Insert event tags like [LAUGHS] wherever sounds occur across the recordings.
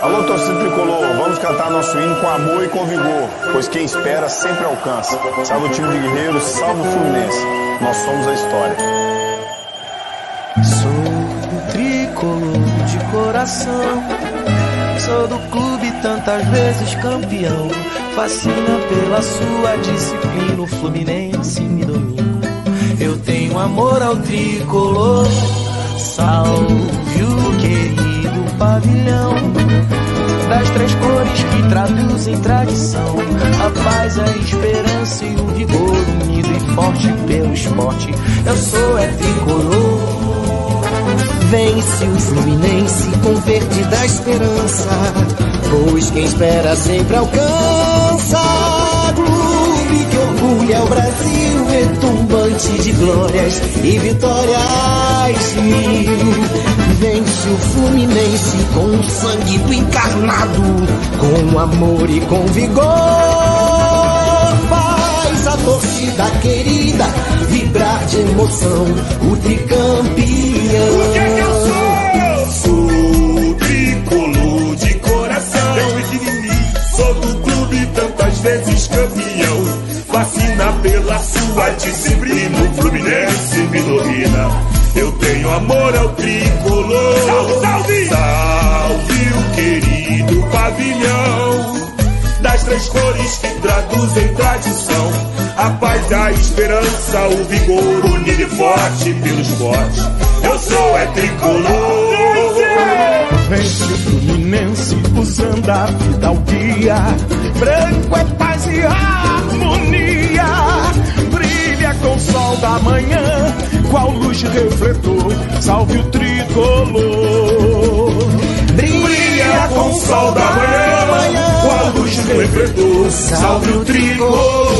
Alô, torcida tricolor, vamos cantar nosso hino com amor e com vigor, pois quem espera sempre alcança. Salve o time de guerreiros, salve o Fluminense. Nós somos a história. Sou tricolor de coração, sou do clube tantas vezes campeão. Fascina pela sua disciplina, o Fluminense me domina. Eu tenho amor ao tricolor, salve o querido pavilhão das três cores que traduzem tradição. A paz, a esperança e o vigor, unido e forte pelo esporte. Eu sou é tricolor. Vence o Fluminense com verde da esperança, pois quem espera sempre alcança. Clube que orgulha o Brasil, retumbante de glórias e vitórias. Vence o Fluminense com o sangue do encarnado, com amor e com vigor. Faz a torcida querida vibrar de emoção, o tricampeão. O que é que eu sou? Sou tricolor de coração. Eu sou do clube tantas vezes campeão. Pela sua disciplina, o Fluminense me domina. Eu tenho amor ao tricolor. Salve, salve! Salve o querido pavilhão. Das três cores que traduzem tradição. A paz, a esperança, o vigor, unido e forte pelo esporte. Eu sou é tricolor. Vence o Fluminense usando a vida ao dia. Branco é paz e harmonia. Com o sol da manhã, qual luz refletor. Salve o tricolor. Brilha com o sol da manhã, a luz do refletor. Salve o tricolor.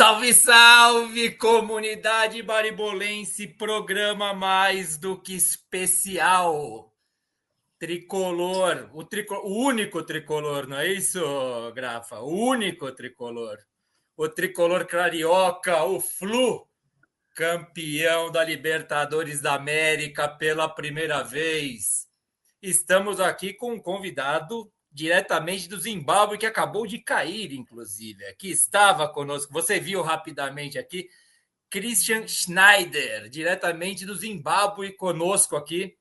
Salve, salve, comunidade baribolense, programa mais do que especial. Tricolor, o, o único tricolor, não é isso, Grafa? O único tricolor. O tricolor carioca, o Flu, campeão da Libertadores da América pela primeira vez. Estamos aqui com um convidado diretamente do Zimbábue, que acabou de cair, inclusive. Aqui estava conosco, você viu rapidamente aqui, Christian Schneider, diretamente do Zimbábue, conosco aqui.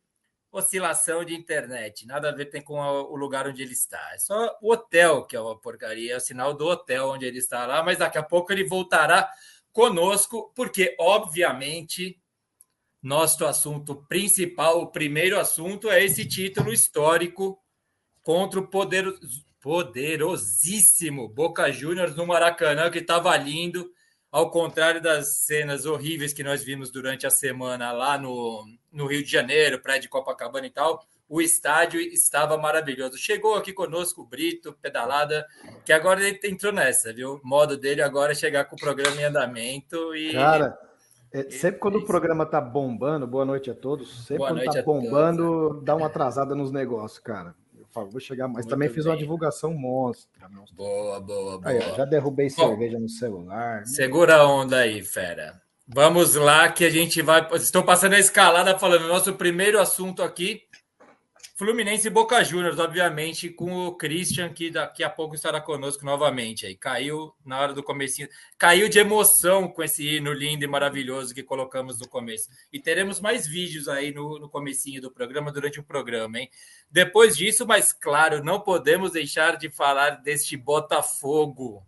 Oscilação de internet, nada a ver tem com o lugar onde ele está. É só o hotel que é uma porcaria, é o sinal do hotel onde ele está lá, mas daqui a pouco ele voltará conosco, porque, obviamente, nosso assunto principal, o primeiro assunto, é esse título histórico contra o poder, poderosíssimo Boca Juniors no Maracanã, que estava lindo, ao contrário das cenas horríveis que nós vimos durante a semana lá no, no Rio de Janeiro, prédio de Copacabana e tal. O estádio estava maravilhoso. Chegou aqui conosco o Brito, pedalada, que agora ele entrou nessa, viu? O modo dele agora é chegar com o programa em andamento e. Cara, é, sempre quando o programa tá bombando, boa noite a todos. Sempre Boa quando noite tá a todos, bombando, dá uma atrasada nos negócios, cara. Falo, vou chegar mais. Muito Também fiz uma bem. divulgação monstra. monstra. Boa, boa, boa. Aí, ó, já derrubei Bom. cerveja no celular. Segura a onda aí, fera. Vamos lá que a gente vai. Estou passando a escalada falando. Nosso primeiro assunto aqui: Fluminense e Boca Juniors, obviamente, com o Christian, que daqui a pouco estará conosco novamente. Aí caiu na hora do comecinho. Caiu de emoção com esse hino lindo e maravilhoso que colocamos no começo. E teremos mais vídeos aí no, no comecinho do programa, durante o programa, hein? Depois disso, mas claro, não podemos deixar de falar deste Botafogo.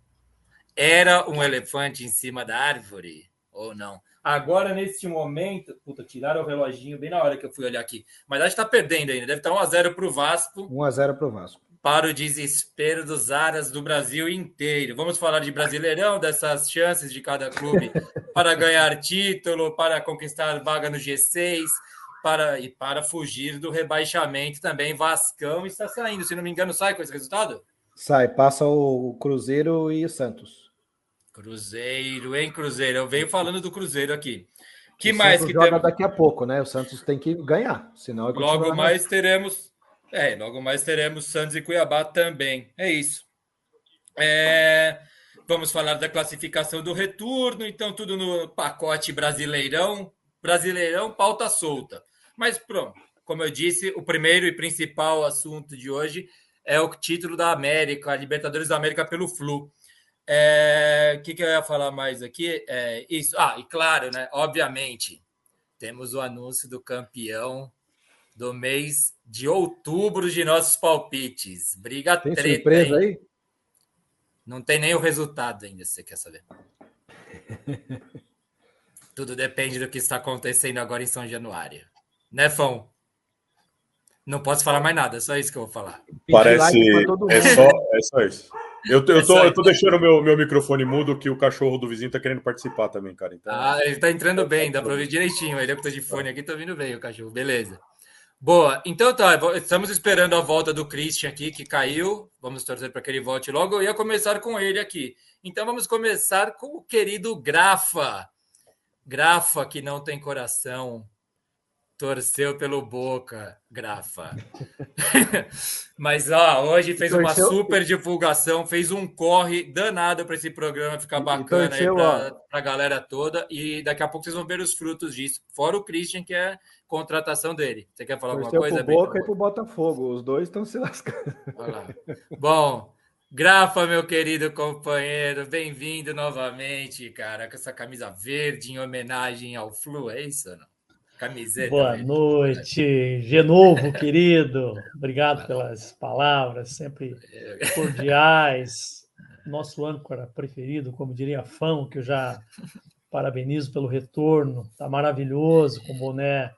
Era um elefante em cima da árvore ou não? Agora, neste momento, puta, tiraram o reloginho bem na hora que eu fui olhar aqui. Mas acho que tá perdendo ainda. Deve estar 1x0 para o Vasco. 1x0 pro Vasco. para o desespero dos aras do Brasil inteiro. Vamos falar de Brasileirão, dessas chances de cada clube [LAUGHS] para ganhar título, para conquistar vaga no G6, para e para fugir do rebaixamento também. Vascão está saindo, se não me engano, sai com esse resultado? Sai, passa o Cruzeiro e o Santos. Cruzeiro, hein, Cruzeiro? Eu venho falando do Cruzeiro aqui. Que o mais Santos que joga temos? daqui a pouco, né? O Santos tem que ganhar, senão é Logo na- mais teremos. É, logo mais teremos Santos e Cuiabá também. É isso. É, vamos falar da classificação do retorno, então tudo no pacote Brasileirão. Brasileirão, pauta solta. Mas pronto, como eu disse, o primeiro e principal assunto de hoje é o título da América, a Libertadores da América pelo Flu. É, O que, que eu ia falar mais aqui? É, isso. Ah, e claro, né? Obviamente, temos o anúncio do campeão do mês de outubro de nossos palpites. Briga Tem treta, surpresa hein? aí? Não tem nem o resultado ainda, se você quer saber. [LAUGHS] Tudo depende do que está acontecendo agora em São Januário. Né, Fão? Não posso falar mais nada, é só isso que eu vou falar. Parece. É só, é só isso. Eu, tô- eu, É tô, eu deixando meu, meu microfone mudo que o cachorro do vizinho tá querendo participar também, cara. Então, Ah, ele tá entrando bem, dá pra ouvir direitinho. Ele é tá de fone aqui, tá vindo bem o cachorro. Beleza. Boa, então tá, estamos esperando a volta do Christian aqui, que caiu. Vamos torcer para que ele volte logo. Eu ia começar com ele aqui. Então vamos começar com o querido Grafa. Grafa, que não tem coração. Torceu pelo Boca, Grafa. [LAUGHS] Mas ó, hoje fez uma Torceu- super divulgação, fez um corre danado para esse programa ficar bacana aí torceu, para a galera toda. E daqui a pouco vocês vão ver os frutos disso. Fora o Christian, que é contratação dele. Você quer falar alguma coisa, pro? Boca e pro Botafogo. Os dois estão se lascando. Bom, Grafa, meu querido companheiro, bem-vindo novamente, cara, com essa camisa verde em homenagem ao Flu, é isso? ou Não? Camiseta. Boa verde. noite, Genovo, [LAUGHS] querido. Obrigado pelas palavras, sempre cordiais. Nosso âncora preferido, como diria Fão, que eu já parabenizo pelo retorno. Tá maravilhoso, com boné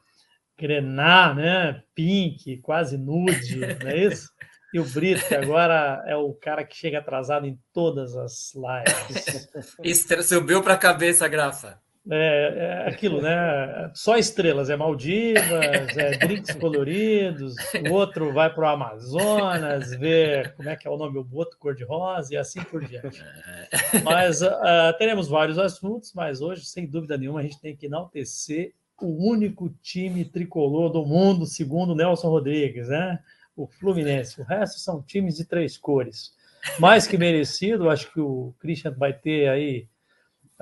grená, né? Pink, quase nude, não é isso? E o Brito, que agora é o cara que chega atrasado em todas as lives. Estra- Subiu para a cabeça, Grafa. É, é aquilo, né? Só estrelas, é Maldivas, é drinks coloridos, o outro vai para o Amazonas, ver como é que é o nome, o boto cor-de-rosa e assim por diante. Mas ah, teremos vários assuntos, mas hoje, sem dúvida nenhuma, a gente tem que enaltecer o único time tricolor do mundo, segundo Nelson Rodrigues, né? O Fluminense. O resto são times de três cores. Mais que merecido, acho que o Christian vai ter aí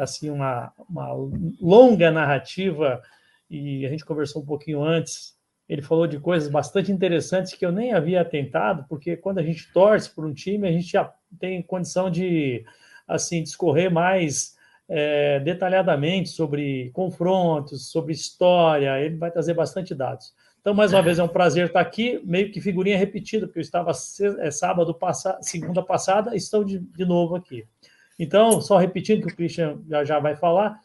assim uma, uma longa narrativa e a gente conversou um pouquinho antes. Ele falou de coisas bastante interessantes que eu nem havia atentado, porque quando a gente torce por um time, a gente já tem condição de assim discorrer mais é, detalhadamente sobre confrontos, sobre história. Ele vai trazer bastante dados. Então, mais uma vez, é um prazer estar aqui, meio que figurinha repetida, porque eu estava é, sábado, passa, segunda passada, estou de, de novo aqui. Então, só repetindo que o Christian já, já vai falar.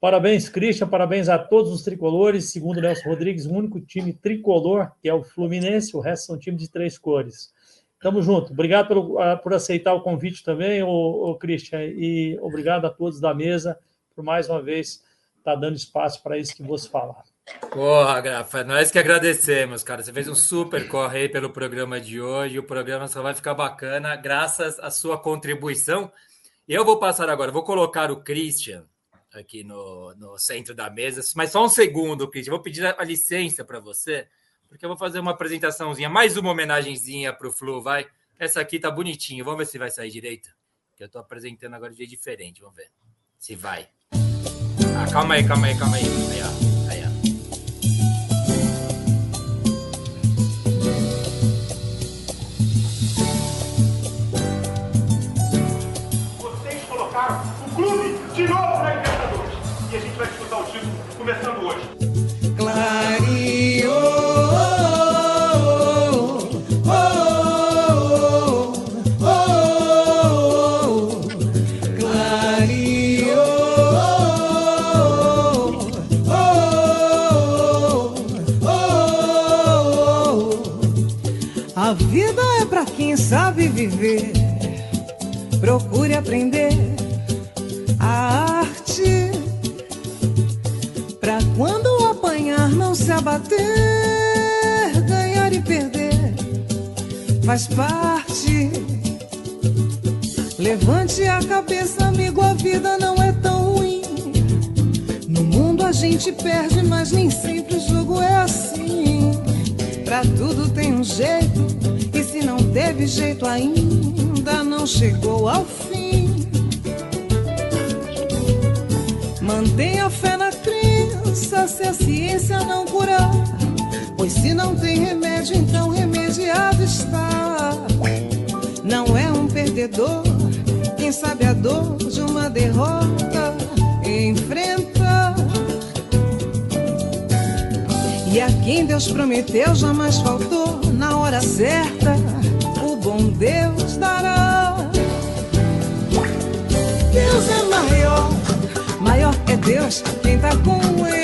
Parabéns, Christian, parabéns a todos os tricolores. Segundo Nelson Rodrigues, o único time tricolor, que é o Fluminense, o resto são times de três cores. Tamo junto. Obrigado ah, por aceitar o convite também, o, o Christian, e obrigado a todos da mesa por mais uma vez estar dando espaço para isso que você falar. Porra, Grafa, nós que agradecemos, cara. Você fez um super corre aí pelo programa de hoje. O programa só vai ficar bacana graças à sua contribuição. Eu vou passar agora, vou colocar o Christian aqui no, no centro da mesa, mas só um segundo, Christian. Vou pedir a, a licença para você, porque eu vou fazer uma apresentaçãozinha, mais uma homenagenzinha para o Flu, vai. Essa aqui tá bonitinho, vamos ver se vai sair direito. Que eu tô apresentando agora de jeito diferente, vamos ver se vai. Ah, calma aí, calma aí, calma aí. Aí. Abater, ganhar e perder faz parte. Levante a cabeça, amigo, a vida não é tão ruim. No mundo a gente perde, mas nem sempre o jogo é assim. Pra tudo tem um jeito, e se não teve jeito ainda, não chegou ao fim. Mantenha fé se a ciência não curar. Pois se não tem remédio, então remediado está. Não é um perdedor quem sabe a dor de uma derrota enfrenta. E a quem Deus prometeu jamais faltou na hora certa. O bom Deus dará. Deus é maior, maior é Deus. Quem tá com Ele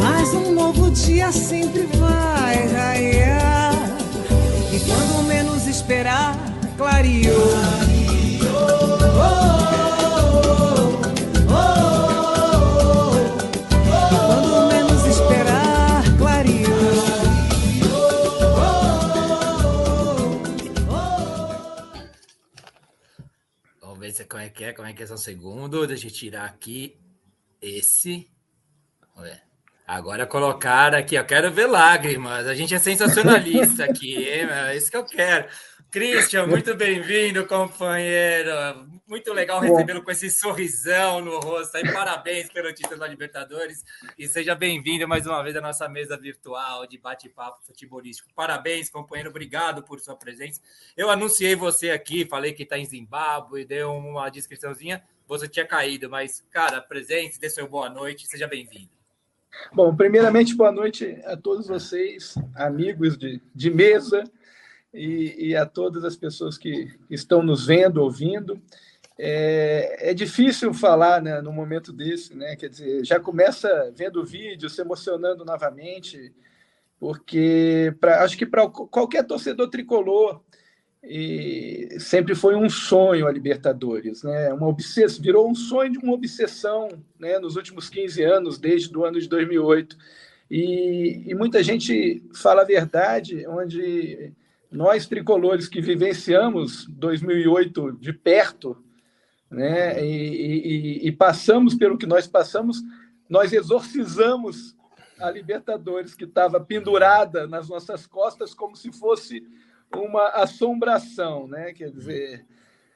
mas um novo dia sempre vai raiar. E quando menos esperar, clareou. E quando menos esperar, clareou. Vamos ver se, como é que é, como é que é só um segundo. Deixa eu tirar aqui esse. Vamos ver. Agora colocar aqui, eu quero ver lágrimas. A gente é sensacionalista aqui, hein? É isso que eu quero. Christian, muito bem-vindo, companheiro. Muito legal recebê-lo com esse sorrisão no rosto. Aí, parabéns pelo título da Libertadores e seja bem-vindo mais uma vez à nossa mesa virtual de bate-papo futebolístico. Parabéns, companheiro. Obrigado por sua presença. Eu anunciei você aqui, falei que está em Zimbábue, deu uma descriçãozinha. Você tinha caído, mas, cara, presente, dê seu boa noite, seja bem-vindo. Bom, primeiramente, boa noite a todos vocês, amigos de, de mesa, e, e a todas as pessoas que estão nos vendo, ouvindo. É, é difícil falar né, num momento desse, né? Quer dizer, já começa vendo o vídeo, se emocionando novamente, porque pra, acho que para qualquer torcedor tricolor e sempre foi um sonho a Libertadores, né? Uma obsessão, virou um sonho de uma obsessão, né? Nos últimos 15 anos, desde o ano de 2008. E, e muita gente fala a verdade, onde nós tricolores que vivenciamos 2008 de perto, né? E, e, e passamos pelo que nós passamos, nós exorcizamos a Libertadores que estava pendurada nas nossas costas como se fosse uma assombração, né? Quer dizer,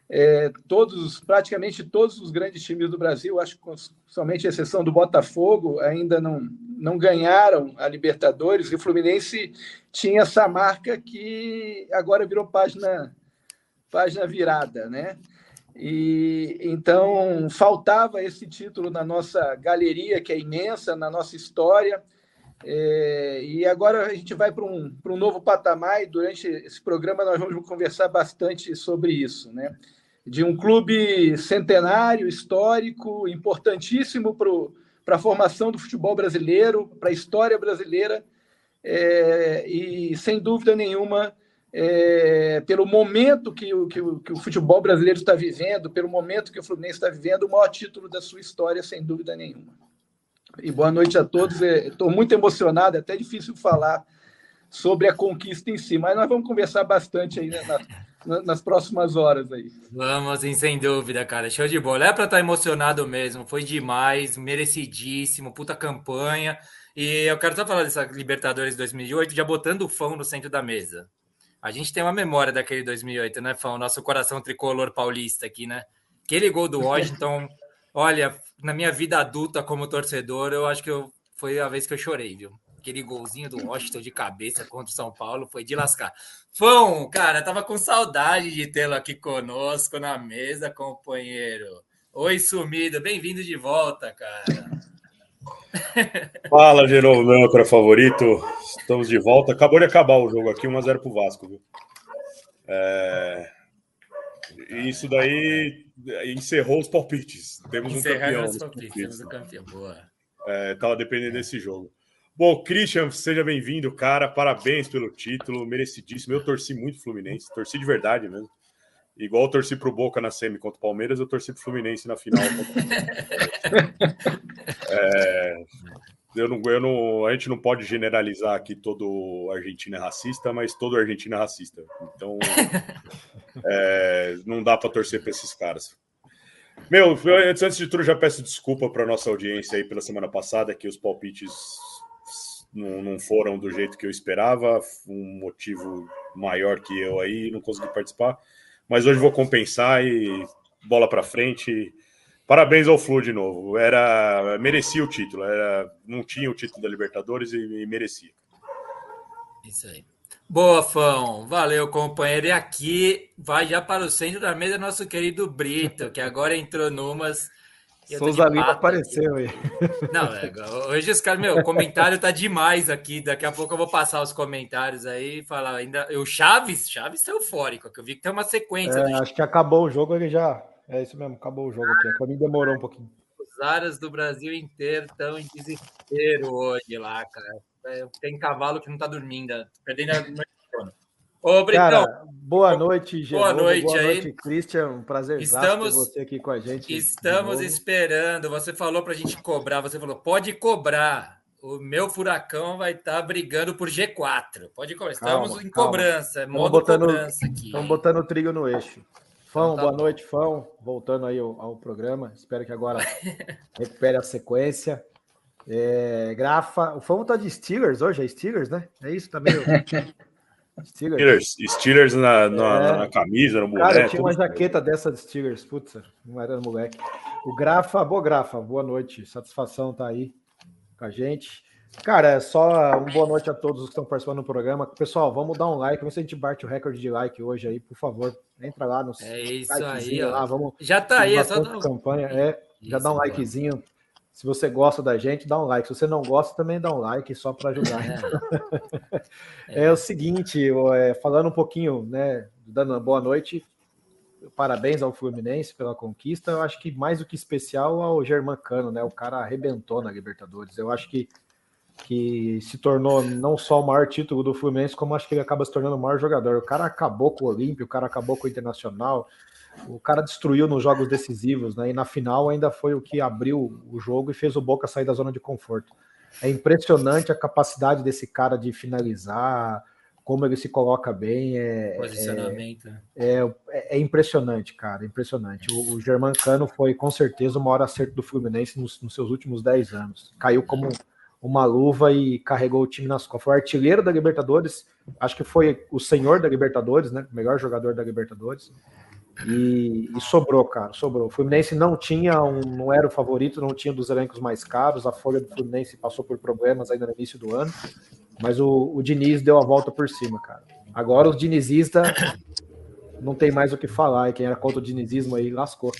é, todos, praticamente todos os grandes times do Brasil, acho que somente a exceção do Botafogo, ainda não, não ganharam a Libertadores, e o Fluminense tinha essa marca que agora virou página, página virada, né? E então faltava esse título na nossa galeria, que é imensa, na nossa história. É, e agora a gente vai para um, um novo patamar e durante esse programa nós vamos conversar bastante sobre isso, né? De um clube centenário, histórico, importantíssimo para a formação do futebol brasileiro, para a história brasileira, é, e sem dúvida nenhuma, é, pelo momento que o, que, o, que o futebol brasileiro está vivendo, pelo momento que o Fluminense está vivendo, o maior título da sua história, sem dúvida nenhuma. E boa noite a todos. Estou muito emocionado, é até difícil falar sobre a conquista em si, mas nós vamos conversar bastante aí né, na, nas próximas horas aí. Vamos, sem dúvida, cara. Show de bola. É para estar emocionado mesmo. Foi demais, merecidíssimo, puta campanha. E eu quero só falar dessa Libertadores 2008, já botando o Fão no centro da mesa. A gente tem uma memória daquele 2008, né, Fão? Nosso coração tricolor paulista aqui, né? Aquele gol do Washington, olha, na minha vida adulta como torcedor, eu acho que eu, foi a vez que eu chorei, viu? aquele golzinho do Washington de cabeça contra o São Paulo foi de lascar. Fão, cara, tava com saudade de tê-lo aqui conosco na mesa, companheiro. Oi, sumido, bem-vindo de volta, cara. [LAUGHS] Fala, Genovo, meu âncora favorito. Estamos de volta. Acabou de acabar o jogo aqui, 1x0 pro Vasco. Viu? É... Isso daí encerrou os palpites. Temos um campeão. Os palpites, temos um campeão. Boa. É, tava dependendo desse jogo. Bom, Christian, seja bem-vindo, cara. Parabéns pelo título, merecidíssimo. Eu torci muito Fluminense, torci de verdade mesmo. Igual eu torci pro Boca na semi contra o Palmeiras, eu torci pro Fluminense na final. [LAUGHS] é, eu não, eu não, a gente não pode generalizar aqui todo argentino é racista, mas todo argentino é racista. Então, [LAUGHS] é, não dá para torcer para esses caras. Meu, antes, antes de tudo, já peço desculpa para nossa audiência aí pela semana passada, que os palpites não, não foram do jeito que eu esperava, um motivo maior que eu aí, não consegui participar. Mas hoje vou compensar e bola para frente. Parabéns ao Flu de novo. Era merecia o título. Era, não tinha o título da Libertadores e, e merecia. Isso aí. Boa, Fão. Valeu, companheiro. E aqui vai já para o centro da mesa nosso querido Brito, que agora entrou numas. Souza Lima apareceu aí. Não, é, hoje os caras, meu, o comentário tá demais aqui. Daqui a pouco eu vou passar os comentários aí e falar ainda. O Chaves, Chaves tá eufórico, que eu vi que tem uma sequência. É, acho que acabou o jogo, ele já. É isso mesmo, acabou o jogo aqui. A mim demorou um pouquinho. Os áreas do Brasil inteiro estão em desespero hoje lá, cara. É, tem cavalo que não tá dormindo, perdendo a Ô, Cara, boa noite, Boa noite, boa noite Christian. Um prazer estamos, ter você aqui com a gente. Estamos esperando. Você falou para a gente cobrar. Você falou, pode cobrar. O meu furacão vai estar tá brigando por G4. Pode cobrar. Estamos calma, em calma. cobrança. É modo botando, cobrança aqui. Estamos botando o trigo no eixo. Fão, então, tá boa bom. noite, Fão. Voltando aí ao, ao, programa. Espero que agora recupere a sequência. É, Grafa, o Fão tá de Steelers hoje, é Steelers, né? É isso, tá meio. [LAUGHS] Steelers, Steelers na, na, é. na camisa, no moleque. Cara, tinha uma jaqueta dessa de Steelers, putz, não era moleque. O Grafa, boa Grafa, boa noite, satisfação tá aí com a gente. Cara, é só uma boa noite a todos que estão participando do programa. Pessoal, vamos dar um like, vamos ver se a gente bate o recorde de like hoje aí, por favor. Entra lá no É isso aí, lá, vamos. Já tá aí, é só dar campanha, é, já dá um likezinho. Se você gosta da gente, dá um like. Se você não gosta, também dá um like, só para ajudar. [LAUGHS] É. é. o seguinte, é, falando um pouquinho, né, dando uma boa noite, parabéns ao Fluminense pela conquista. Eu acho que mais do que especial ao Germancano, né? O cara arrebentou na Libertadores. Eu acho que, que se tornou não só o maior título do Fluminense, como acho que ele acaba se tornando o maior jogador. O cara acabou com o Olímpio, o cara acabou com o Internacional, o cara destruiu nos jogos decisivos, né? E na final ainda foi o que abriu o jogo e fez o Boca sair da zona de conforto. É impressionante a capacidade desse cara de finalizar, como ele se coloca bem. É, Posicionamento. É, é, é impressionante, cara, impressionante. O, o Germancano foi com certeza o maior acerto do Fluminense nos, nos seus últimos 10 anos. Caiu como uma luva e carregou o time nas costas. Foi artilheiro da Libertadores, acho que foi o senhor da Libertadores, né? O melhor jogador da Libertadores. E, e, sobrou, cara, sobrou. O Fluminense não tinha um, não era o favorito, não tinha dos elencos mais caros. A folha do Fluminense passou por problemas ainda no início do ano, mas o, o Diniz deu a volta por cima, cara. Agora os dinizistas não tem mais o que falar, e quem era contra o dinizismo aí lascou.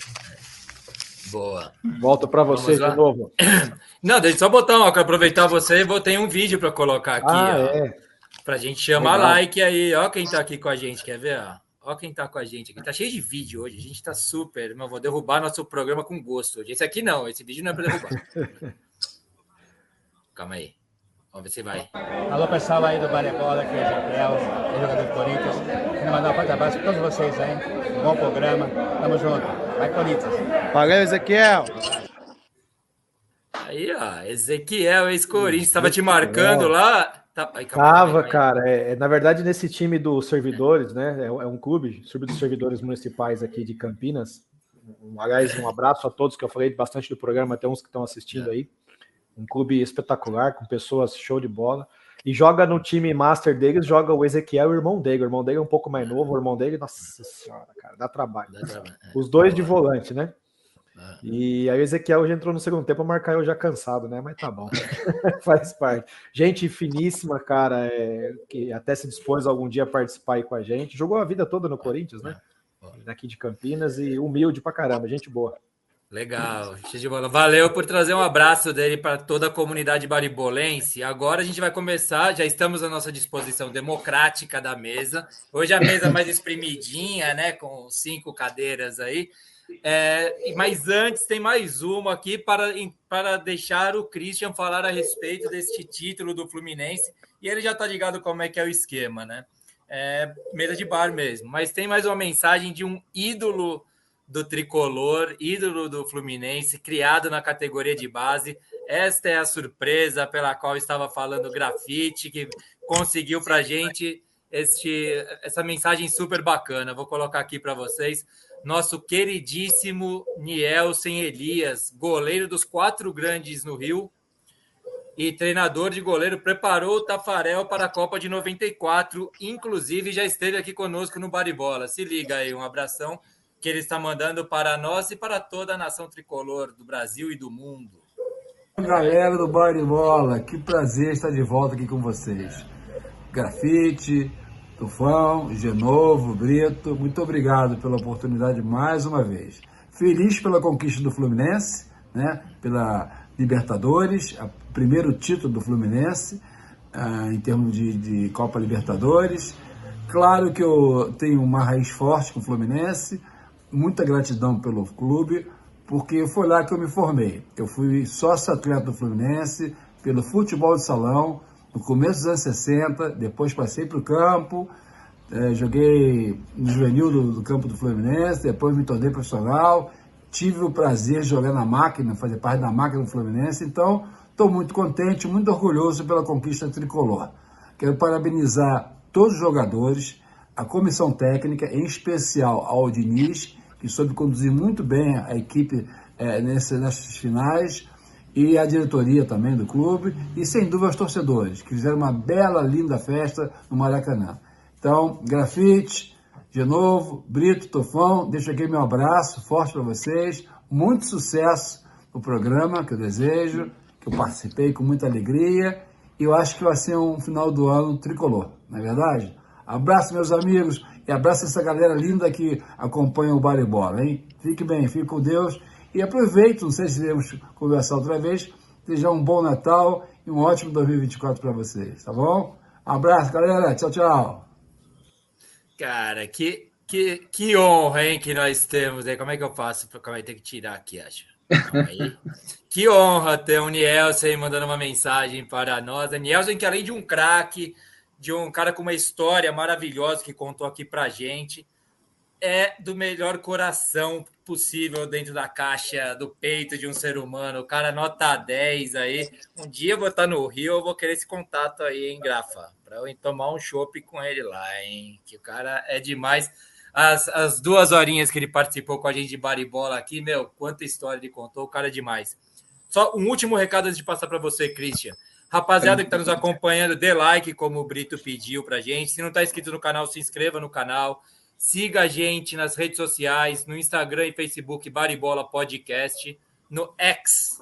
Boa. Volta para você de novo. [CLEARS THROAT] Não, deixa eu só botar uma, aproveitar você e botei um vídeo para colocar aqui, ah, ó. É. Pra gente chamar Legal. like aí, ó quem tá aqui com a gente, quer ver, ó? Ó quem tá com a gente aqui. Tá cheio de vídeo hoje. A gente tá super. Mas vou derrubar nosso programa com gosto hoje. Esse aqui não. Esse vídeo não é para derrubar. [LAUGHS] Calma aí. Vamos ver se vai. Alô, pessoal aí do Barebola, aqui é Ezequiel, é jogador do Corinthians. Quero mandar um forte abraço para todos vocês aí. Um bom programa. Tamo junto. Vai, Corinthians. Valeu, Ezequiel. Aí, ó. Ezequiel, ex-Corinthians. Tava te marcando lá. Tá, aí, Tava, aí, cara. É, é, na verdade, nesse time dos servidores, né? É, é um clube, clube dos servidores municipais aqui de Campinas. Um, aliás, um abraço a todos que eu falei bastante do programa, até uns que estão assistindo é. aí. Um clube espetacular, com pessoas show de bola. E joga no time master deles, joga o Ezequiel e o irmão dele. O irmão dele é um pouco mais novo, o irmão dele, nossa senhora, cara, dá trabalho. Dá trabalho. É. Os dois de volante, né? Ah. E aí o Ezequiel já entrou no segundo tempo, marcar eu já cansado, né? Mas tá bom, [LAUGHS] faz parte. Gente finíssima, cara, é, que até se dispôs algum dia a participar aí com a gente. Jogou a vida toda no Corinthians, né? Daqui de Campinas e humilde pra caramba, gente boa. Legal, de bola. Valeu por trazer um abraço dele para toda a comunidade baribolense. Agora a gente vai começar, já estamos à nossa disposição democrática da mesa. Hoje a mesa mais [LAUGHS] espremidinha, né? Com cinco cadeiras aí. É, mas antes tem mais uma aqui para, para deixar o Christian falar a respeito deste título do Fluminense. E ele já está ligado como é que é o esquema, né? É, mesa de bar mesmo. Mas tem mais uma mensagem de um ídolo do tricolor, ídolo do Fluminense, criado na categoria de base. Esta é a surpresa pela qual estava falando o Grafite, que conseguiu para a gente este, essa mensagem super bacana. Vou colocar aqui para vocês. Nosso queridíssimo Nielsen Elias, goleiro dos quatro grandes no Rio e treinador de goleiro, preparou o Tafarel para a Copa de 94. Inclusive, já esteve aqui conosco no Baribola. Se liga aí, um abração que ele está mandando para nós e para toda a nação tricolor do Brasil e do mundo. Galera do Bar de Bola, que prazer estar de volta aqui com vocês. Grafite, Tufão, Genovo, Brito, muito obrigado pela oportunidade mais uma vez. Feliz pela conquista do Fluminense, né? pela Libertadores, o primeiro título do Fluminense uh, em termos de, de Copa Libertadores. Claro que eu tenho uma raiz forte com o Fluminense, muita gratidão pelo clube, porque foi lá que eu me formei. Eu fui sócio atleta do Fluminense, pelo futebol de salão, no começo dos anos 60, depois passei para o campo, é, joguei no juvenil do, do, campo do Fluminense, depois me tornei profissional, tive o prazer de jogar na máquina, fazer parte da máquina do Fluminense, então estou muito contente, muito orgulhoso pela conquista tricolor. Quero parabenizar todos os jogadores, a comissão técnica, em especial ao Diniz, que soube conduzir muito bem a equipe é, nesse, nessas finais, e a diretoria também do clube, e sem dúvida os torcedores, que fizeram uma bela, linda festa no Maracanã. Então, grafite, de novo, Brito, Tofão, deixo aqui meu abraço forte para vocês, muito sucesso no programa que eu desejo, que eu participei com muita alegria, e eu acho que vai ser um final do ano tricolor, não é verdade? Abraço, meus amigos, e abraço essa galera linda que acompanha o Bar e Bola, hein? Fique bem, fique com Deus. E aproveito, não sei se iremos conversar outra vez. Desejar um bom Natal e um ótimo 2024 para vocês, tá bom? Abraço, galera. Tchau, tchau. Cara, que, que, que honra, hein, que nós temos. Como é que eu faço? Como é que tem que tirar aqui, acho? [LAUGHS] que honra ter o Nielsen mandando uma mensagem para nós. A Nielsen, que além de um craque, de um cara com uma história maravilhosa que contou aqui pra gente. É do melhor coração possível dentro da caixa do peito de um ser humano. O cara nota 10 aí. Um dia eu vou estar no Rio, eu vou querer esse contato aí, hein, Grafa? Para eu tomar um chopp com ele lá, hein? Que o cara é demais. As, as duas horinhas que ele participou com a gente de baribola aqui, meu, quanta história ele contou, o cara é demais. Só um último recado antes de passar para você, Christian. Rapaziada que está nos acompanhando, dê like, como o Brito pediu para gente. Se não está inscrito no canal, se inscreva no canal. Siga a gente nas redes sociais, no Instagram e Facebook, Baribola Podcast, no X,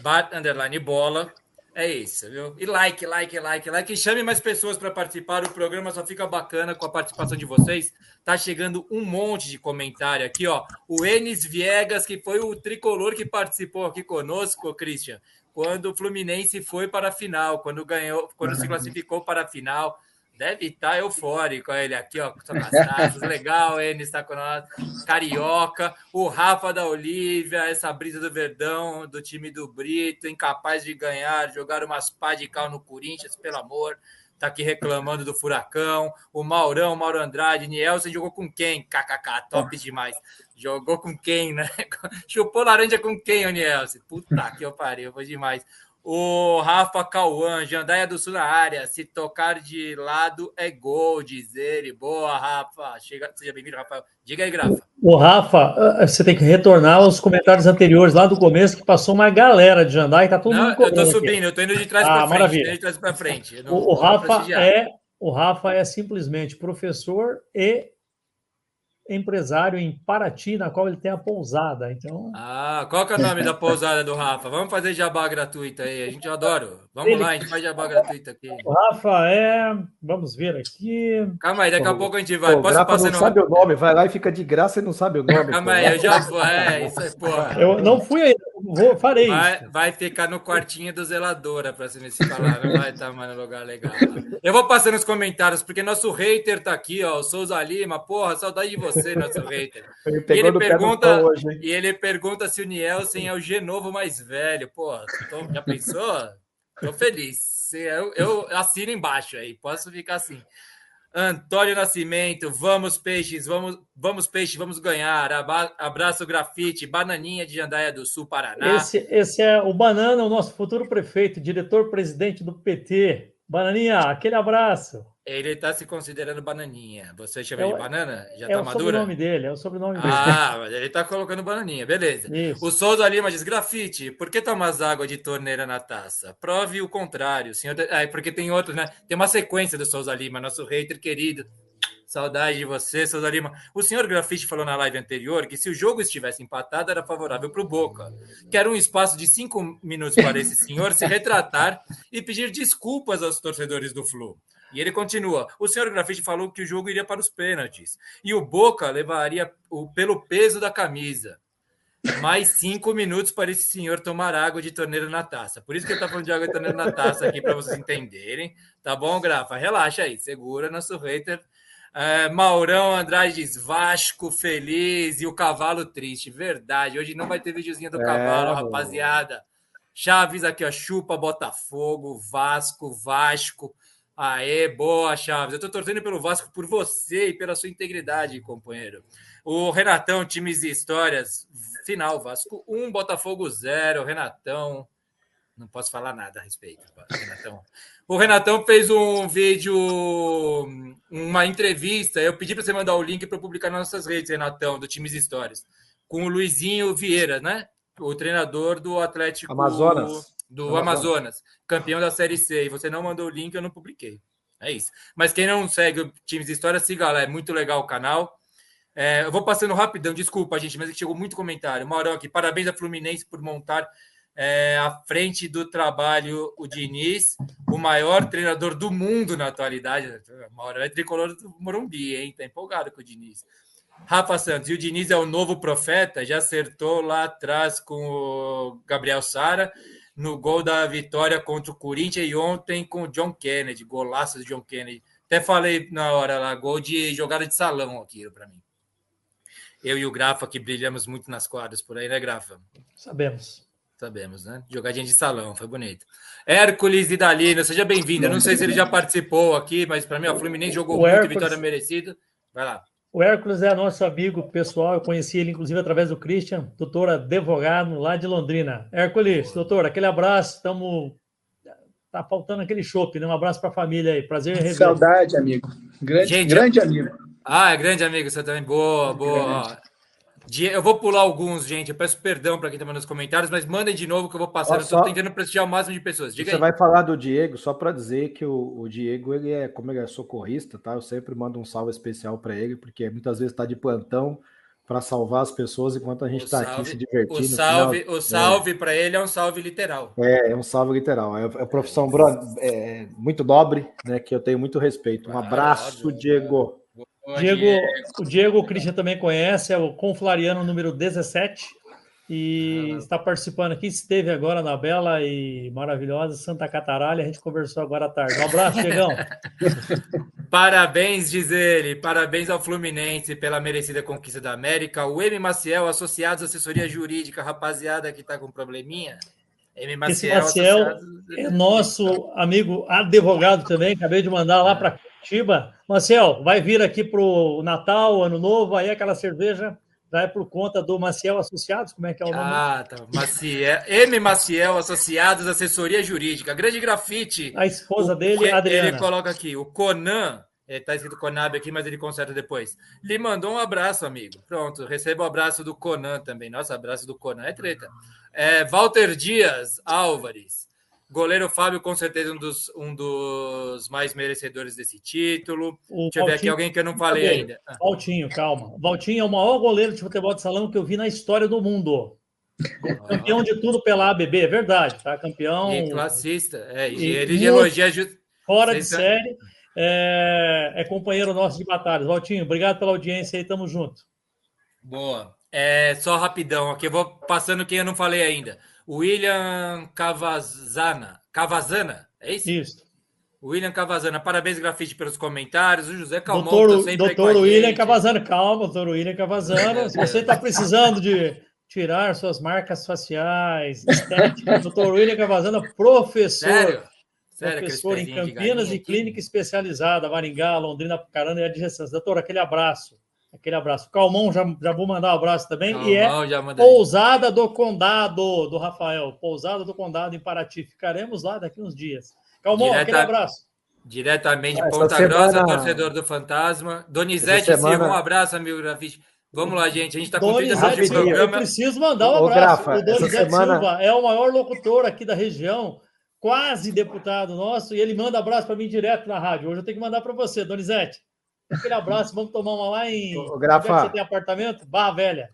Bar Underline Bola. É isso, viu? E like, like, like, like. E chame mais pessoas para participar. O programa só fica bacana com a participação de vocês. Tá chegando um monte de comentário aqui, ó. O Enes Viegas, que foi o tricolor que participou aqui conosco, Christian quando o Fluminense foi para a final, quando ganhou, quando se classificou para a final. Deve estar eufórico ele aqui, ó, com taças, [LAUGHS] legal, ele está com nós. Carioca, o Rafa da Olívia, essa brisa do Verdão, do time do Brito, incapaz de ganhar, jogar umas pá de cal no Corinthians, pelo amor tá aqui reclamando do Furacão. O Maurão, Mauro Andrade, Nielsen jogou com quem? KKK, top demais. Jogou com quem, né? [LAUGHS] Chupou laranja com quem, o Nielsen? Puta que eu pariu, foi demais. O Rafa Cauã, Jandaia do Sul na área. Se tocar de lado é gol, diz ele. Boa, Rafa. Chega, seja bem-vindo, Rafael. Diga aí, Grafa. O Rafa, eh, você tem que retornar aos comentários anteriores, lá do começo, que passou uma galera de Jandai, tá todo Não, mundo Eu tô subindo, aqui. eu tô indo de trás ah, para frente. De trás para frente. Não, o, o Rafa é, o Rafa é simplesmente professor e empresário em Paraty, na qual ele tem a pousada. Então, Ah, qual que é o nome da [LAUGHS] pousada do Rafa? Vamos fazer jabá gratuito aí. A gente adora. Vamos Ele- lá, a gente faz jabá gratuito aqui. o Rafa é. Vamos ver aqui. Calma aí, daqui a pouco a gente vai. Pô, Posso passar não sabe o nome, vai lá e fica de graça e não sabe o nome. Calma pô. aí, eu já vou. É, isso é porra. Eu não fui ainda, vou, farei isso. Vai, vai ficar no quartinho do zeladora pra se me falar, não vai estar mais no lugar legal. Eu vou passando os comentários, porque nosso hater tá aqui, ó, o Souza Lima. Porra, saudade de você, nosso hater. [LAUGHS] Ele E ele pergunta, hoje, e ele pergunta se o Nielsen é o Genovo mais velho. Porra, tô- já pensou? Tô feliz. Se Eu, eu assino embaixo aí, posso ficar assim. Antônio Nascimento, vamos peixes, vamos, vamos peixe, vamos ganhar. Abraço grafite, bananinha de Jandaia do Sul, Paraná. Esse, esse é o Banana, o nosso futuro prefeito, diretor-presidente do PT. Bananinha, aquele abraço. Ele está se considerando bananinha. Você chama É o- de banana? Já é tá o madura? sobrenome dele, é o sobrenome dele. Ah, mas ele tá colocando bananinha, beleza. Isso. O Souza Lima diz: grafite, por que tomas água de torneira na taça? Prove o contrário, senhor. Ah, é porque tem outro, né? Tem uma sequência do Souza Lima, nosso hater querido. Saudade de você, Souza Lima. O senhor Grafite falou na live anterior que se o jogo estivesse empatado, era favorável para o Boca. Quero um espaço de cinco minutos para esse senhor se retratar e pedir desculpas aos torcedores do Flu. E ele continua: o senhor Grafite falou que o jogo iria para os pênaltis e o Boca levaria o, pelo peso da camisa. Mais cinco minutos para esse senhor tomar água de torneira na taça. Por isso que ele está falando de água de torneira na taça aqui, para vocês entenderem. Tá bom, Grafa? Relaxa aí, segura nosso hater. É, Maurão Andrade diz Vasco feliz e o cavalo triste. Verdade, hoje não vai ter videozinho do É, cavalo, boa. rapaziada. Chaves aqui, ó. Chupa Botafogo, Vasco, Vasco. Aê, boa, Chaves. Eu tô torcendo pelo Vasco por você e pela sua integridade, companheiro. O Renatão, times e histórias. Final, Vasco 1, Botafogo 0. Renatão. Não posso falar nada a respeito, Renatão. O Renatão fez um vídeo, uma entrevista. Eu pedi para você mandar o link para publicar nas nossas redes, Renatão, do Times e Histórias, com o Luizinho Vieira, né? O treinador do Atlético Amazonas. Do Amazonas. Campeão da Série C. E você não mandou o link, eu não publiquei. É isso. Mas quem não segue o Times de História, siga lá. É muito legal o canal. É, eu vou passando rapidão, desculpa, gente, mas é chegou muito comentário. Maurão aqui, parabéns a Fluminense por montar é, à frente do trabalho o Diniz, o maior treinador do mundo na atualidade. Maurão é tricolor do Morumbi, hein? Tá empolgado com o Diniz. Rafa Santos, e o Diniz é o novo profeta, já acertou lá atrás com o Gabriel Sara no gol da vitória contra o Corinthians e ontem com o John Kennedy, golaço do John Kennedy. Até falei na hora lá, gol de jogada de salão aquilo para mim. Eu e o Grafa que brilhamos muito nas quadras por aí, né, Grafa? Sabemos. Sabemos, né? Jogadinha de salão, foi bonito. Hércules e Dalino, seja bem-vindo. Não sei se ele já participou aqui, mas para mim, o Fluminense jogou O muito, Hércules- vitória merecida. Vai lá. O Hércules é nosso amigo pessoal, eu conheci ele inclusive através do Christian, doutor advogado lá de Londrina. Hércules, doutor, aquele abraço, estamos. Tá faltando aquele chopp, né? Um abraço para a família aí, prazer em rever. Saudade, amigo. Grande, Gente, grande amigo. Ah, é grande amigo, você também. Boa, boa. ó. Eu vou pular alguns, gente. Eu peço perdão para quem está mandando os comentários, mas mandem de novo que eu vou passar. Ó, Eu estou só- tentando prestigiar o máximo de pessoas. Diga Você aí. vai falar do Diego, só para dizer que o, o Diego, ele é, como ele é socorrista, tá? Eu sempre mando um salve especial para ele, porque muitas vezes está de plantão para salvar as pessoas enquanto a gente está aqui se divertindo. o salve, final- o salve para ele é um salve literal. É, é um salve literal. É, é profissão é, muito nobre, né? Que eu tenho muito respeito. Um abraço, Diego. Diego, o Diego, o Christian também conhece, é o Conflariano número 17 e está participando aqui, esteve agora na bela e maravilhosa Santa Cataralha, a gente conversou agora à tarde. Um abraço, Diegão. [LAUGHS] Parabéns, diz ele. Parabéns ao Fluminense pela merecida conquista da América. O M. Maciel, associados à assessoria jurídica, rapaziada que tá com probleminha. M. Esse Maciel, Maciel associados- é nosso amigo advogado também, acabei de mandar lá para Curitiba. Maciel, vai vir aqui para o Natal, Ano Novo, aí aquela cerveja já é por conta do Maciel Associados, como é que é o nome? Ah, tá. Maciel, M. Maciel, associados assessoria jurídica. Grande grafite. A esposa O dele, que- Adriana. Ele coloca aqui, o Conan, está escrito Conab aqui, mas ele conserta depois. Lhe mandou um abraço, amigo. Pronto, receba o abraço do Conan também. Nossa, abraço do Conan é treta. É, Walter Dias Álvares. Goleiro Fábio, com certeza, um dos, um dos mais merecedores desse título. O Deixa eu ver aqui Valtinho- alguém que eu não falei ainda. Ah, Valtinho, calma. Valtinho é o maior goleiro de futebol de salão que eu vi na história do mundo. Campeão de tudo pela ABB, é verdade, tá? Campeão. E classista. É, e ele elogia. ju- Fora de série. É, é companheiro nosso de batalhas. Valtinho, obrigado pela audiência aí, tamo junto. Boa. É, só rapidão aqui, eu vou passando quem eu não falei ainda. William Cavazana. Cavazana, é isso? Isso. William Cavazana, parabéns, grafite, pelos comentários. O José Calmon, doutor tá doutor William gente. Cavazano, calma, doutor William Cavazano. [LAUGHS] Se você está precisando de tirar suas marcas faciais, estéticas, doutor William Cavazano, professor. Sério? Sério, professor em Campinas e clínica especializada, Maringá, Londrina, Pucarana e adjacências. Doutor, aquele abraço. Aquele abraço. Calmon, já, já vou mandar um abraço também. e é. Pousada do Condado, do Rafael. Pousada do Condado em Paraty. Ficaremos lá daqui uns dias. Calmon, Direta- aquele abraço. Diretamente de Ponta semana- Grossa, torcedor do Fantasma. Donizete semana- Silva, um abraço, amigo grafite. Vamos lá, gente. A gente está com 30 Donizete Silva, eu programa. preciso mandar um Ô, abraço. Grafa, o Donizete semana- Silva é o maior locutor aqui da região, quase deputado nosso, e ele manda abraço para mim direto na rádio. Hoje eu tenho que mandar para você, Donizete. Aquele abraço, vamos tomar uma lá em. Ô, Grafa. Onde é que você tem apartamento? Barra Velha.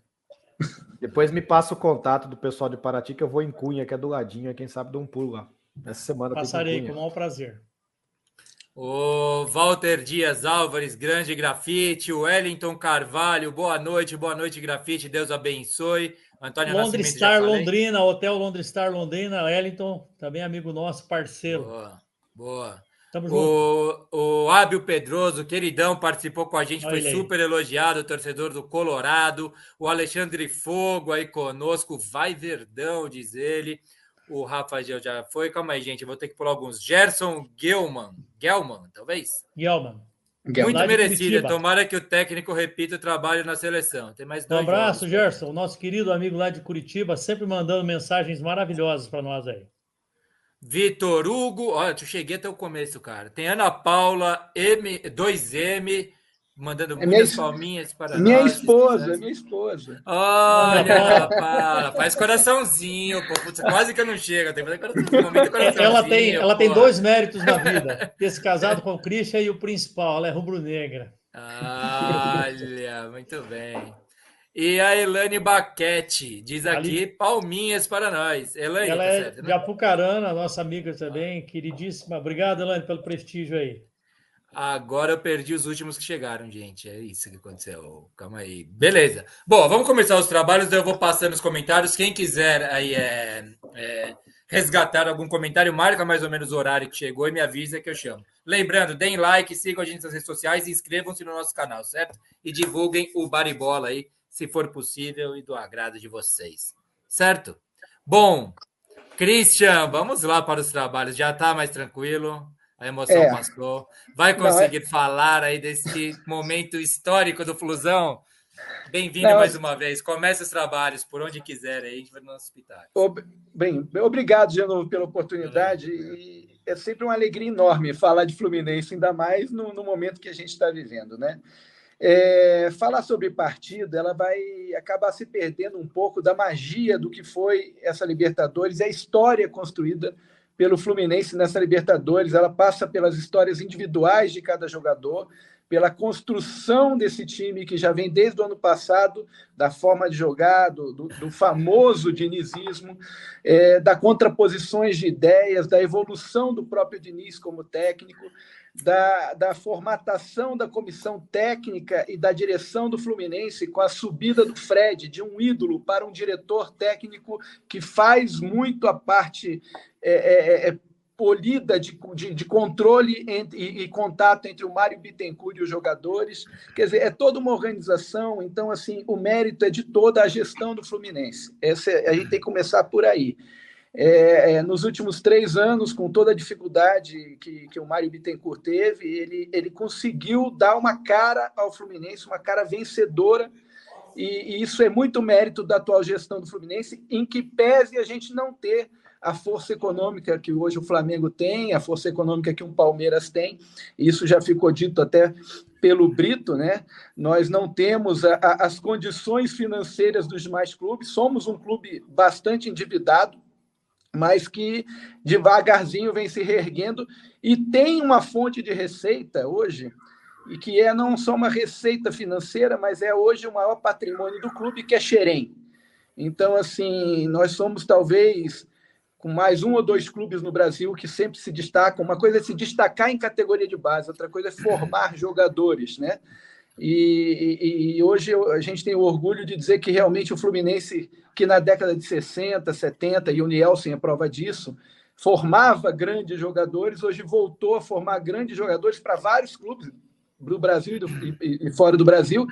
Depois me passa o contato do pessoal de Paraty, que eu vou em Cunha, que é do ladinho, aí quem sabe dou um pulo lá. Essa semana Passarei com o maior prazer. O Walter Dias Álvares, grande grafite. O Wellington Carvalho, boa noite, boa noite, grafite. Deus abençoe. Antônio Londres Star. Londrina, Hotel Londres Star Londrina, Wellington, também amigo nosso, parceiro. Boa, boa. Tamo junto. O, o Ábio Pedroso, queridão, participou com a gente, foi Olha aí. super elogiado, torcedor do Colorado. O Alexandre Fogo aí conosco, vai Verdão, diz ele. O Rafael já foi, calma aí, gente, eu vou ter que pular alguns. Gerson Gelman, Gelman, talvez? Gelman. Muito Lá de merecida. Curitiba. Tomara que o técnico repita o trabalho na seleção. Tem mais Um abraço, jogos. Gerson, o nosso querido amigo lá de Curitiba, sempre mandando mensagens maravilhosas para nós aí. Vitor Hugo, olha, eu cheguei até o começo, cara. Tem Ana Paula, M, 2M, mandando É muitas palminhas para Minha nós. esposa, minha esposa. Olha, Ana Paula, faz coraçãozinho, pô. Putz, quase que eu não chego. Tem que fazer coraçãozinho, Ela tem, ela tem dois méritos na vida: ter se casado com o Christian e o principal, ela é rubro-negra. Olha, muito bem. E a Elane Baquete diz aqui, palminhas para nós. Elane, Ela tá é certo, né? de Apucarana, nossa amiga também, queridíssima. Obrigado, Elane, pelo prestígio aí. Agora eu perdi os últimos que chegaram, gente. É isso que aconteceu. Calma aí. Beleza. Bom, vamos começar os trabalhos. daí Eu vou passando os comentários. Quem quiser aí é, é, resgatar algum comentário, marca mais ou menos o horário que chegou e me avisa que eu chamo. Lembrando, deem like, sigam a gente nas redes sociais e inscrevam-se no nosso canal, certo? E divulguem o Baribola aí, se for possível e do agrado de vocês. Certo? Bom, Christian, vamos lá para os trabalhos. Já está mais tranquilo? A emoção É. passou. Vai Não, é- conseguir falar aí desse momento histórico do Flusão? Bem-vindo mais uma vez. Comece os trabalhos por onde quiser aí, a gente vai no nosso hospital. Ob- Bem, obrigado de novo pela oportunidade. E é sempre uma alegria enorme falar de Fluminense, ainda mais no, no momento que a gente está vivendo, né? É, falar sobre partida, ela vai acabar se perdendo um pouco da magia do que foi essa Libertadores, e a história construída pelo Fluminense nessa Libertadores. Ela passa pelas histórias individuais de cada jogador, pela construção desse time que já vem desde o ano passado, da forma de jogar, do, do, do famoso dinizismo, é, da contraposições de ideias, da evolução do próprio Diniz como técnico, da, da formatação da comissão técnica e da direção do Fluminense com a subida do Fred, de um ídolo para um diretor técnico que faz muito a parte é, é, é, polida de, de, de controle entre, e, e, contato entre o Mário Bittencourt e os jogadores. Quer dizer, é toda uma organização, então, assim, o mérito é de toda a gestão do Fluminense. Essa, é, a gente tem que começar por aí. É, é, nos últimos três anos, com toda a dificuldade que, que o Mário Bittencourt teve, ele, ele conseguiu dar uma cara ao Fluminense, uma cara vencedora, e, e isso é muito mérito da atual gestão do Fluminense, em que pese a gente não ter a força econômica que hoje o Flamengo tem, a força econômica que o Palmeiras tem, isso já ficou dito até pelo Brito, né? Nós não temos a, a, as condições financeiras dos demais clubes, somos um clube bastante endividado, mas que devagarzinho vem se reerguendo e tem uma fonte de receita hoje, e que é não só uma receita financeira, mas é hoje o maior patrimônio do clube, que é Xerém. Então, assim, nós somos talvez com mais um ou dois clubes no Brasil que sempre se destacam. Uma coisa é se destacar em categoria de base, outra coisa é formar jogadores, né? E, e, e, hoje a gente tem o orgulho de dizer que realmente o Fluminense, que na década de 60, 70, e o Nielsen é prova disso, formava grandes jogadores, hoje voltou a formar grandes jogadores para vários clubes do Brasil e, e, fora do Brasil.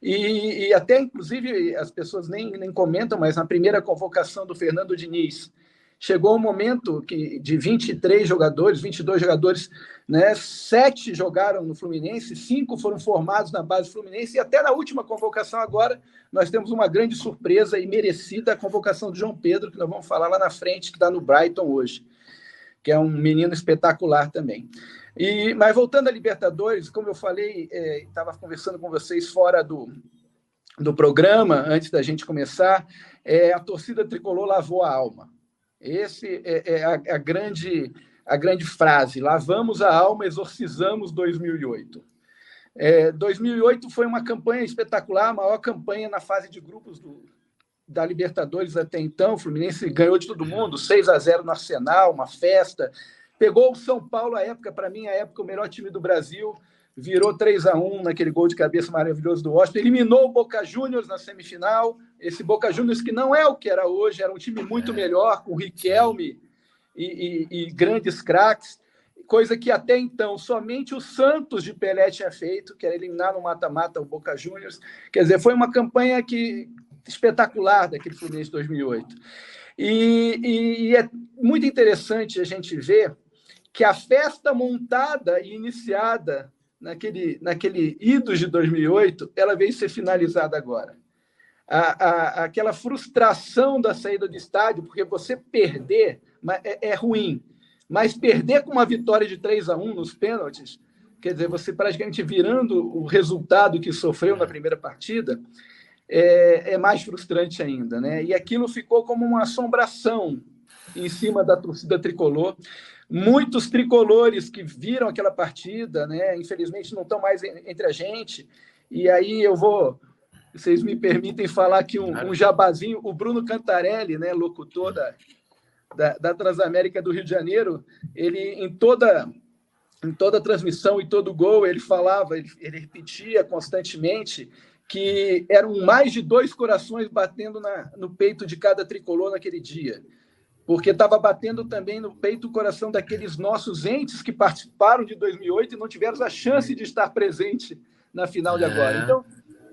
E, até, inclusive, as pessoas nem, nem comentam, mas na primeira convocação do Fernando Diniz, chegou um momento que de 23 jogadores, 22 jogadores, né, sete jogaram no Fluminense, cinco foram formados na base Fluminense, e até na última convocação agora, nós temos uma grande surpresa e merecida a convocação de João Pedro, que nós vamos falar lá na frente, que está no Brighton hoje, que é um menino espetacular também. E, mas voltando à Libertadores, como eu falei, estava é, conversando com vocês fora do, do programa, antes da gente começar, é, a torcida tricolor lavou a alma. Esse é, é a, a, grande, a grande frase. Lavamos a alma, exorcizamos 2008. É, 2008 foi uma campanha espetacular, a maior campanha na fase de grupos do, da Libertadores até então. O Fluminense ganhou de todo mundo, 6 a 0 no Arsenal, uma festa. Pegou o São Paulo à época, para mim, a época, o melhor time do Brasil. Virou 3 a 1 naquele gol de cabeça maravilhoso do Washington. Eliminou o Boca Juniors na semifinal. Esse Boca Juniors que não é o que era hoje, era um time muito é. melhor, com Riquelme e, e, e grandes craques coisa que até então somente o Santos de Pelé tinha feito, que era eliminar no mata-mata o Boca Juniors. Quer dizer, foi uma campanha que espetacular daquele Fluminense 2008. E, e, e, é muito interessante a gente ver que a festa montada e iniciada naquele, naquele Idos de 2008, ela veio ser finalizada agora. A, a, aquela frustração da saída do estádio, porque você perder é, é ruim, mas perder com uma vitória de 3 a 1 nos pênaltis, quer dizer, você praticamente virando o resultado que sofreu na primeira partida, é, é mais frustrante ainda. Né? E aquilo ficou como uma assombração em cima da torcida tricolor muitos tricolores que viram aquela partida, né? Infelizmente não estão mais entre a gente. E aí eu vou, vocês me permitem falar aqui um, um jabazinho. O Bruno Cantarelli, né, locutor da, da, da, Transamérica do Rio de Janeiro, ele em toda em toda transmissão e todo gol ele falava, ele, ele repetia constantemente que eram mais de dois corações batendo na, no peito de cada tricolor naquele dia porque estava batendo também no peito o coração daqueles nossos entes que participaram de 2008 e não tiveram a chance de estar presente na final de agora. É. Então,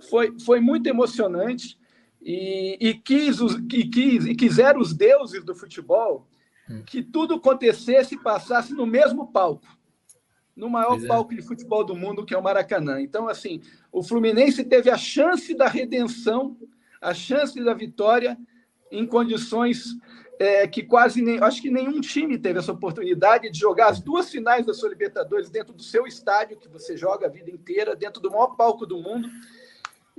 foi, foi muito emocionante e, e, quis os, e, quis, e quiseram os deuses do futebol hum. que tudo acontecesse e passasse no mesmo palco, no maior é. palco de futebol do mundo, que é o Maracanã. Então, assim, o Fluminense teve a chance da redenção, a chance da vitória em condições é, que quase nem, acho que nenhum time teve essa oportunidade de jogar as duas finais da sua Libertadores dentro do seu estádio, que você joga a vida inteira, dentro do maior palco do mundo.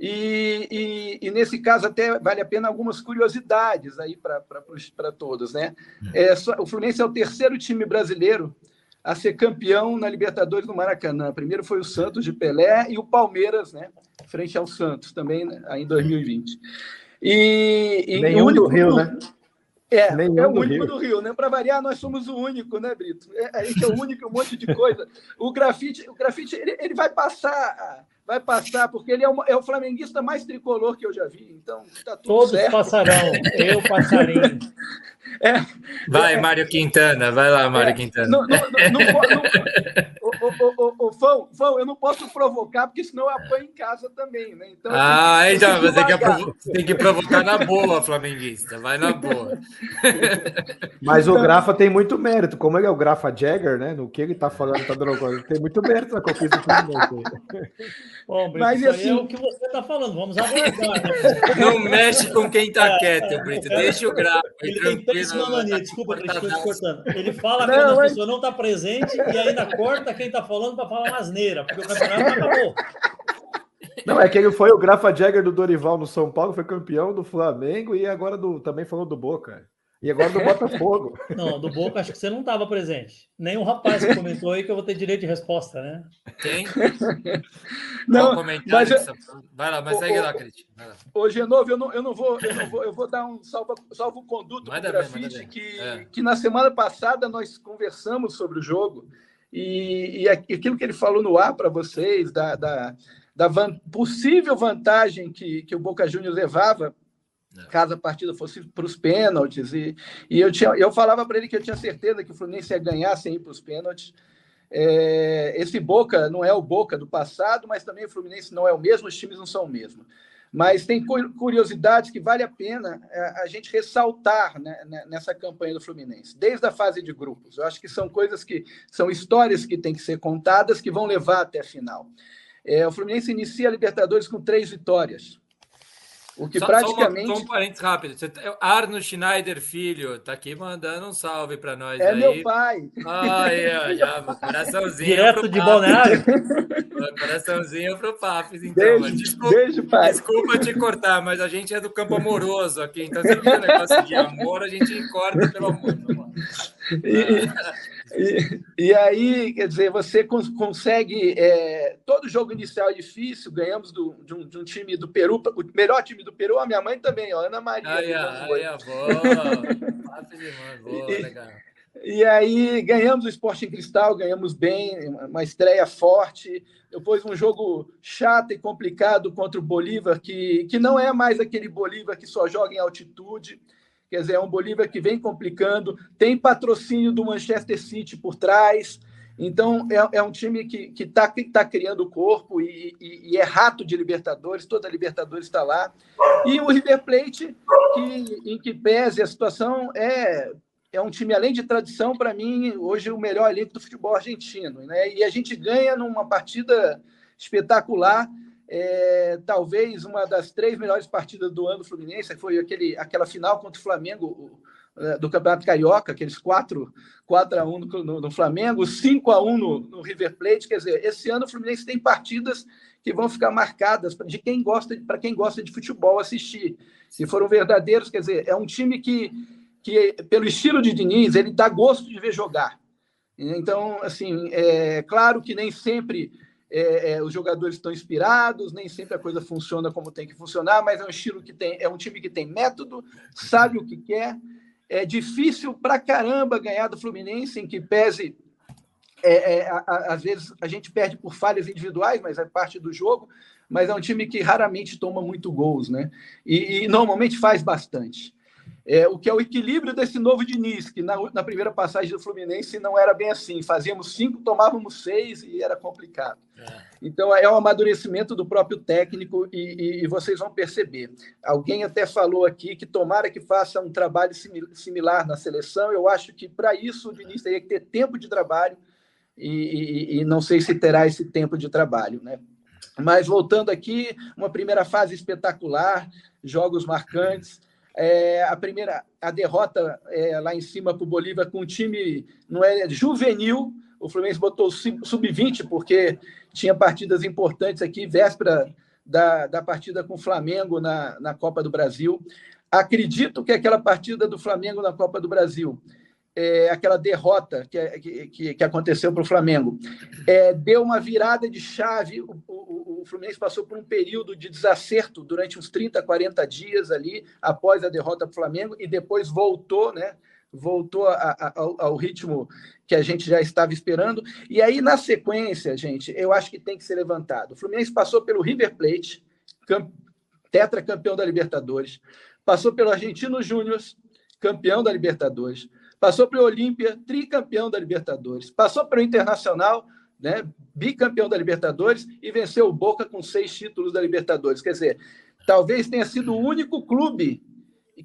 E, e, e nesse caso até vale a pena algumas curiosidades aí para todos, né? É, só, o Fluminense é o terceiro time brasileiro a ser campeão na Libertadores do Maracanã. Primeiro foi o Santos de Pelé e o Palmeiras, né? Frente ao Santos também, né? aí em 2020. E, e Nenhum do Rio, né? É, é o único Rio. do Rio, né? Para variar, nós somos o único, né, Brito? É, a gente é o único, um monte de coisa. O grafite, o grafite ele, ele vai passar, vai passar, porque ele é, uma, é, o flamenguista mais tricolor que eu já vi. Então, tá tudo Todos certo. passarão, eu [LAUGHS] passarei. É, vai, Mário Quintana, vai lá, Mário é, Quintana. Não, não, não, [LAUGHS] Fão, Fão, eu não posso provocar, porque senão eu apanho em casa também, né? Então, ah, então, você tem que, tem que provocar na boa, flamenguista, vai na boa. [LAUGHS] Mas então, o Grafa tem muito mérito, como ele é o Grafa Jagger, né? No que ele tá falando, tá coisa, tem muito mérito na conquista do Fluminense. Bom, Brito, Mas assim, é o que você tá falando, vamos aguardar. Né? Não mexe com quem tá quieto, Brito, deixa o Grafa. Tem péssima mania, desculpa, Brito, estou te cortando. Ele fala não, quando a pessoa não tá presente e ainda corta quem tá falando para falar uma asneira, porque o campeonato acabou. Não, é que ele foi o Grafa Jagger do Dorival no São Paulo, foi campeão do Flamengo e agora do, também falou do Boca. E agora do Botafogo. [LAUGHS] Não, do Boca acho que você não estava presente. Nem o rapaz que comentou aí que eu vou ter direito de resposta, né? Quem? Não, comentário mas eu- Vai lá, mas segue ô, lá, Cris. Ô, Genovo, eu não, eu não vou, eu não vou, eu vou dar um salva, salvo-conduto para Manda o bem, grafite, que, É. que na semana passada nós conversamos sobre o jogo e, e aquilo que ele falou no ar para vocês, da, da, da van- possível vantagem que, que o Boca Juniors levava. Caso a partida fosse para os pênaltis. E, e eu, tinha, eu falava para ele que eu tinha certeza que o Fluminense ia ganhar sem ir para os pênaltis. É, esse Boca não é o Boca do passado, mas também o Fluminense não é o mesmo, os times não são o mesmo. Mas tem cu- curiosidades que vale a pena é, a gente ressaltar né, né, nessa campanha do Fluminense, desde a fase de grupos. Eu acho que são coisas que são histórias que têm que ser contadas, que vão levar até a final. É, o Fluminense inicia a Libertadores com três vitórias. O que Só- só uma- praticamente. Só, um parênteses rápido. Você tá- Arno Schneider Filho tá aqui mandando um salve para nós É aí. meu pai. Ai, ai, ai, coraçãozinho. [LAUGHS] Direto de. Balneário. Coraçãozinho pro Papis, então. Beijo, Mas desculpa, beijo, pai. desculpa te cortar, mas a gente é do campo amoroso aqui. Então, se viu o negócio de amor, a gente corta pelo amor. E, e- e aí, quer dizer, você cons- consegue. é, todo jogo inicial é difícil, ganhamos do- de, um, de um time do Peru, o melhor time do Peru, a minha mãe também, ó, Ana Maria. Ai, ai, avó. [LAUGHS] Boa, E- legal. E aí ganhamos o Sporting Cristal, ganhamos bem, uma estreia forte. Depois um jogo chato e complicado contra o Bolívar, que, que não é mais aquele Bolívar que só joga em altitude. Quer dizer, é um Bolívar que vem complicando, tem patrocínio do Manchester City por trás. Então, é, é um time que está que tá criando corpo e, e- e é rato de Libertadores, toda a Libertadores está lá. E o River Plate, que, em que pese a situação, é, é um time, além de tradição, para mim, hoje o melhor elenco do futebol argentino. Né? E a gente ganha numa partida espetacular, é, talvez uma das três melhores partidas do ano do Fluminense, foi aquele, aquela final contra o Flamengo é, do Campeonato Carioca, aqueles 4, 4 a 1 no, no, no Flamengo, 5 a 1 no, no River Plate. Quer dizer, esse ano o Fluminense tem partidas que vão ficar marcadas de quem gosta para quem gosta de futebol assistir. Se foram verdadeiros, quer dizer, é um time que, que pelo estilo de Diniz, ele dá gosto de ver jogar. Então, assim, é claro que nem sempre é, é, os jogadores estão inspirados, nem sempre a coisa funciona como tem que funcionar, mas é um estilo que tem, é um time que tem método, sabe o que quer. É difícil pra caramba ganhar do Fluminense, em que pese é, é, a- a- às vezes a gente perde por falhas individuais, mas é parte do jogo. Mas é um time que raramente toma muito gols, né? E, e normalmente faz bastante. É, o que é o equilíbrio desse novo Diniz, que na, na primeira passagem do Fluminense não era bem assim. Fazíamos cinco, tomávamos seis e era complicado. Então é um amadurecimento do próprio técnico e, e- e vocês vão perceber. Alguém até falou aqui que tomara que faça um trabalho simi- similar na seleção. Eu acho que para isso o Diniz teria que ter tempo de trabalho e, e- e não sei se terá esse tempo de trabalho, né? Mas voltando aqui, uma primeira fase espetacular, jogos marcantes. É, a primeira, a derrota é, lá em cima para o Bolívar com um time não é juvenil. O Fluminense botou o sub-20 porque tinha partidas importantes aqui, véspera da, da partida com o Flamengo na, na Copa do Brasil. Acredito que aquela partida do Flamengo na Copa do Brasil, é, aquela derrota que, que, que aconteceu para o Flamengo, é, deu uma virada de chave. O, o, o Fluminense passou por um período de desacerto durante uns 30, 40 dias ali, após a derrota para o Flamengo, e depois voltou, né? Voltou a, a, ao, ao ritmo que a gente já estava esperando. E aí, na sequência, gente, eu acho que tem que ser levantado. O Fluminense passou pelo River Plate, camp... tetracampeão da Libertadores, passou pelo Argentino Júnior, campeão da Libertadores, passou pelo Olímpia, tricampeão da Libertadores, passou pelo Internacional, né, bicampeão da Libertadores, e venceu o Boca com seis títulos da Libertadores. Quer dizer, talvez tenha sido o único clube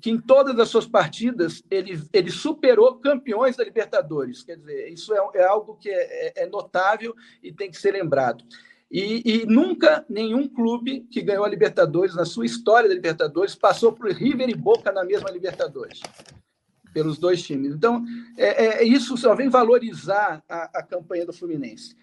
que em todas as suas partidas ele, ele superou campeões da Libertadores. Quer dizer, isso é, é algo que é, é, notável e tem que ser lembrado. E, e, nunca nenhum clube que ganhou a Libertadores, na sua história da Libertadores, passou por River e Boca na mesma Libertadores, pelos dois times. Então, é, é isso só vem valorizar a, a campanha do Fluminense.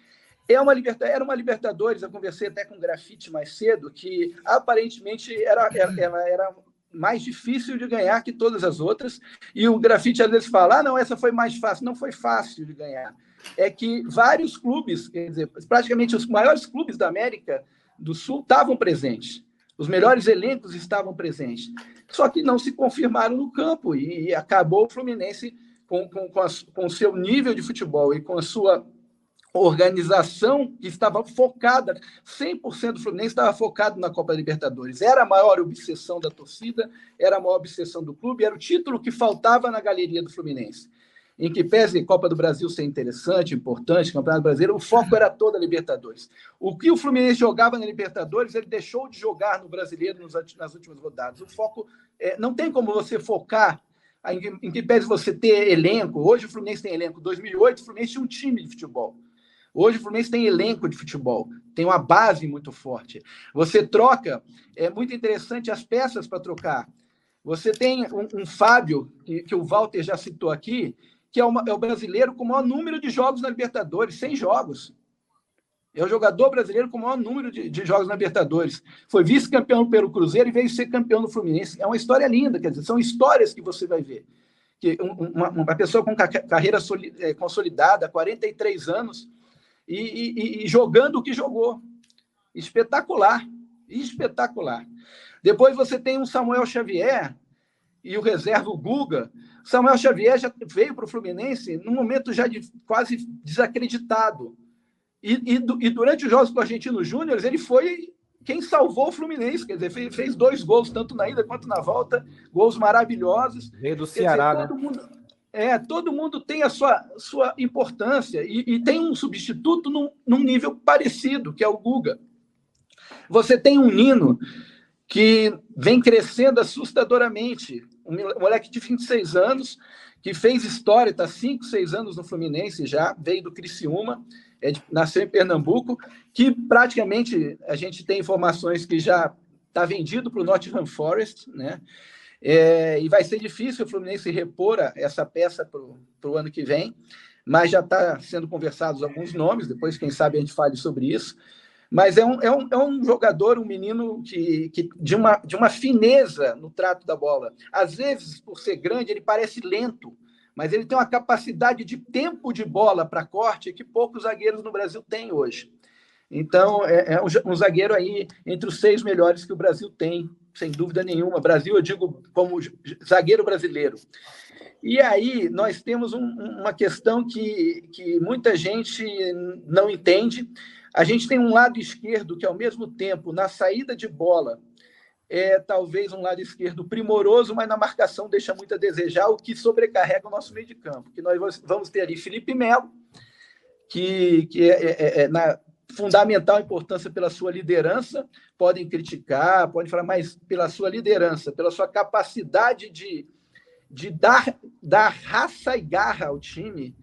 É uma liberta... Era uma Libertadores, eu conversei até com o Grafite mais cedo, que aparentemente era, era, ela era mais difícil de ganhar que todas as outras. E o grafite às vezes fala: ah, não, essa foi mais fácil. Não foi fácil de ganhar. É que vários clubes, quer dizer, praticamente os maiores clubes da América do Sul estavam presentes. Os melhores elencos estavam presentes. Só que não se confirmaram no campo. E, acabou o Fluminense com, com, com, com o seu nível de futebol e com a sua organização que estava focada, 100% do Fluminense estava focado na Copa Libertadores. Era a maior obsessão da torcida, era a maior obsessão do clube, era o título que faltava na galeria do Fluminense. Em que pese Copa do Brasil ser interessante, importante, Campeonato Brasileiro, o foco era toda a Libertadores. O que o Fluminense jogava na Libertadores, ele deixou de jogar no Brasileiro nas últimas rodadas. O foco é, não tem como você focar em, em que pese você ter elenco. Hoje o Fluminense tem elenco. Em 2008 o Fluminense tinha um time de futebol. Hoje o Fluminense tem elenco de futebol, tem uma base muito forte. Você troca, é muito interessante as peças para trocar. Você tem um, um Fábio, que, que, o Walter já citou aqui, que é, uma, é o brasileiro com o maior número de jogos na Libertadores, 100 jogos. É o jogador brasileiro com o maior número de, de jogos na Libertadores. Foi vice-campeão pelo Cruzeiro e veio ser campeão do Fluminense. É uma história linda, quer dizer, são histórias que você vai ver. Que uma, uma pessoa com carreira é, consolidada, 43 anos, e, e, e jogando o que jogou. Espetacular, espetacular. Depois você tem um Samuel Xavier e o reserva o Guga. Samuel Xavier já veio para o Fluminense num momento já de quase desacreditado. E, e, e durante os jogos com o Argentino Júnior, ele foi quem salvou o Fluminense, quer dizer, fez, fez, dois gols, tanto na ida quanto na volta, gols maravilhosos. Veio do Ceará, dizer, todo né? Mundo, é, todo mundo tem a sua, sua importância e, e tem um substituto num, num, nível parecido, que é o Guga. Você tem um Nino que vem crescendo assustadoramente, um moleque de 26 anos, que fez história, está 5, 6 anos no Fluminense já, veio do Criciúma, é de, nasceu em Pernambuco, que praticamente a gente tem informações que já está vendido para o Nottingham Forest, né? É, e vai ser difícil o Fluminense repor essa peça para o ano que vem, mas já está sendo conversados alguns nomes, depois, quem sabe, a gente fale sobre isso. Mas é um, é um, é um jogador, um menino que, que de, uma, de uma fineza no trato da bola. Às vezes, por ser grande, ele parece lento, mas ele tem uma capacidade de tempo de bola para corte que poucos zagueiros no Brasil têm hoje. Então, é, é um, um zagueiro aí entre os seis melhores que o Brasil tem sem dúvida nenhuma. Brasil, eu digo como zagueiro brasileiro. E aí nós temos um, uma questão que, que muita gente não entende. A gente tem um lado esquerdo que, ao mesmo tempo, na saída de bola, é talvez um lado esquerdo primoroso, mas na marcação deixa muito a desejar, o que sobrecarrega o nosso meio de campo. Que nós vamos ter ali Felipe Melo, que, que é, é, é na, fundamental importância pela sua liderança, podem criticar, podem falar, mas pela sua liderança, pela sua capacidade de, de dar, dar raça e garra ao time,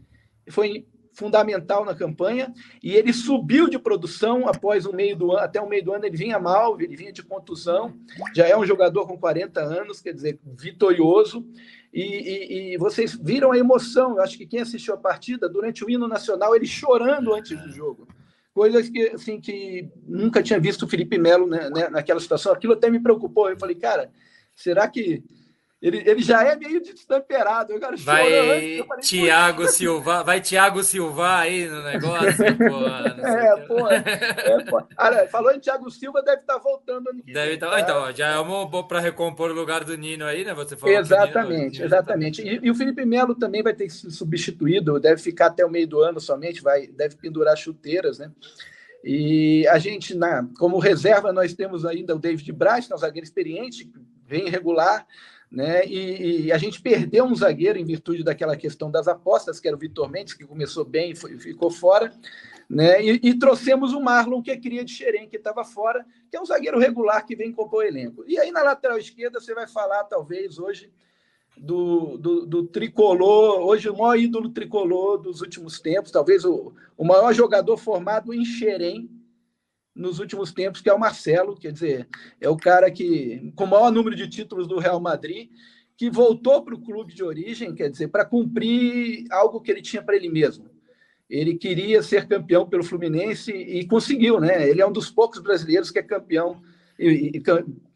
foi fundamental na campanha e ele subiu de produção após o meio do ano, até o meio do ano ele vinha mal, ele vinha de contusão, já é um jogador com 40 anos, quer dizer, vitorioso. E, e, e vocês viram a emoção, eu acho que quem assistiu a partida, durante o hino nacional, ele chorando antes do jogo coisas que, assim, que nunca tinha visto o Felipe Melo né, né, naquela situação. Aquilo até me preocupou. Eu falei, cara, será que ele, ele já é meio destemperado. Agora, vai Tiago Silva, vai Tiago Silva aí no negócio, [LAUGHS] pô. É, pô, é, pô. Olha, falou em Tiago Silva, deve estar tá voltando ano que deve tá, Então, já é uma boa para recompor o lugar do Nino aí, né? Você falou Exatamente, Nino, exatamente. E, e, o Felipe Melo também vai ter que ser substituído, deve ficar até o meio do ano somente, vai, deve pendurar chuteiras, né? E a gente, na, como reserva, nós temos ainda o David Braz, que é um zagueiro experiente, vem regular né? E, e, a gente perdeu um zagueiro em virtude daquela questão das apostas, que era o Vitor Mendes, que começou bem e foi, ficou fora. Né? E, e, trouxemos o Marlon, que é cria de Xerém, que estava fora, que é um zagueiro regular que vem compor o elenco. E aí na lateral esquerda você vai falar, talvez, hoje, do, do, do, tricolor, hoje o maior ídolo tricolor dos últimos tempos, talvez o, o maior jogador formado em Xerém, nos últimos tempos, que é o Marcelo, quer dizer, é o cara que, com o maior número de títulos do Real Madrid, que voltou para o clube de origem, quer dizer, para cumprir algo que ele tinha para ele mesmo. Ele queria ser campeão pelo Fluminense e conseguiu, né? Ele é um dos poucos brasileiros que é campeão e, e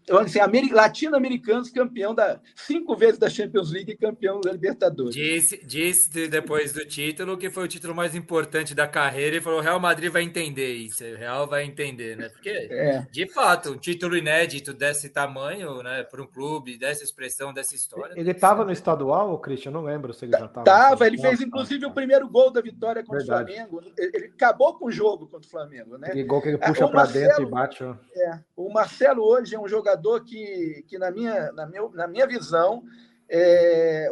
assim, latino-americanos campeão da cinco vezes da Champions League e campeão da Libertadores. Disse, disse depois do título que foi o título mais importante da carreira e falou: o Real Madrid vai entender isso, o Real vai entender, né? Porque, é. de fato, um título inédito desse tamanho, né, para um clube, dessa expressão, dessa história. Ele estava no estadual, o Christian? Eu não lembro se ele já estava. Tava, ele fez inclusive o primeiro gol da vitória contra Verdade. o Flamengo. Ele acabou com o jogo contra o Flamengo, né? Aquele gol que ele puxa para dentro e bate. Ó. É, o Marcelo hoje é um jogador jogador que, que na, minha, na, meu, na minha visão, é,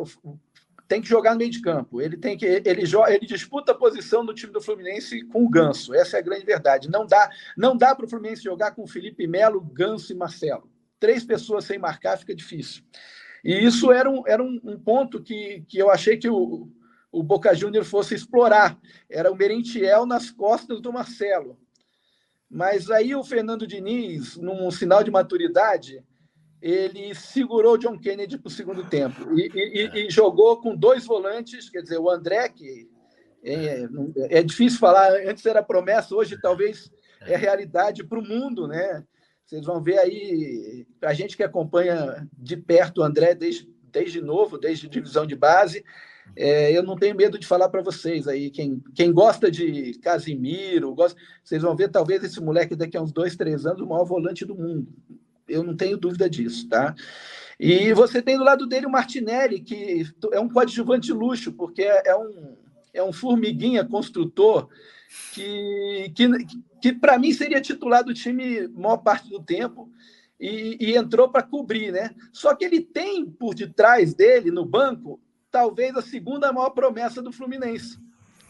tem que jogar no meio de campo. Ele tem que ele, ele disputa a posição do time do Fluminense com o Ganso. Essa é a grande verdade. Não dá não dá para o Fluminense jogar com Felipe Melo, Ganso e Marcelo. Três pessoas sem marcar fica difícil. E isso era um, era um, um ponto que, que eu achei que o, o Boca Júnior fosse explorar. Era o Merentiel nas costas do Marcelo. Mas aí o Fernando Diniz, num sinal de maturidade, ele segurou o John Kennedy para o segundo tempo. E, e, e, jogou com dois volantes, quer dizer, o André, que é, é. difícil falar, antes era promessa, hoje talvez é. realidade para o mundo, né? Vocês vão ver aí, a gente que acompanha de perto o André desde, desde novo, desde divisão de base, é, eu não tenho medo de falar para vocês aí, quem, quem gosta de Casimiro, gosta, vocês vão ver talvez esse moleque daqui a uns dois, três anos, o maior volante do mundo. Eu não tenho dúvida disso, tá? E você tem do lado dele o Martinelli, que é um coadjuvante luxo, porque é, é um, é um formiguinha construtor que, que, que para mim seria titular do time maior parte do tempo. E, e entrou para cobrir, né? Só que ele tem por detrás dele, no banco, talvez a segunda maior promessa do Fluminense,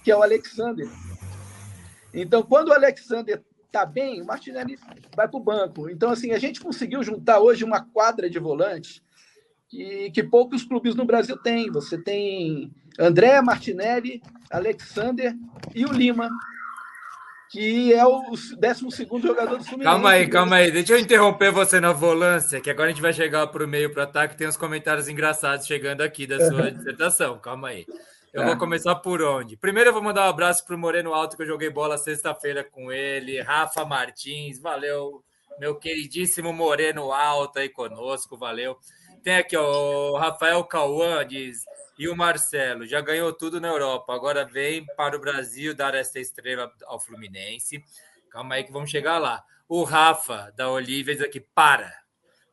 que é o Alexander. Então, quando o Alexander está bem, o Martinelli vai para o banco. Então, assim, a gente conseguiu juntar hoje uma quadra de volantes que, que poucos clubes no Brasil têm. Você tem André Martinelli, Alexander e o Lima, que é o 12 jogador do Fluminense. Calma aí, calma aí. Deixa eu interromper você na volância, que agora a gente vai chegar para o meio para ataque. Tem uns comentários engraçados chegando aqui da sua dissertação. Calma aí. Eu vou começar por onde? Primeiro eu vou mandar um abraço para o Moreno Alto, que eu joguei bola sexta-feira com ele. Rafa Martins, valeu. Meu queridíssimo Moreno Alto aí conosco, valeu. Tem aqui ó, o Rafael Cauã, diz e o Marcelo já ganhou tudo na Europa, agora vem para o Brasil dar essa estrela ao Fluminense. Calma aí que vamos chegar lá. O Rafa da Olívia diz aqui: para.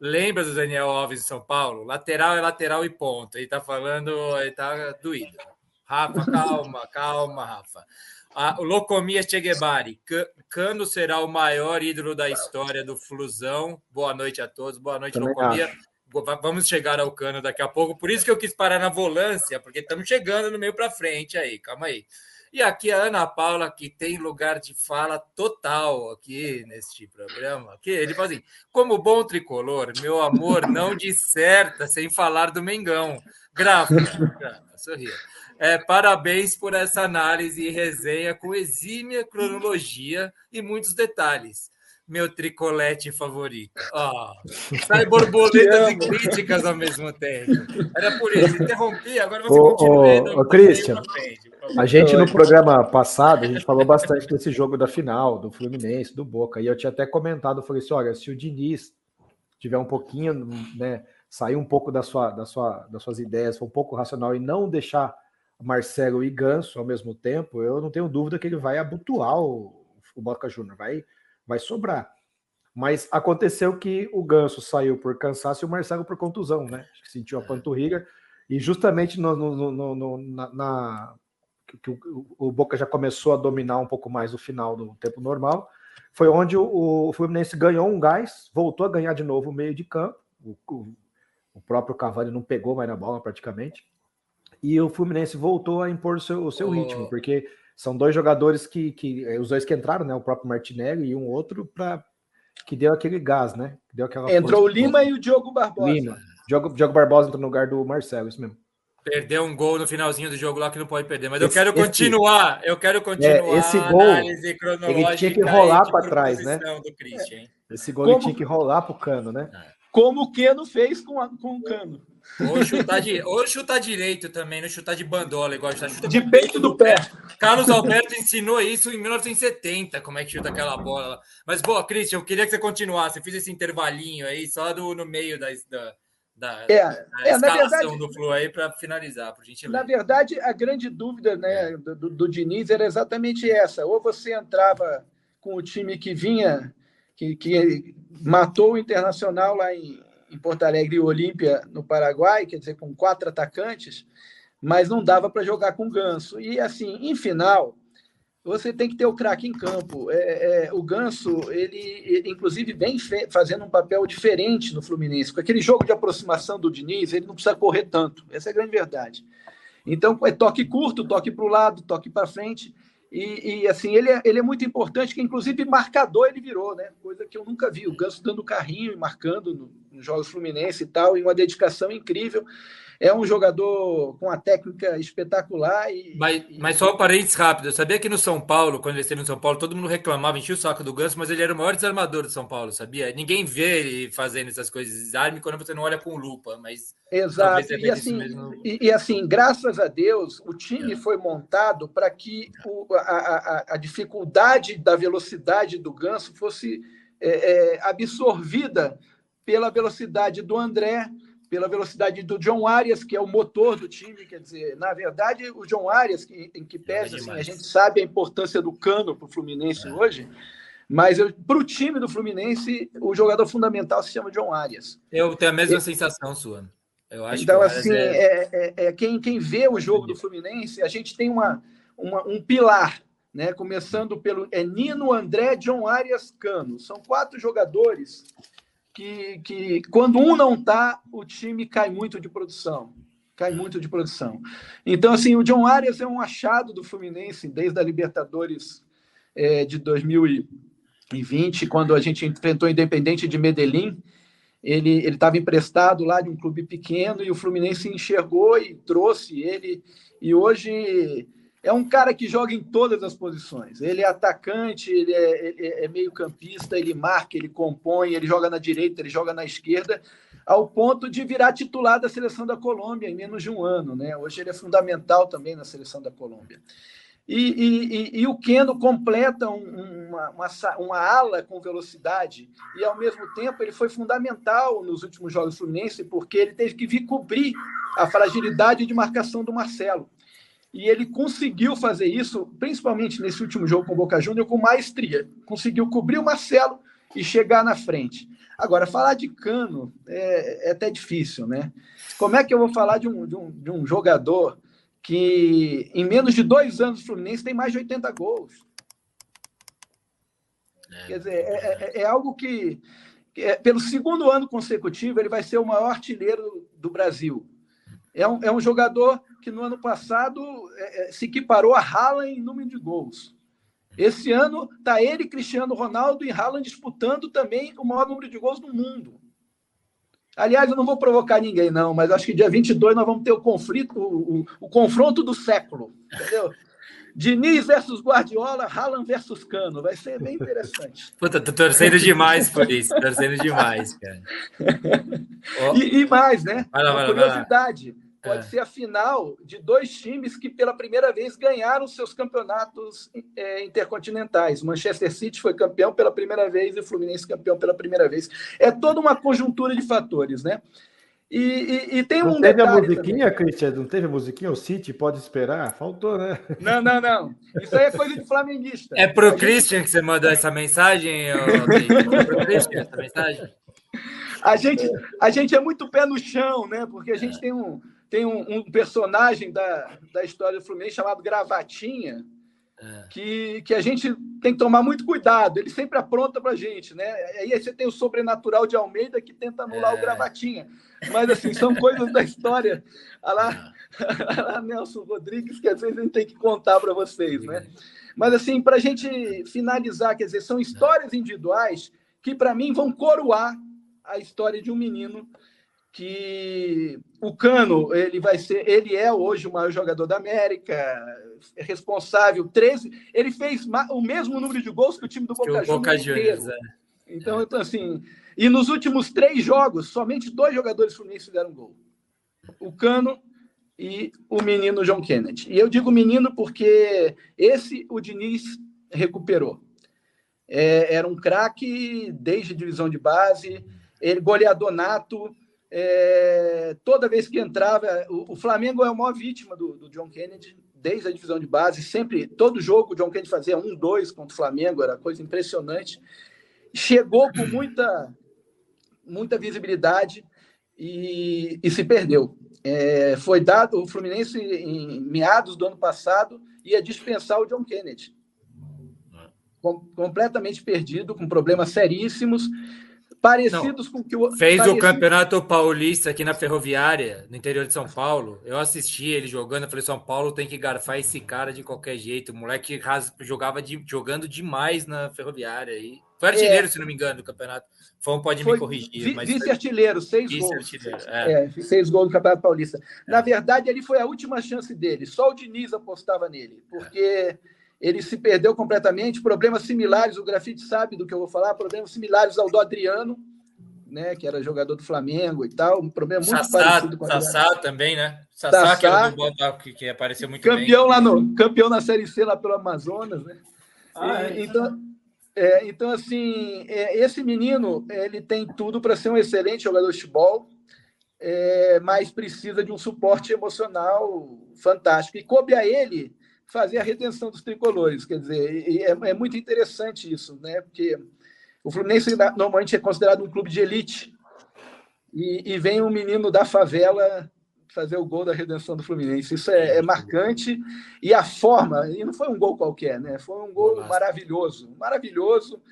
Lembra do Daniel Alves em São Paulo? Lateral é lateral e ponto. Ele tá falando, ele tá doído. Rafa, calma, calma, Rafa. O Locomia Cheguebari, Cano será o maior ídolo da história do Flusão. Boa noite a todos, boa noite, Também Locomia. Acho. Vamos chegar ao cano daqui a pouco. Por isso que eu quis parar na volância, porque estamos chegando no meio para frente aí. Calma aí. E aqui a Ana Paula, que tem lugar de fala total aqui neste programa. Que ele fala assim: como bom tricolor, meu amor não disserta sem falar do Mengão. Gráfica, sorria. É, parabéns por essa análise e resenha com exímia cronologia e muitos detalhes meu tricolete favorito. Oh, [LAUGHS] sai borboletas e críticas ao mesmo tempo. Era por isso. Interrompi, agora você continua. Ô, Christian, a gente no programa passado, a gente falou bastante desse jogo da final, do Fluminense, do Boca. E eu tinha até comentado, falei assim, olha, se o Diniz tiver um pouquinho, né, sair um pouco da sua, da sua, das suas ideias, for um pouco racional e não deixar Marcelo e Ganso ao mesmo tempo, eu não tenho dúvida que ele vai abotoar o, o Boca Júnior, vai vai sobrar. Mas aconteceu que o Ganso saiu por cansaço e o Marcelo por contusão, né? Acho que sentiu a é. panturrilha. E justamente no, no, no, no na, na, que o, o, Boca já começou a dominar um pouco mais o final do tempo normal, foi onde o, o Fluminense ganhou um gás, voltou a ganhar de novo o meio de campo. O, o, o próprio Cavani não pegou mais na bola praticamente. E o Fluminense voltou a impor o seu, o seu ritmo, porque são dois jogadores que, que eh, os dois que entraram, né? O próprio Martinelli e um outro para que deu aquele gás, né? Deu aquela Entrou o Lima e o Diogo Barbosa. Lima. Diogo, Diogo Barbosa entrou no lugar do Marcelo, isso mesmo. Perdeu um gol no finalzinho do jogo lá que não pode perder, mas esse, eu quero continuar, esse, eu quero continuar é, esse gol, ele tinha que rolar para trás, né? Esse gol Como... ele tinha que rolar para o Cano, né? Como o Keno fez com, a, com o Cano. Ou chutar, de, ou chutar direito também, não chutar de bandola, igual chutar, chuta De peito do pé. Carlos Alberto ensinou isso em 1970, como é que chuta aquela bola. Mas, boa, Christian, eu queria que você continuasse. Eu fiz esse intervalinho aí, só do, no meio da, da, da, É, da é, escalação verdade- do Flu aí para finalizar, por gentileza. Na verdade, a grande dúvida né, do, do- do Diniz era exatamente essa. Ou você entrava com o time que vinha, que, que matou o Internacional lá em, em Porto Alegre e Olímpia, no Paraguai, quer dizer, com quatro atacantes, mas não dava para jogar com Ganso. E, assim, em final, você tem que ter o craque em campo. É, é, o Ganso, ele, inclusive, vem fazendo um papel diferente no Fluminense. Com aquele jogo de aproximação do Diniz, ele não precisa correr tanto. Essa é a grande verdade. Então, é toque curto, toque para o lado, toque para frente. E, e, assim, ele é, ele é muito importante, que inclusive marcador ele virou, né? Coisa que eu nunca vi. O Ganso dando carrinho e marcando no- nos jogos Fluminense e tal, e uma dedicação incrível. É um jogador com uma técnica espetacular e, Mas, mas só um parênteses rápido. Eu sabia que no São Paulo, quando ele esteve no São Paulo, todo mundo reclamava, enchia o saco do Ganso, mas ele era o maior desarmador do São Paulo, sabia? Ninguém vê ele fazendo essas coisas de desarme quando você não olha com lupa, mas Exato. você E assim, mesmo. e, e, assim, graças a Deus, o time foi montado para que o- a, a- a dificuldade da velocidade do Ganso fosse é, é, absorvida pela velocidade do André, pela velocidade do John Arias, que é o motor do time. Quer dizer, na verdade, o John Arias, que, em que pese, assim, a gente sabe a importância do cano para o Fluminense hoje, mas para o time do Fluminense, o jogador fundamental se chama John Arias. Eu tenho a mesma sensação sua. Eu acho Então, assim, é- é, é- é quem, quem vê o jogo do Fluminense, a gente tem uma, uma- um pilar, né? Começando pelo é Nino, André, John Arias, Cano. São quatro jogadores que, que quando um não está, o time cai muito de produção. Cai muito de produção. Então, assim, o John Arias é um achado do Fluminense desde a Libertadores eh, de 2020, quando a gente enfrentou o Independente de Medellín. Ele estava emprestado lá de um clube pequeno e o Fluminense enxergou e trouxe ele. E hoje é um cara que joga em todas as posições. Ele é atacante, ele é, ele é meio-campista, ele marca, ele compõe, ele joga na direita, ele joga na esquerda, ao ponto de virar titular da seleção da Colômbia em menos de um ano. Né? Hoje ele é fundamental também na seleção da Colômbia. E, e- e- e o Keno completa um- uma, uma uma ala com velocidade, e ao mesmo tempo ele foi fundamental nos últimos jogos Fluminense, porque ele teve que vir cobrir a fragilidade de marcação do Marcelo. E ele conseguiu fazer isso, principalmente nesse último jogo com o Boca Júnior, com maestria. Conseguiu cobrir o Marcelo e chegar na frente. Agora, falar de Cano é, é até difícil, né? Como é que eu vou falar de um, de um, de um jogador que, em menos de dois anos, o Fluminense tem mais de 80 gols? Quer dizer, é, é- é algo que, é- pelo segundo ano consecutivo, ele vai ser o maior artilheiro do Brasil. É um, é um jogador que no ano passado é, é, se equiparou a Haaland em número de gols. Esse ano está ele, Cristiano Ronaldo e Haaland disputando também o maior número de gols do mundo. Aliás, eu não vou provocar ninguém, não, mas acho que dia 22 nós vamos ter o conflito, o, o- o confronto do século. Entendeu? Diniz versus Guardiola, Haaland versus Cano. Vai ser bem interessante. Puta, tô torcendo demais por isso, torcendo demais, cara. [LAUGHS] Ó, E, e mais, né? Vai lá, vai lá, vai lá. Pode É. ser a final de dois times que pela primeira vez ganharam seus campeonatos é, intercontinentais. Manchester City foi campeão pela primeira vez e o Fluminense campeão pela primeira vez. É toda uma conjuntura de fatores, né? E, e- e tem Não um teve a musiquinha, Christian? Não teve a musiquinha? O City pode esperar? Faltou, né? também. Não, não, não. Isso aí é coisa de flamenguista. É pro Christian que você mandou essa mensagem? Kate? É pro Christian essa mensagem? A gente, a gente é muito pé no chão, né? Porque a gente tem um, tem um, um personagem da, da história do Fluminense chamado Gravatinha, que, que a gente tem que tomar muito cuidado. Ele sempre apronta pra gente, né? Aí você tem o sobrenatural de Almeida que tenta anular o Gravatinha. Mas, assim, são coisas da história. [LAUGHS] Olha lá, olha lá Nelson Rodrigues, que às vezes a gente tem que contar para vocês, né? Mas, assim, para a gente finalizar, quer dizer, são histórias individuais que, para mim, vão coroar a história de um menino que o Cano, ele vai ser, ele é hoje o maior jogador da América, é responsável 13, ele fez o mesmo número de gols que o time do Boca Boca Juniors Juniors, inteiro. é. Então, então, assim, e nos últimos três jogos, somente dois jogadores fluminenses fizeram gol. o Cano e o menino John Kennedy. E eu digo menino porque esse o Diniz recuperou. É, era um craque desde divisão de base, ele goleador nato. É, toda vez que entrava, o, o, Flamengo é a maior vítima do, do, John Kennedy desde a divisão de base. Sempre, todo jogo, o John Kennedy fazia um, dois contra o Flamengo, era coisa impressionante. Chegou com muita, muita visibilidade e, e se perdeu. É, foi dado o Fluminense em meados do ano passado ia dispensar o John Kennedy com, completamente perdido, com problemas seríssimos, parecidos Não, com que o. Fez parecido... o Campeonato Paulista aqui na Ferroviária, no interior de São Paulo. Eu assisti ele jogando, eu falei: São Paulo tem que garfar esse cara de qualquer jeito. O moleque jogava de, jogando demais na Ferroviária. E foi artilheiro, é, se não me engano, do campeonato. Fão pode me corrigir. Vice-artilheiro, seis vice gols. É. É, seis gols no Campeonato Paulista. Na é. verdade, ele foi a última chance dele. Só o Diniz apostava nele, porque ele se perdeu completamente. Problemas similares, o Grafite sabe do que eu vou falar, problemas similares ao do Adriano, né, que era jogador do Flamengo e tal, um problema muito Sassá, parecido com o Sassá também, né? Sassá, Sassá que era do Botafogo, que, que apareceu muito campeão bem. Lá no, campeão na Série C lá pelo Amazonas, né? Ah, e, é. Então, é, então, assim, é, esse menino, ele tem tudo para ser um excelente jogador de futebol, é, mas precisa de um suporte emocional fantástico. E coube a ele fazer a retenção dos tricolores. Quer dizer, é, é, muito interessante isso, né? Porque o Fluminense normalmente é considerado um clube de elite e, e vem um menino da favela fazer o gol da redenção do Fluminense. Isso é, é, marcante e a forma, e não foi um gol qualquer, né? Foi um gol maravilhoso, maravilhoso.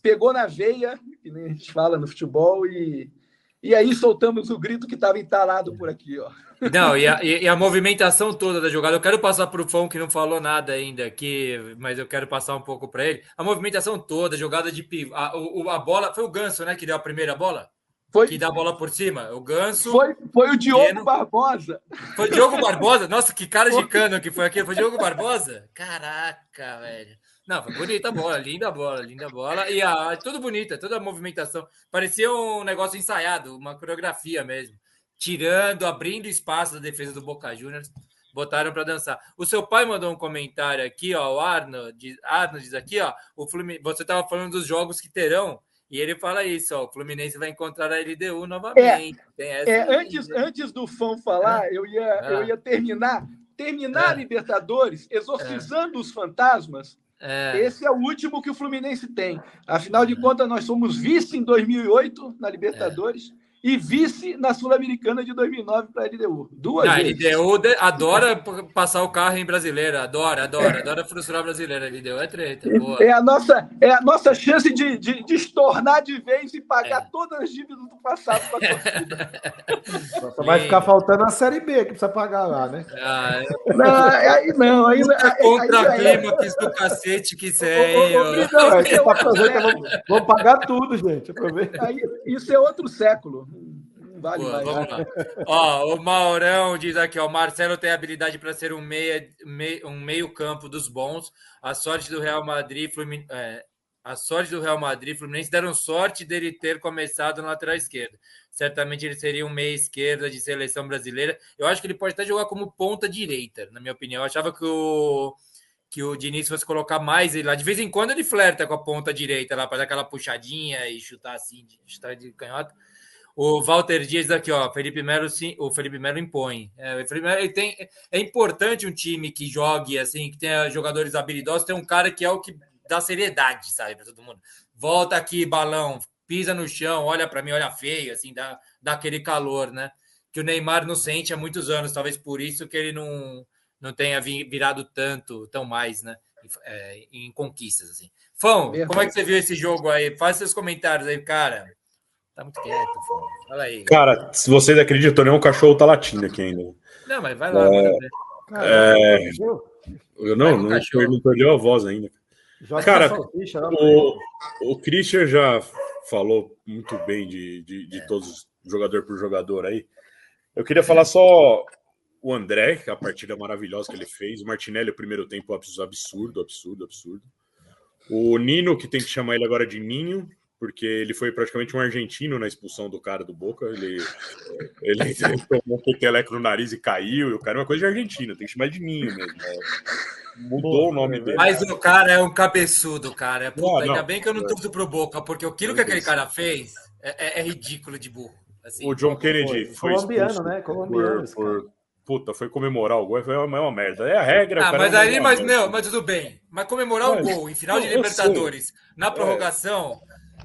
Pegou na veia, que nem a gente fala no futebol, e, e aí soltamos o grito que estava entalado por aqui, ó. Não, e a, e a, movimentação toda da jogada, eu quero passar para o Fão que não falou nada ainda aqui, mas eu quero passar um pouco para ele. A movimentação toda, a jogada de pivô, a, a, bola, foi o Ganso, né, que deu a primeira bola? Foi, que dá a bola por cima. O Ganso. Foi, foi o Diogo pequeno. Barbosa. Foi o Diogo Barbosa? Nossa, que cara de cano que foi aqui. Foi o Diogo Barbosa? Caraca, velho. Não, foi bonita a bola, linda a bola, linda a bola. E a, tudo bonita, toda a movimentação. Parecia um negócio ensaiado, uma coreografia mesmo tirando, abrindo espaço da defesa do Boca Juniors, botaram para dançar. O seu pai mandou um comentário aqui, ó, o Arno, diz, Arno diz aqui, ó, o Fluminense, você estava falando dos jogos que terão, e ele fala isso, ó, o Fluminense vai encontrar a LDU novamente. É, é antes, antes do fã falar, é. eu, ia, eu ah. ia terminar, terminar a é. Libertadores, exorcizando os fantasmas, é. Esse é o último que o Fluminense tem. Afinal de contas, nós somos vice em 2008 na Libertadores. É e vice na Sul-Americana de 2009 para a LDU. Duas a vezes. LDU adora passar o carro em brasileira, adora, adora, adora frustrar a brasileira. A LDU é treta. Boa. É, a nossa, é a nossa chance de, de, de estornar de vez e pagar é. todas as dívidas do passado para a torcida. Só vai ficar faltando a Série B que precisa pagar lá, né? Ah, é... Não, aí não. Aí, aí, contra clímax do cacete que tem. vamos, vamos pagar tudo, gente. Aí, isso é outro século. Vale vamos lá. ó, o Maurão diz aqui, ó, o Marcelo tem habilidade para ser um meia, um meio campo dos bons. A sorte do Real Madrid, Flumin... É, a sorte do Real Madrid, Fluminense deram sorte dele ter começado na lateral esquerda. Certamente ele seria um meia esquerda de seleção brasileira. Eu acho que ele pode até jogar como ponta direita, na minha opinião. Eu achava que o que o Diniz fosse colocar mais ele lá. De vez em quando ele flerta com a ponta direita lá, para dar aquela puxadinha e chutar assim, chutar de canhota. O Walter Dias aqui, ó, Felipe Melo sim, o Felipe Melo impõe. É, Felipe Melo, tem, é importante um time que jogue assim, que tenha jogadores habilidosos, tem um cara que é o que dá seriedade, sabe, para todo mundo. Volta aqui, balão, pisa no chão, olha para mim, olha feio, assim, dá, dá aquele calor, né? Que o Neymar não sente há muitos anos, talvez por isso que ele não, não tenha virado tanto, tão mais, né? É, em conquistas, assim. Fão, como é que você viu esse jogo aí? Faz seus comentários aí, cara. Tá muito quieto, Fala aí. Cara, se vocês acreditam, nem o cachorro tá latindo aqui ainda. Não, mas vai lá. É... é... Eu não, não, não perdeu a voz ainda. Cara, o, o Christian já falou muito bem de, de, de é. todos, jogador por jogador aí. Eu queria falar só o André, a partida maravilhosa que ele fez. O Martinelli, o primeiro tempo, absurdo, absurdo, absurdo. O Nino, que tem que chamar ele agora de Ninho, porque ele foi praticamente um argentino na expulsão do cara do Boca. Ele, ele, [LAUGHS] ele tomou um peteleco no nariz e caiu. E o cara é uma coisa de argentino, tem que chamar de ninho mesmo. né? Mudou o nome dele. Mas o cara é um cabeçudo, cara. Puta, Não, ainda não. bem que eu não torço pro Boca, porque aquilo que aquele cara fez é, é- é ridículo de burro. Assim, O John Kennedy foi Colombiano, expulso né? Colombiano, Por, puta, foi comemorar o gol, foi uma, é uma merda. É a regra. o Ah, mas não aí, é mas, meu, merda. mas tudo bem. Mas comemorar o Mas- gol em final de Não, Libertadores, na É.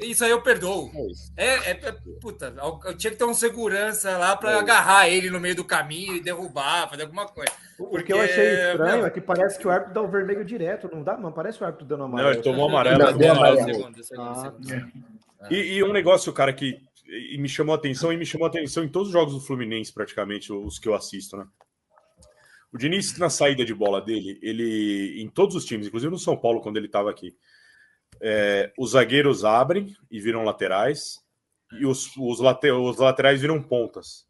isso aí eu perdoo. É, é, é- puta, eu tinha que ter um segurança lá pra É. agarrar ele no meio do caminho e derrubar, fazer alguma coisa. O que eu achei estranho meu, é que parece que o árbitro dá o vermelho direto, não dá? Não parece o árbitro dando amarelo. Não, ele tomou amarelo. Não, deu amarelo. Segundo, segundo, Ah, segundo. E, e um negócio, cara, que e me chamou a atenção, e me chamou a atenção em todos os jogos do Fluminense, praticamente, os que eu assisto, né? O Diniz, na saída de bola dele, ele, em todos os times, inclusive no São Paulo, quando ele estava aqui, é, os zagueiros abrem e viram laterais, e os, os, late- os laterais viram pontas.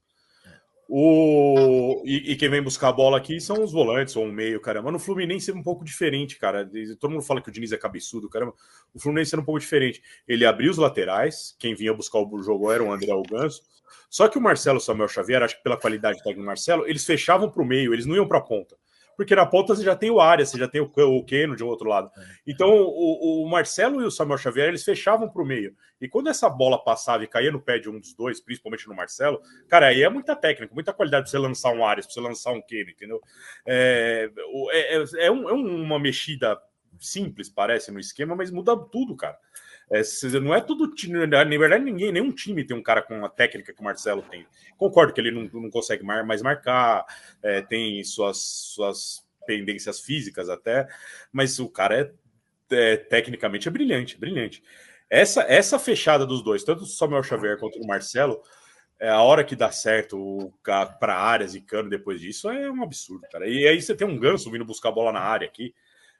O, e, e quem vem buscar a bola aqui são os volantes ou um meio, caramba. No Fluminense é um pouco diferente, cara. Todo mundo fala que o Diniz é cabeçudo, caramba. O Fluminense era um pouco diferente. Ele abriu os laterais, quem vinha buscar o jogo era o André Ganso. Só que o Marcelo Samuel Xavier, acho que pela qualidade técnica do Marcelo, eles fechavam para o meio, eles não iam para a ponta. Porque na ponta você já tem o Arias, você já tem o, o Keno de um outro lado. Então o, o Marcelo e o Samuel Xavier, eles fechavam para o meio. E quando essa bola passava e caía no pé de um dos dois, principalmente no Marcelo, cara, aí é muita técnica, muita qualidade para você lançar um Arias, para você lançar um Keno, entendeu? É, é, é- é um- é uma mexida simples, parece, no esquema, mas muda tudo, cara. É, não é todo time, na verdade, ninguém, nenhum time tem um cara com a técnica que o Marcelo tem. Concordo que ele não, não consegue mais marcar, é, tem suas, suas pendências físicas até, mas o cara é, é, tecnicamente é brilhante, brilhante. Essa, essa fechada dos dois, tanto do Samuel Xavier quanto do Marcelo, é a hora que dá certo para áreas e cano depois disso é um absurdo, cara. E aí você tem um ganso vindo buscar a bola na área aqui.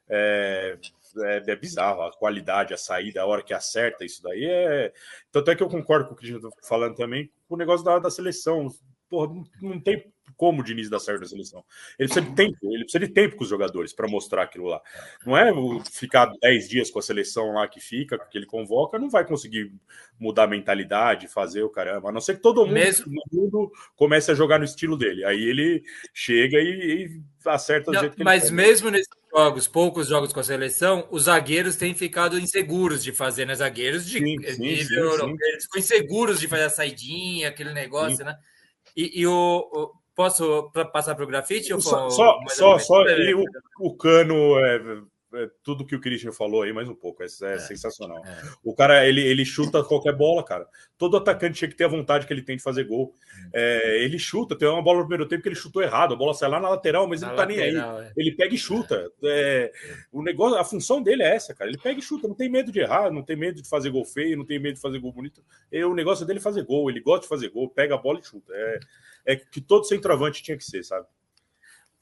É, é, é bizarro a qualidade, a saída, a hora que acerta isso daí é. Tanto é que eu concordo com o que a gente tá falando também com o negócio da, da seleção. Porra, não, não tem como o Diniz dar certo na seleção. Ele precisa de tempo, ele precisa de tempo com os jogadores para mostrar aquilo lá. Não é ficar 10 dias com a seleção lá que fica, que ele convoca, não vai conseguir mudar a mentalidade, fazer o caramba. A não ser que todo mundo Mesmo- mundo comece a jogar no estilo dele. Aí ele chega e, e acerta do Não, jeito que mas ele mesmo nesses jogos, poucos jogos com a seleção, os zagueiros têm ficado inseguros de fazer, né? Zagueiros de Sim, sim, nível sim, europeu, sim. eles ficam inseguros de fazer a saidinha, aquele negócio, né? E, e o, o- Posso passar para o grafite? ou Só, for- só, só, ou só- e o, o cano é tudo que o Christian falou aí, mais um pouco. É, é sensacional. O cara, ele, ele chuta qualquer bola, cara. Todo atacante tinha que ter a vontade que ele tem de fazer gol. É, ele chuta, tem uma bola no primeiro tempo que ele chutou errado, a bola sai lá na lateral, mas Na ele não tá nem lateral, aí. é. Ele pega e chuta. É, o negócio, a função dele é essa, cara. Ele pega e chuta, não tem medo de errar, não tem medo de fazer gol feio, não tem medo de fazer gol bonito. E o negócio dele é fazer gol, ele gosta de fazer gol, pega a bola e chuta. É, é que todo centroavante tinha que ser, sabe?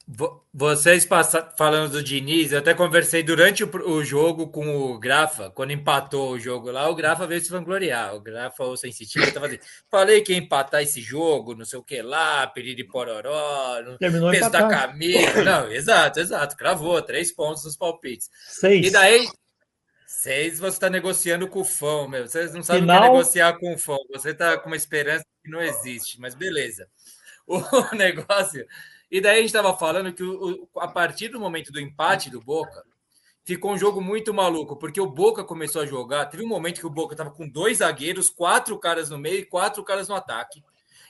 Vo- Vocês passa- falando do Diniz, eu até conversei durante o, o jogo com o Grafa, quando empatou o jogo lá, o Grafa veio se vangloriar. O Grafa, o sensitivo, tava assim, falei que ia empatar esse jogo, não sei o que lá, de pororó, no Terminou peso da camisa. Não, exato, exato, cravou, três pontos nos palpites. Seis. E daí, seis você está negociando com o fã, meu. Vocês não sabem o que Final- é negociar com o fã. Você está com uma esperança que não existe, mas beleza. [LAUGHS] O negócio. E daí a gente estava falando que o- o- a partir do momento do empate do Boca, ficou um jogo muito maluco, porque o Boca começou a jogar. Teve um momento que o Boca estava com dois zagueiros, quatro caras no meio e quatro caras no ataque.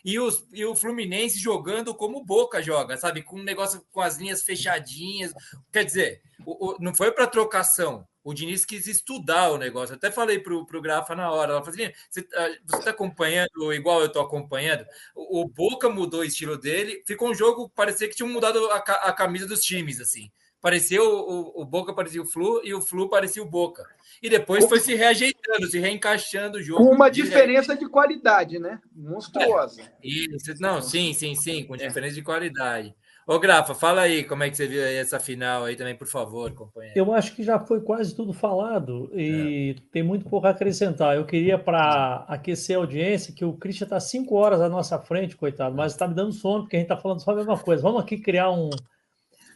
E, os, e o Fluminense jogando como o Boca joga, sabe? Com um negócio com as linhas fechadinhas. Quer dizer, o- o- não foi para trocação. O Diniz quis estudar o negócio. Eu até falei pro, pro Grafa na hora. Ela falou assim: você, tá- você tá acompanhando igual eu tô acompanhando? O, o Boca mudou o estilo dele. Ficou um jogo, parecia que tinha mudado a, a camisa dos times, assim. Parecia o, o, o Boca parecia o Flu e o Flu parecia o Boca. E depois foi se reajeitando, se reencaixando o jogo. Com uma De- diferença de qualidade, né? Monstruosa. Isso, não, sim, sim, sim, com diferença de qualidade. Ô, Grafa, fala aí como é que você viu essa final aí também, por favor, companheiro. Eu acho que já foi quase tudo falado e tem muito pouco a acrescentar. Eu queria, para aquecer a audiência, que o Christian está cinco horas à nossa frente, coitado, mas está me dando sono, porque a gente está falando só a mesma coisa. Vamos aqui criar um.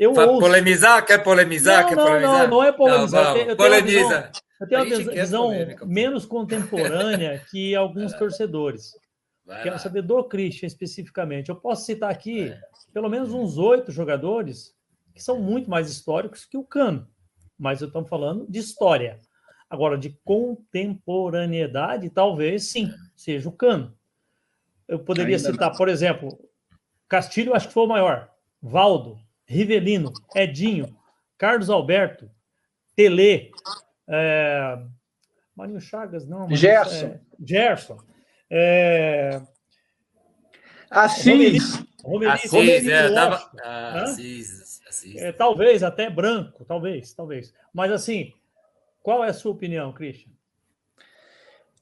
Eu Fa- ouço. Polemizar? Quer polemizar? Não, Quer não, polemizar? não, não é polemizar. Não, Eu tenho- eu vamos. tenho uma Polemiza. visão- Eu tenho uma visão polêmica, pô. menos contemporânea [LAUGHS] que alguns torcedores. Vai Quero lá. saber do Christian especificamente. Eu posso citar aqui É. pelo menos uns oito jogadores que são muito mais históricos que o Cano, mas estamos falando de história. Agora, de contemporaneidade, talvez sim, seja o Cano. Eu poderia Ainda citar, por exemplo, Castilho, acho que foi o maior. Valdo, Rivelino, Edinho, Carlos Alberto, Tele, é... Marinho Chagas, não. mas, Gerson. é, Gerson. É... Assis. Assis, Romeri- é, tava... Ah? Assis, Assis. É, talvez até branco, talvez, talvez. Mas assim, qual é a sua opinião, Christian?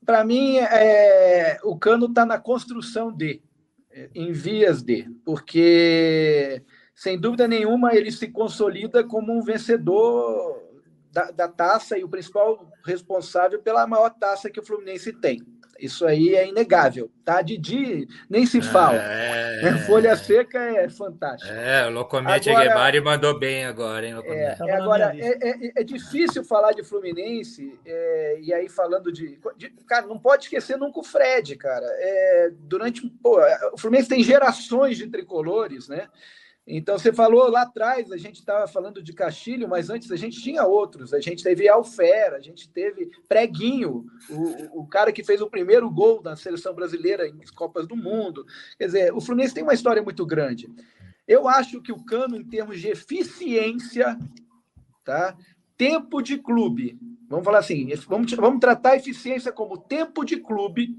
Para mim, é, o Cano está na construção de, em vias de, porque, sem dúvida nenhuma, ele se consolida como um vencedor da, da taça e o principal responsável pela maior taça que o Fluminense tem. Isso aí é inegável, tá? Didi nem se fala. É, [LAUGHS] Folha seca é fantástico. é, o Locomete Guevara mandou bem agora, hein, É, Locomete? É, agora, é, é- é difícil falar de Fluminense, é, e aí falando de, de- Cara, não pode esquecer nunca o Fred, cara. É, durante. Pô, o Fluminense tem gerações de tricolores, né? Então, você falou lá atrás, a gente estava falando de Castilho, mas antes a gente tinha outros. A gente teve Alfera, a gente teve Preguinho, o, o cara que fez o primeiro gol da seleção brasileira em Copas do Mundo. Quer dizer, o Fluminense tem uma história muito grande. Eu acho que o Cano, em termos de eficiência, tá? tempo de clube, vamos falar assim, vamos, vamos tratar a eficiência como tempo de clube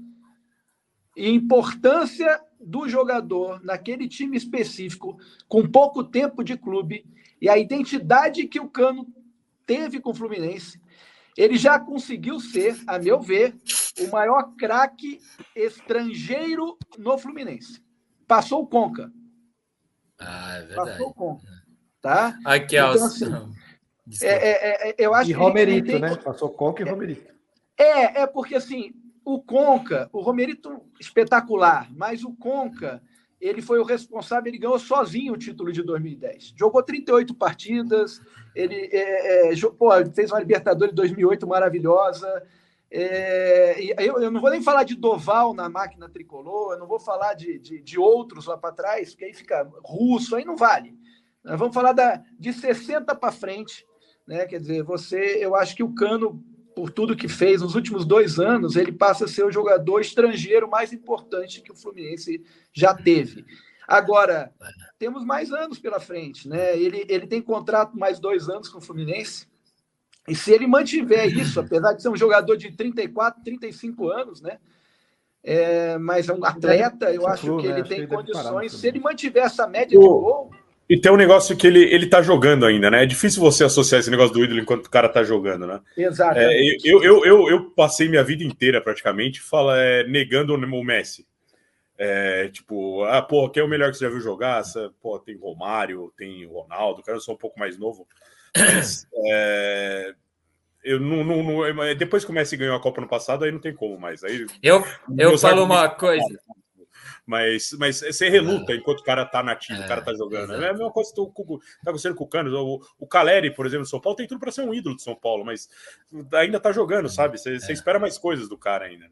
e importância do jogador naquele time específico, com pouco tempo de clube, e a identidade que o Cano teve com o Fluminense, ele já conseguiu ser, a meu ver, o maior craque estrangeiro no Fluminense. Passou o Conca. Ah, é verdade. Passou o Conca. Tá? Aqui. Então, assim. É, é, é, eu acho E Romerito, tem- né? Passou Conca e Romerito. É, é porque assim, o Conca, o Romerito espetacular, mas o Conca, ele foi o responsável, ele ganhou sozinho o título de 2010. Jogou 38 partidas, ele é, é, pô, fez uma Libertadores de 2008 maravilhosa. É, eu, eu não vou nem falar de Doval na máquina tricolor, eu não vou falar de, de, de outros lá para trás, porque aí fica russo, aí não vale. Nós vamos falar da, de 60 para frente, né? Quer dizer, você, eu acho que o Cano, por tudo que fez nos últimos dois anos, ele passa a ser o jogador estrangeiro mais importante que o Fluminense já teve. Agora, temos mais anos pela frente, né? Ele, ele tem contrato mais dois anos com o Fluminense. E se ele mantiver isso, apesar de ser um jogador de 34, 35 anos, né? É, mas é um atleta, eu acho que né? ele que tem ele no condições. Se ele mantiver essa média de gol, E tem um negócio que ele, ele tá jogando ainda, né? É difícil você associar esse negócio do ídolo enquanto o cara tá jogando, né? exato. É, eu, eu, eu, eu passei minha vida inteira praticamente fala, é, negando o Messi. É, tipo, ah, pô, quem é o melhor que você já viu jogar? Essa, pô, tem Romário, tem Ronaldo, cara, eu sou um pouco mais novo. Mas, [COUGHS] é, eu não, não, não- depois que o Messi ganhou a Copa no passado, aí não tem como mais. Aí, Eu, eu falo uma coisa. Mas, mas você reluta enquanto o cara tá nativo, o cara tá jogando. exato. É a mesma coisa que tá acontecendo com o Cano. O, o Caleri, por exemplo, do São Paulo, tem tudo para ser um ídolo de São Paulo, mas ainda tá jogando, sabe? Você você espera mais coisas do cara ainda.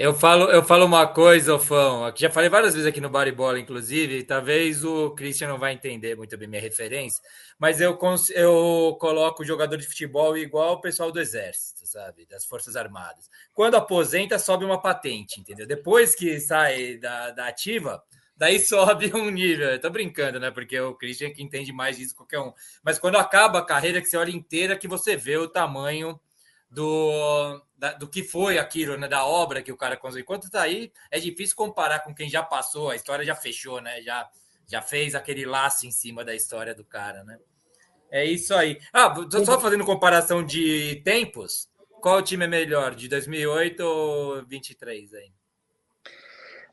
Eu falo, eu falo uma coisa, Ofão, que já falei várias vezes aqui no Baribola, inclusive, talvez o Christian não vai entender muito bem minha referência, mas eu, eu coloco o jogador de futebol igual o pessoal do Exército, sabe? Das Forças Armadas. Quando aposenta, sobe uma patente, entendeu? Depois que sai da, da ativa, daí [LAUGHS] sobe um nível. Eu tô brincando, né? Porque o Christian é que entende mais disso que qualquer um. Mas quando acaba a carreira, que você olha inteira, que você vê o tamanho do, da- do que foi aquilo, né? Da obra que o cara conseguiu. Enquanto tá aí, é difícil comparar com quem já passou, a história já fechou, né? Já, já fez aquele laço em cima da história do cara, né? É isso aí. Ah, só fazendo comparação de tempos. Qual time é melhor, de 2008 ou 23 aí?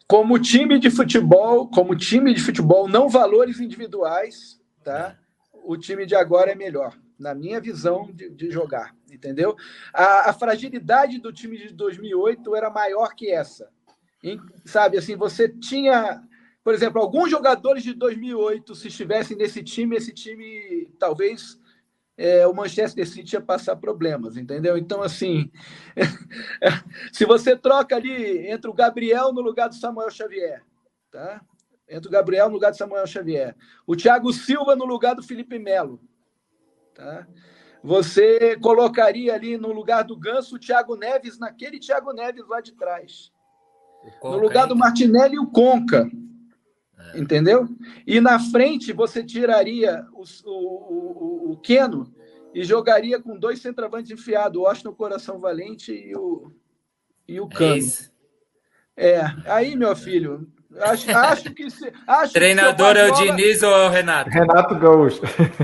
como time de futebol, como time de futebol, não valores individuais, tá? O time de agora é melhor, na minha visão de, de jogar, entendeu? A, a fragilidade do time de 2008 era maior que essa, Em- sabe? Assim, você tinha, por exemplo, alguns jogadores de 2008, se estivessem nesse time, esse time talvez é, o Manchester City ia passar problemas, entendeu? Então, assim, [LAUGHS] se você troca ali entre o Gabriel no lugar do Samuel Xavier, tá? Entre o Gabriel no lugar do Samuel Xavier, o Thiago Silva no lugar do Felipe Melo, tá? Você colocaria ali no lugar do Ganso o Thiago Neves, naquele Thiago Neves lá de trás. no lugar do Martinelli, o Conca. É. Entendeu? E na frente você tiraria o, o, o, o Keno e jogaria com dois centroavantes enfiados, o Washington Coração Valente e o, e o Cano. É, é, aí, meu filho, acho, acho que. Se, acho Treinador que é o Diniz ou é o Renato? Renato Gaúcho.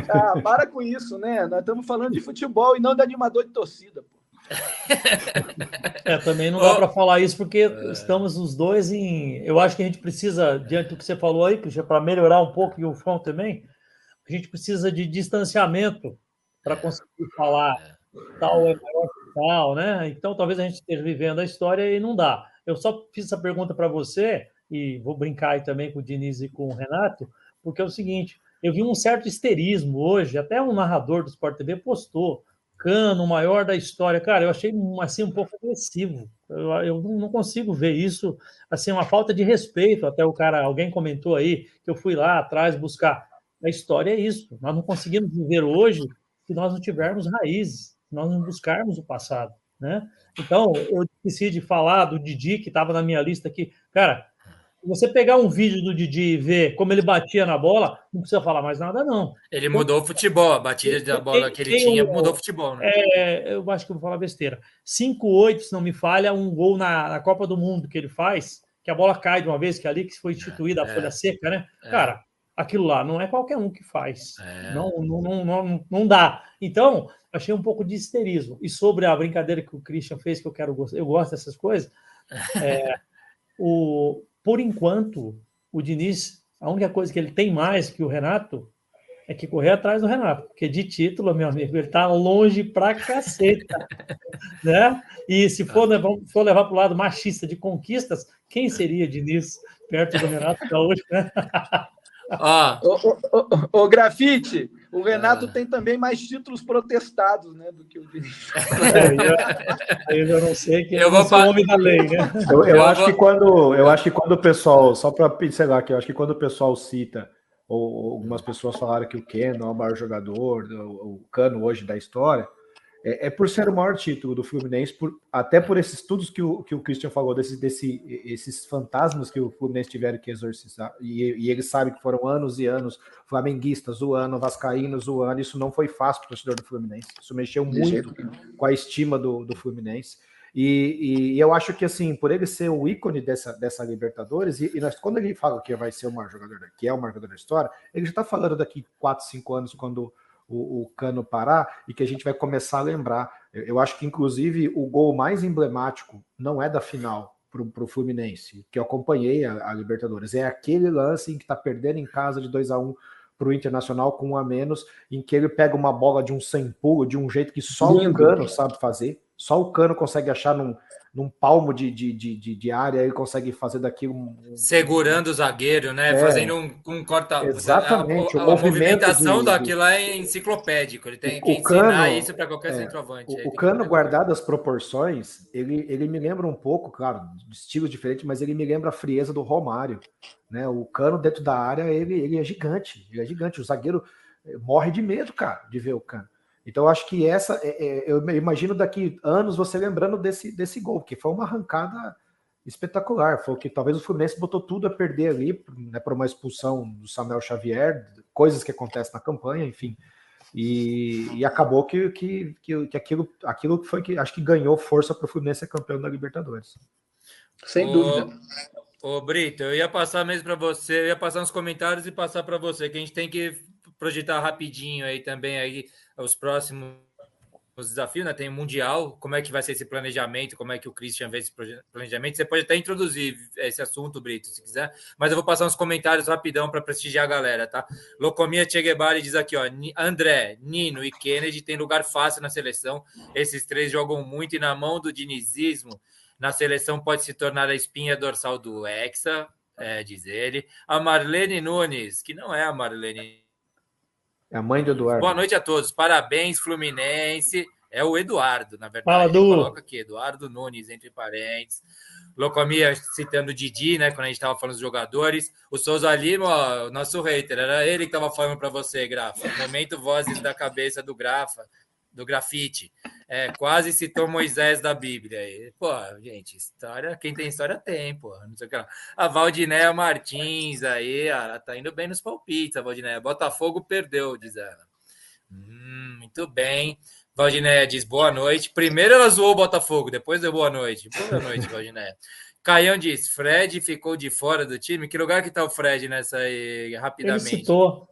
Ah, para com isso, né? Nós estamos falando de futebol e não de animador de torcida, pô. É, também não dá para falar isso porque estamos os dois em. Eu acho que a gente precisa, diante do que você falou aí, para melhorar um pouco e o Fão também, a gente precisa de distanciamento para conseguir falar tal é maior que tal, né? Então talvez a gente esteja vivendo a história e não dá. Eu só fiz essa pergunta para você, e vou brincar aí também com o Diniz e com o Renato, porque é o seguinte: eu vi um certo histerismo hoje, até um narrador do Sport TV postou Cano, maior da história. Cara, eu achei assim um pouco agressivo. Eu, eu não consigo ver isso assim uma falta de respeito. Até o cara, alguém comentou aí que eu fui lá atrás buscar. A história é isso. Nós não conseguimos viver hoje se nós não tivermos raízes, se nós não buscarmos o passado, né? Então, eu decidi falar do Didi que estava na minha lista aqui. Cara, você pegar um vídeo do Didi e ver como ele batia na bola, não precisa falar mais nada, não. Ele mudou o futebol, a batida da bola que ele tinha mudou o futebol, né? É, eu acho que eu vou falar besteira. 5-8, se não me falha, um gol na, na, Copa do Mundo que ele faz, que a bola cai de uma vez, que é ali que foi instituída a é, folha seca, né? É. Cara, aquilo lá não é qualquer um que faz. É. Não, não, não, não, não dá. Então, achei um pouco de histerismo. E sobre a brincadeira que o Christian fez, que eu quero eu gosto dessas coisas, [LAUGHS] é, o por enquanto, o Diniz, a única coisa que ele tem mais que o Renato é que correr atrás do Renato, porque de título, meu amigo, ele tá longe pra caceta, [LAUGHS] né? E se for, né, for levar para o lado machista de conquistas, quem seria Diniz perto do Renato Gaúcho, né? [LAUGHS] Ah. O, o, o, grafite, o Renato ah. tem também mais títulos protestados, né, do que o Vinícius. [LAUGHS] É, eu, eu, não sei que eu vou o homem da lei, né? Eu, eu, eu acho vou... que quando eu acho que quando o pessoal, só para pincelar aqui, eu acho que quando o pessoal cita ou algumas pessoas falaram que o Ken é o maior jogador, o, o Cano hoje da história, é, é, por ser o maior título do Fluminense, por, até por esses estudos que o, que o Christian falou, desses desse, esses fantasmas que o Fluminense tiveram que exorcizar, e, e ele sabe que foram anos e anos flamenguistas zoando, vascaínos zoando, isso não foi fácil para o torcedor do Fluminense, isso mexeu muito com a estima do, do Fluminense. E, e, eu acho que, assim, por ele ser o ícone dessa, dessa Libertadores, e, e nós, quando ele fala que vai ser o maior jogador, que é o maior jogador da história, ele já está falando daqui 4, 5 anos, quando o, o, Cano parar e que a gente vai começar a lembrar. Eu, eu acho que, inclusive, o gol mais emblemático não é da final para o Fluminense, que eu acompanhei a, a, Libertadores, é aquele lance em que está perdendo em casa de 2 a 1 um para o Internacional com um a menos, em que ele pega uma bola de um sem pulo, de um jeito que só o Cano sabe fazer, só o Cano consegue achar num, num palmo de, de, de, de área, ele consegue fazer daqui um. Segurando o zagueiro, né? É, Fazendo um, um corta. Exatamente. A, a, a movimentação de, daquilo é enciclopédico. Ele tem que ensinar cano, isso para qualquer é, centroavante. O, o cano, guardado as proporções, ele, ele me lembra um pouco, claro, de estilos diferentes, mas ele me lembra a frieza do Romário. Né? O cano dentro da área, ele, ele é gigante. Ele é gigante. O zagueiro eh, morre de medo, cara, de ver o cano. Então, acho que essa, é, é, eu imagino daqui anos você lembrando desse, desse gol, que foi uma arrancada espetacular. Foi o que talvez o Fluminense botou tudo a perder ali, né, por uma expulsão do Samuel Xavier, coisas que acontecem na campanha, enfim. E, e acabou que, que, que, que, aquilo, aquilo foi que acho que ganhou força para o Fluminense ser campeão da Libertadores. Sem ô, dúvida. Ô, Brito, eu ia passar mesmo para você, eu ia passar uns comentários e passar para você, que a gente tem que projetar rapidinho aí também aí os próximos desafios, né? Tem o Mundial, como é que vai ser esse planejamento, como é que o Christian vê esse planejamento. Você pode até introduzir esse assunto, Brito, se quiser, mas eu vou passar uns comentários rapidão para prestigiar a galera, tá? Locomia Che Guevara diz aqui, ó, André, Nino e Kennedy tem lugar fácil na seleção. Esses três jogam muito e na mão do dinizismo, na seleção pode se tornar a espinha dorsal do Hexa, é, diz ele. A Marlene Nunes, que não é a Marlene É a mãe do Eduardo. Boa noite a todos. Parabéns, Fluminense. É o Eduardo, na verdade. Fala, Du. coloca aqui, Eduardo Nunes, entre parênteses. Locomia citando o Didi, né? Quando a gente estava falando dos jogadores. O Souza Lima, ó, o nosso hater, era ele que estava falando para você, Grafa. Momento vozes da cabeça do Grafa, do grafite. É, quase citou Moisés da Bíblia. aí. Pô, gente, história, quem tem história tem, pô. Não sei o que lá. A Valdinéia Martins aí, ela tá indo bem nos palpites, a Valdinéia. Botafogo perdeu, diz ela. Hum, muito bem. Valdinéia diz boa noite. Primeiro ela zoou o Botafogo, depois deu boa noite. Boa noite, Valdinéia. Caião diz: Fred ficou de fora do time. Que lugar que tá o Fred nessa aí, Ele rapidamente? citou.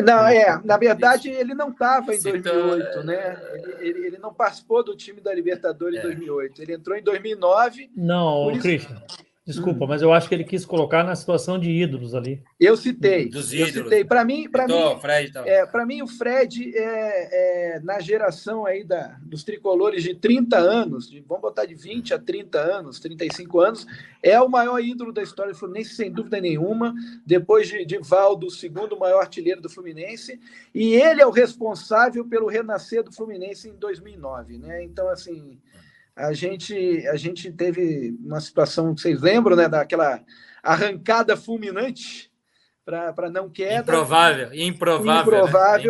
Não, é, na verdade, ele não estava em Citou, 2008, né? Ele, ele- ele não participou do time da Libertadores em 2008. Ele entrou em 2009. Não, Por isso- Christian. Desculpa, mas eu acho que ele quis colocar na situação de ídolos ali. Eu citei. Dos eu ídolos. citei. Para mim, para Citou, mim, Fred, então. é, para mim, o Fred é, é, na geração aí da, dos tricolores de 30 anos, de, vamos botar de 20 a 30 anos, 35 anos, é o maior ídolo da história do Fluminense, sem dúvida nenhuma. Depois de, de Valdo, o segundo maior artilheiro do Fluminense, e ele é o responsável pelo renascer do Fluminense em 2009, né? Então, assim, a gente, a gente teve uma situação, vocês lembram, né, daquela arrancada fulminante para não queda. Improvável, improvável.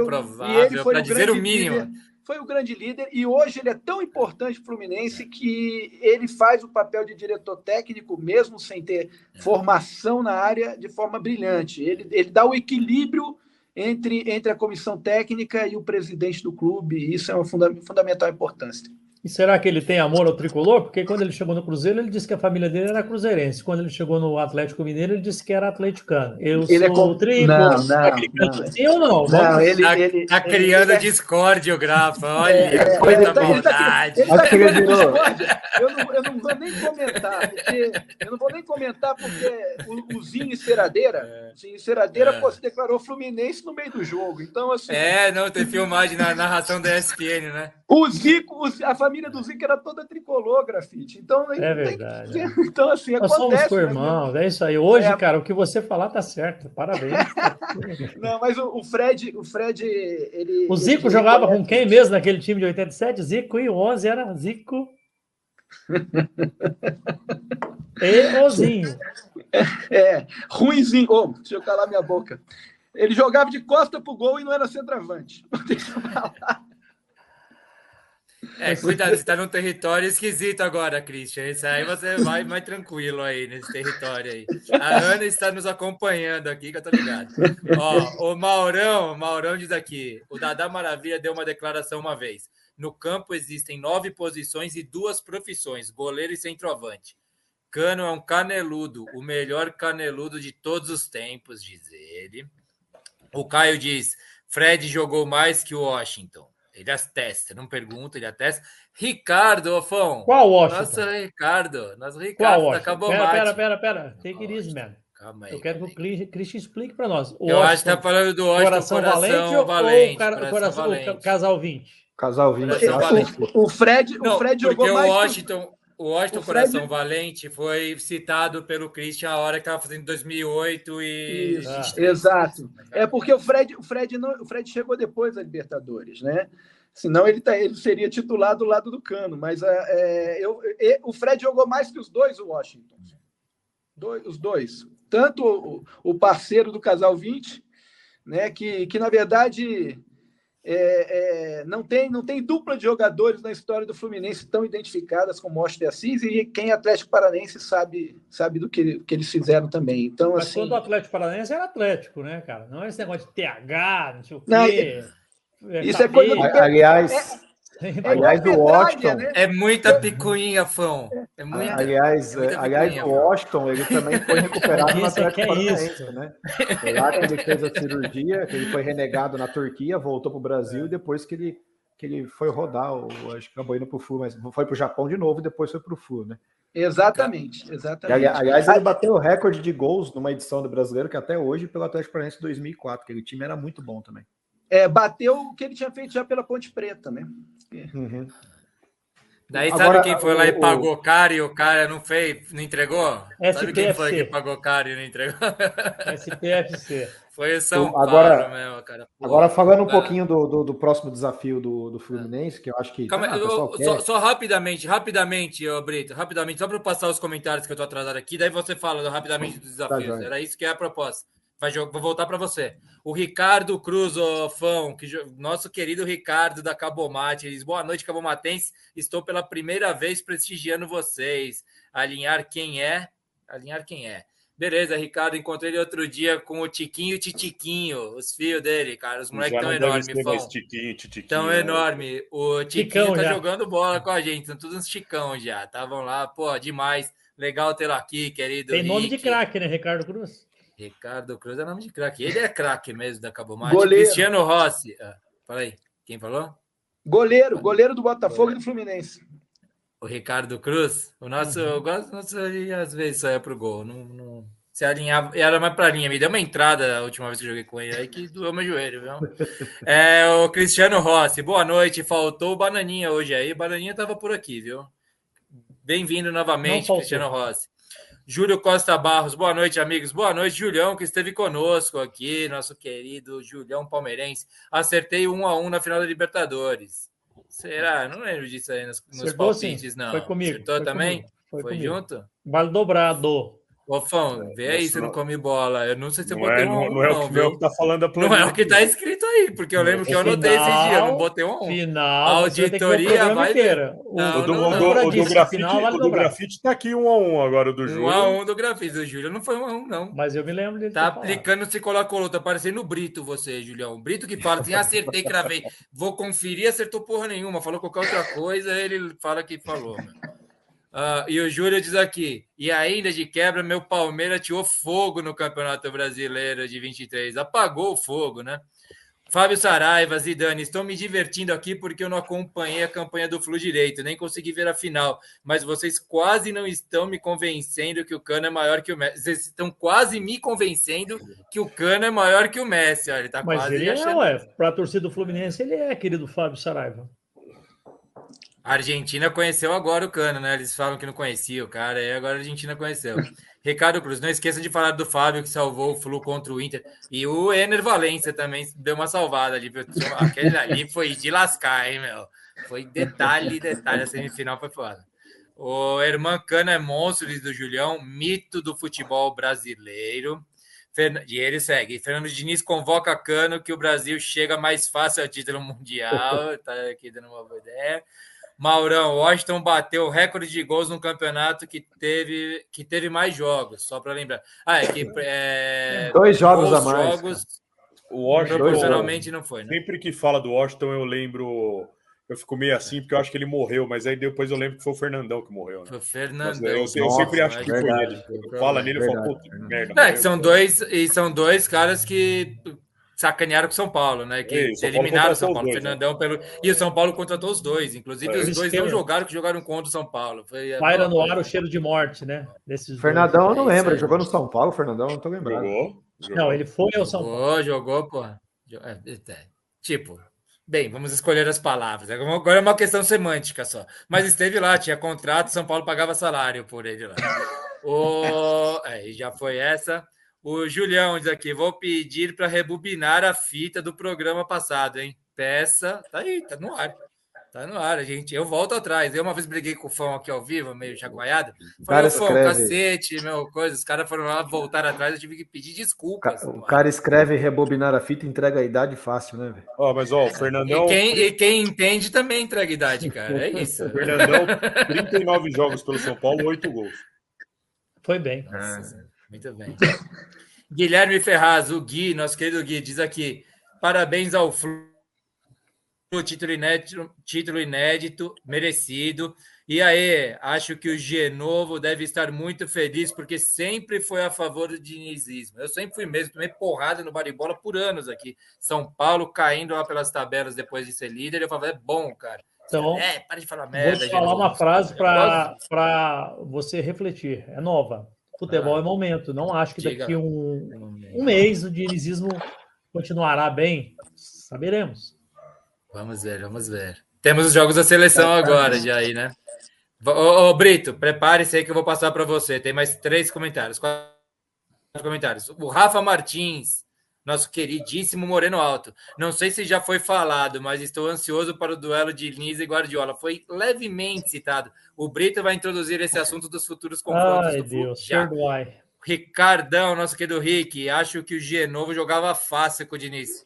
Improvável. Né? E ele Improvável, foi o dizer grande o mínimo. líder. Foi o grande líder e hoje ele é tão importante para o Fluminense que ele faz o papel de diretor técnico, mesmo sem ter formação na área, de forma brilhante. Ele, ele dá o equilíbrio entre, entre a comissão técnica e o presidente do clube, e isso é uma funda fundamental importância. E será que ele tem amor ao tricolor? Porque quando ele chegou no Cruzeiro, ele disse que a família dele era cruzeirense. Quando ele chegou no Atlético Mineiro, ele disse que era atleticano. Eu Ele é sou com- tricolor. Não, não, não. Sim ou não? Não, Vamos- ele, Tá, ele, tá criando ele é- discórdia, o Grafa. Olha, É, quanta ele tá- tá- maldade. ele tá ele discórdia. Eu não, eu não vou nem comentar, porque eu não vou nem comentar porque o, o Zinho Enceradeira, o Zinho Enceradeira É. pô, se declarou Fluminense no meio do jogo. Então, assim, É, não, tem filmagem na narração da ESPN, né? o Zico, o- a família do Zico era toda tricolor, grafite. Então, É tem- verdade. [LAUGHS] então assim, Nós somos acontece. né? co-irmãos, é isso aí. Hoje, É. cara, o que você falar tá certo. Parabéns. [LAUGHS] Não, mas o, o Fred, o Fred, ele. O Zico ele jogava com quem mesmo naquele time de 87? Zico e 11 era Zico. [LAUGHS] e Ozinho. É, ruimzinho. Ô, deixa eu calar minha boca. Ele jogava de costa pro gol e não era centroavante. Deixa eu falar. É, cuidado, você está num território esquisito agora, Christian. Isso aí você vai mais tranquilo aí nesse território aí. A Ana está nos acompanhando aqui, que eu tô ligado. Ó, o Maurão, o Maurão diz aqui: o Dadá Maravilha deu uma declaração uma vez. No campo existem nove posições e duas profissões: goleiro e centroavante. Cano é um caneludo, o melhor caneludo de todos os tempos, diz ele. O Caio diz: Fred jogou mais que o Washington. Ele atesta, não pergunta, ele atesta. Ricardo, Ofão. Qual Washington? Nossa, Ricardo. Nosso Qual Ricardo Washington? acabou Pera, pera, pera, pera. Take it easy, man. Calma aí. Eu quero que o Christian explique para nós. O Eu acho que Washington, tá falando do Washington coração, Coração valente, ou- Valente, ou cara- Coração coração, Valente. o casal 20? Casal 20. Coração eu acho Valente. que- O Fred, Não, o Fred porque jogou o mais. que- Washington, o Washington o Fred- Coração Valente foi citado pelo Christian a hora que estava fazendo 2008 e Isso, 23. exato. É porque o Fred, o Fred não, o Fred chegou depois da Libertadores, né? Senão ele, tá, ele seria titular do lado do Cano. Mas é, é, eu, o Fred jogou mais que os dois, o Washington. Dois- os dois. Tanto o, o parceiro do Casal 20, né? Que, que na verdade é, é, não, tem, não tem dupla de jogadores na história do Fluminense tão identificadas como Washington e Assis, e quem é Atlético Paranense sabe, sabe do que, que eles fizeram também. Então, Mas assim. quando o Atlético Paranaense era Atlético, né, cara? Não é esse negócio de TH, não sei o quê. Não, isso é coisa do- Aliás, aliás, do igual Petralha, Washington. né? É muita picuinha, Fão. É muita. Aliás, é muita é, aliás, picuinha, o. Washington ele também foi [LAUGHS] recuperado no Isso é que Atlético é Paranaense, né? Foi lá que ele fez a cirurgia, que ele foi renegado na Turquia, voltou para o Brasil e depois que ele, que ele foi rodar, o, acho que acabou indo para o Flu, mas foi para o Japão de novo e depois foi para o Flu, né? Exatamente, exatamente. ali- aliás, ele bateu o recorde de gols numa edição do Brasileiro, que até hoje pelo Atlético Paranaense 2004, que aquele time era muito bom também. É, bateu o que ele tinha feito já pela Ponte Preta, né? Uhum. Daí sabe Agora, quem foi lá e o- pagou caro e o cara não fez, não entregou? Sabe quem foi SPFC. que pagou caro e não entregou? [LAUGHS] SPFC. Foi o São O- agora- Paulo mesmo, cara. Pô, Agora, falando um ah. pouquinho do, do, do próximo desafio do, do Fluminense, que eu acho que. Calma, Ah, o eu- só, só rapidamente, rapidamente, ô Brito, rapidamente, só para eu passar os comentários que eu tô atrasado aqui, daí você fala rapidamente dos desafios. joia. Era isso que é a proposta. Vai, vou voltar para você. O Ricardo Cruz, ô Fão, que, nosso querido Ricardo da Cabomate, ele diz: Boa noite, Cabomatense. Estou pela primeira vez prestigiando vocês. Alinhar quem é? Alinhar quem é? Beleza, Ricardo, encontrei ele outro dia com o Tiquinho e o Titiquinho, os fios dele, cara. Os moleques tão enormes, mais tiquinho, titiquinho. Tão né? enorme. O Tiquinho Chicão tá já. jogando bola com a gente. São todos uns chicão já. Estavam lá, pô, demais. Legal tê-lo aqui, querido. Tem nome de Rick. craque, né, Ricardo Cruz? Ricardo Cruz é nome de craque. Ele é craque mesmo da Cabo Mate. Goleiro. Cristiano Rossi. Ah, fala aí. Quem falou? Goleiro, goleiro do Botafogo e do Fluminense. O Ricardo Cruz. O nosso, Uhum. eu gosto, nosso, ele às vezes saia pro gol. Não, não, se alinhava, era mais pra linha. Me deu uma entrada a última vez que eu joguei com ele aí que doeu meu joelho, viu? [LAUGHS] É, o Cristiano Rossi. Boa noite. Faltou o Bananinha hoje aí. Bananinha tava por aqui, viu? Bem-vindo novamente. Cristiano Rossi. Júlio Costa Barros, boa noite, amigos. Boa noite, Julião, que esteve conosco aqui, nosso querido Julião Palmeirense. Acertei um a um na final da Libertadores. Será? Não lembro disso aí nos, nos Acertou, sim. palpites, não. Foi comigo, Acertou foi também? comigo, foi Foi, comigo. junto? Vale dobrado. Ô, Fão, vê aí se não não- come bola. Eu não sei se eu Não botei é, um a não, um, não é o não, que, não é o viu? que tá falando a Não planilha. é o que tá escrito aí, porque eu lembro que eu anotei esses dias, eu não botei um a um. Final, o Auditoria vai- inteiro. O- Não, O do, não, o não. o grafite, final vale o do dobrar. grafite tá aqui um a um agora do Um Júlio. a um do grafite do Júlio. Não foi um a um, não. Mas eu me lembro dele. Tá aplicando se colar colou, tá parecendo o Brito você, Julião. O Brito que fala assim, acertei, cravei. Vou conferir, acertou porra nenhuma. Falou qualquer outra coisa, ele fala que falou. meu. Ah, e o Júlio diz aqui, e ainda de quebra, meu Palmeiras tirou fogo no Campeonato Brasileiro de 23. Apagou o fogo, né? Fábio Saraiva, Zidane, estou me divertindo aqui porque eu não acompanhei a campanha do Flu direito, nem consegui ver a final, mas vocês quase não estão me convencendo que o Cano é maior que o Messi. Vocês estão quase me convencendo que o Cano é maior que o Messi. Olha, ele tá Mas quase ele é, achando. ué. Para a torcida do Fluminense, ele é, querido Fábio Saraiva. A Argentina conheceu agora o Cano, né? Eles falam que não conhecia o cara, e agora a Argentina conheceu. Ricardo Cruz, não esqueça de falar do Fábio que salvou o Flu contra o Inter. E o Ener Valência também deu uma salvada ali. Aquele ali foi de lascar, hein, meu? Foi detalhe, detalhe. A semifinal foi foda. O Herman Cano é monstro, diz do Julião, mito do futebol brasileiro. E ele segue. Fernando Diniz convoca Cano que o Brasil chega mais fácil ao título mundial. Tá aqui dando uma boa ideia. Maurão, Washington bateu o recorde de gols no campeonato que teve, que teve mais jogos, só para lembrar. Ah, é que é, Dois jogos gols, a mais, Jogos, O Washington, proporcionalmente não foi, né? sempre que fala do Washington, eu lembro. Eu fico meio assim, porque eu acho que ele morreu, mas aí depois eu lembro que foi o Fernandão que morreu, né? Foi o Fernandão. eu, eu sempre Nossa, acho que foi verdade. ele. Fala nele, eu falo, puta, merda. Não, é que morreu. são dois, e são dois caras que sacanearam com o São Paulo, né? Que É, Paulo eliminaram o São Paulo. dois, Fernandão pelo. E o São Paulo contratou os dois. Inclusive, É. os dois não jogaram, que jogaram contra o São Paulo. Foi, Paira no ar o cheiro de morte, né? Desses Fernandão, eu não É lembro. aí. Jogou no São Paulo, Fernandão, não tô lembrando. Jogou. dois. jogou. Não, ele foi ao São Paulo. Jogou, jogou, pô. Jo- é, é, Tipo, bem, vamos escolher as palavras. Agora é uma questão semântica só. Mas esteve lá, tinha contrato, São Paulo pagava salário por ele lá. [LAUGHS] O... É, e já foi essa. O Julião diz aqui: vou pedir para rebobinar a fita do programa passado, hein? Peça. Tá aí, tá no ar. Tá no ar, gente. Eu volto atrás. Eu uma vez briguei com o Fão aqui ao vivo, meio chacoalhado. Falei, cara "Ô, Fão, escreve. cacete, meu, coisa. Os caras foram lá, voltaram atrás, eu tive que pedir desculpas. ca- O cara escreve rebobinar a fita e entrega a idade fácil, né, velho? Ó, mas ó, o Fernandão. E quem, e quem entende também entrega idade, cara. É isso. Fernandão, 39 jogos pelo São Paulo, 8 gols. Foi bem. Nossa, muito bem. Guilherme Ferraz, o Gui, nosso querido Gui, diz aqui: parabéns ao Flu, título inédito, título inédito, merecido. E aí, acho que o Genovo deve estar muito feliz, porque sempre foi a favor do dinizismo. Eu sempre fui mesmo, tomei porrada no baribola por anos aqui. São Paulo caindo lá pelas tabelas depois de ser líder. Eu falava, é bom, cara. Então, é, para de falar Vou merda. te falar Genovo. uma frase para você refletir. É nova. Futebol Ah. é momento. Não acho que Diga. daqui um, um mês o dinizismo continuará bem. Saberemos. Vamos ver, vamos ver. Temos os jogos da seleção [LAUGHS] agora, já aí, né? Ô, ô, Brito, prepare-se aí que eu vou passar para você. Tem mais três comentários. Quatro comentários. O Rafa Martins, nosso queridíssimo Moreno Alto. Não sei se já foi falado, mas estou ansioso para o duelo de Lins e Guardiola. Foi levemente citado. O Brito vai introduzir esse assunto dos futuros confrontos Ai, do Deus, já. perdoai. Ricardão, nosso querido Rick, acho que o Genovo jogava fácil com o Diniz.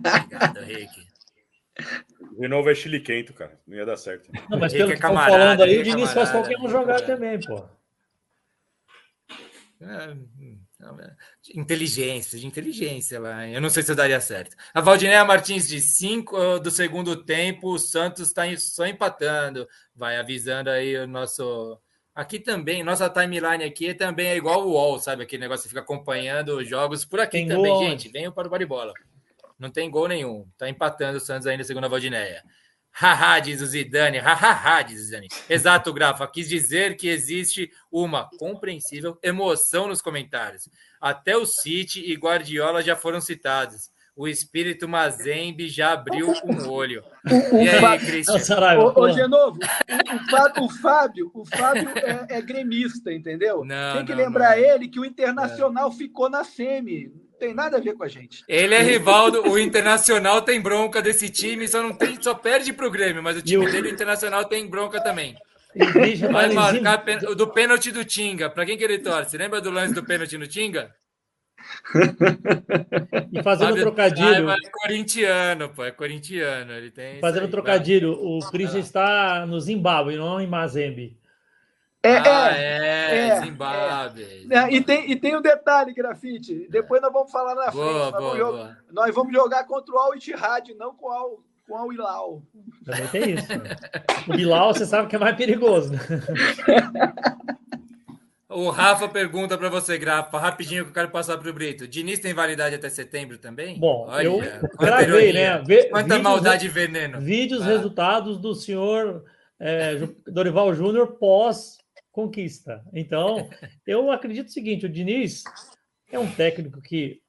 Obrigado, Rick. De novo é chiliquento, cara. Não ia dar certo. Não, mas Rick pelo é que estão camarada, falando aí, o é Diniz faz qualquer um jogar é. também, pô. É, hum, Inteligência, de inteligência lá. Eu não sei se eu daria certo. A Valdinéia Martins de 5 do segundo tempo, o Santos está só empatando. Vai avisando aí o nosso. Aqui também, nossa timeline aqui também é igual o UOL, sabe? Aquele negócio que fica acompanhando os jogos por aqui Tem também, gol gente. Venham para o Baribola. Não tem gol nenhum. Tá empatando o Santos ainda, segundo a Valdinéia. Haha, diz o Zidane. Hahaha, diz o Zidane. Exato, Grafa. Quis dizer que existe uma compreensível emoção nos comentários. Até o City e Guardiola já foram citados. O espírito Mazembe já abriu um olho. E aí, Cristian? Ô, ô Genovo, o, o Fábio, o Fábio, o Fábio é, é gremista, entendeu? Não, Tem que não, lembrar não. ele que o Internacional ficou na semi. Não tem nada a ver com a gente. Ele é rival do o Internacional, tem bronca desse time, só não tem, só perde pro Grêmio, mas o time dele, o Internacional, tem bronca também. Igreja Vai marcar pen- do pênalti do Tinga. Pra quem que ele torce? Lembra do lance do pênalti no Tinga? [LAUGHS] E fazendo Fábio- trocadilho. Ah, mas é corintiano, pô, é corintiano. Ele tem Fazendo aí, trocadilho, o Christian está no Zimbábue, não em Mazembe. É, Ah, é, é, é, Zimbábue. É, e, tem, e tem um detalhe, Grafite. Depois nós vamos falar na frente. Boa, nós, vamos boa, jogar, boa. nós vamos jogar contra o Al Ittihad, não com o Al, com o Hilal. Também tem isso. né? O Bilal, você sabe que é mais perigoso. Né? O Rafa pergunta pra você, Grafa, rapidinho que eu quero passar pro Brito. Diniz tem validade até setembro também? Bom, eu quanta gravei, né? Vê- Quanta vídeos- maldade e veneno. Vídeos, Ah. resultados do senhor é, Dorival Júnior pós-conquista. Então, eu acredito o seguinte: o Diniz é um técnico que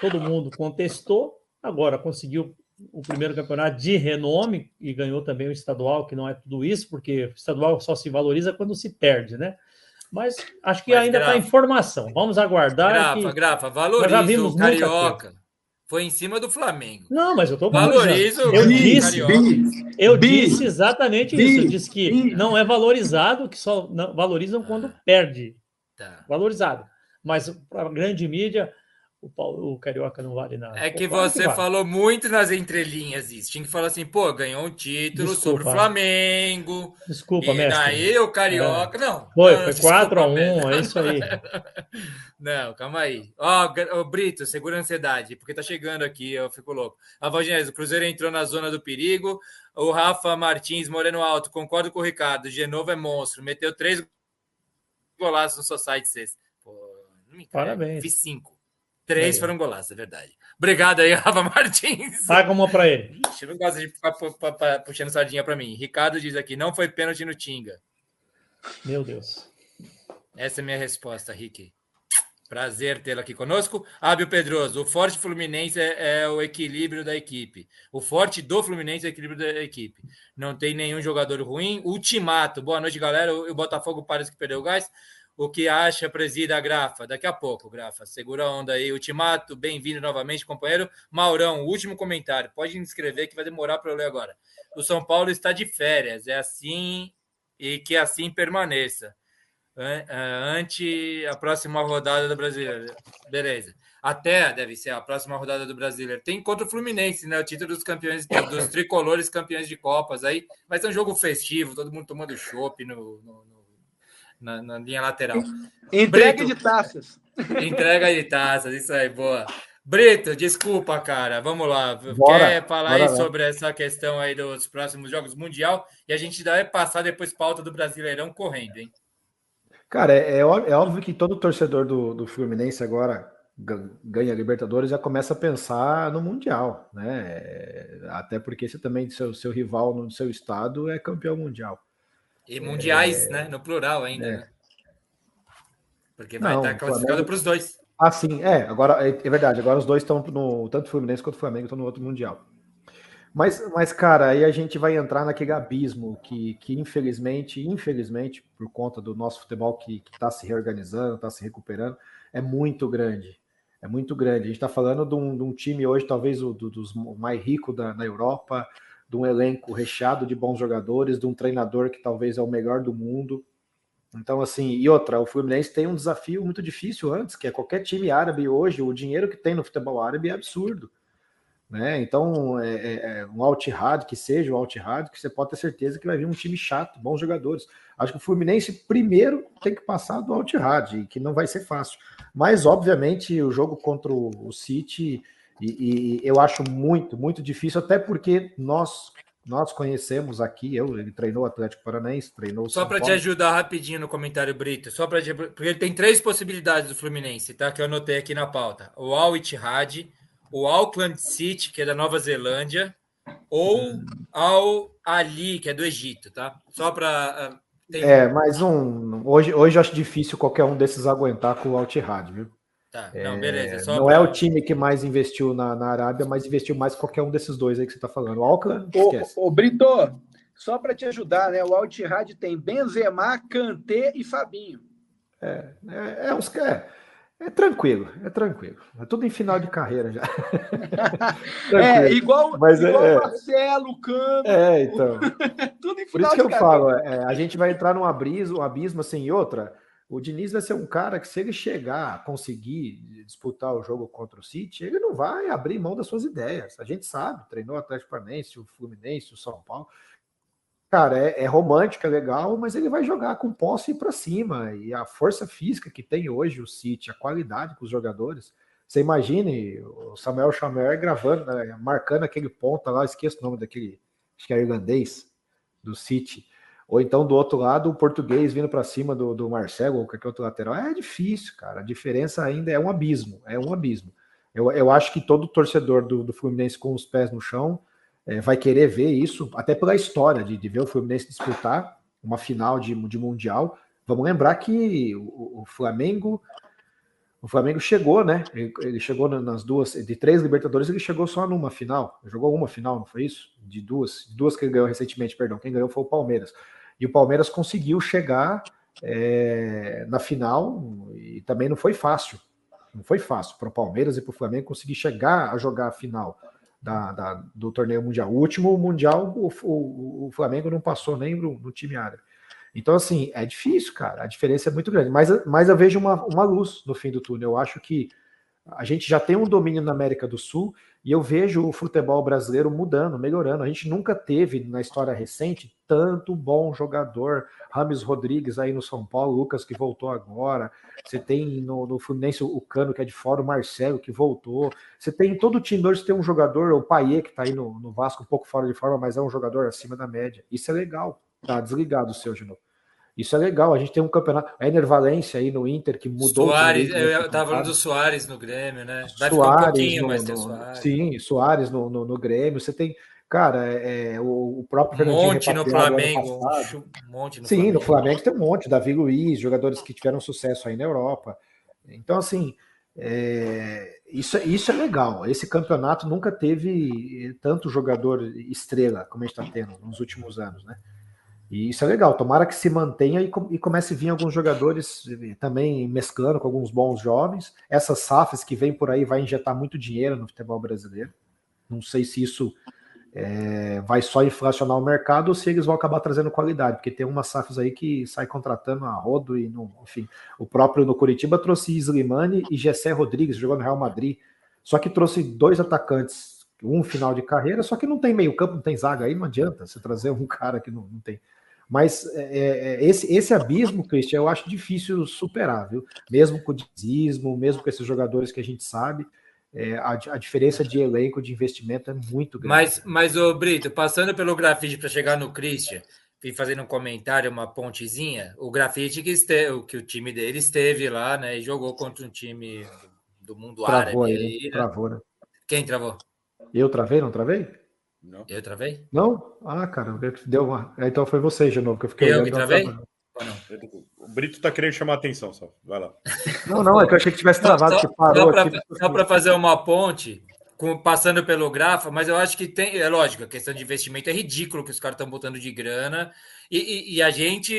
todo mundo contestou, agora conseguiu o primeiro campeonato de renome e ganhou também o estadual, que não é tudo isso, porque o estadual só se valoriza quando se perde, né? Mas acho que Mas, ainda está em formação. Vamos aguardar. Grafa, que- Grafa, valoriza o Carioca. Foi em cima do Flamengo. Não, mas eu estou Valoriza o Eu Bi, disse, eu Bi, disse exatamente Bi, isso. Eu disse que Bi. não é valorizado, que só não- valorizam quando perde. Tá. Valorizado. Mas para a grande mídia, o, Paulo- o Carioca não vale nada. É que você vale. falou muito nas entrelinhas isso. Tinha que falar assim, pô, ganhou um título Desculpa. sobre o Flamengo. Desculpa, e mestre. daí o Carioca. Não. Foi, não, foi desculpa, 4x1, mestre. é isso aí. [LAUGHS] Não, calma aí. Ó, ô, Brito, segura a ansiedade, porque tá chegando aqui, eu fico louco. A Valdinese, o Cruzeiro entrou na zona do perigo. O Rafa Martins, Moreno Alto, concordo com o Ricardo. Genovo é monstro, meteu três golaços no Society sexta. Pô, não me. Parabéns. Fiz cinco. Três ó. foram golaços, é verdade. Obrigado aí, [LAUGHS] Rafa Martins. Paga uma para ele. Ixi, eu não gosto de ficar pu- pu- pu- puxando sardinha para mim. Ricardo diz aqui, não foi pênalti no Tinga. Meu Deus. Essa é a minha resposta, Rick. Prazer tê-lo aqui conosco. Ábio Pedroso, o forte Fluminense é, é o equilíbrio da equipe. O forte do Fluminense é o equilíbrio da equipe. Não tem nenhum jogador ruim. Ultimato. Boa noite, galera. O, o Botafogo parece que perdeu o gás. O que acha, presida a Grafa? Daqui a pouco, Grafa. Segura a onda aí. Ultimato, bem-vindo novamente, companheiro. Maurão, último comentário. Pode inscrever que vai demorar para eu ler agora. O São Paulo está de férias. É assim e que assim permaneça an- ah, ante a próxima rodada do Brasileiro. Beleza. Até deve ser a próxima rodada do Brasileiro. Tem contra o Fluminense, né? O título dos campeões, dos tricolores campeões de Copas aí. Vai ser um jogo festivo, todo mundo tomando chopp no- no- na, na linha lateral. Entrega Brito. de taças. Entrega de taças, isso aí, boa. Brito, desculpa, cara. Vamos lá. Bora, Quer falar bora aí lá. sobre essa questão aí dos próximos Jogos Mundial? E a gente vai passar depois pauta do Brasileirão correndo, hein? Cara, é, é é óbvio que todo torcedor do, do Fluminense agora gan- ganha a Libertadores já começa a pensar no Mundial, né? É, Até porque você também, seu, seu rival no seu estado é campeão mundial. E mundiais, né? No plural ainda. É. né? Porque vai Não, estar o classificado para os dois. Ah, sim, é. Agora é, é verdade. Agora os dois estão no tanto o Fluminense quanto o Flamengo estão no outro mundial. Mas, mas, cara, aí a gente vai entrar naquele abismo que, que infelizmente, infelizmente, por conta do nosso futebol que está se reorganizando, está se recuperando, é muito grande. É muito grande. A gente está falando de um, de um, time hoje, talvez o do, dos mais ricos da, na Europa, de um elenco recheado de bons jogadores, de um treinador que talvez é o melhor do mundo. Então, assim, e outra, o Fluminense tem um desafio muito difícil antes, que é qualquer time árabe hoje, o dinheiro que tem no futebol árabe é absurdo. Né? Então, é, é, é um Altihad, que seja o Altihad, que você pode ter certeza que vai vir um time chato, bons jogadores. Acho que o Fluminense primeiro tem que passar do Altihad, que não vai ser fácil. Mas, obviamente, o jogo contra o City, e, e eu acho muito, muito difícil, até porque nós nós conhecemos aqui, eu, ele treinou o Atlético Paranaense, treinou Só para te ajudar rapidinho no comentário, Brito, só para porque ele tem três possibilidades do Fluminense, tá? Que eu anotei aqui na pauta. O Al Ittihad, o Auckland City, que é da Nova Zelândia, ou ao Ali, que é do Egito, tá? Só para. Ah, tem... É, mais um. Hoje, hoje eu acho difícil qualquer um desses aguentar com o Altihad, viu? Tá, não, beleza. Só não pra... é o time que mais investiu na, na Arábia, mas investiu mais qualquer um desses dois aí que você está falando. O Auckland, esquece. Ô, Brito, só para te ajudar, né? O Altihad tem Benzema, Kanté e Fabinho. É, é, é uns. É, é tranquilo, é tranquilo. É tudo em final de carreira já. [LAUGHS] é, igual, Mas igual é, Marcelo, Cano. É, então. [LAUGHS] tudo em final Por isso que eu carreira. falo, é, a gente vai entrar num abismo, um abismo assim, e outra. O Diniz vai ser um cara que, se ele chegar a conseguir disputar o jogo contra o City, ele não vai abrir mão das suas ideias. A gente sabe, treinou o Atlético Paranaense, o Fluminense, o São Paulo cara, é, é romântico, é legal, mas ele vai jogar com posse para cima. E a força física que tem hoje o City, a qualidade com os jogadores. Você imagine o Samuel Chamer gravando, né, marcando aquele ponta lá, esqueço o nome daquele, acho que é irlandês, do City. Ou então do outro lado, o português vindo para cima do, do Marcelo ou qualquer outro lateral. É difícil, cara. A diferença ainda é um abismo. É um abismo. Eu, eu acho que todo torcedor do, do Fluminense com os pés no chão é, vai querer ver isso, até pela história de, de ver o Fluminense disputar uma final de, de Mundial. Vamos lembrar que o, o Flamengo o Flamengo chegou, né? Ele, chegou nas duas, de três Libertadores, ele chegou só numa final. Jogou uma final, não foi isso? De duas, duas que ele ganhou recentemente, perdão. Quem ganhou foi o Palmeiras. E o Palmeiras conseguiu chegar é, na final e também não foi fácil. Não foi fácil para o Palmeiras e para o Flamengo conseguir chegar a jogar a final da, da, do torneio mundial. O último mundial, o, o, o Flamengo não passou nem no, no, time árabe. Então, assim, é difícil, cara. A diferença é muito grande. Mas, mas eu vejo uma, uma luz no fim do túnel. Eu acho que a gente já tem um domínio na América do Sul e eu vejo o futebol brasileiro mudando, melhorando. A gente nunca teve na história recente tanto bom jogador. Rames Rodrigues aí no São Paulo, Lucas que voltou agora. Você tem no, no Fluminense o Cano que é de fora, o Marcelo que voltou. Você tem em todo o time hoje tem um jogador, o Paier que está aí no, no Vasco um pouco fora de forma, mas é um jogador acima da média. Isso é legal. Tá desligado o seu de novo. Isso é legal. A gente tem um campeonato. A Ener Valência aí no Inter que mudou. Soares, eu estava falando do Soares no Grêmio, né? Vai Soares um pouquinho, no, mas tem Soares. Sim, Soares no, no, no, Grêmio. Você tem. Cara, é, é o, o próprio um monte no Flamengo. Um monte no Sim, Flamengo. no Flamengo tem um monte. Davi Luiz, jogadores que tiveram sucesso aí na Europa. Então, assim, é, isso, isso é legal. Esse campeonato nunca teve tanto jogador estrela como a gente está tendo nos últimos anos, né? E isso é legal, tomara que se mantenha e, e comece a vir alguns jogadores eh, também mesclando com alguns bons jovens. Essas SAFs que vem por aí vai injetar muito dinheiro no futebol brasileiro. Não sei se isso é, vai só inflacionar o mercado ou se eles vão acabar trazendo qualidade, porque tem umas SAFs aí que sai contratando a rodo e enfim. O próprio no Curitiba trouxe Slimani e Gessé Rodrigues, jogou no Real Madrid. Só que trouxe dois atacantes, um final de carreira, só que não tem meio campo, não tem zaga aí, não adianta você trazer um [LAUGHS] cara que não, não tem. Mas é, é, é, esse, esse abismo, Christian, eu acho difícil superar, viu? Mesmo com o dizismo, mesmo com esses jogadores que a gente sabe, é, a, a, diferença de elenco, de investimento é muito grande. Mas, mas ô Brito, passando pelo grafite para chegar no Christian, e fazendo um comentário, uma pontezinha, o grafite que, este, que o time dele esteve lá, né? E jogou contra um time do mundo travou árabe. Aí, né? Travou, né? Quem travou? Eu travei, não travei? Não. Eu travei? Não? Ah, cara, deu uma. Então foi você de novo que eu fiquei. Eu que travei? O Brito tá querendo chamar a atenção, só. Vai lá. [LAUGHS] Não, não, é que eu achei que tivesse travado, só, que parou só Só para fazer uma ponte, com, passando pelo Grafa, mas eu acho que tem. É lógico, a questão de investimento é ridículo que os caras estão botando de grana. E, e, e, a gente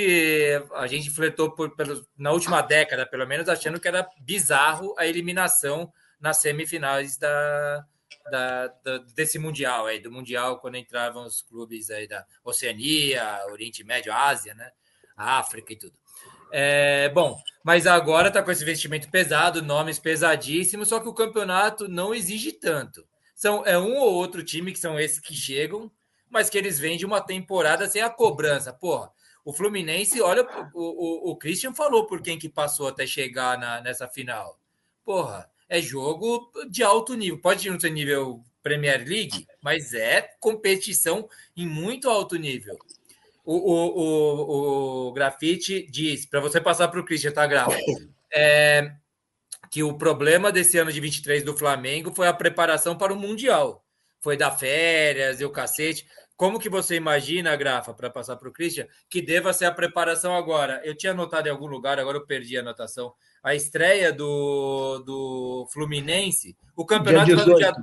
a gente flertou por, pelo, na última década, pelo menos, achando que era bizarro a eliminação nas semifinais da, da, da, desse Mundial, aí, do Mundial, quando entravam os clubes aí da Oceania, Oriente Médio, Ásia, né? África e tudo. É, bom, mas agora está com esse investimento pesado, nomes pesadíssimos, só que o campeonato não exige tanto. São, é um ou outro time que são esses que chegam, mas que eles vêm de uma temporada sem a cobrança. Porra, o Fluminense, olha, o, o, o Christian falou por quem que passou até chegar na, nessa final. Porra, é jogo de alto nível. Pode não ser nível Premier League, mas é competição em muito alto nível o, o, o, o Grafite diz, para você passar para o Christian, tá, Grafa? É, que o problema desse ano de 23 do Flamengo foi a preparação para o Mundial. Foi dar férias e o cacete. Como que você imagina, Grafa, para passar para o Christian, que deva ser a preparação agora? Eu tinha anotado em algum lugar, agora eu perdi a anotação. A estreia do, do Fluminense, o campeonato dia dia,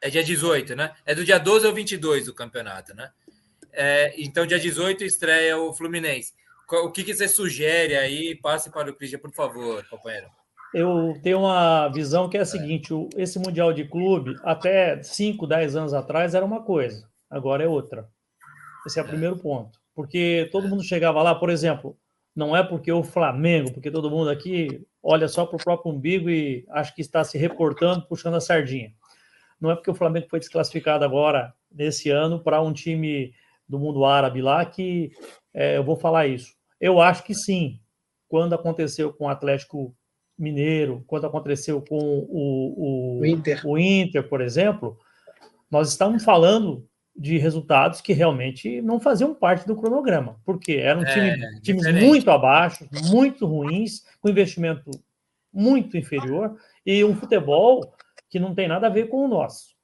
é dia 18, né? É do dia 12 ao 22 o campeonato, né? É, então, dia 18 estreia o Fluminense. O que, que você sugere aí? Passe para o Christian, por favor, companheiro. Eu tenho uma visão que é a seguinte: esse Mundial de Clube, até 5, 10 anos atrás, era uma coisa, agora é outra. Esse é o é. primeiro ponto. Porque todo mundo chegava lá, por exemplo, não é porque o Flamengo, porque todo mundo aqui olha só para o próprio umbigo e acha que está se reportando, puxando a sardinha. Não é porque o Flamengo foi desclassificado agora, nesse ano, para um time do mundo árabe lá que é, eu vou falar isso. Eu acho que sim. Quando aconteceu com o Atlético Mineiro, quando aconteceu com o, o, o, Inter. o Inter, por exemplo, nós estamos falando de resultados que realmente não faziam parte do cronograma, porque eram é, time, times muito abaixo, muito ruins, com investimento muito inferior e um futebol que não tem nada a ver com o nosso.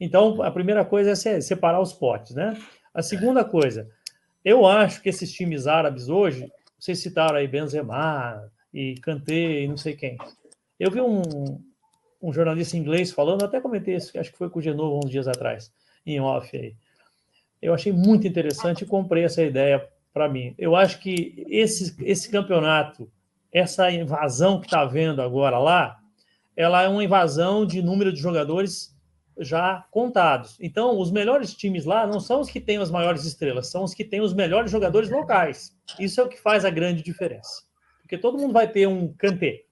Então, a primeira coisa é separar os potes, né? A segunda coisa, eu acho que esses times árabes hoje, vocês citaram aí Benzema e Kanté e não sei quem. Eu vi um, um jornalista inglês falando, até comentei isso, acho que foi com o Genovo uns dias atrás, em off aí. Eu achei muito interessante e comprei essa ideia para mim. Eu acho que esse, esse campeonato, essa invasão que está havendo agora lá, ela é uma invasão de número de jogadores já contados. Então, os melhores times lá não são os que têm as maiores estrelas, são os que têm os melhores jogadores locais. Isso é o que faz a grande diferença. Porque todo mundo vai ter um Kanté.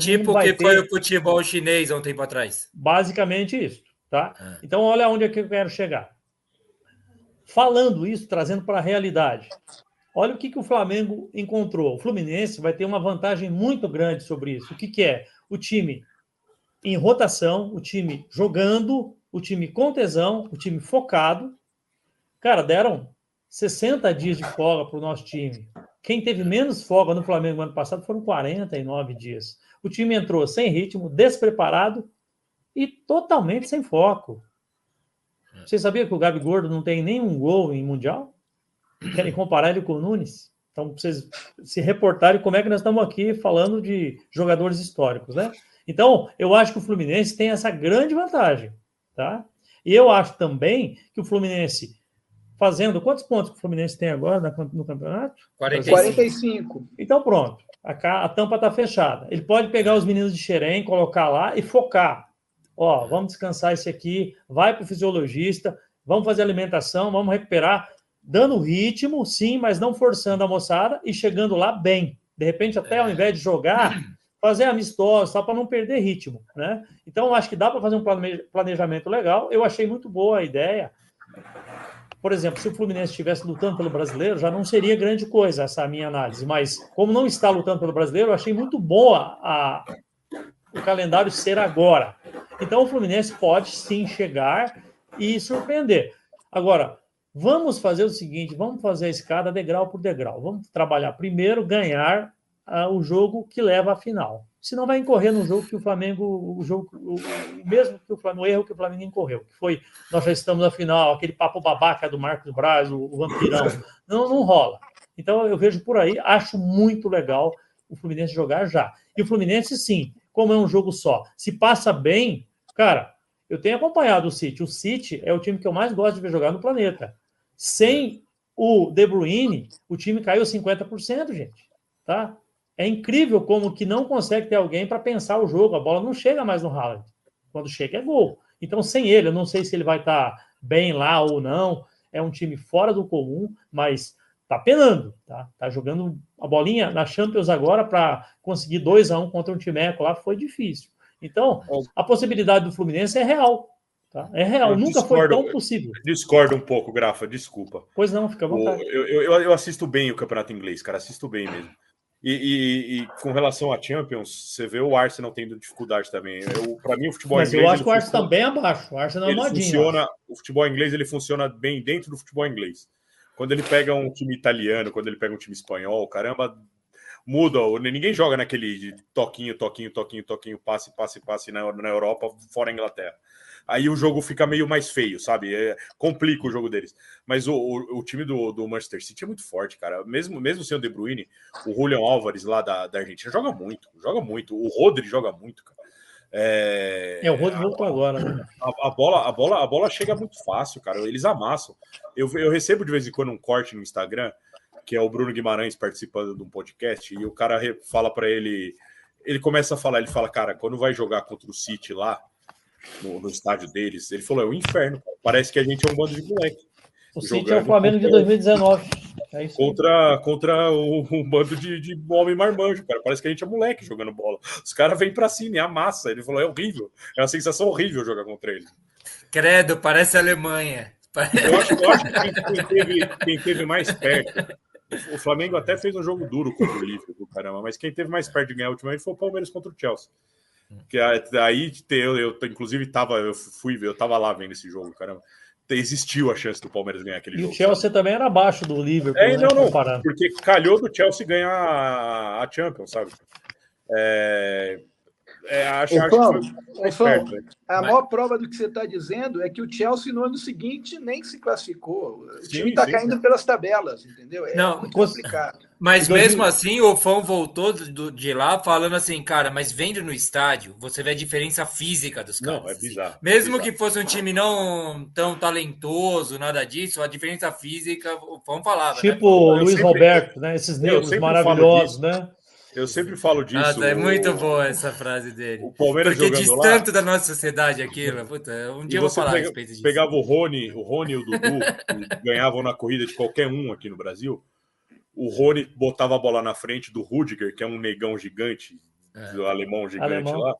Tipo o que ter... foi o futebol chinês há um tempo atrás. Basicamente isso, tá? Ah. Então, olha onde é que eu quero chegar. Falando isso, trazendo para a realidade. Olha o que, que o Flamengo encontrou. O Fluminense vai ter uma vantagem muito grande sobre isso. O que, que é? O time em rotação, o time jogando, o time com tesão, o time focado. Cara, deram 60 dias de folga para o nosso time. Quem teve menos folga no Flamengo no ano passado foram 49 dias. O time entrou sem ritmo, despreparado e totalmente sem foco. Você sabia que o Gabi Gordo não tem nenhum gol em Mundial? Querem comparar ele com o Nunes? Então, vocês se reportarem como é que nós estamos aqui falando de jogadores históricos, né? Então, eu acho que o Fluminense tem essa grande vantagem, tá? E eu acho também que o Fluminense, fazendo. Quantos pontos que o Fluminense tem agora no campeonato? 45. 45. Então, pronto. A, a tampa está fechada. Ele pode pegar os meninos de Xerém, colocar lá e focar. Ó, vamos descansar esse aqui, vai para o fisiologista, vamos fazer alimentação, vamos recuperar, dando ritmo, sim, mas não forçando a moçada e chegando lá bem. De repente, até ao invés de jogar fazer amistosos, só para não perder ritmo, né? Então, acho que dá para fazer um planejamento legal. Eu achei muito boa a ideia. Por exemplo, se o Fluminense estivesse lutando pelo brasileiro, já não seria grande coisa essa minha análise. Mas, como não está lutando pelo brasileiro, eu achei muito boa a, o calendário ser agora. Então, o Fluminense pode sim chegar e surpreender. Agora, vamos fazer o seguinte: vamos fazer a escada degrau por degrau. Vamos trabalhar primeiro, ganhar uh, o jogo que leva à final. Senão vai incorrer no jogo que o Flamengo, o jogo, o, mesmo que o Flamengo, o erro que o Flamengo incorreu, que foi nós já estamos na final, aquele papo babaca do Marcos Braz, o, o vampirão. Não, não rola. Então eu vejo por aí, acho muito legal o Fluminense jogar já. E o Fluminense, sim, como é um jogo só, se passa bem, cara, Eu tenho acompanhado o City. O City é o time que eu mais gosto de ver jogar no planeta. Sem o De Bruyne, o time caiu 50%, gente. Tá? É incrível como que não consegue ter alguém para pensar o jogo. A bola não chega mais no Haaland. Quando chega é gol. Então, sem ele, eu não sei se ele vai estar tá bem lá ou não. É um time fora do comum, mas tá penando, tá? Tá jogando a bolinha na Champions agora para conseguir 2 a 1 um contra um timeco lá foi difícil. Então, a possibilidade do Fluminense é real. Tá? É real, eu nunca discordo, foi tão possível. Discordo um pouco, Grafa, desculpa. Pois não, fica à vontade. Eu, eu, eu assisto bem o campeonato inglês, cara, assisto bem mesmo. E, e, e, com relação a Champions, você vê o Arsenal tendo dificuldade também. Para mim, o futebol Mas inglês. eu acho que o Arsenal está bem abaixo. O Arsenal é ele modinho, funciona, O futebol inglês ele funciona bem dentro do futebol inglês. Quando ele pega um time italiano, quando ele pega um time espanhol, caramba, muda. Ninguém joga naquele toquinho, toquinho, toquinho, toquinho, passe, passe, passe na, na Europa, fora a Inglaterra. Aí o jogo fica meio mais feio, sabe? É, complica o jogo deles. Mas o, o, o, time do, do Manchester City é muito forte, cara. Mesmo, mesmo sem o De Bruyne, o Julian Álvares lá da, da Argentina joga muito, joga muito. O Rodri joga muito, cara. É, é o Rodri voltou agora, né? A, a, bola, a, bola, a bola chega muito fácil, cara. Eles amassam. Eu, eu recebo de vez em quando um corte no Instagram, que é o Bruno Guimarães participando de um podcast, e o cara fala para ele. Ele começa a falar, ele fala, cara, quando vai jogar contra o City lá, no, no estádio deles. Ele falou: é o um inferno. Parece que a gente é um bando de moleque. O City é o Flamengo de 2019. É contra contra um, bando de, de homem marmanjo, cara. Parece que a gente é moleque jogando bola. Os caras vêm pra cima e amassa. Ele falou: é horrível. É uma sensação horrível jogar contra ele. Credo, parece a Alemanha. Eu acho, eu acho que quem teve, quem teve mais perto. O Flamengo até fez um jogo duro contra o Liverpool, caramba, mas quem teve mais perto de ganhar ultimamente foi o Palmeiras contra o Chelsea. Que aí eu, eu inclusive tava, eu fui ver, eu tava lá vendo esse jogo, caramba. Existiu a chance do Palmeiras ganhar aquele e jogo. E o Chelsea sabe? também era abaixo do Liverpool. É, né, não, não, comparando. porque calhou do Chelsea ganhar a Champions, sabe? É, é, acho, Ô, acho que foi perto, né? A Mas... maior prova do que você está dizendo é que o Chelsea no ano seguinte nem se classificou. O sim, time está caindo pelas tabelas, entendeu? É Não, muito complicado. Mas mesmo assim, o Fão voltou do, de lá falando assim, cara, mas vendo no estádio, você vê a diferença física dos caras. Não, é bizarro. Mesmo é bizarro. que fosse um time não tão talentoso, nada disso, a diferença física, o Fão falava. Né? Tipo né? Luiz sempre, Roberto, né? Esses negros maravilhosos, né? Eu sempre falo disso. Ah, é muito boa essa frase dele. O Palmeiras Porque diz lá, tanto da nossa sociedade aquilo. Puta, um dia eu vou falar pega, a respeito disso. Pegava o Rony, o Rony e o Dudu, que ganhavam na corrida de qualquer um aqui no Brasil. O Rony botava a bola na frente do Rudiger, que é um negão gigante, é. do alemão gigante alemão. lá.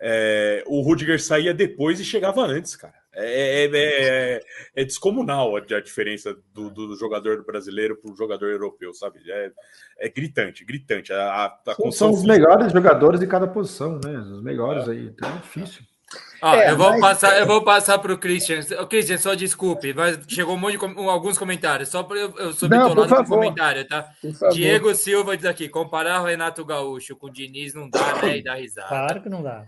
É, o Rudiger saía depois e chegava antes, cara. É, é, é, é descomunal a, a diferença do, do, jogador brasileiro para o jogador europeu, sabe? É, é gritante, gritante. A, a São os melhores jogadores de cada posição, né? Os melhores aí, então é difícil. Ah, é, eu, vou mas... passar, eu vou passar para o Christian. Christian, só desculpe, mas chegou um monte de, alguns comentários. Só para eu, eu sou no comentário, tá? Diego Silva diz aqui: comparar o Renato Gaúcho com o Diniz não dá, né? E dá risada. Claro que não dá.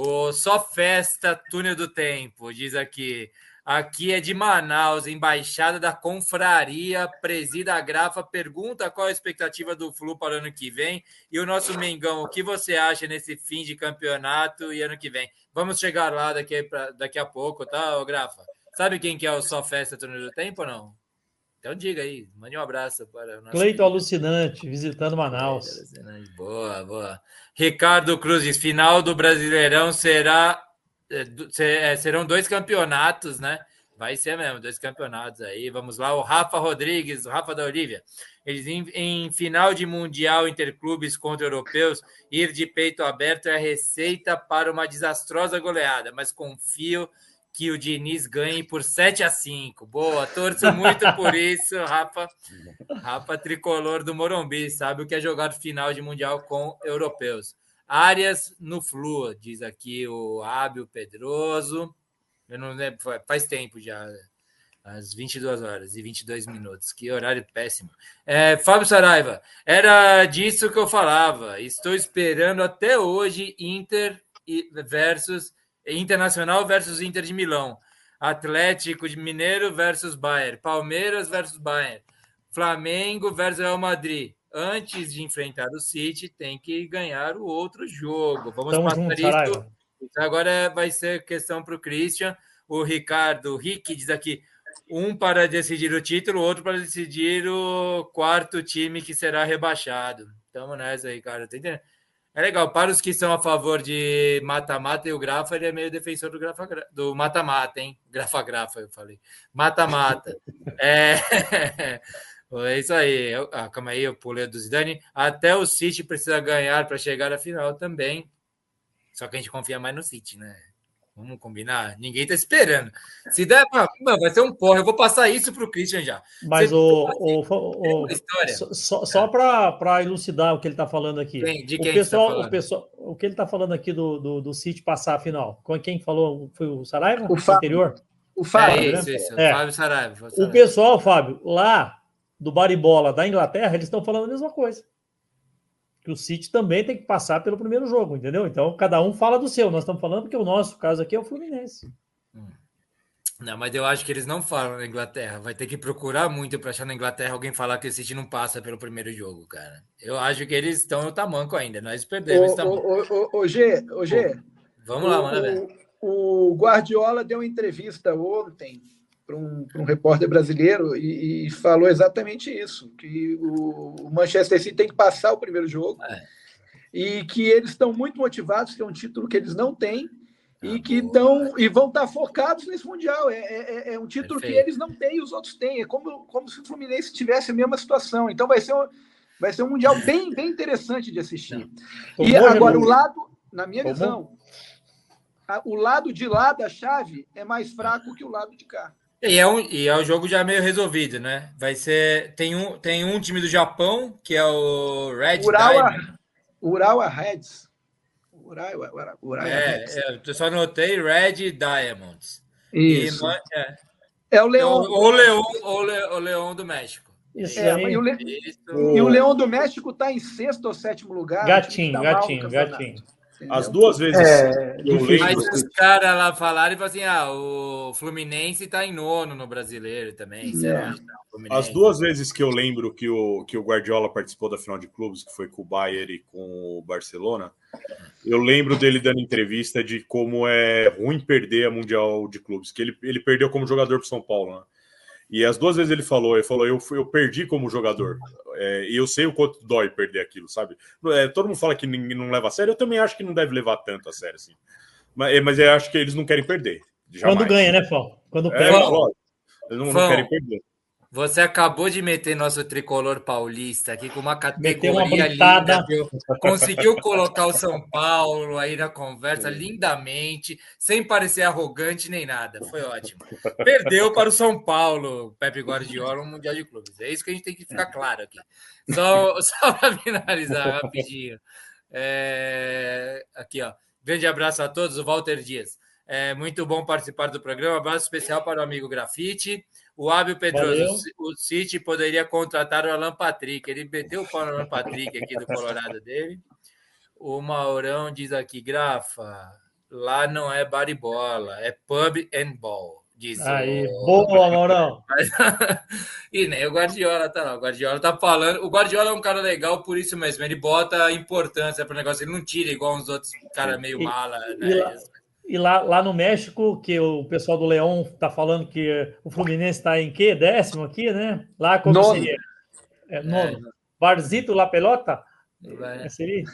O Só Festa Túnel do Tempo diz aqui. Aqui é de Manaus, embaixada da Confraria, presida a Grafa, pergunta qual a expectativa do Flu para o ano que vem. E o nosso Mengão, o que você acha nesse fim de campeonato e ano que vem? Vamos chegar lá daqui, pra, daqui a pouco, tá, Grafa? Sabe quem que é o Só Festa Túnel do Tempo ou não? Então diga aí, mande um abraço para o nosso. Cleito Alucinante, visitando Manaus. Boa, boa. Ricardo Cruzes, final do Brasileirão será. É, é, serão dois campeonatos, né? Vai ser mesmo, dois campeonatos aí. Vamos lá, o Rafa Rodrigues, o Rafa da Olívia. Eles em, em final de Mundial Interclubes contra europeus, ir de peito aberto é receita para uma desastrosa goleada, mas confio que o Diniz ganhe por 7 a 5. Boa, torço muito por [LAUGHS] isso, Rafa. Rafa tricolor do Morumbi, sabe o que é jogar final de Mundial com europeus. Áreas no Flu, diz aqui o Ábio Pedroso. Eu não lembro, faz tempo já, às 22 horas e 22 minutos. Que horário péssimo. É, Fábio Saraiva, era disso que eu falava. Estou esperando até hoje Inter versus Internacional versus Inter de Milão. Atlético de Mineiro versus Bayern. Palmeiras versus Bayern. Flamengo versus Real Madrid. Antes de enfrentar o City, tem que ganhar o outro jogo. Vamos Tamo passar junto, isso Agora vai ser questão para o Christian. O Ricardo Rick diz aqui: um para decidir o título, outro para decidir o quarto time que será rebaixado. Tamo nessa, Ricardo. Tá entendendo? É legal. Para os que são a favor de mata-mata, e o Grafa, ele é meio defensor do Grafa do mata-mata, hein? Grafa-grafa, eu falei. Mata-mata. [LAUGHS] é... [LAUGHS] é isso aí. Ah, calma aí, eu pulei do Zidane. Até o City precisa ganhar para chegar à final também. Só que a gente confia mais no City, né? Vamos combinar? Ninguém tá esperando. Se der, mano, vai ser um porra. Eu vou passar isso pro Christian já. Mas o, o, o, o só, só para elucidar o que ele tá falando aqui. Quem o pessoal, tá o pessoal, o que ele tá falando aqui do, do, do City passar a final. Quem falou foi o Saraiva? O Fábio. anterior? O Fábio. É isso, isso. É. Fábio Saraiva. Fábio O Saraiva. pessoal, Fábio, lá do Baribola da Inglaterra, eles estão falando a mesma coisa. Que o City também tem que passar pelo primeiro jogo, entendeu? Então, cada um fala do seu. Nós estamos falando que o nosso caso aqui é o Fluminense. Não, mas eu acho que eles não falam na Inglaterra. Vai ter que procurar muito para achar na Inglaterra alguém falar que o City não passa pelo primeiro jogo, cara. Eu acho que eles estão no tamanco ainda. Nós perdemos Ô, tamanco. ô, ô, ô, ô, G, ô, G, Vamos lá, manda ver. o Guardiola deu uma entrevista ontem para um, um repórter brasileiro e, e falou exatamente isso: que o, Manchester City tem que passar o primeiro jogo É. e que eles estão muito motivados, que é um título que eles não têm. Ah, E que estão e vão estar focados nesse Mundial. É, é, é um título que Perfeito. eles não têm e os outros têm. É como, como se o Fluminense tivesse a mesma situação. Então vai ser um, vai ser um Mundial [LAUGHS] bem, bem interessante de assistir. E agora, o lado, na minha visão, o lado de lá da chave é mais fraco que o lado de cá. E é, um, e é um jogo já meio resolvido, né? Vai ser. Tem um, tem um time do Japão, que é o Red Urawa, Diamond. Urawa Reds. Urawa, Urawa, Urawa Reds. É, é, eu só anotei Red Diamonds. Isso. E, é, É o é Leão. o, o Leão, o, Le, o Leão do México. Isso É, e, o Le- Isso. e o Leão do México está em sexto ou sétimo lugar. Gatinho, tá gatinho, gatinho. Entendeu? As duas vezes É, que eu difícil. lembro. Mas os caras lá falaram e falaram assim: ah, o Fluminense tá em nono no brasileiro também. sei lá É. onde tá o Fluminense. As duas vezes que eu lembro que o, que o Guardiola participou da final de clubes, que foi com o Bayern e com o Barcelona, eu lembro dele dando entrevista de como é ruim perder a Mundial de Clubes, que ele, ele perdeu como jogador para São Paulo, né? E as duas vezes ele falou, ele falou, eu, fui- eu perdi como jogador. É, e eu sei o quanto dói perder aquilo, sabe? É, todo mundo fala que ninguém não leva a sério, eu também acho que não deve levar tanto a sério, assim. Mas, é, mas eu acho que eles não querem perder. jamais. Quando ganha, né, Fão? Quando É, perde. Eles não, não querem perder. Você acabou de meter nosso tricolor paulista aqui com uma uma categoria brincada. linda, viu? Conseguiu colocar o São Paulo aí na conversa lindamente, sem parecer arrogante nem nada. Foi ótimo. Perdeu para o São Paulo, Pepe Guardiola, no Mundial de Clubes. É isso que a gente tem que ficar claro aqui. Só, [LAUGHS] só para finalizar rapidinho. É, Aqui, ó. Grande abraço a todos, o Walter Dias. É muito bom participar do programa. Abraço especial para o amigo Grafite. O Ábio Pedroso, o City poderia contratar o Alan Patrick. Ele meteu o pau no Alan Patrick aqui do Colorado dele. O Maurão diz aqui, Grafa, lá não é baribola, é pub and ball. Diz Aí, o- boa, Maurão. [LAUGHS] e nem o Guardiola tá lá. O Guardiola tá falando. O Guardiola é um cara legal por isso mesmo. Ele bota importância pro negócio. Ele não tira igual uns outros caras meio E- mala, e né? lá- E lá, lá no México, que o pessoal do Leão tá falando que o Fluminense está em quê? Décimo aqui, né? Lá como Nono. seria? É, nono. Barzito La Pelota? Vai. É, seria?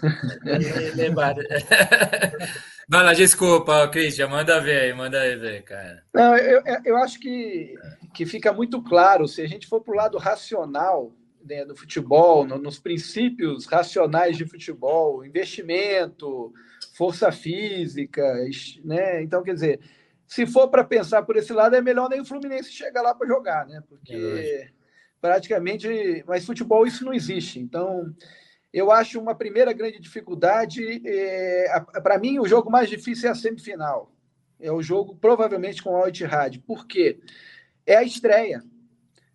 [LAUGHS] Lembrar. [LAUGHS] Vai lá, desculpa, Christian. Manda ver aí, manda aí ver, cara. Não, eu, eu- eu acho que, que fica muito claro, se a gente for para o lado racional né, do futebol, no- nos princípios racionais de futebol, investimento, força física, né? Então, quer dizer, se for para pensar por esse lado, é melhor nem o Fluminense chegar lá para jogar, né? Porque praticamente, mas futebol isso não existe. Então, eu acho uma primeira grande dificuldade. Para mim, o jogo mais difícil é a semifinal. É o jogo provavelmente com o Al Ittihad. Por quê? É a estreia.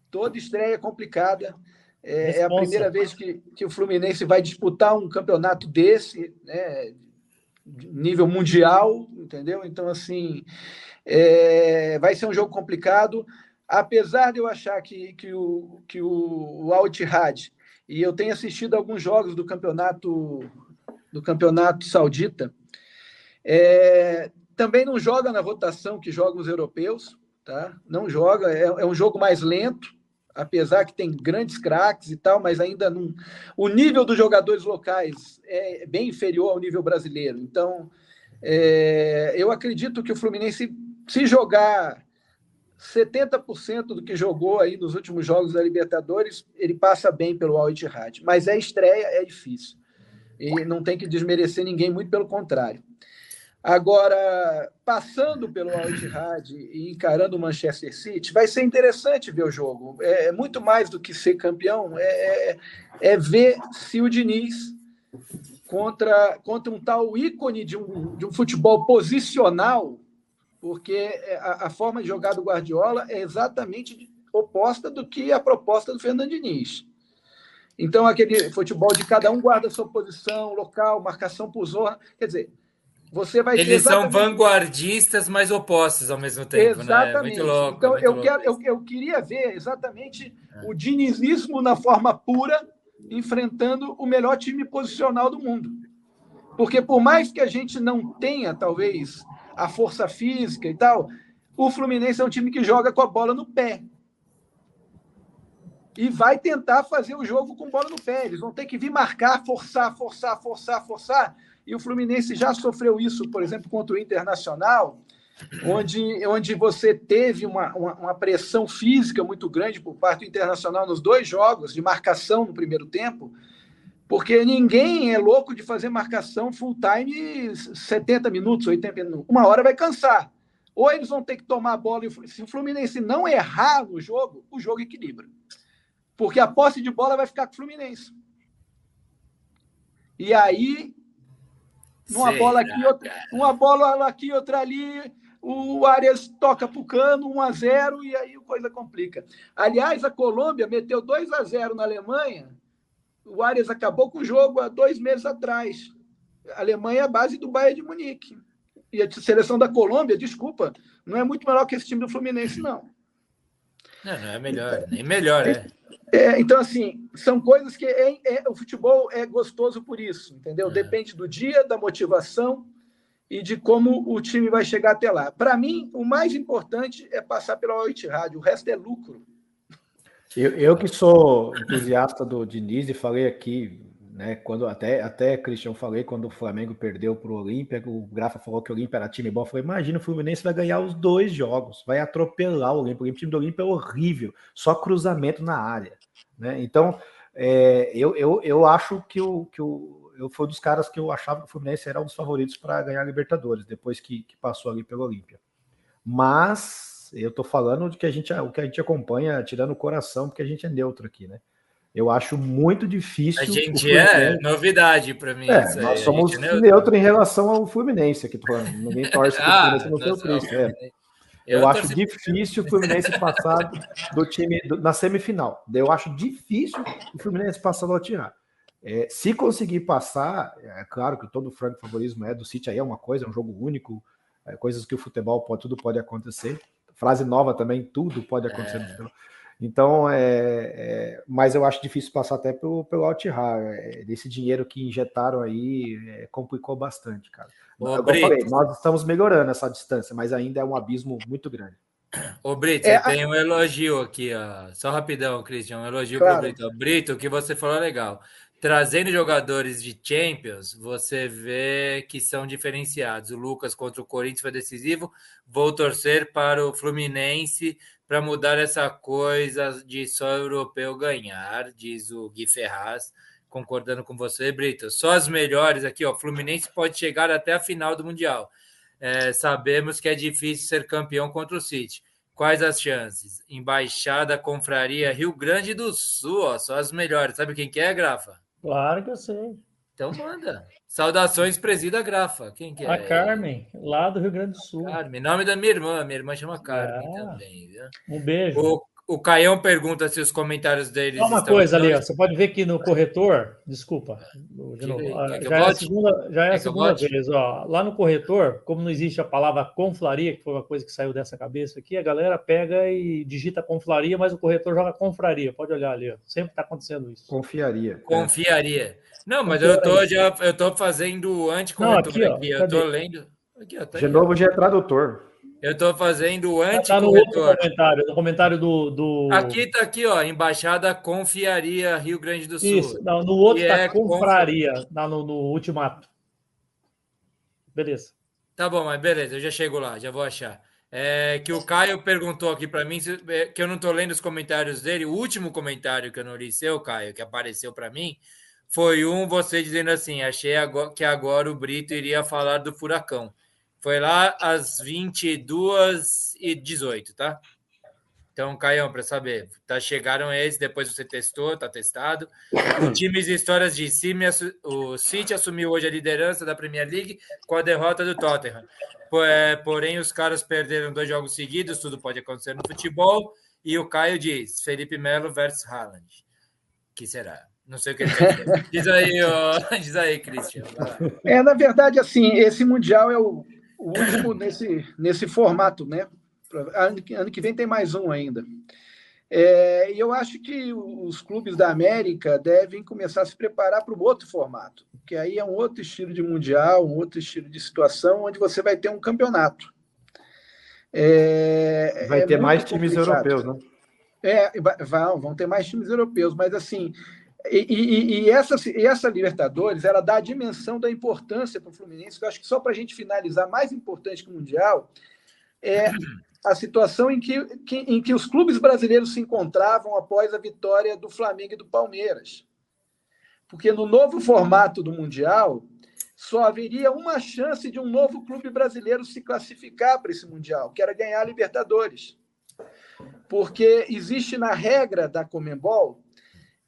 Toda estreia é complicada. É, é a primeira vez que, que o Fluminense vai disputar um campeonato desse, né, nível mundial, entendeu? Então, assim, é, vai ser um jogo complicado. Apesar de eu achar que, que o, que o, o Al Ittihad, e eu tenho assistido alguns jogos do campeonato do campeonato saudita, É, também não joga na rotação que jogam os europeus, tá? Não joga, é, é um jogo mais lento, apesar que tem grandes craques e tal, mas ainda não. O nível dos jogadores locais é bem inferior ao nível brasileiro. Então, é, eu acredito que o Fluminense, se jogar 70% do que jogou aí nos últimos jogos da Libertadores, ele passa bem pelo Al. Mas é estreia, é difícil. E não tem que desmerecer ninguém, muito pelo contrário. Agora, passando pelo Al e encarando o Manchester City, vai ser interessante ver o jogo. É, é muito mais do que ser campeão, é, é, é ver se o Diniz, contra, contra um tal ícone de um, de um futebol posicional, porque a, a forma de jogar do Guardiola é exatamente oposta do que a proposta do Fernando Diniz. Então, aquele futebol de cada um guarda sua posição, local, marcação por zona. Quer dizer, você vai Eles exatamente... são vanguardistas, mas opostos ao mesmo tempo, exatamente. né? Muito louco. Então, muito eu, louco quero, eu, eu, queria ver exatamente é. o dinizismo na forma pura, enfrentando o melhor time posicional do mundo. Porque, por mais que a gente não tenha, talvez, a força física e tal, o Fluminense é um time que joga com a bola no pé. E vai tentar fazer o jogo com bola no pé. Eles vão ter que vir marcar, forçar, forçar, forçar, forçar. E o Fluminense já sofreu isso, por exemplo, contra o Internacional, onde, onde você teve uma, uma, uma, pressão física muito grande por parte do Internacional nos dois jogos, de marcação no primeiro tempo, porque ninguém é louco de fazer marcação full time 70 minutos, 80 minutos. Uma hora vai cansar. Ou eles vão ter que tomar a bola. Se o Fluminense não errar no jogo, o jogo equilibra. Porque a posse de bola vai ficar com o Fluminense. E aí, uma bola aqui, outra, uma bola aqui, outra ali, o Arias toca para o cano, 1 a 0 e aí a coisa complica. Aliás, a Colômbia meteu 2 a 0 na Alemanha o Arias acabou com o jogo há dois meses atrás. A Alemanha é a base do Bayern de Munique. E a seleção da Colômbia, desculpa, não é muito melhor que esse time do Fluminense, não. Não, não é melhor, nem melhor, é. é então, assim, são coisas que é, é, o futebol é gostoso por isso, entendeu? É. Depende do dia, da motivação e de como o time vai chegar até lá. Para mim, o mais importante é passar pela Oit Rádio, o resto é lucro. Eu, eu que sou entusiasta do Diniz e falei aqui, né, quando até, até Cristian falei, quando o Flamengo perdeu para o Olímpia, o Grafa falou que o Olímpia era time bom, eu falei, imagina, o Fluminense vai ganhar os dois jogos, vai atropelar o Olímpia, o time do Olímpia é horrível, só cruzamento na área, né, então é, eu, eu, eu acho que o, que o eu fui um dos caras que eu achava que o Fluminense era um dos favoritos para ganhar a Libertadores, depois que, que passou ali pelo Olímpia. Mas eu tô falando de que a gente, o que a gente acompanha, tirando o coração, porque a gente é neutro aqui, né? Eu acho muito difícil. A gente é novidade para mim. É, nós somos é neutro. em relação ao Fluminense aqui, tô. Ninguém torce para o [LAUGHS] Fluminense no seu preço. É. Eu, eu acho difícil o Fluminense passar do time do, na semifinal. Eu acho difícil o Fluminense passar do tirar. É, se conseguir passar, é claro que todo o franco favorismo é do City aí é uma coisa, é um jogo único, é, coisas que o futebol pode, tudo pode acontecer frase nova também, tudo pode acontecer é. no futebol. Então, é, é, mas eu acho difícil passar até pelo, pelo Altihar. É, desse dinheiro que injetaram aí é, complicou bastante, cara. Ô, eu falei, nós estamos melhorando essa distância, mas ainda é um abismo muito grande. Ô, Brito, é, tem um elogio aqui, ó. Só rapidão, Cristian, um elogio claro. pro Brito. Brito, o que você falou é legal trazendo jogadores de Champions, você vê que são diferenciados. O Lucas contra o Corinthians foi decisivo. Vou torcer para o Fluminense para mudar essa coisa de só europeu ganhar, diz o Gui Ferraz, concordando com você, Brito. Só as melhores aqui, ó. Fluminense pode chegar até a final do Mundial. É, sabemos que é difícil ser campeão contra o City. Quais as chances? Embaixada, Confraria, Rio Grande do Sul, ó, só as melhores. Sabe quem que é, Grafa? Claro que eu sei. Então manda. Saudações, presida Grafa. Quem que é? A Carmen, lá do Rio Grande do Sul. Carmen, nome da minha irmã. Minha irmã chama Carmen é. também. Viu? Um beijo. O, o Caião pergunta se os comentários deles. Só uma coisa ali, ó, você pode ver que no corretor, desculpa, de novo, já, é a segunda, já é a segunda vez, ó, lá no corretor, como não existe a palavra conflaria, que foi uma coisa que saiu dessa cabeça aqui, a galera pega e digita conflaria, mas o corretor joga confraria, pode olhar ali, ó, sempre está acontecendo isso. Confiaria. Confiaria. Não, mas eu tô já, eu tô fazendo anticorretor aqui, aqui, eu tô lendo. Aqui, ó, tá De novo, ó. já é tradutor. Eu tô fazendo o Tá no outro anticorretor. comentário, no comentário do. do... Aqui tá aqui, ó, Embaixada Confiaria Rio Grande do Sul. Isso, não, no outro Que tá é confraria, tá no, no ultimato. Beleza. Tá bom, mas beleza, eu já chego lá, já vou achar. É, que o Caio perguntou aqui para mim, é, que eu não tô lendo os comentários dele. O último comentário que eu não li seu, Caio, que apareceu para mim, foi um você dizendo assim: achei agora- que agora o Brito iria falar do furacão. Foi lá às 22h18, tá? Então, Caião, para saber, tá, chegaram esses, depois você testou, tá testado. O [COUGHS] Times e Histórias de Cime, assu- o City assumiu hoje a liderança da Premier League com a derrota do Tottenham. É, Porém, os caras perderam dois jogos seguidos, tudo pode acontecer no futebol. E o Caio diz: Felipe Melo versus Haaland. Que será? Não sei o que ele quer dizer. [LAUGHS] Diz aí, ó, [LAUGHS] diz aí, Christian. É, na verdade, assim, esse Mundial é o, o último nesse, nesse formato, né? Ano, que- ano que vem tem mais um ainda. É, e eu acho que os clubes da América devem começar a se preparar para um outro formato, que aí é um outro estilo de Mundial, um outro estilo de situação, onde você vai ter um campeonato. É, Vai é ter mais times complicado. europeus, né? É, vão, vão ter mais times europeus, mas assim, e, e- e essa, e essa Libertadores, ela dá a dimensão da importância para o Fluminense, que eu acho que só para a gente finalizar, mais importante que o Mundial, é a situação em que, que- em que os clubes brasileiros se encontravam após a vitória do Flamengo e do Palmeiras. Porque no novo formato do Mundial, só haveria uma chance de um novo clube brasileiro se classificar para esse Mundial, que era ganhar a Libertadores porque existe na regra da Comembol,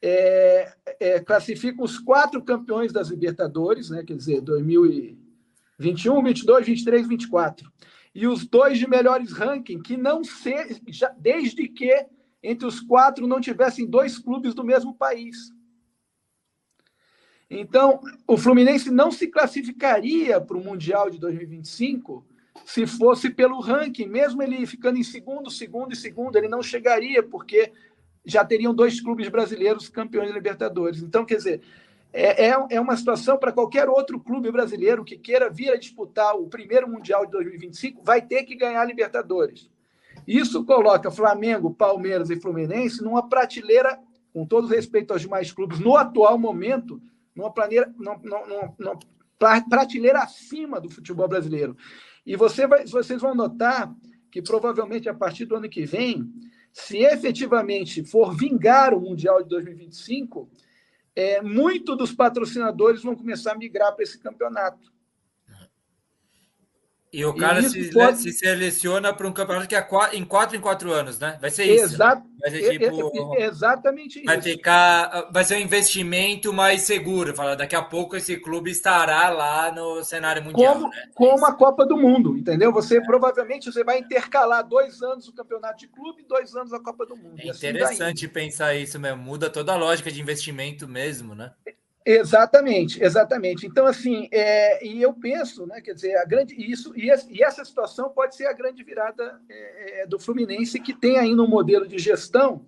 é, é, classifica os quatro campeões das Libertadores, né, quer dizer, 2021, 22, 23, 24, e os dois de melhores ranking, que não se, já, desde que entre os quatro não tivessem dois clubes do mesmo país. Então, o Fluminense não se classificaria para o Mundial de 2025 se fosse pelo ranking, mesmo ele ficando em segundo, segundo e segundo, ele não chegaria, porque já teriam dois clubes brasileiros campeões da Libertadores. Então, quer dizer, é, é, é uma situação para qualquer outro clube brasileiro que queira vir a disputar o primeiro Mundial de 2025, vai ter que ganhar a Libertadores. Isso coloca Flamengo, Palmeiras e Fluminense numa prateleira, com todo respeito aos demais clubes, no atual momento, numa, planeira, numa, numa, numa prateleira acima do futebol brasileiro. E você vai, vocês vão notar que provavelmente a partir do ano que vem, se efetivamente for vingar o Mundial de 2025, é, muito dos patrocinadores vão começar a migrar para esse campeonato. E o cara E se, pode- se seleciona para um campeonato que é em quatro em quatro anos, né? Vai ser isso. Exato, Vai ser é- tipo. é- é exatamente Vai isso. ficar, vai ser um investimento mais seguro. Fala, daqui a pouco esse clube estará lá no cenário mundial. como, né? como a Copa do Mundo, entendeu? Você provavelmente você vai intercalar dois anos o campeonato de clube e dois anos a Copa do Mundo. É assim interessante pensar isso mesmo. Muda toda a lógica de investimento mesmo, né? Exatamente, exatamente. Então, assim, é, e eu penso, né, quer dizer, a grande, isso, e, essa- e essa situação pode ser a grande virada é, é, do Fluminense, que tem ainda um modelo de gestão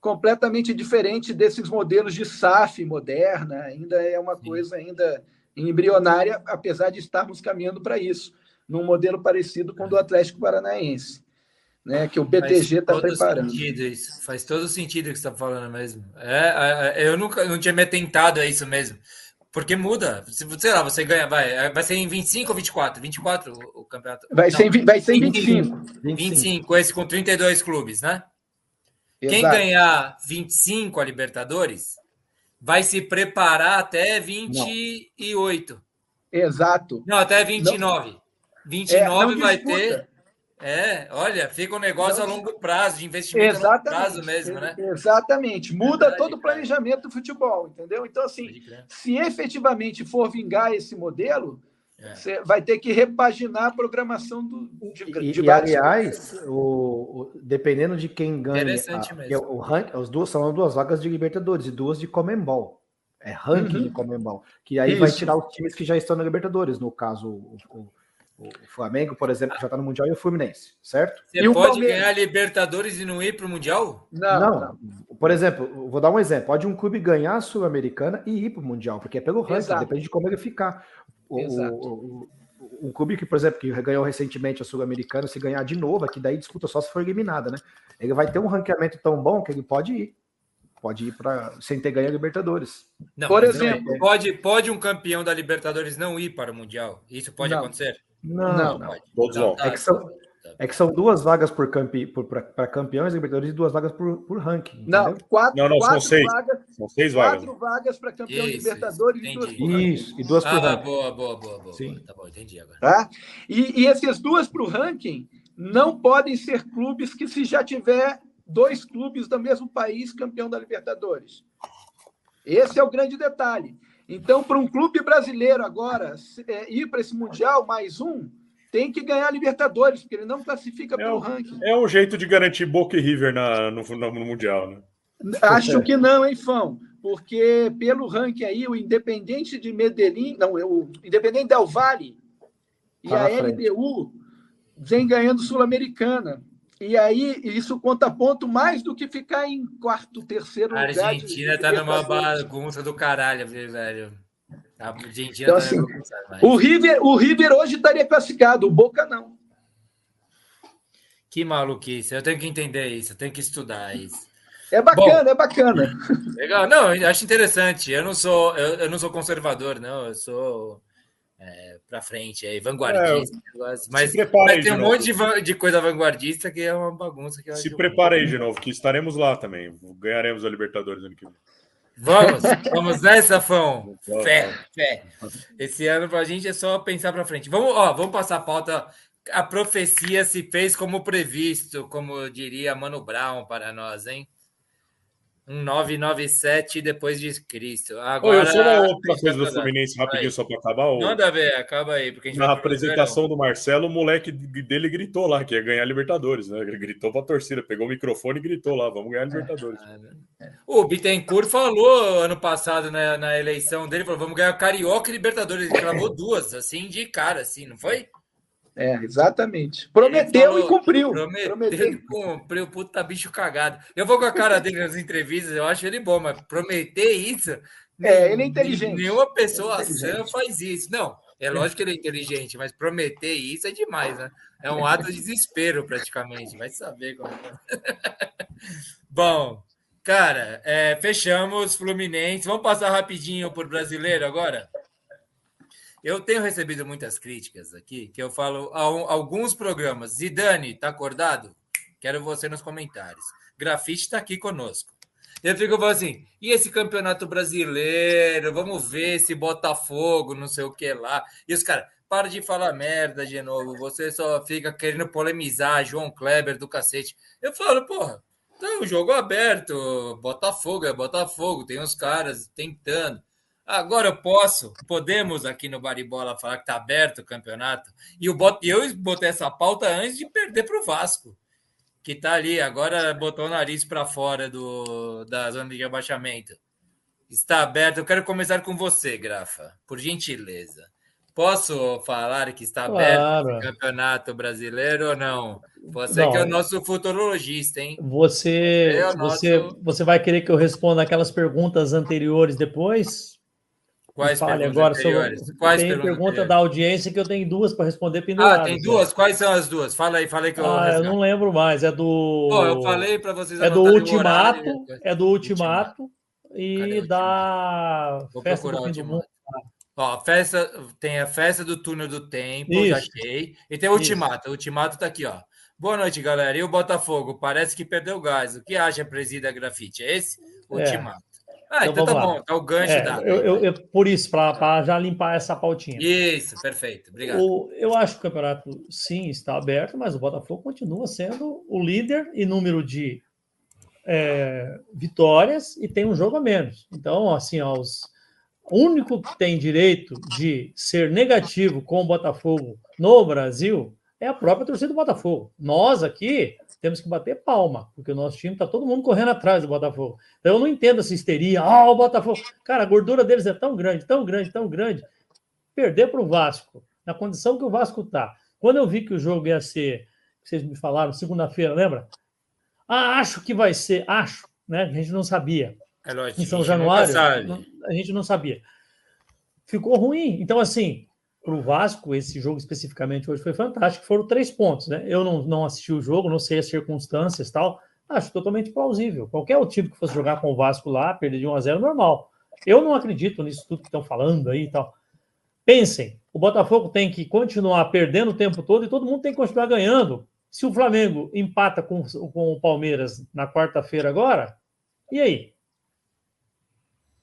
completamente diferente desses modelos de SAF moderna, ainda é uma coisa ainda embrionária, apesar de estarmos caminhando para isso, num modelo parecido com o do Atlético Paranaense, né, que o BTG está Faz todo preparando. sentido isso. Faz todo sentido o que você está falando mesmo. É, é, eu nunca não tinha me atentado a isso mesmo. Porque muda. Se, sei lá, você ganha, vai, vai ser em 25 ou 24? 24 o, o campeonato. Vai ser em vai ser em 25. 25. 25, esse com 32 clubes, né? Quem Exato. ganhar 25 a Libertadores vai se preparar até 28. Exato. Não, até 29. 29 É, não vai disputa. ter. É, olha, fica um negócio a longo prazo, de investimento a longo prazo mesmo, né? Exatamente. Muda todo o planejamento do futebol, entendeu? Então, assim, se efetivamente for vingar esse modelo, É. você vai ter que repaginar a programação do, de, E, de e, aliás, o, o- dependendo de quem ganha, Interessante a- mesmo. o rank, duas são duas vagas de Libertadores e duas de Comembol. É ranking Uhum. de Comembol. Que aí vai Isso. tirar os times que já estão na Libertadores, no caso, o, o- o Flamengo, por exemplo, já está no Mundial, e o Fluminense, certo? Você E o pode Palmeiras? ganhar Libertadores e não ir para o Mundial? Não, Por exemplo, vou dar um exemplo. Pode um clube ganhar a Sul-Americana e ir para o Mundial, porque é pelo ranking, Exato. depende de como ele ficar. O, Exato. o- o- um clube que, por exemplo, que ganhou recentemente a Sul-Americana, se ganhar de novo, aqui daí disputa só se for eliminada, né? Ele vai ter um ranqueamento tão bom que ele pode ir. Pode ir para sem ter ganho a Libertadores. Não, Por mas exemplo- pode, pode um campeão da Libertadores não ir para o Mundial? Isso pode Não. acontecer? Não, Não. não. Todos vão. tá. É que são, é que são duas vagas por campe, para campeões da Libertadores e duas vagas por, por ranking. Não, entendeu? quatro, Não, não, são quatro seis. vagas, São seis vagas. quatro vagas para campeão Isso, Libertadores isso, e duas por ranking. Isso, e duas por Ah, ranking. boa, boa, boa, boa. Sim. Tá bom, entendi agora. Tá? E, e essas duas para o ranking não podem ser clubes que se já tiver dois clubes do mesmo país campeão da Libertadores. Esse é o grande detalhe. Então, para um clube brasileiro agora é, ir para esse Mundial, mais um, tem que ganhar a Libertadores, porque ele não classifica pelo o- ranking. É um jeito de garantir Boca e River na, no, no- no Mundial, né? Acho que não, hein, Fão? Porque pelo ranking aí, o Independente de Medellín, não, o Independente Del Valle e Tá a. LDU vem ganhando Sul-Americana. E aí, isso conta ponto mais do que ficar em quarto, terceiro A lugar. de Argentina tá numa bagunça do caralho, velho. A Argentina Então, tá assim, mas- O River, o River hoje estaria classificado, o Boca não. Que maluquice. Eu tenho que entender isso, eu tenho que estudar isso. É bacana, é bacana. Legal, não, eu acho interessante. Eu não sou, eu, eu não sou conservador, não. Eu sou é, para frente, aí, vanguardista. mas se prepara aí mas tem um de monte novo. de, de coisa vanguardista que é uma bagunça. Que Se prepara aí de novo, que estaremos lá também. Ganharemos a Libertadores ano que vem. Vamos, [LAUGHS] vamos nessa, Fão. Vamos, Fé, fé. Esse ano pra gente é só pensar pra frente. Vamos, ó, vamos passar a pauta. A profecia se fez como previsto, como diria Mano Brown para nós, hein? Um 997 depois de Cristo. Agora, eu sou uma outra coisa do Fluminense, rapidinho, só para acabar. ô. Manda ver, acaba aí. Porque a gente Na apresentação do Marcelo, o moleque dele gritou lá que ia ganhar a Libertadores, né? Ele gritou pra torcida, pegou o microfone e gritou lá: vamos ganhar a Libertadores. O Bittencourt falou ano passado na, na eleição dele, falou, vamos ganhar Carioca e Libertadores. Ele cravou duas, assim, de cara, assim, não foi? É, exatamente. Prometeu Ele e cumpriu. Prometeu Prometeu. e cumpriu, puta bicho cagado. Eu vou com a cara dele nas entrevistas, eu acho ele bom, mas prometer isso. É, ele é inteligente. Nenhuma pessoa é inteligente. sã faz isso. Não, é lógico que ele é inteligente, mas prometer isso é demais, né? É um ato de desespero, praticamente. Vai saber como. é. [LAUGHS] Bom, cara, é, fechamos Fluminense. Vamos passar rapidinho por brasileiro agora? Eu tenho recebido muitas críticas aqui, que eu falo um- alguns programas. Zidane, tá acordado? Quero você nos comentários. Grafite está aqui conosco. Eu fico falando assim, e esse campeonato brasileiro? Vamos ver esse Botafogo, não sei o que lá. E os caras, para de falar merda de novo. Você só fica querendo polemizar, João Kleber do cacete. Eu falo, porra, tá o jogo aberto. Botafogo é Botafogo, tem uns caras tentando. Agora eu posso, podemos aqui no Baribola falar que tá aberto o campeonato. E eu botei essa pauta antes de perder para o Vasco, que tá ali, agora botou o nariz para fora do, da zona de abaixamento. Está aberto. Eu quero começar com você, Grafa, por gentileza. Posso falar que está aberto Claro. o campeonato brasileiro ou não? Você Não. que é o nosso futurologista, hein? Você, É você, nosso- você vai querer que eu responda aquelas perguntas anteriores depois? Quais Fale perguntas agora anteriores? sobre. Quais tem pergunta anteriores? da audiência que eu tenho duas para responder penduradas. Ah, tem duas? Quais são as duas? Fala aí, fala aí que eu Ah, eu não lembro mais. É do. Pô, eu falei para vocês É do Ultimato, horário. é do Ultimato e da Vou Festa do procurar o Fim do Mundo. Ó, festa, tem a festa do túnel do tempo, já Isso. achei. E tem o Ultimato. O Ultimato tá aqui, ó. Boa noite, galera. E o Botafogo? Parece que perdeu gás. O que acha, presida grafite? É esse? É. Ah, então, tá vamos lá. bom. Tá o gancho É, da. eu, eu- eu- por isso, para já limpar essa pautinha. Isso, perfeito. Obrigado. O- eu acho que o campeonato sim está aberto, mas o Botafogo continua sendo o líder em número de é, vitórias e tem um jogo a menos. Então, assim, ó, os- o único que tem direito de ser negativo com o Botafogo no Brasil é a própria torcida do Botafogo. Nós aqui temos que bater palma, porque o nosso time está todo mundo correndo atrás do Botafogo. Então eu não entendo essa histeria. Ah, o Botafogo. Cara, a gordura deles é tão grande, tão grande, tão grande. Perder para o Vasco, na condição que o Vasco está. Quando eu vi que o jogo ia ser, vocês me falaram, segunda-feira, lembra? Ah, acho que vai ser, acho, né? A gente não sabia. É lógico. Em São nunca Januário, a gente não sabia. Ficou ruim. Então, assim, para o Vasco, esse jogo especificamente hoje foi fantástico, foram três pontos, né? Eu não, não assisti o jogo, não sei as circunstâncias tal, acho totalmente plausível. Qualquer time que fosse jogar com o Vasco lá, perder de 1 a 0 normal. Eu não acredito nisso tudo que estão falando aí e tal. Pensem, o Botafogo tem que continuar perdendo o tempo todo e todo mundo tem que continuar ganhando. Se o Flamengo empata com, com o Palmeiras na quarta-feira agora, e aí?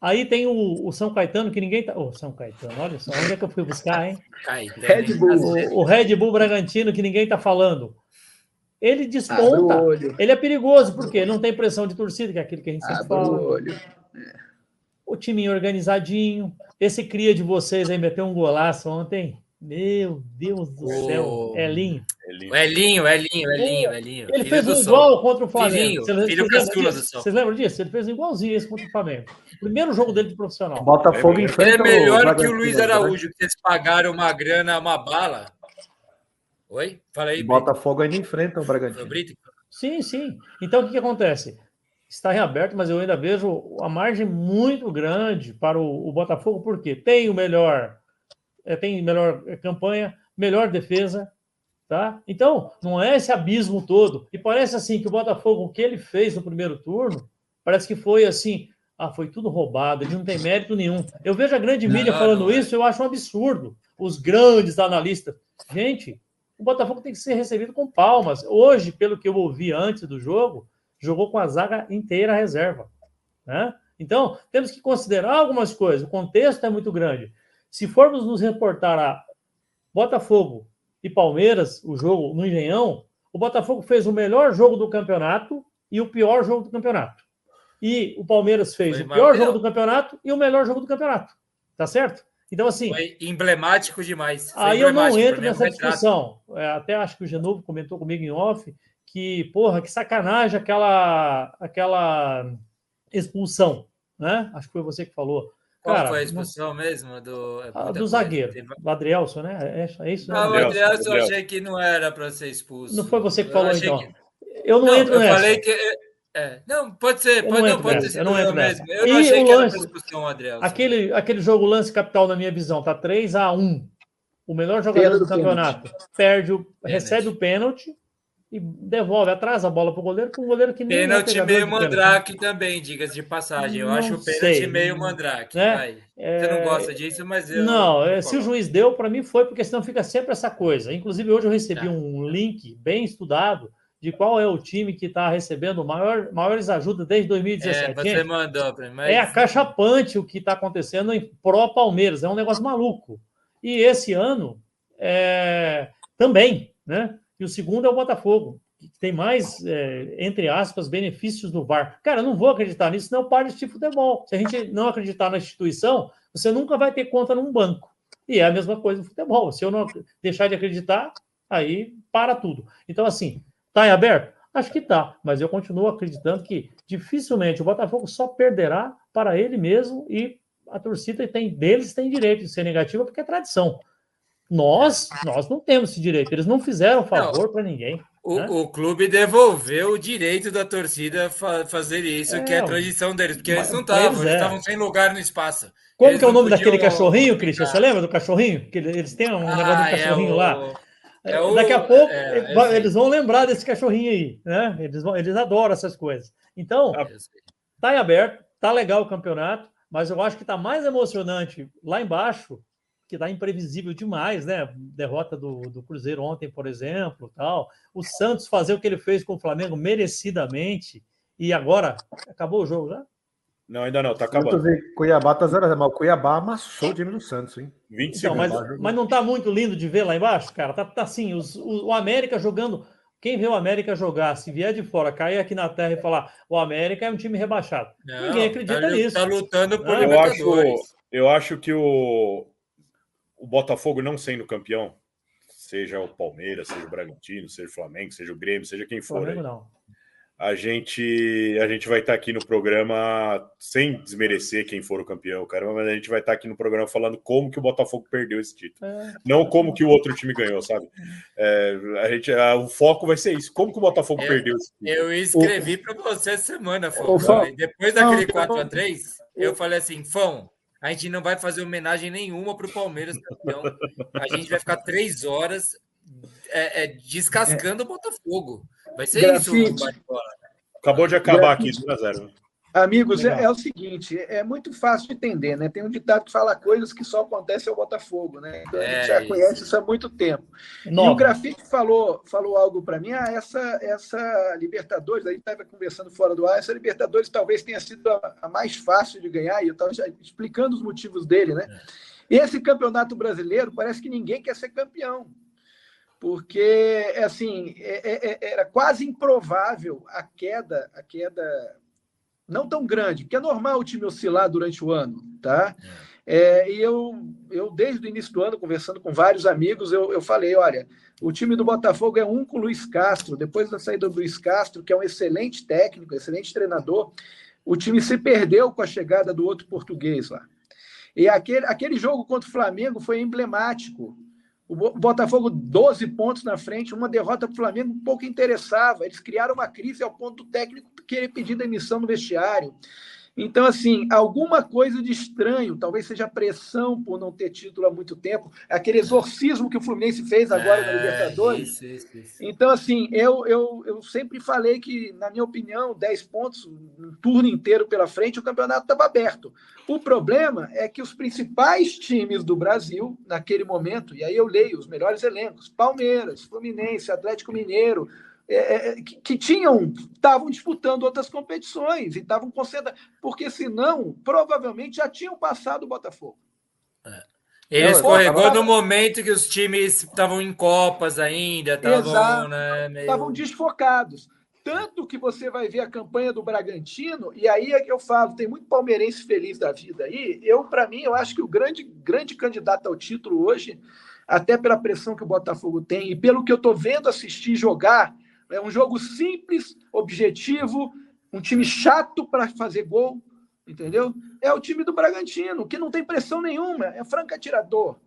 Aí tem o, o, São Caetano, que ninguém tá. Ô, oh, São Caetano, olha só, onde é que eu fui buscar, hein? [LAUGHS] Red Bull. O, o, Red Bull Bragantino, que ninguém tá falando. Ele desponta. Ele é perigoso, porque não tem pressão de torcida, que é aquilo que a gente sempre fala. O, olho. o time organizadinho. Esse cria de vocês aí meteu um golaço ontem. Meu Deus do oh, céu, Elinho. Elinho, Elinho, Elinho, Elinho. Ele fez um igual contra o Flamengo. Filhinho, filho caçula do Sol. Vocês lembram disso? Ele fez igualzinho esse contra o Flamengo. Primeiro jogo dele de profissional. Botafogo é, enfrenta Ele é melhor que o Luiz né? Araújo, que vocês pagaram uma grana, uma bala. Oi? Fala aí. Botafogo ainda enfrenta o Bragantino. Sim, sim. Então o que, que acontece? Está em aberto, mas eu ainda vejo a margem muito grande para o, o Botafogo, porque tem o melhor é, tem melhor campanha, melhor defesa, tá? Então, não é esse abismo todo. E parece assim que o Botafogo, o que ele fez no primeiro turno, parece que foi assim, ah, foi tudo roubado, ele não tem mérito nenhum. Eu vejo a grande mídia não, falando não é. isso, eu acho um absurdo. Os grandes analistas. Gente, o Botafogo tem que ser recebido com palmas. Hoje, pelo que eu ouvi antes do jogo, jogou com a zaga inteira reserva. Né? Então, temos que considerar algumas coisas. O contexto é muito grande. Se formos nos reportar a Botafogo e Palmeiras, o jogo no Engenhão, o Botafogo fez o melhor jogo do campeonato e o pior jogo do campeonato. E o Palmeiras fez Foi o pior jogo do campeonato e o melhor jogo do campeonato. Tá certo? Então, assim. Foi emblemático demais. Foi aí eu não entro nessa discussão. É, até acho que o Genovo comentou comigo em off que, porra, que sacanagem aquela, aquela expulsão. Né? Acho que foi você que falou. Qual Cara, foi a expulsão não... mesmo? Do, é ah, do zagueiro, teve... do Adrielson, né? É, é isso? Não, né? o Adrielson eu achei que não era para ser expulso. Não foi você que falou, eu então. Que... Eu não, não entro eu nessa. falei que... É, não, pode ser, pode, não, não pode ser eu não entro mesmo. Eu não achei que lance, era expulsão, Adrielson. Aquele, aquele jogo lance capital, na minha visão, tá 3 a 1 O melhor jogador do, do campeonato perde o, recebe o pênalti e devolve, atrasa a bola para o goleiro, para um goleiro que nem Pênalti é meio mandrake também, diga-se de passagem. Eu não acho o pênalti sei. meio mandrake. Né? É... Você não gosta disso, mas eu. Não, é, se o juiz deu, para mim foi, porque senão fica sempre essa coisa. Inclusive, hoje eu recebi tá. um link bem estudado de qual é o time que está recebendo maior, maiores ajudas desde 2017. É, você Gente, mandou para mim. Mas... É acachapante o que está acontecendo em pró-Palmeiras, é um negócio maluco. E esse ano é, também, né? E o segundo é o Botafogo, que tem mais, é, entre aspas, benefícios do VAR. Cara, eu não vou acreditar nisso, senão para de assistir futebol. Se a gente não acreditar na instituição, você nunca vai ter conta num banco. E é a mesma coisa no futebol. Se eu não deixar de acreditar, aí para tudo. Então, assim, tá em aberto? Acho que tá, mas eu continuo acreditando que dificilmente o Botafogo só perderá para ele mesmo e a torcida tem deles tem direito de ser negativa porque é tradição. Nós, nós não temos esse direito. Eles não fizeram favor para ninguém. O, né? o, clube devolveu o direito da torcida fa fazer isso, é, que é a tradição deles, porque eles não estavam, eles é. estavam sem lugar no espaço. Como eles que é o nome daquele cachorrinho, Cristian? Você lembra do cachorrinho? Que eles têm um ah, negócio do é cachorrinho é o... lá. É o... Daqui a pouco é, eles vão lembrar desse cachorrinho aí, né? Eles, vão, eles adoram essas coisas. Então, tá em aberto, tá legal o campeonato, mas eu acho que tá mais emocionante lá embaixo que está imprevisível demais, né? Derrota do, do Cruzeiro ontem, por exemplo, tal. O Santos fazer o que ele fez com o Flamengo merecidamente e agora acabou o jogo já? Não, ainda não, tá acabando. Cuiabá tá 0 mas o Cuiabá amassou o time do Santos, hein? 20 então, mas, mas, não tá muito lindo de ver lá embaixo, cara. Tá, tá assim, os, o, o América jogando. Quem vê o América jogar, se vier de fora, cair aqui na terra e falar o América é um time rebaixado. Não, Ninguém acredita tá, nisso. Tá lutando por eu acho, eu acho que o, o Botafogo não sendo campeão, seja o Palmeiras, seja o Bragantino, seja o Flamengo, seja o Grêmio, seja quem for, Flamengo, não. a gente a gente vai estar aqui no programa sem desmerecer quem for o campeão, cara, mas a gente vai estar aqui no programa falando como que o Botafogo perdeu esse título, é. não como que o outro time ganhou, sabe? É, a gente, a, o foco vai ser isso, como que o Botafogo eu, perdeu esse título. Eu escrevi para você essa semana, Fão, depois daquele 4 a 3 eu falei assim, Fão, a gente não vai fazer homenagem nenhuma para o Palmeiras campeão. A gente vai ficar três horas é, é, descascando o Botafogo. Vai ser Grafite. isso. Acabou de acabar aqui, 2 a 0 Amigos, é, é o seguinte, é muito fácil de entender, né? Tem um ditado que fala coisas que só acontecem ao Botafogo, né? Então a gente É já isso. conhece isso há muito tempo. E o Nova. Grafite falou, falou algo para mim, ah, essa, essa Libertadores, aí estava conversando fora do ar, essa Libertadores talvez tenha sido a, a mais fácil de ganhar, e eu estava explicando os motivos dele, né? Esse campeonato brasileiro parece que ninguém quer ser campeão, porque assim é- é- é- era quase improvável a queda, a queda não tão grande, porque é normal o time oscilar durante o ano, tá? É, e eu, eu, desde o início do ano, conversando com vários amigos, eu, eu falei: olha, o time do Botafogo é um com o Luiz Castro. Depois da saída do Luiz Castro, que é um excelente técnico, excelente treinador, o time se perdeu com a chegada do outro português lá. E aquele, aquele jogo contra o Flamengo foi emblemático. O Bo- o Botafogo, 12 pontos na frente, uma derrota para o Flamengo pouco interessava. Eles criaram uma crise ao ponto do técnico querer pedir demissão no vestiário. Então, assim, alguma coisa de estranho, talvez seja a pressão por não ter título há muito tempo, aquele exorcismo que o Fluminense fez agora na É, Libertadores. Isso, isso, isso. Então, assim, eu, eu, eu sempre falei que, na minha opinião, 10 pontos, um turno inteiro pela frente, o campeonato estava aberto. O problema é que os principais times do Brasil, naquele momento, e aí eu leio os melhores elencos, Palmeiras, Fluminense, Atlético Mineiro, é, é, que, que tinham, estavam disputando outras competições e estavam concentrados, porque senão, provavelmente já tinham passado o Botafogo. Ele Não, escorregou no momento que os times estavam em Copas ainda, estavam, né, meio... estavam desfocados. Tanto que você vai ver a campanha do Bragantino, e aí é que eu falo, tem muito palmeirense feliz da vida aí. Eu, para mim, eu acho que o grande, grande candidato ao título hoje, até pela pressão que o Botafogo tem, e pelo que eu estou vendo assistir jogar, é um jogo simples, objetivo, um time chato para fazer gol, entendeu? É o time do Bragantino, que não tem pressão nenhuma, é franca atirador.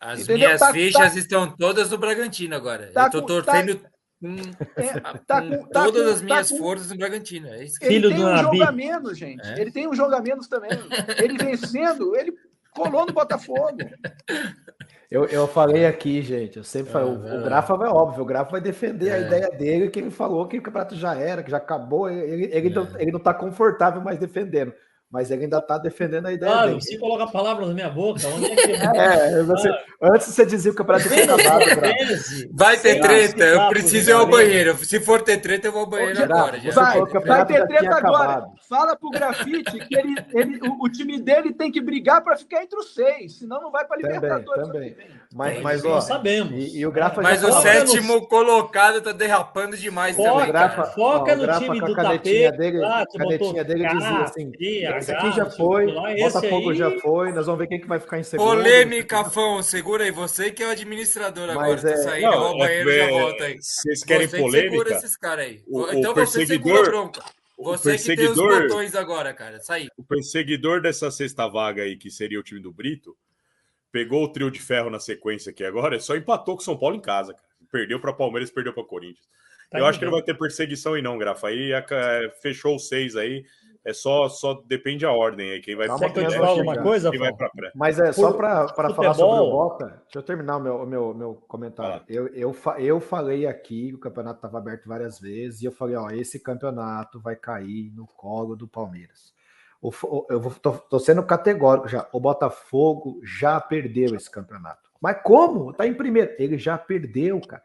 As Entendeu? minhas Tá- fichas tá- estão todas no Bragantino agora. Tá Eu tô com- torcendo com, É, com tá com- tá todas com- as tá minhas com- forças no Bragantino. É isso que... Ele Filho tem do um Nabi. jogo a menos, gente. É. Ele tem um jogo a menos também. [LAUGHS] Ele vencendo, ele colou no Botafogo. [LAUGHS] Eu, eu falei aqui, gente, eu sempre falei, o, o Grafa vai óbvio, o Grafa vai defender a É. ideia dele, que ele falou que o campeonato já era, que já acabou, ele, ele, não, ele não tá confortável mais defendendo, mas ele ainda tá defendendo a ideia Claro, dele. você coloca palavras na minha boca. Onde é que [LAUGHS] É, você, antes você dizia que o campeonato tinha acabado, Grafa. 13, Vai ter treta, eu preciso ir ao banheiro. Se for ter treta, eu vou ao banheiro Já- agora. Já. Vai, vai ter treta agora. acabado. Fala pro Grafite que ele, ele- o, o time dele tem que brigar para ficar entre os seis, senão não vai para Também, Libertadores. também. vem. Mas, mas ó, sabemos. e, e o Grafa Mas já o Foca sétimo colocado tá derrapando demais Foca, também. Grafa-. Foca ó, o no Grafa time com a do tapete. dele- lá, que canetinha dele dizia assim, Esse aqui já o foi, que Botafogo aí- já foi, nós vamos ver quem que vai ficar em segundo. Polêmica, Fão, segura aí. Você que é o administrador agora. Mas Tô é- saindo, Não, ao banheiro e é- já volto aí. Vocês querem você que segura polêmica? esses caras aí. O- o então você segura perseguidor- a bronca. o Você que tem os perseguidor- botões agora, cara. Sai. O perseguidor dessa sexta vaga aí, que seria o time do Brito, pegou o trio de ferro na sequência aqui agora, só empatou com o São Paulo em casa, cara. Perdeu para Palmeiras, perdeu para Corinthians. Tá Eu acho que indo não vai ter perseguição aí não, Grafa. Aí é, fechou os seis aí. É só, só depende a ordem aí. Quem vai Quem pré, uma coisa, quem vai pra pré. Mas é só para falar sobre o Boca. Deixa eu terminar o meu, meu, meu comentário. Ah. Eu, eu, eu falei aqui o campeonato estava aberto várias vezes e eu falei: ó, esse campeonato vai cair no colo do Palmeiras. O- eu vou- tô, tô sendo categórico já. O Botafogo já perdeu esse campeonato. Mas como? Tá em primeiro. Ele já perdeu, cara.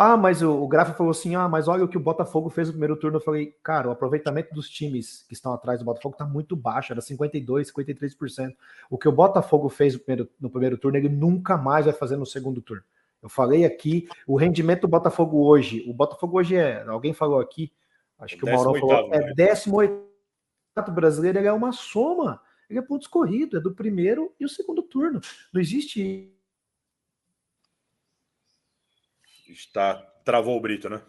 Ah, mas o, o Grafa falou assim: ah, mas olha o que o Botafogo fez no primeiro turno. Eu falei, cara, o aproveitamento dos times que estão atrás do Botafogo tá muito baixo, era 52%, 53%. O que o Botafogo fez no primeiro, no primeiro turno, ele nunca mais vai fazer no segundo turno. Eu falei aqui, o rendimento do Botafogo hoje, o Botafogo hoje é, alguém falou aqui, acho que o Maurão 18º, falou, é né? 18 brasileiro, ele é uma soma, ele é pontos corrido, é do primeiro e o segundo turno. Não existe Está, travou o Brito, né?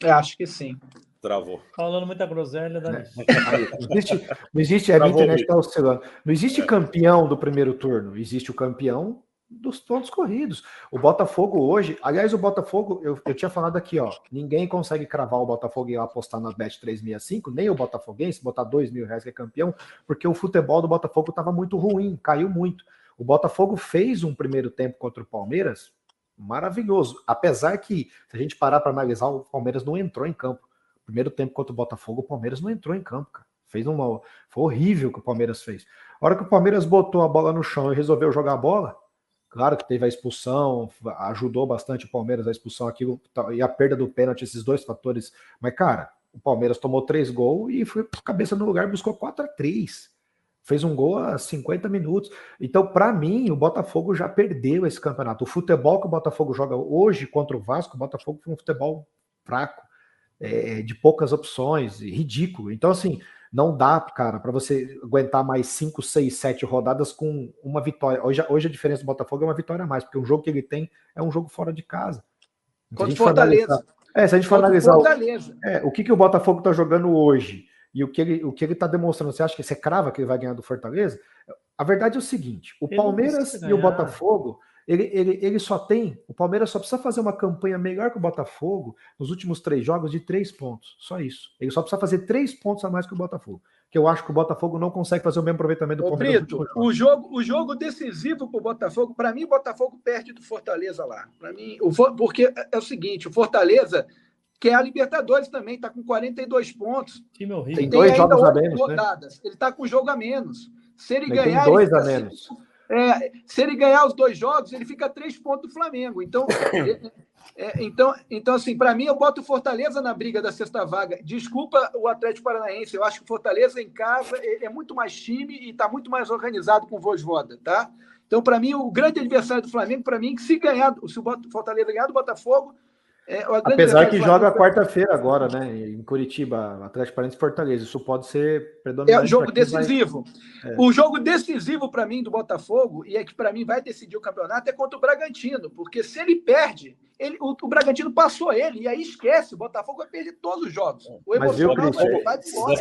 Eu acho que sim. Travou. Falando muita groselha, Dani. Aí, não existe, não existe a Travou, internet está oscilando. Não existe campeão do primeiro turno, existe o campeão dos pontos corridos. O Botafogo hoje, aliás, o Botafogo, eu, eu tinha falado aqui, ó, ninguém consegue cravar o Botafogo e apostar na Bet 365, nem o Botafoguense, botar dois mil reais que é campeão, porque o futebol do Botafogo estava muito ruim, caiu muito. O Botafogo fez um primeiro tempo contra o Palmeiras maravilhoso, apesar que, se a gente parar para analisar, o Palmeiras não entrou em campo. Primeiro tempo contra o Botafogo, o Palmeiras não entrou em campo, cara. Fez uma. Foi horrível o que o Palmeiras fez. A hora que o Palmeiras botou a bola no chão e resolveu jogar a bola, Claro que teve a expulsão, ajudou bastante o Palmeiras a expulsão aquilo e a perda do pênalti, esses dois fatores. Mas, cara, o Palmeiras tomou três gols e foi cabeça no lugar, buscou 4 a 3 Fez um gol a 50 minutos. Então, para mim, o Botafogo já perdeu esse campeonato. O futebol que o Botafogo joga hoje contra o Vasco, o Botafogo foi um futebol fraco, é, de poucas opções, ridículo. Então, assim, não dá, cara, para você aguentar mais 5, 6, 7 rodadas com uma vitória. Hoje, hoje a diferença do Botafogo é uma vitória a mais, porque o jogo que ele tem é um jogo fora de casa. Contra Fortaleza. É, se a gente for analisar o, é, o que, que o Botafogo está jogando hoje e o que ele o que ele está demonstrando, você acha que você crava que ele vai ganhar do Fortaleza? A verdade é o seguinte: o ele Palmeiras e o Botafogo ele, ele, ele só tem, o Palmeiras só precisa fazer uma campanha melhor que o Botafogo nos últimos três jogos de três pontos. Só isso. Ele só precisa fazer três pontos a mais que o Botafogo. Que eu acho que o Botafogo não consegue fazer o mesmo aproveitamento do Ô, Palmeiras. Brito, o jogo, o jogo decisivo para o Botafogo, para mim, o Botafogo perde do Fortaleza lá. Para mim, o, porque é o seguinte: o Fortaleza quer a Libertadores também, está com 42 pontos. Time horrível. Tem, tem dois jogos a menos. Né? Rodadas. Né? Ele está com jogo a menos. Se ele Mas ganhar. Tem dois a menos. É, se ele ganhar os dois jogos, ele fica três pontos do Flamengo. Então, [COUGHS] é, então, então assim, para mim, eu boto o Fortaleza na briga da sexta vaga. Desculpa o Atlético Paranaense, eu acho que o Fortaleza em casa é, é muito mais time e está muito mais organizado com o Vosvoda, tá? Então, para mim, o grande adversário do Flamengo, para mim, que se ganhar, se o Fortaleza ganhar do Botafogo, é, Apesar que joga quarta-feira agora, né? Em Curitiba, Atlético Paranaense e Fortaleza. Isso pode ser predominante. É o jogo decisivo. Vai... É. O jogo decisivo para mim do Botafogo, e é que para mim vai decidir o campeonato, é contra o Bragantino. Porque se ele perde, ele, o, o, Bragantino passou ele, e aí esquece, o Botafogo vai perder todos os jogos. O Mas viu, Cristian? Vai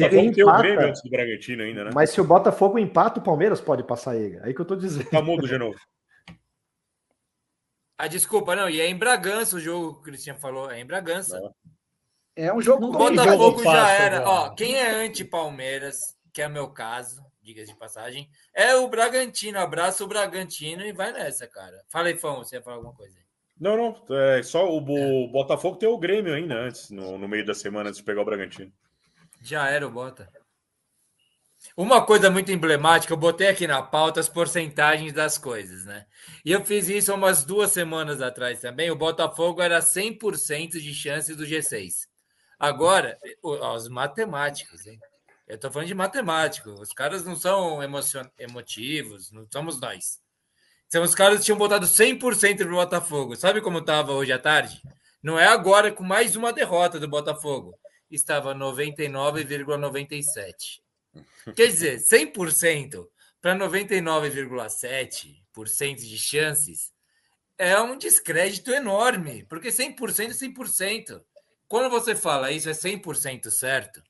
tem o Grêmio antes do Bragantino ainda, né? Mas se o Botafogo empata, o Palmeiras pode passar ele. Aí que eu tô dizendo. Tá mudo de novo. [LAUGHS] Ah, desculpa, não. E é em Bragança o jogo que o Cristiano falou. É em Bragança. É um jogo. O Botafogo já era. Ó, quem é anti-Palmeiras, que é o meu caso, diga de passagem, é o Bragantino. Abraça o Bragantino e vai nessa, cara. Fala aí, Fão, você ia falar alguma coisa aí. Não, não. É só o, o Botafogo tem o Grêmio ainda antes, no, no meio da semana, antes de pegar o Bragantino. Já era o Bota. Uma coisa muito emblemática, eu botei aqui na pauta as porcentagens das coisas, né? E eu fiz isso umas duas semanas atrás também. O Botafogo era 100% de chances do G6. Agora, os matemáticos, hein? Eu tô falando de matemático. Os caras não são emocion... emotivos, não somos nós. Então, os caras tinham botado 100% pro Botafogo. Sabe como estava hoje à tarde? Não é agora com mais uma derrota do Botafogo. Estava 99,97. Quer dizer, 100% para 99,7% de chances é um descrédito enorme, porque 100% é 100%. Quando você fala isso é 100% certo,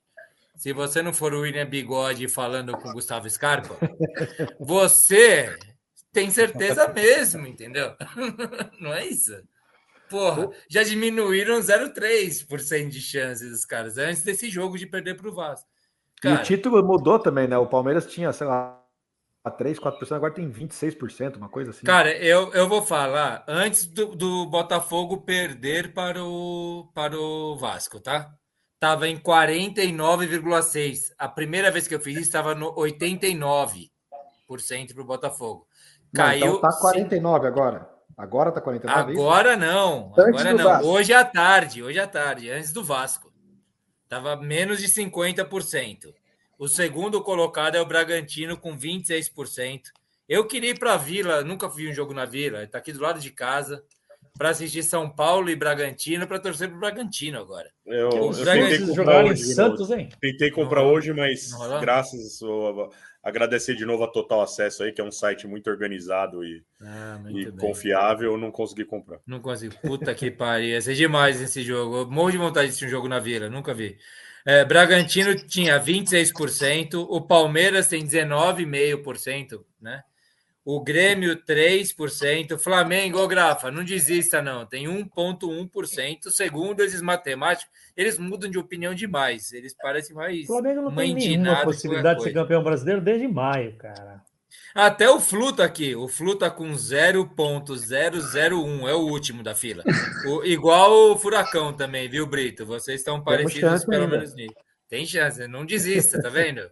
se você não for o William Bigode falando com o Gustavo Scarpa, [LAUGHS] você tem certeza mesmo, entendeu? [LAUGHS] Não é isso? Porra, já diminuíram 0,3% de chances dos caras antes desse jogo de perder para o Vasco. Cara, e o título mudou também, né? O Palmeiras tinha, sei lá, 3, 4%, agora tem 26%, uma coisa assim. Cara, eu, eu vou falar, antes do, do Botafogo perder para o, para o Vasco, tá? Tava em 49,6%. A primeira vez que eu fiz isso estava no 89% para o Botafogo. Caiu. Não, então tá 49 agora. Agora tá 49. É agora não. Agora não. Vasco. Hoje à tarde, hoje à tarde, antes do Vasco. Estava menos de 50%. O segundo colocado é o Bragantino com 26%. Eu queria ir para a Vila, nunca fui um jogo na Vila, está aqui do lado de casa, para assistir São Paulo e Bragantino, para torcer para o Bragantino agora. Eu, eu tentei comprar hoje, Santos, hein? Tentei comprar hoje, mas graças a, agradecer de novo a Total Acesso aí, que é um site muito organizado e, ah, muito e confiável, não consegui comprar. Não consegui. Puta que pariu, ia ser demais esse jogo. Eu morro de vontade de assistir um jogo na Vila, nunca vi. É, Bragantino tinha 26%, o Palmeiras tem 19,5%, né? O Grêmio, 3%. Flamengo, Grafa, não desista, não. Tem 1,1%. Segundo esses matemáticos, eles mudam de opinião demais. Eles parecem mais. O Flamengo não tem nenhuma possibilidade de ser campeão brasileiro desde maio, cara. Até o Flu tá aqui. O Flu tá com 0.001. É o último da fila. O- igual o Furacão também, viu, Brito? Vocês estão parecidos pelo ainda. menos nisso. Tem chance, não desista, tá vendo? [LAUGHS]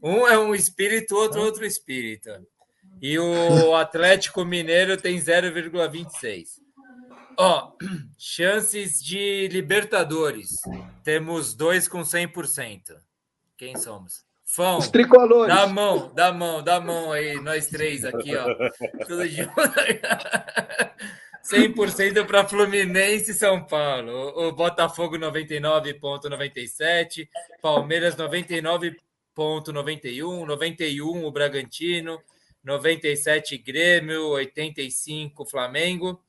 Um é um espírito, outro outro espírito. E o Atlético Mineiro tem 0,26. Ó, [CLEARS THROAT] chances de Libertadores. Temos dois com 100%. Quem somos? Fão. Os tricolores. Dá a mão, dá a mão, dá a mão aí, nós três aqui, ó. Tudo junto. 100% para Fluminense e São Paulo. O, o Botafogo 99,97. Palmeiras 99,91. 91 o Bragantino. 97 Grêmio. 85 Flamengo.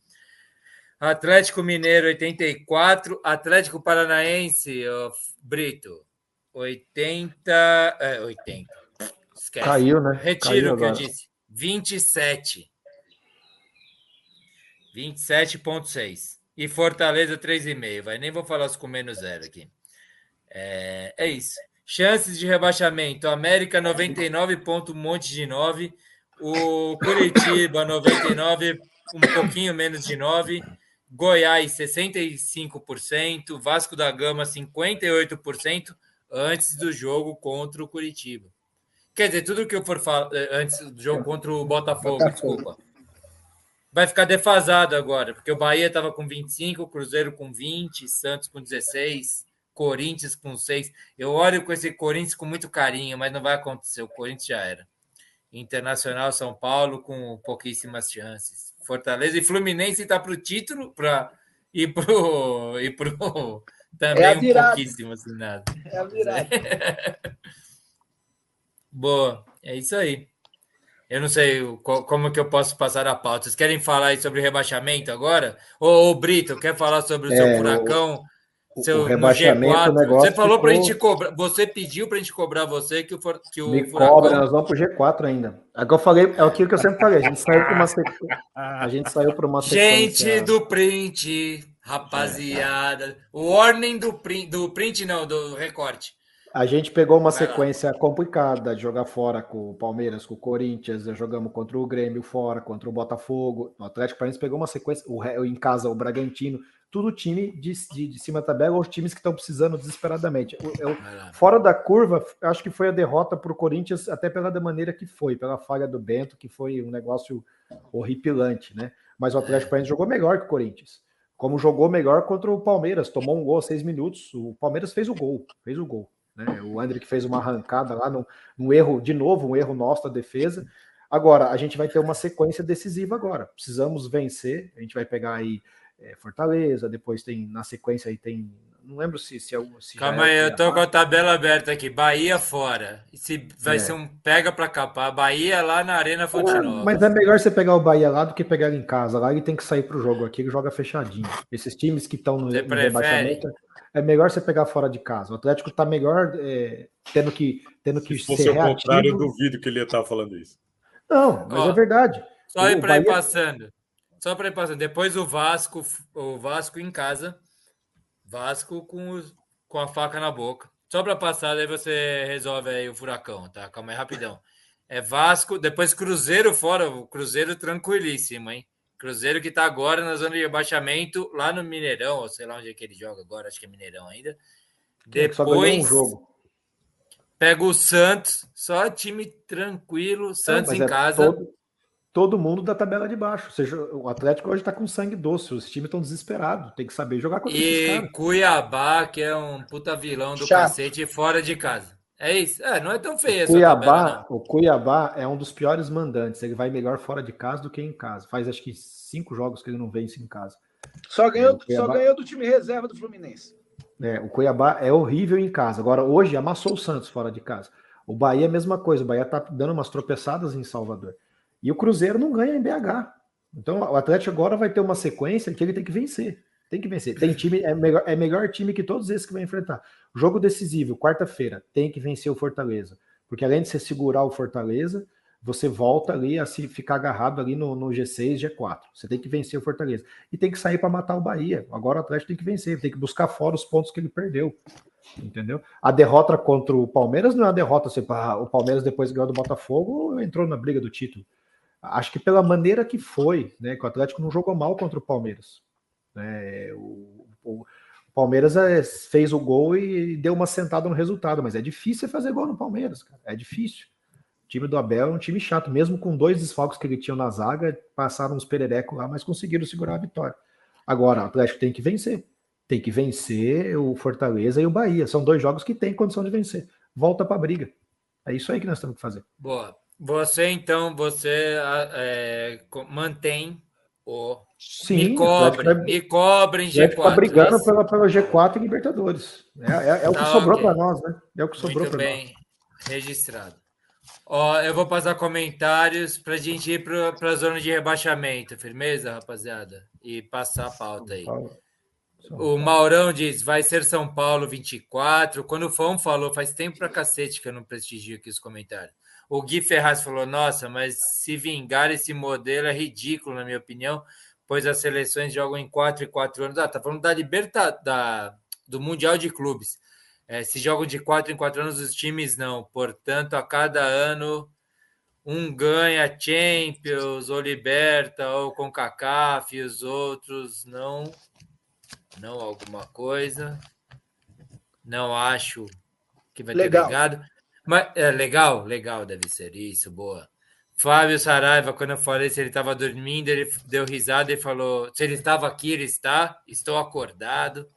Atlético Mineiro 84. Atlético Paranaense, ó, Brito. 80. É, 80. Esquece. Caiu, né? Retiro Caiu o que eu agora. disse. 27. 27,6. E Fortaleza 3,5. Vai, nem vou falar os com menos zero aqui. É, é isso. Chances de rebaixamento: América 99, ponto, um monte de 9. O Curitiba 99, um pouquinho menos de 9. Goiás 65%. Vasco da Gama 58% antes do jogo contra o Curitiba. Quer dizer, tudo que eu for falar antes do jogo contra o Botafogo, desculpa. Vai ficar defasado agora, porque o Bahia estava com 25, o Cruzeiro com 20, Santos com 16, Corinthians com 6. Eu olho com esse Corinthians com muito carinho, mas não vai acontecer. O Corinthians já era. Internacional São Paulo com pouquíssimas chances. Fortaleza e Fluminense está para o título para e pro [LAUGHS] e pro também É um assim nada. É a virada. [LAUGHS] Boa, é isso aí. Eu não sei o- co- como que eu posso passar a pauta. Vocês querem falar aí sobre rebaixamento agora? Ô, ô, Brito, quer falar sobre o seu É, o- furacão? o seu, no rebaixamento, G4? o negócio Você falou para a gente cobrar. Você pediu para a gente cobrar você que o, que o Me furacão. cobra, nós vamos pro G4 ainda. Agora eu falei, é aquilo que eu sempre falei, a gente saiu para uma sequência. A gente saiu para uma Gente do print, rapaziada. O warning do print, do print não, do recorte. A gente pegou uma sequência complicada de jogar fora com o Palmeiras, com o Corinthians, jogamos contra o Grêmio fora, contra o Botafogo. O Atlético Paranaense pegou uma sequência, o, em casa o Bragantino, tudo time de, de, de cima da tabela ou os times que estão precisando desesperadamente. Eu- Vai lá. fora da curva, acho que foi a derrota para o Corinthians, até pela da maneira que foi, pela falha do Bento, que foi um negócio horripilante, né? Mas o Atlético Paranaense jogou melhor que o Corinthians. Como jogou melhor contra o Palmeiras, tomou um gol aos seis minutos. O Palmeiras fez o gol, fez o gol. Né? O André que fez uma arrancada lá, num, num erro, de novo, um erro nosso da defesa. Agora, a gente vai ter uma sequência decisiva agora. Precisamos vencer. A gente vai pegar aí é, Fortaleza, depois tem na sequência aí tem. Não lembro se, se, é se Calma é aí, o eu tô com a tabela aberta aqui. Bahia fora. E Se vai É. ser um pega para capar. Bahia lá na Arena Fonte Nova. Mas é melhor você pegar o Bahia lá do que pegar ele em casa. Lá ele tem que sair pro jogo aqui, ele joga fechadinho. Esses times que estão no, Você no rebaixamento, é melhor você pegar fora de casa. O Atlético tá melhor é, tendo que tendo que Se fosse ser o contrário, eu reativo. duvido que ele ia estar falando isso. Não, mas Ó, é verdade. Só O para ir passando. Só para ir passando. Depois o Vasco, o Vasco em casa. Vasco com, os- com a faca na boca. Só para passar, daí você resolve aí o furacão, tá? Calma aí, rapidão. É Vasco, depois Cruzeiro fora, o Cruzeiro tranquilíssimo, hein? Cruzeiro que tá agora na zona de rebaixamento, lá no Mineirão, ou sei lá onde é que ele joga agora, acho que é Mineirão ainda. É, um Depois jogo. pega o Santos, só time tranquilo, Santos Mas em é casa. Todo, todo mundo da tabela de baixo. Ou seja, o Atlético hoje tá com sangue doce. Os times estão desesperados. Tem que saber jogar contra esses E. Cuiabá, que é um puta vilão do Chato. cacete, fora de casa. É isso. É, não é tão feio essa tabela, Cuiabá, não. o Cuiabá é um dos piores mandantes. Ele vai melhor fora de casa do que em casa. Faz acho que cinco jogos que ele não vence em casa. Só ganhou, É, o Cuiabá- só ganhou do time reserva do Fluminense. É, o Cuiabá é horrível em casa. Agora, hoje, amassou o Santos fora de casa. O Bahia é a mesma coisa. O Bahia tá dando umas tropeçadas em Salvador. E o Cruzeiro não ganha em BH. Então, o Atlético agora vai ter uma sequência que ele tem que vencer. Tem que vencer. Tem time, é melhor, é melhor time que todos esses que vai enfrentar. Jogo decisivo, quarta-feira, tem que vencer o Fortaleza. Porque além de você segurar o Fortaleza, você volta ali a se ficar agarrado ali no, no G6, G4. Você tem que vencer o Fortaleza. E tem que sair para matar o Bahia. Agora o Atlético tem que vencer, tem que buscar fora os pontos que ele perdeu. Entendeu? A derrota contra o Palmeiras não é uma derrota. Assim, o Palmeiras, depois ganhou do Botafogo, entrou na briga do título. Acho que pela maneira que foi, né? Que o Atlético não jogou mal contra o Palmeiras. Né, o, o, Palmeiras é, fez o gol e deu uma sentada no resultado, mas é difícil fazer gol no Palmeiras, cara. É difícil. O time do Abel é um time chato, mesmo com dois desfalques que ele tinha na zaga, passaram uns pererecos lá, mas conseguiram segurar a vitória. Agora, o Atlético tem que vencer. Tem que vencer o Fortaleza e o Bahia. São dois jogos que tem condição de vencer. Volta para a briga. É isso aí que nós temos que fazer. Boa. Você, então, você é, mantém o. Sim, me cobre, vai, me cobre em G4. Está brigando mas... pela, pela G4 e Libertadores. É, é, é o que tá sobrou okay. para nós, né? É o que sobrou para nós. registrado. Ó, eu vou passar comentários para a gente ir para a zona de rebaixamento. Firmeza, rapaziada? E passar a pauta aí. O Maurão diz: vai ser São Paulo 24. Quando o Fão falou, faz tempo pra cacete que eu não prestigio aqui os comentários. O Gui Ferraz falou: Nossa, mas se vingar esse modelo é ridículo, na minha opinião, pois as seleções jogam em 4 e 4 anos. Ah, tá falando da liberta da, do Mundial de Clubes. É, se jogam de 4 em 4 anos, os times não. Portanto, a cada ano, um ganha Champions, ou Liberta, ou CONCACAF, e os outros não. Não alguma coisa. Não acho que vai Legal. ter ligado. Mas, é legal, legal, deve ser isso, boa. Fábio Saraiva, quando eu falei se ele estava dormindo, ele deu risada e falou: se ele estava aqui, ele está, estou acordado.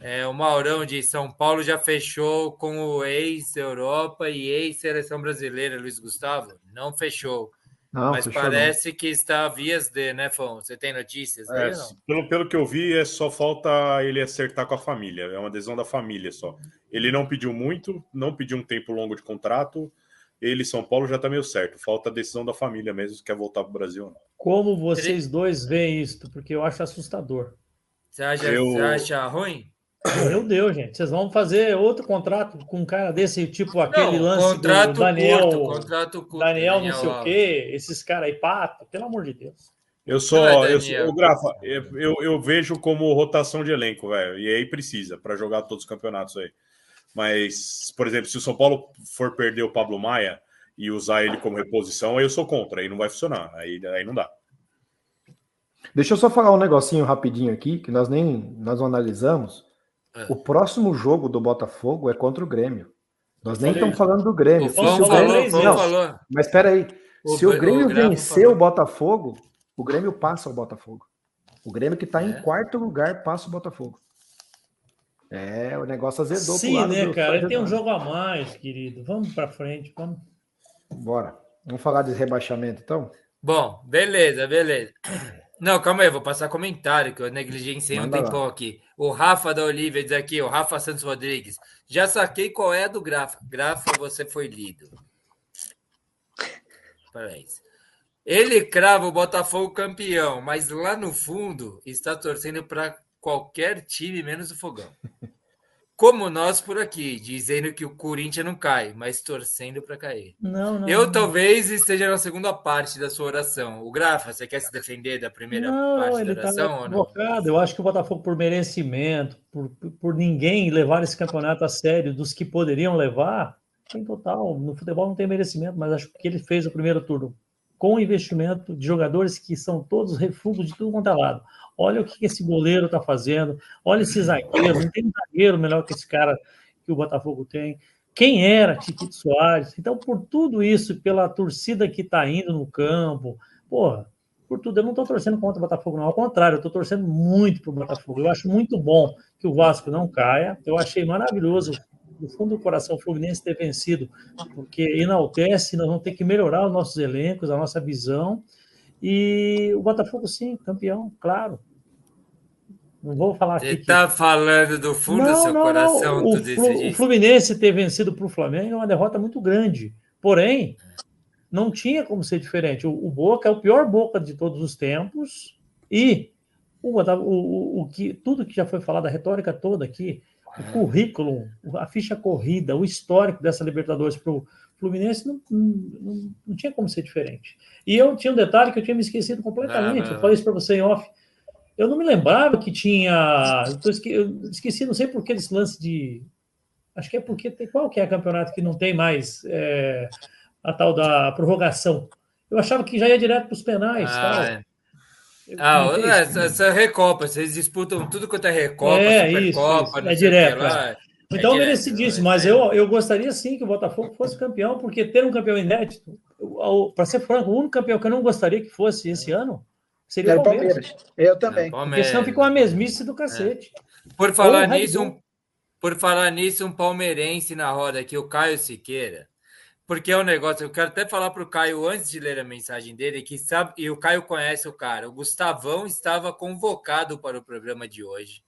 É, o Maurão de São Paulo já fechou com o ex-Europa e ex-seleção brasileira, Luiz Gustavo? Não fechou. Não, Mas parece não. que está vias de, né, Fão? Você tem notícias? É, pelo, pelo que eu vi, é só falta ele acertar com a família. É uma adesão da família só. Ele não pediu muito, não pediu um tempo longo de contrato. Ele, São Paulo, já está meio certo. Falta a decisão da família mesmo, se quer voltar para o Brasil. Como vocês dois veem isso? Porque eu acho assustador. Você acha, eu... você acha ruim? Meu Deus, gente, vocês vão fazer outro contrato com um cara desse, tipo aquele não, lance do Daniel, curto, contrato curto, Daniel, Daniel não sei o quê, esses caras aí, pato, pelo amor de Deus. Eu só, é eu, sou, o Grafa, eu, eu, eu, vejo como rotação de elenco, velho, e aí precisa para jogar todos os campeonatos aí. Mas, por exemplo, se o São Paulo for perder o Pablo Maia e usar ele como reposição, aí eu sou contra, aí não vai funcionar, aí, aí não dá. Deixa eu só falar um negocinho rapidinho aqui, que nós nem nós não analisamos. É. O próximo jogo do Botafogo é contra o Grêmio. Nós nem estamos falando do Grêmio. O Grêmio falou, não, falou. Mas espera aí. Se o Grêmio o vencer o Botafogo, o Grêmio passa o Botafogo. O Grêmio que está é. em quarto lugar passa o Botafogo. É, o negócio azedou. Sim, né, cara? Ele tem um jogo a mais, querido. Vamos para frente, vamos. Bora. Vamos falar de rebaixamento, então? Bom, beleza, beleza. Não, calma aí, eu vou passar comentário, que eu negligenciei um tempão aqui. O Rafa da Olivia diz aqui, o Rafa Santos Rodrigues. Já saquei qual é a do Grafa. Grafa, você foi lido. Parabéns. Ele crava o Botafogo campeão, mas lá no fundo está torcendo para qualquer time menos o Fogão. Como nós por aqui, dizendo que o Corinthians não cai, mas torcendo para cair. Não, não, Eu não. talvez esteja na segunda parte da sua oração. O Grafa, você quer se defender da primeira não, parte da tá oração? Tá ou não? Eu acho que o Botafogo, por merecimento, por, por ninguém levar esse campeonato a sério, dos que poderiam levar, tem total. No futebol não tem merecimento, mas acho que ele fez o primeiro turno com investimento de jogadores que são todos refugos de tudo quanto é lado. Olha o que esse goleiro está fazendo, olha esse zagueiro, não tem zagueiro melhor que esse cara que o Botafogo tem. Quem era Chiquito Soares? Então, por tudo isso, pela torcida que está indo no campo, porra, por tudo, eu não estou torcendo contra o Botafogo, não. Ao contrário, eu estou torcendo muito para o Botafogo. Eu acho muito bom que o Vasco não caia. Eu achei maravilhoso, do fundo do coração, o Fluminense ter vencido, porque enaltece, nós vamos ter que melhorar os nossos elencos, a nossa visão e o Botafogo, sim, campeão, claro. Não vou falar Você está falando do fundo não, do seu não, coração, não. O, o, Fluminense ter vencido para o Flamengo é uma derrota muito grande. Porém, não tinha como ser diferente. O, o Boca é o pior Boca de todos os tempos e o, o, o, que, tudo que já foi falado, a retórica toda aqui, o currículo, a ficha corrida, o histórico dessa Libertadores para Fluminense não, não, não, tinha como ser diferente. E eu tinha um detalhe que eu tinha me esquecido completamente. Eu falei isso para você em off. Eu não me lembrava que tinha. Eu, esque... eu esqueci, não sei por que desse lance de. Acho que é porque tem. Qual que é o campeonato que não tem mais é... a tal da prorrogação? Eu achava que já ia direto para os penais. Ah. É. Ah, essa, essa Recopa, vocês disputam tudo quanto é Recopa, é, Supercopa, isso, é direto. É. Então, é merecidíssimo, mas eu, eu gostaria sim que o Botafogo fosse campeão, porque ter um campeão inédito, para ser franco, o único campeão que eu não gostaria que fosse esse ano seria o Palmeiras. Palmeiras. Eu também. Porque senão ficou uma mesmice do cacete. É. Por falar nisso, um, por falar nisso, um palmeirense na roda aqui, o Caio Siqueira. Porque é um negócio, eu quero até falar para o Caio antes de ler a mensagem dele, que sabe, e o Caio conhece o cara. O Gustavão estava convocado para o programa de hoje,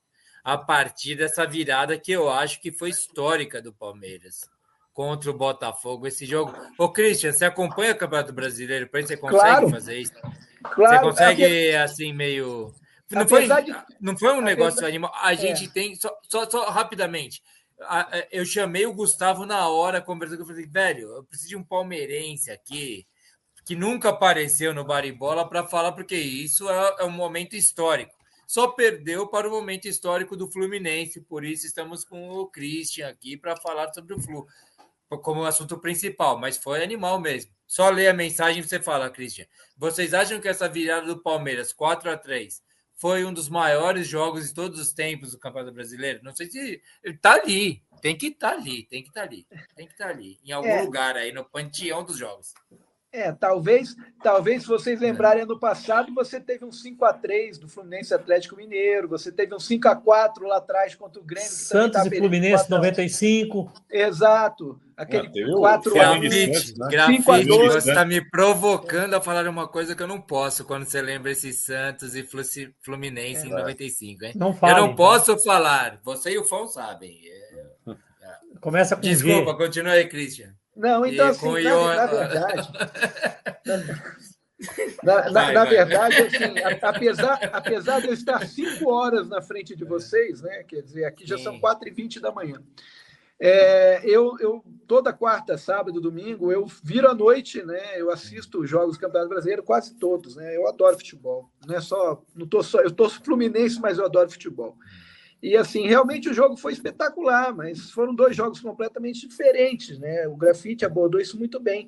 a partir dessa virada que eu acho que foi histórica do Palmeiras contra o Botafogo esse jogo. Ô, Christian, você acompanha o Campeonato Brasileiro? Para você consegue claro. fazer isso? Claro. Você consegue, é assim, meio. Não foi, de... não foi um negócio animal. A gente é. tem. Só, só, só rapidamente eu chamei o Gustavo na hora, conversando, eu falei, velho, eu preciso de um palmeirense aqui, que nunca apareceu no Baribola, para falar, porque isso é, é, um momento histórico. Só perdeu para o momento histórico do Fluminense, por isso estamos com o Christian aqui para falar sobre o Flu, como assunto principal, mas foi animal mesmo. Só ler a mensagem e você fala, Christian. Vocês acham que essa virada do Palmeiras, 4 a 3 foi um dos maiores jogos de todos os tempos do Campeonato Brasileiro. Não sei se ele tá ali, tem que estar tá ali, tem que estar tá ali, tem que estar tá ali, em algum é. lugar aí no panteão dos jogos. É, talvez, talvez se vocês lembrarem ano passado, você teve um 5 a 3 do Fluminense Atlético Mineiro, você teve um 5 a 4 lá atrás contra o Grêmio. Santos tá e Fluminense 95. Exato. Aquele ah, 4 grafite, né? grafite, você está me provocando a falar uma coisa que eu não posso quando você lembra esse Santos e Fluminense é, em 95, hein? Não fale, eu não posso falar. Você e o Fão sabem. É, é. Começa com Desculpa, G. continua aí, Christian. Não, então, assim, na, Ion... na, verdade. [LAUGHS] na, na, vai, na vai. verdade, assim, apesar, apesar de eu estar cinco horas na frente de vocês, né? Quer dizer, aqui já Sim. são quatro e vinte da manhã. É, eu, eu toda quarta, sábado, domingo, eu viro à noite, né? Eu assisto os jogos do Campeonato Brasileiro, quase todos, né? Eu adoro futebol. Não é só, não tô só, eu tô fluminense, mas eu adoro futebol. E assim, realmente o jogo foi espetacular, mas foram dois jogos completamente diferentes, né? O Grafite abordou isso muito bem.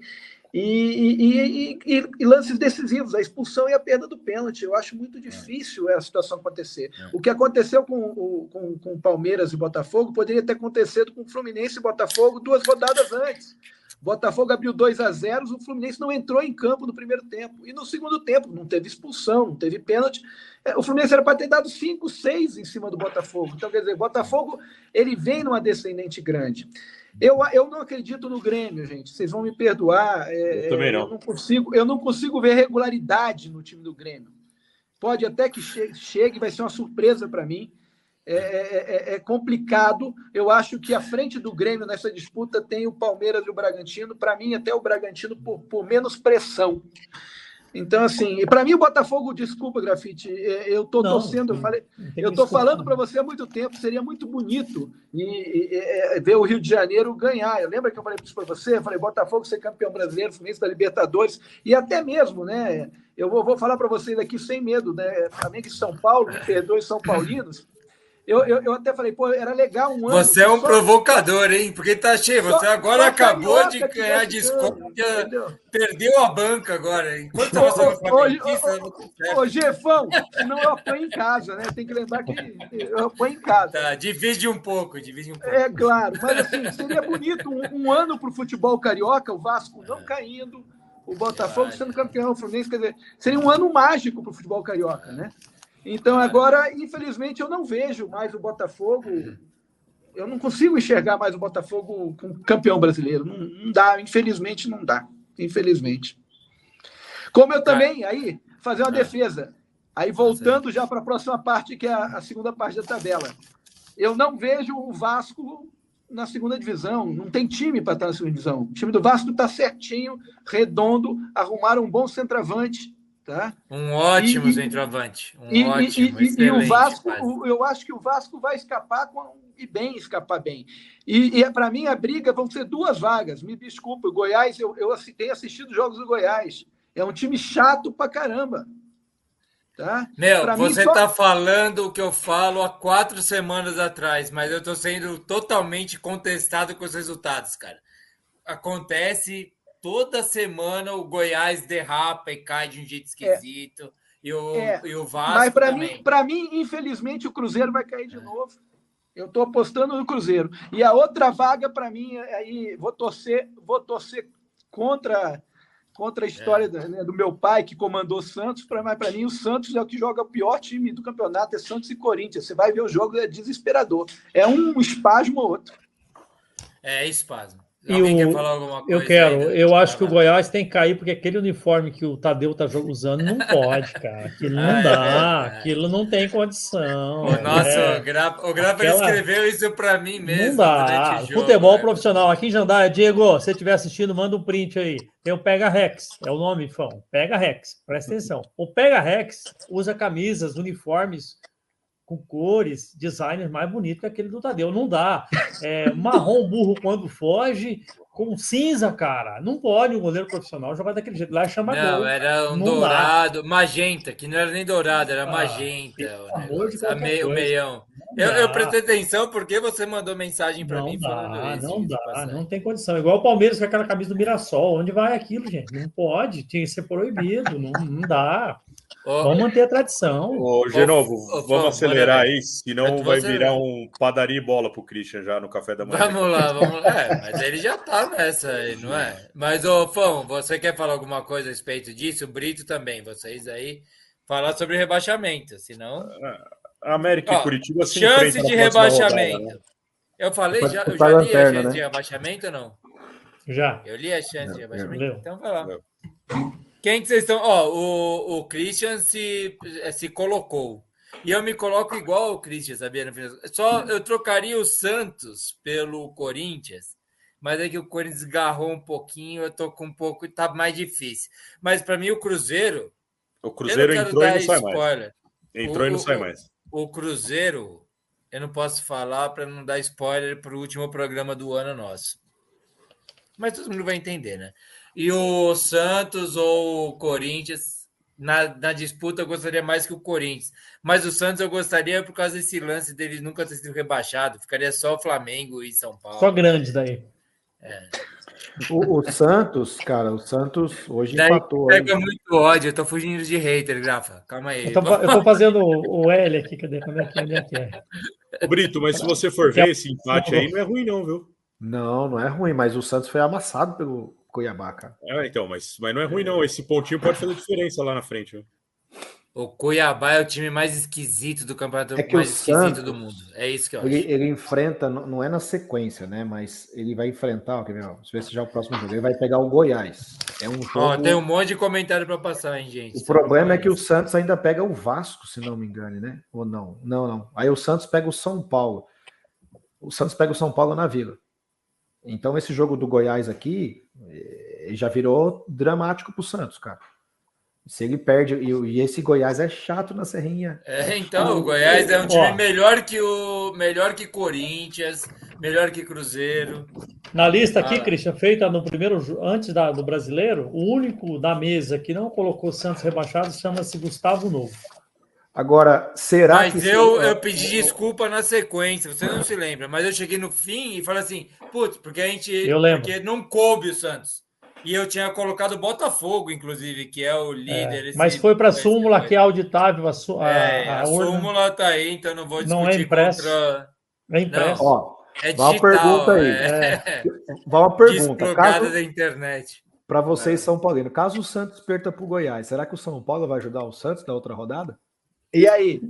E, e, e, e, lances decisivos, a expulsão e a perda do pênalti. Eu acho muito difícil essa situação acontecer. É. O que aconteceu com o com, com Palmeiras e Botafogo poderia ter acontecido com o Fluminense e Botafogo duas rodadas antes. Botafogo abriu 2 a 0 o Fluminense não entrou em campo no primeiro tempo. E no segundo tempo, não teve expulsão, não teve pênalti. É, o Fluminense era para ter dado 5, 6 em cima do Botafogo. Então, quer dizer, o Botafogo ele vem numa descendente grande. Eu, eu não acredito no Grêmio, gente. Vocês vão me perdoar. É, eu também não. Eu não, consigo, eu não consigo ver regularidade no time do Grêmio. Pode até que chegue, chegue vai ser uma surpresa para mim. É, é, é, é, complicado. Eu acho que à frente do Grêmio nessa disputa tem o Palmeiras e o Bragantino. Para mim, até o Bragantino por, por menos pressão. Então, assim, para mim o Botafogo, desculpa, Grafite, é, eu estou torcendo, eu falei, eu estou falando para você há muito tempo, seria muito bonito e, e, e, é, ver o Rio de Janeiro ganhar. Lembra que eu falei isso para você? Eu falei, Botafogo ser campeão brasileiro, Fluminense da Libertadores, e até mesmo, né? Eu vou, vou falar para vocês aqui sem medo, né? Flamengo e São Paulo, me perdoe, São Paulinos. Eu, eu, eu, até falei, pô, era legal um ano. Você é um provocador, hein? Porque tá cheio. Você só, agora só acabou de ganhar desconto. Perdeu a banca agora. Enquanto você ô, ô, Jefão, não eu apanho em casa, né? Tem que lembrar que eu apanho em casa. Tá, divide um pouco, divide um pouco. É claro, mas assim, [LAUGHS] seria bonito um, um ano para o futebol carioca, o Vasco não caindo, o Botafogo sendo campeão, o Fluminense, quer dizer, seria um ano mágico para o futebol carioca, né? Então, agora, infelizmente, eu não vejo mais o Botafogo. Eu não consigo enxergar mais o Botafogo como campeão brasileiro. Não, não dá, infelizmente, não dá. Infelizmente. Como eu também, aí, fazer uma defesa. Aí, voltando já para a próxima parte, que é a, segunda parte da tabela. Eu não vejo o Vasco na segunda divisão. Não tem time para estar na segunda divisão. O time do Vasco está certinho, redondo, arrumaram um bom centroavante Tá? Um ótimo e, centroavante. Um e, ótimo, e, e, o Vasco, o, eu acho que o Vasco vai escapar com, e bem escapar bem. E, e para mim a briga vão ser duas vagas. Me desculpe, o Goiás, eu, eu tenho assistido jogos do Goiás. É um time chato pra caramba. Tá? Meu, Pra você mim, só- tá falando o que eu falo há quatro semanas atrás, mas eu tô sendo totalmente contestado com os resultados, cara. Acontece toda semana o Goiás derrapa e cai de um jeito esquisito. E, o, É, e o Vasco Mas para mim, mim, infelizmente, o Cruzeiro vai cair de novo. Eu estou apostando no Cruzeiro. E a outra vaga, para mim, aí vou torcer, vou torcer contra contra a história da- né, do meu pai que comandou o Santos, pra- mas para mim o Santos é o que joga o pior time do campeonato, é Santos e Corinthians. Você vai ver o jogo, é desesperador. É um espasmo ou outro. É espasmo. E o- quer falar alguma coisa? eu quero, aí? eu acho que o Goiás tem que cair porque aquele uniforme que o Tadeu tá usando não pode, cara. Aquilo não [LAUGHS] Ah, é dá, verdade. aquilo não tem condição. Ô, Nossa, é. o o ele Aquela- escreveu isso pra mim mesmo. Não dá. o jogo, Futebol né? profissional aqui em Jandaia. Diego, se você estiver assistindo, manda um print aí. Tem o Pega Rex, é o nome, Fão. Pega Rex, presta [LAUGHS] atenção. O Pega Rex usa camisas, uniformes com cores, designers mais bonitos que aquele do Tadeu. Não dá. É, marrom burro quando foge, com cinza, cara. Não pode um goleiro profissional jogar daquele jeito. Lá chama Não, gol. era um Não dá. dourado, magenta, que não era nem dourado, era Ah, magenta. o mei- o meião. Não Eu, eu dá. prestei atenção porque você mandou mensagem Não mim falando dá, isso. não dá, não tem condição. Igual o Palmeiras com aquela camisa do Mirassol. Onde vai aquilo, gente? Não pode, tinha que ser proibido, não, não dá. Ô, Vamos manter a tradição. Ô, Genovo, ô, Fão, vamos acelerar aí, senão Mas vai virar um padaria e bola pro Christian já no café da manhã. Vamos lá, [LAUGHS] vamos lá. É, mas ele já tá nessa aí, não é? Mas, ô, Fão, você quer falar alguma coisa a respeito disso? O Brito também, vocês aí, falar sobre rebaixamento, senão... América Ó, e Curitiba se chance de rebaixamento. rodada, né? Eu falei, já, eu já li a chance né? de rebaixamento ou não? Já. Eu li a chance de rebaixamento. Então vai lá. Leu. Quem que vocês estão? Ó, o, o Christian se, se colocou. E eu me coloco igual o Christian, sabia? Só eu trocaria o Santos pelo Corinthians, mas é que o Corinthians garrou um pouquinho, eu tô com um pouco, tá mais difícil. Mas para mim o Cruzeiro, O Cruzeiro entrou e não sai mais. spoiler. Entrou e não O- sai o- mais. O Cruzeiro, eu não posso falar para não dar spoiler para o último programa do ano nosso. Mas todo mundo vai entender, né? E o Santos ou o Corinthians, na, na disputa, eu gostaria mais que o Corinthians. Mas o Santos eu gostaria por causa desse lance dele nunca ter sido rebaixado. Ficaria só o Flamengo e São Paulo. Só grandes daí. O, o Santos, cara, o Santos hoje Daí empatou. pega muito ódio. Eu tô fugindo de hater, Grafa. Calma aí. Eu tô, eu tô fazendo o o L aqui, cadê? Como é que, é, que é? Ô, Brito, mas se você for ver esse empate aí, não é ruim não, viu? Não, não é ruim, mas o Santos foi amassado pelo Cuiabá, cara. É, então, mas, mas não é ruim não. Esse pontinho pode fazer diferença lá na frente. Viu? O Cuiabá é o time mais esquisito do campeonato, É que mais o esquisito Santos, do mundo. É isso que eu acho. Ele, ele enfrenta, não é na sequência, né? Mas ele vai enfrentar, ó, quer ver, ó, deixa eu ver se já é o próximo jogo. Ele vai pegar o Goiás. É um jogo. Ó, tem um monte de comentário para passar, hein, gente? O problema é que o Santos ainda pega o Vasco, se não me engano, né? Ou não? Não, não. Aí o Santos pega o São Paulo. O Santos pega o São Paulo na Vila. Então esse jogo do Goiás aqui já virou dramático pro Santos, cara. Se ele perde e, e esse Goiás é chato na Serrinha. É, então, o Goiás é um time Ó. melhor que o melhor que Corinthians, melhor que Cruzeiro. Na lista aqui, Ah. Christian, feita no primeiro, antes da- do brasileiro, o único da mesa que não colocou Santos rebaixado chama-se Gustavo Novo. Agora, será Mas que eu, eu pedi desculpa na sequência, você não se lembra, mas eu cheguei no fim e falei assim, putz, porque a gente. Eu lembro. Porque não coube o Santos. E eu tinha colocado o Botafogo, inclusive, que é o líder. É, mas foi para a súmula que é auditável a, su- a, É, a a urna. súmula tá aí, então não vou discutir Não é impresso. contra. É impresso. Ó, É Vai uma digital, pergunta aí. é. vai uma pergunta. Caso, da internet. para vocês, São Paulino, caso o Santos perca pro Goiás, será que o São Paulo vai ajudar o Santos na outra rodada? E aí?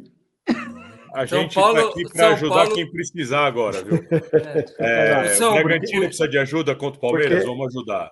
A São gente Paulo- tá aqui para ajudar Paulo- quem precisar agora, viu? [LAUGHS] É. É, São- o Bragantino precisa de ajuda contra o Palmeiras, Porque- vamos ajudar.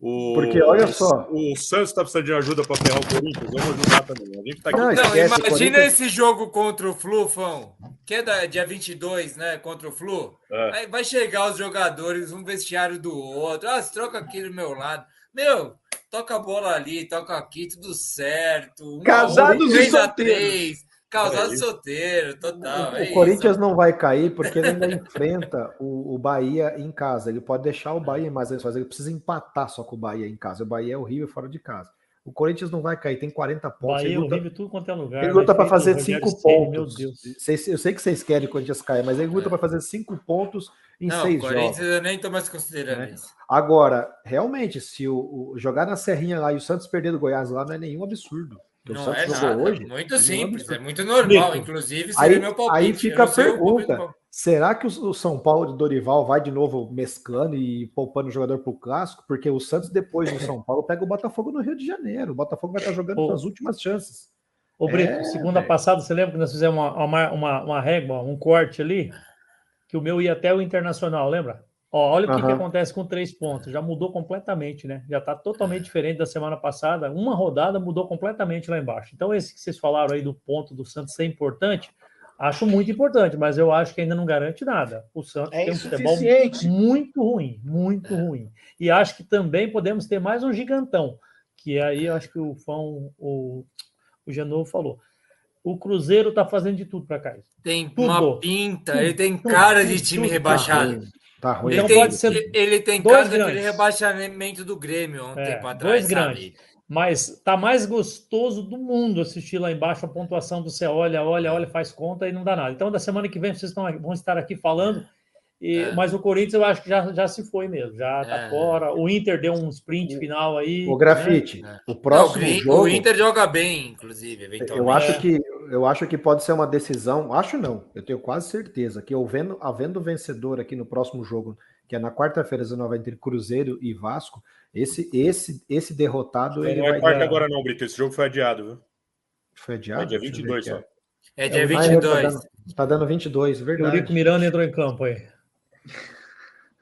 O, Porque, olha só. O Santos está precisando de ajuda para ferrar o Corinthians, vamos ajudar também. A gente tá aqui. Não, Não, esquece, imagina Corinthians- esse jogo contra o Flu, Fão, que é da, dia 22, né, contra o Flu. É. Aí vai chegar os jogadores, um vestiário do outro. Ah, você troca aqui do meu lado. Meu, toca a bola ali, toca aqui, tudo certo. Um a um, Casados e solteiros. Casal É solteiro, total. O é. Corinthians não vai cair porque ele ainda [LAUGHS] enfrenta o, o Bahia em casa. Ele pode deixar o Bahia mais vezes fazer. Ele precisa empatar só com o Bahia em casa. O Bahia é horrível fora de casa. O Corinthians não vai cair, tem 40 pontos. Bahia ele é luta, horrível, tudo quanto é lugar. ele né? luta para Feito fazer o Rogério 5 Ceni, pontos. Meu Deus. Vocês- eu sei que vocês querem que o Corinthians caia, mas ele luta para fazer 5 pontos em Não, 6 Corinthians jogos. eu nem tô mais considerando né? isso. Agora, realmente, se o, o- jogar na Serrinha lá e o Santos perder do Goiás lá não é nenhum absurdo. Não Santos é jogou nada. hoje. Muito nenhum simples, é muito normal. Inclusive, seria Aí, meu palpite. aí fica a pergunta: será que o, São Paulo de Dorival vai de novo mesclando e poupando o jogador para o clássico? Porque o Santos, depois do São Paulo, pega o Botafogo no Rio de Janeiro. O Botafogo vai estar jogando Ô. com as últimas chances. Ô, Brito, É, segunda velho. passada, você lembra que nós fizemos uma, uma, uma, uma régua, um corte ali? Que o meu ia até o Internacional, lembra? Ó, olha o que, que acontece com três pontos. Já mudou completamente, né? Já está totalmente diferente da semana passada. Uma rodada mudou completamente lá embaixo. Então, esse que vocês falaram aí do ponto do Santos ser importante, acho muito importante, mas eu acho que ainda não garante nada. O Santos É tem um futebol muito ruim, muito ruim. E acho que também podemos ter mais um gigantão, que aí eu acho que o Fão, o, o Genovo falou. O Cruzeiro tá fazendo de tudo para cá. Tem Tudo. uma pinta, Tudo, ele tem tudo, cara de time tudo. rebaixado. Tá ruim. Ele Então tem, pode ser ele tem dois grandes. rebaixamento do Grêmio há um É, tempo dois atrás, grandes. sabe? Mas tá mais gostoso do mundo assistir lá embaixo a pontuação do você olha, olha, olha, faz conta e não dá nada. Então, da semana que vem vocês estão, vão estar aqui falando. E, É. Mas o Corinthians eu acho que já, já se foi mesmo, já tá É. fora. O Inter deu um sprint final aí. O grafite, né? o Não, o, próximo jogo. o Inter joga bem, inclusive, eventualmente. Eu acho que eu acho que pode ser uma decisão. Acho não, eu tenho quase certeza que havendo, havendo vencedor aqui no próximo jogo, que é na quarta-feira, 19 entre Cruzeiro e Vasco, esse esse esse derrotado ele Não é vai quarta dar- agora, não, Brito. Esse jogo foi adiado, viu? Foi adiado? É dia Deixa eu ver 22 aqui, só. ó. É dia Ah, é, 22. Tá dando, tá dando 22, verdade. Eurico Miranda entrou em campo aí.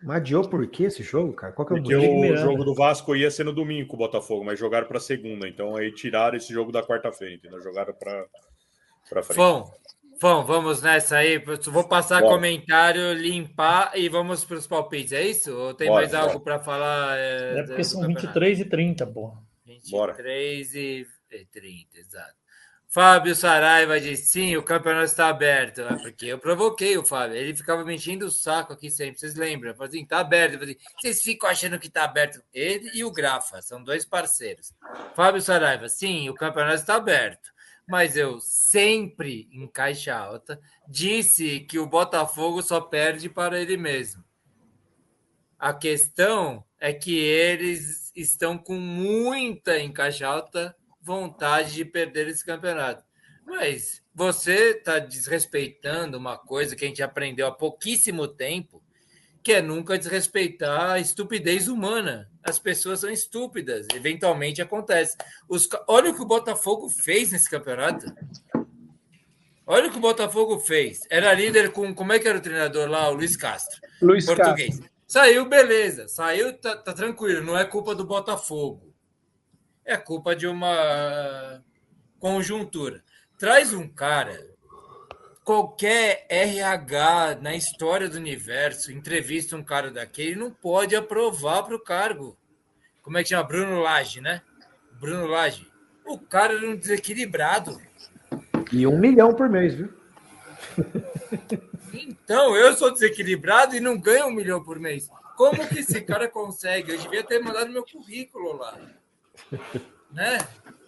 Mas adiou por que esse jogo, cara? Qual que é o Porque o Miranda. jogo do Vasco ia ser no domingo com o Botafogo, mas jogaram para segunda. Então aí tiraram esse jogo da quarta-feira, entendeu? Jogaram para frente. Fão, Fão, vamos nessa aí. Vou passar Bora. comentário, limpar e vamos para os palpites. É isso? Ou tem Bora, mais bora. algo para falar? É, É porque são campeonato? 23 e 30, porra. Bora. 23 e e 30, exato. Fábio Saraiva diz: sim, o campeonato está aberto. É porque eu provoquei o Fábio. Ele ficava me enchendo o saco aqui sempre. Vocês lembram? Eu falei assim: tá aberto. Falei, Vocês ficam achando que está aberto. Ele e o Grafa são dois parceiros. Fábio Saraiva: sim, o campeonato está aberto. Mas eu sempre, em caixa alta, disse que o Botafogo só perde para ele mesmo. A questão é que eles estão com muita em caixa alta vontade de perder esse campeonato. Mas você está desrespeitando uma coisa que a gente aprendeu há pouquíssimo tempo, que é nunca desrespeitar a estupidez humana. As pessoas são estúpidas, eventualmente acontece. Os, olha o que o Botafogo fez nesse campeonato. Olha o que o Botafogo fez. Era líder com. Como é que era o treinador lá? O Luiz Castro. Luiz português. Saiu, beleza. Saiu, tá, tá tranquilo. Não é culpa do Botafogo. É culpa de uma conjuntura. Traz um cara. Qualquer RH na história do universo entrevista um cara daquele não pode aprovar para o cargo. Como é que chama? Bruno Lage, né? Bruno Lage. O cara era um desequilibrado. E um milhão por mês, viu? Então, eu sou desequilibrado e não ganho um milhão por mês. Como que esse cara consegue? Eu devia ter mandado meu currículo lá. [LAUGHS] Né?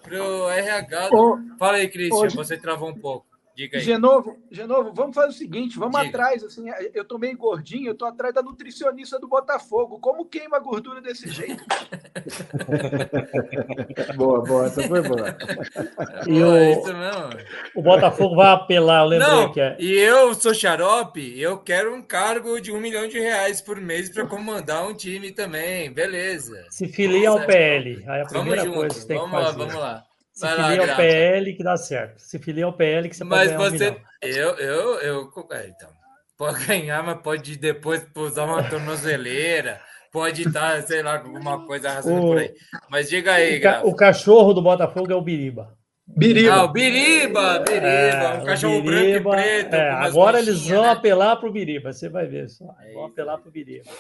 Pro RH. do- Ô, Fala aí, Christian, ô, você travou um pouco. Diga aí. Genovo, Genovo, vamos fazer o seguinte, vamos Diga. atrás, assim, eu tô meio gordinho, eu tô atrás da nutricionista do Botafogo. Como queima a gordura desse jeito? [LAUGHS] boa, boa, essa foi boa. [LAUGHS] E o, é isso mesmo. o Botafogo vai apelar, eu lembrei Não, que é. e eu sou xarope, eu quero um cargo de um milhão de reais por mês para comandar um time também. Beleza. Se filia ao. PL. Aí a Vamos primeira junto. coisa que você tem Vamos que lá, fazer. vamos lá. Se Vai lá, filia ao. PL que dá certo. Se filia ao PL que você pode Mas ganhar um você. milhão. eu, eu, eu. é, então, pode ganhar, mas pode depois usar uma tornozeleira. Pode estar, sei lá, alguma coisa arrasando O- por aí. Mas diga aí, O, o cachorro do Botafogo é o Biriba. Biriba. Ah, o Biriba, Biriba, É, um o cachorro branco Biriba, e preto. é, agora eles vão né? apelar pro Biriba, você vai ver só. Vão apelar pro Biriba.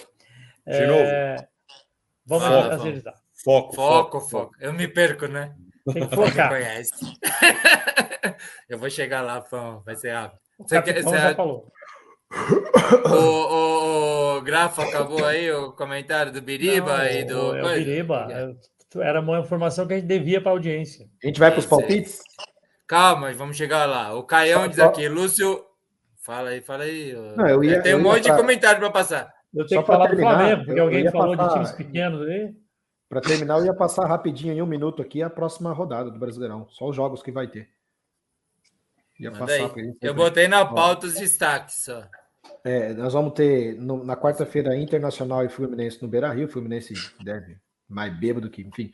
De É, Vamos Fala, agilizar. Foco, Foco, foco. Eu me perco, né? Tem que [LAUGHS] focar. conhece. [LAUGHS] Eu vou chegar lá, Fão. Vai ser rápido. O Você quer, você- já falou. o, o, o Grafa acabou aí o comentário do Biriba Não, e do. É o? Biriba. É, Era uma informação que a gente devia para a audiência. A gente vai para os palpites? Calma, vamos chegar lá. O Caião Só- diz só- aqui, Lúcio. Fala aí, fala aí. Não, eu ia- Tem um monte pra- de comentário para passar. Eu tenho Só que pra falar do Flamengo, porque alguém falou de passar- times pequenos aí. Para terminar, eu ia passar rapidinho em um minuto aqui a próxima rodada do Brasileirão. Só os jogos que vai ter. Ia Manda aí. Eu botei na pauta os destaques só. É, nós vamos ter no- na quarta-feira Internacional e Fluminense no Beira Rio. Fluminense deve mais bêbado que, enfim.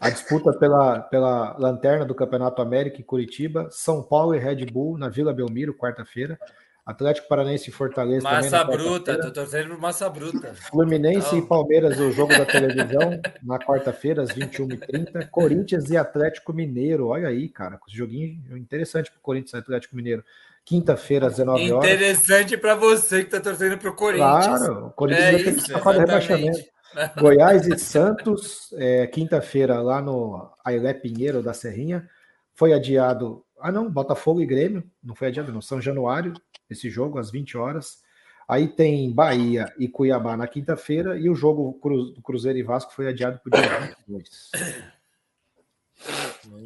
A disputa pela, pela lanterna do Campeonato América em Curitiba. São Paulo e Red Bull na Vila Belmiro, quarta-feira. Atlético Paranaense e Fortaleza. Massa bruta, tô torcendo por massa bruta. Fluminense Não. e Palmeiras, o jogo da televisão, [LAUGHS] na quarta-feira, às 21h30. Corinthians e Atlético Mineiro. Olha aí, cara. Joguinho interessante para o Corinthians e Atlético Mineiro. Quinta-feira, às 19 horas. Interessante para você que tá torcendo pro Corinthians. Claro, o Corinthians é vai ter que escapar do rebaixamento. [LAUGHS] Goiás e Santos, é, quinta-feira, lá no Ailé Pinheiro da Serrinha. Foi adiado. Ah, não, Botafogo e Grêmio. Não foi adiado, não. São Januário, esse jogo, às 20 horas. Aí tem Bahia e Cuiabá na quinta-feira. E o jogo do Cruzeiro e Vasco foi adiado para o dia 22.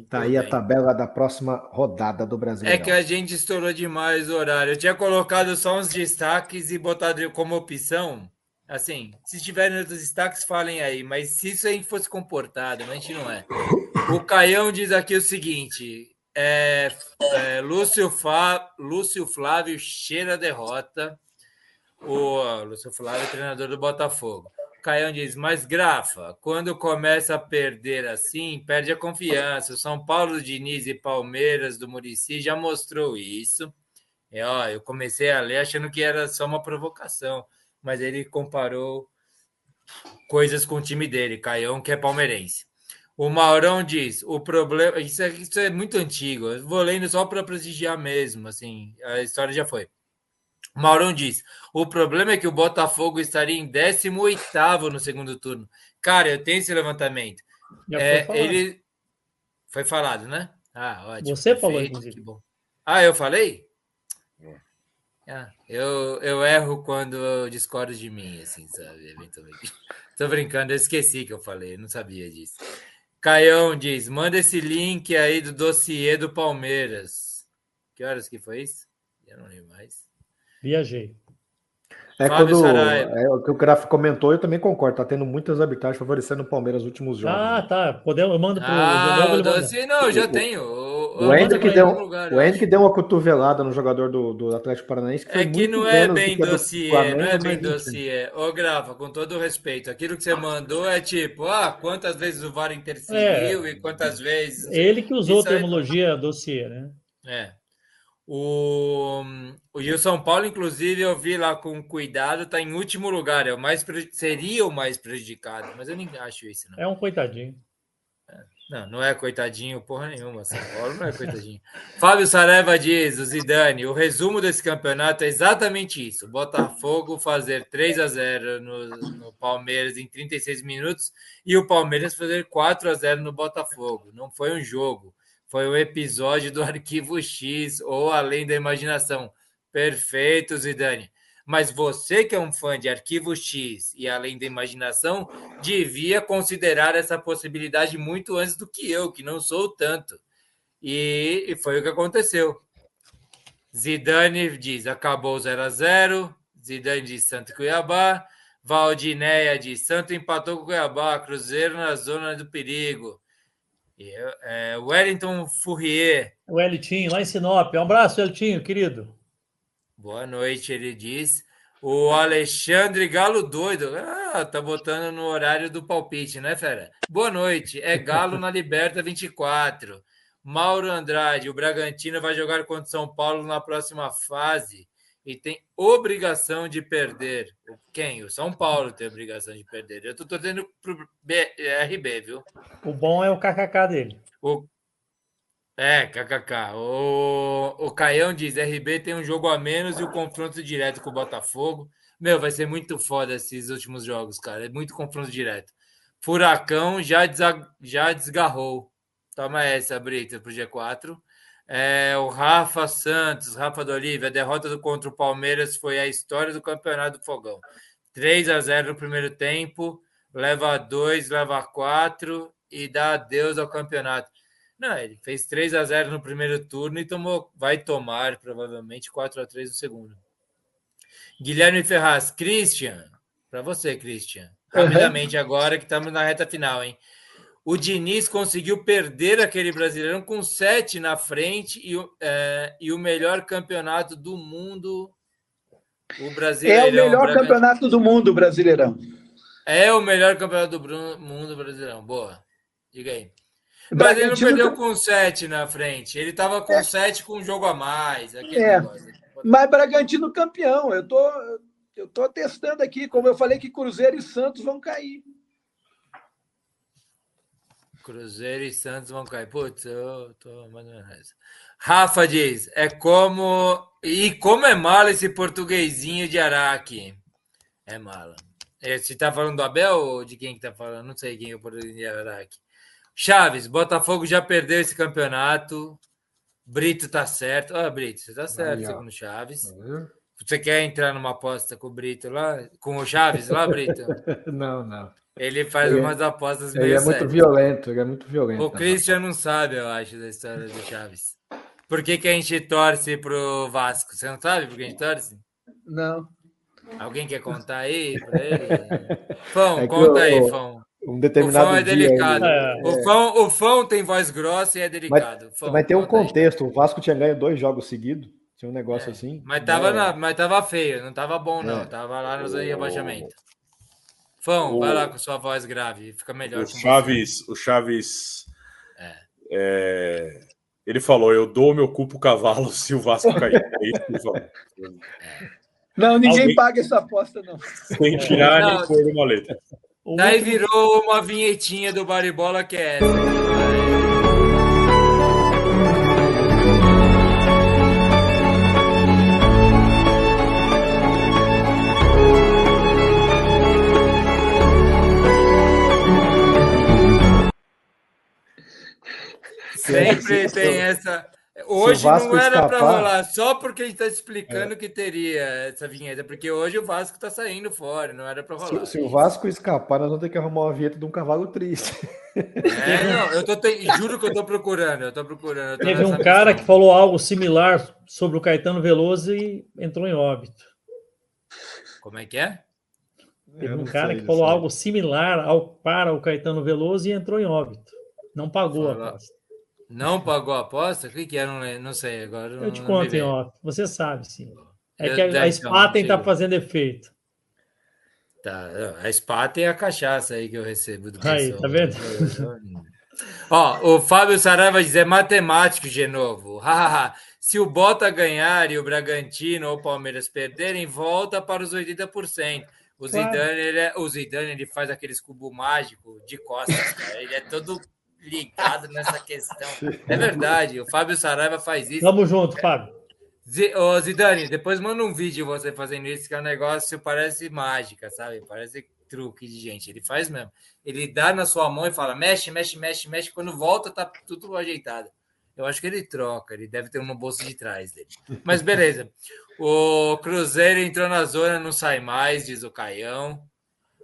Tá aí a tabela da próxima rodada do Brasil. É que a gente estourou demais o horário. Eu tinha colocado só uns destaques e botado como opção. Assim, se tiverem outros destaques, falem aí. Mas se isso aí fosse comportado, mas a gente não é. O Caião diz aqui o seguinte: é, é, Lúcio, Lúcio Flávio cheira a derrota. O Lúcio Flávio, treinador do Botafogo. Caião diz, mas Grafa, quando começa a perder assim, perde a confiança. O São Paulo, Diniz e Palmeiras do Murici já mostrou isso. E, ó, eu comecei a ler achando que era só uma provocação, mas ele comparou coisas com o time dele, Caião, que é palmeirense. O Maurão diz: o problema. Isso é, isso é muito antigo. Eu vou lendo só para prestigiar mesmo. Assim, a história já foi. O Maurão diz: o problema é que o Botafogo estaria em 18 no segundo turno. Cara, eu tenho esse levantamento. Já É, foi falado. ele foi falado, né? Ah, ótimo. Você falou, perfeito, inclusive. que bom. Ah, eu falei? Ah, eu, eu erro quando eu discordo de mim, assim, sabe? Eventualmente. [LAUGHS] Tô brincando, eu esqueci que eu falei, eu não sabia disso. Caião diz: manda esse link aí do dossiê do Palmeiras. Que horas que foi isso? Eu não lembro mais. Viajei. É Fábio quando Saraiva. é, o que o Graf comentou, eu também concordo. Tá tendo muitas arbitragens favorecendo o Palmeiras nos últimos jogos. Ah, tá. Podemos, eu mando pro Ah, o dossiê, não, eu já tenho. O, Hendrick deu, lugar, o Hendrick deu uma cotovelada no jogador do, do Atlético Paranaense. Que foi É que muito não é bem do dossiê, Flamengo, não é bem dossiê. Ô, Grafa, com todo o respeito, aquilo que você mandou é tipo, ah, quantas vezes o VAR interferiu e quantas vezes. Ele que usou Isso a aí- terminologia dossiê, né? É. O, o e o São Paulo, inclusive, eu vi lá com cuidado, tá em último lugar, é o mais seria o mais prejudicado, mas eu nem acho isso, não. É um coitadinho. Não, não é coitadinho, porra nenhuma. São Paulo não é coitadinho. [LAUGHS] Fábio Saraiva diz, o Zidane, o resumo desse campeonato é exatamente isso. Botafogo fazer 3 a 0 no, no Palmeiras em 36 minutos e o Palmeiras fazer 4 a 0 no Botafogo. Não foi um jogo, foi um episódio do [LAUGHS] Arquivo X ou Além da Imaginação. Perfeito, Zidane. Mas você que é um fã de Arquivo X e Além da Imaginação, devia considerar essa possibilidade muito antes do que eu, que não sou tanto. E, e foi o que aconteceu. Zidane diz: acabou 0 a 0 Zidane diz Santo Cuiabá. Valdineia diz: Santo empatou com Cuiabá. Cruzeiro na zona do perigo. E, é, Wellington Fourier. O Elitinho, lá em Sinop. Um abraço, Elitinho, querido. Boa noite, ele diz. O Alexandre Galo doido. Ah, tá botando no horário do palpite, né, fera? Boa noite. É Galo na Liberta 24. Mauro Andrade, o Bragantino vai jogar contra o São Paulo na próxima fase e tem obrigação de perder. Quem? O São Paulo tem obrigação de perder. Eu tô torcendo pro B- RB, viu? O bom é o kkk dele. O... É, kkk. O... o Caião diz: RB tem um jogo a menos e o confronto direto com o Botafogo. Meu, vai ser muito foda esses últimos jogos, cara. É muito confronto direto. Furacão já, já desgarrou. Toma essa, Brita, pro G4. É, o Rafa Santos, Rafa do Olívia, a derrota do contra o Palmeiras foi a história do campeonato do Fogão. 3 a 0 no primeiro tempo, leva 2, leva 4 e dá adeus ao campeonato. Não, ele fez 3 a 0 no primeiro turno e tomou, vai tomar provavelmente 4 a 3 no segundo. Guilherme Ferraz, Christian, para você, Christian. Rapidamente uhum. agora que estamos na reta final, hein? O Diniz conseguiu perder aquele Brasileirão com sete na frente e, é, e o melhor campeonato do mundo. O Brasileirão. É o melhor campeonato do mundo, Brasileirão. É o melhor campeonato do mundo, Brasileirão. Boa. Diga aí. Mas ele não perdeu com sete na frente. Ele estava com é. sete com um jogo a mais. é. Negócio. Mas Bragantino campeão. Eu tô, eu tô testando aqui, como eu falei que Cruzeiro e Santos vão cair. Cruzeiro e Santos vão cair. Putz, eu tô mais ou menos Rafa diz: é como. E como é mala esse portuguesinho de Araque? É mala. É, você tá falando do Abel ou de quem que tá falando? Não sei quem é o portuguesinho de Araque. Chaves, Botafogo já perdeu esse campeonato. Brito tá certo. Ah, Brito, você tá certo, Aí, segundo Chaves. Você quer entrar numa aposta com o Brito lá? Com o Chaves lá, Brito? [LAUGHS] não, não. Ele faz ele, umas apostas meio Ele é muito violento, ele é muito violento. O Christian não sabe, eu acho, da história do Chaves. Por que, que a gente torce pro Vasco? Você não sabe por que a gente torce? Não. Alguém quer contar aí pra ele? Fão, [LAUGHS] é conta aí, Fão. Um determinado o Fão é delicado. É, o, Fão, o Fão tem voz grossa e é delicado. Mas, mas tem um contexto. O Vasco tinha ganho dois jogos seguidos. Tinha um negócio é, assim. Mas tava, é. na, mas tava feio, não tava bom, não. É. Tava lá nos rebaixamentos. Fão, o... vai lá com sua voz grave, fica melhor. O Chaves, o Chaves. É. É... Ele falou: Eu dou meu cu pro cavalo se o Vasco cair. [LAUGHS] É não, ninguém Alguém... paga essa aposta, não. Sem tirar não, nem pôr uma letra. Daí virou uma vinhetinha do Baribola que é essa. Sempre tem essa. Hoje não era para rolar, só porque a gente está explicando é. que teria essa vinheta, porque hoje o Vasco está saindo fora, não era para rolar. Se, se, o Vasco escapar, nós vamos ter que arrumar uma vinheta de um cavalo triste. É, [LAUGHS] não, eu tô te... juro que eu estou procurando, eu tô procurando. Eu tô Teve um cara que falou algo similar sobre o Caetano Veloso e entrou em óbito. Como é que é? Teve um cara que falou algo similar ao, para o Caetano Veloso e entrou em óbito. Não pagou Fala. a aposta. Não pagou a aposta? O que, que é? Não, não sei agora. Eu te conto em off. Você sabe, sim. É eu, que a, a Spaten está fazendo efeito. Tá, a Spaten é a cachaça aí que eu recebo do Aí, tá vendo? Ó, o Fábio Saraiva diz, é matemático de novo. Se o Bota ganhar e o Bragantino ou o Palmeiras perderem, volta para os 80%. O Zidane, ele, é, o Zidane, ele faz aqueles cubo mágico de costas, cara. Ele é todo ligado nessa questão. É verdade, o Fábio Saraiva faz isso. Tamo junto, Fábio. Zidane, depois manda um vídeo você fazendo isso, que é um negócio parece mágica, sabe? Parece truque de gente. Ele faz mesmo. Ele dá na sua mão e fala: mexe, mexe, mexe, mexe. Quando volta, tá tudo ajeitado. Eu acho que ele troca, ele deve ter uma bolsa de trás dele. Mas beleza. O Cruzeiro entrou na zona, não sai mais, diz o Caião.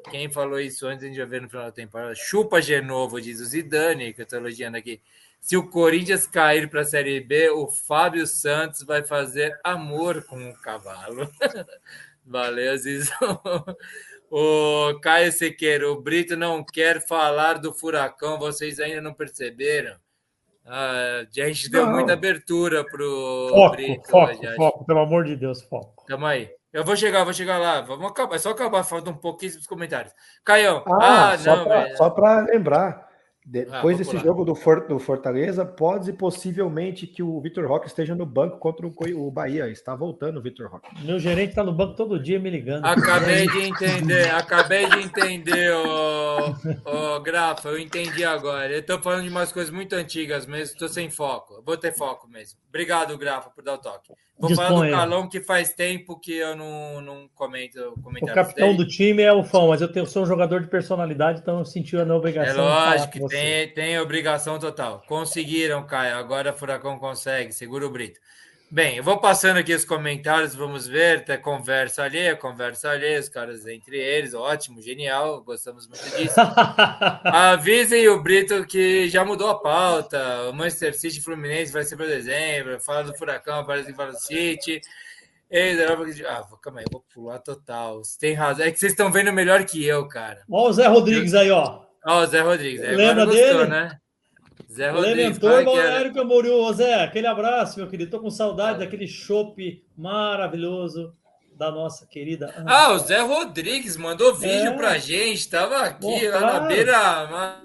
Quem falou isso antes, a gente vai ver no final da temporada. Chupa Genovo, diz o Zidane, que eu estou elogiando aqui. Se o Corinthians cair para a Série B, o Fábio Santos vai fazer amor com o cavalo. [LAUGHS] Valeu, Zizão. [LAUGHS] O Caio Sequeiro, o Brito não quer falar do furacão, vocês ainda não perceberam? Ah, a gente deu não. muita abertura para o foco, Brito. Foco, foco, pelo amor de Deus, foco. Tamo aí. Eu vou chegar, vou chegar lá. Vamos acabar, é só acabar, falta um pouquinho dos comentários. Caião, ah, ah só não, Só para lembrar, depois ah, desse jogo do, For, do, Fortaleza, pode possivelmente que o Vitor Roque esteja no banco contra o, o Bahia. Está voltando o Vitor Roque. Meu gerente está no banco todo dia me ligando. Acabei de entender, acabei de entender, o Grafa, eu entendi agora. Eu estou falando de umas coisas muito antigas mesmo, estou sem foco. Vou ter foco mesmo. Obrigado, Grafa, por dar o toque. Vou Dispõe. falar do Calão, que faz tempo que eu não, não comento O capitão dele. do time é o Fão, mas eu, tenho, sou um jogador de personalidade, então eu senti a obrigação. É lógico que tem Tem, tem obrigação total. Conseguiram, Caio. Agora Furacão consegue. Segura o Brito. Bem, eu vou passando aqui os comentários, vamos ver. Tem conversa alheia, conversa alheia, os caras entre eles. Ótimo, genial. Gostamos muito disso. [LAUGHS] Avisem o Brito que já mudou a pauta. O Manchester City Fluminense vai ser para dezembro. Fala do Furacão, aparece em Fala do City. Eles- Ah, calma aí, eu vou pular total. Você tem razão. É que vocês estão vendo melhor que eu, cara. Olha o Zé Rodrigues aí, ó. Ó, o Zé Rodrigues. aí Lembra gostou, dele? né? Zé Rodrigues. Elementor é era? Balneário Camboriú. Ô Zé, aquele abraço, meu querido. Tô com saudade daquele chopp maravilhoso da nossa querida. Ana. Ah, o Zé Rodrigues mandou vídeo É. pra gente. Tava aqui Pô, lá na beira.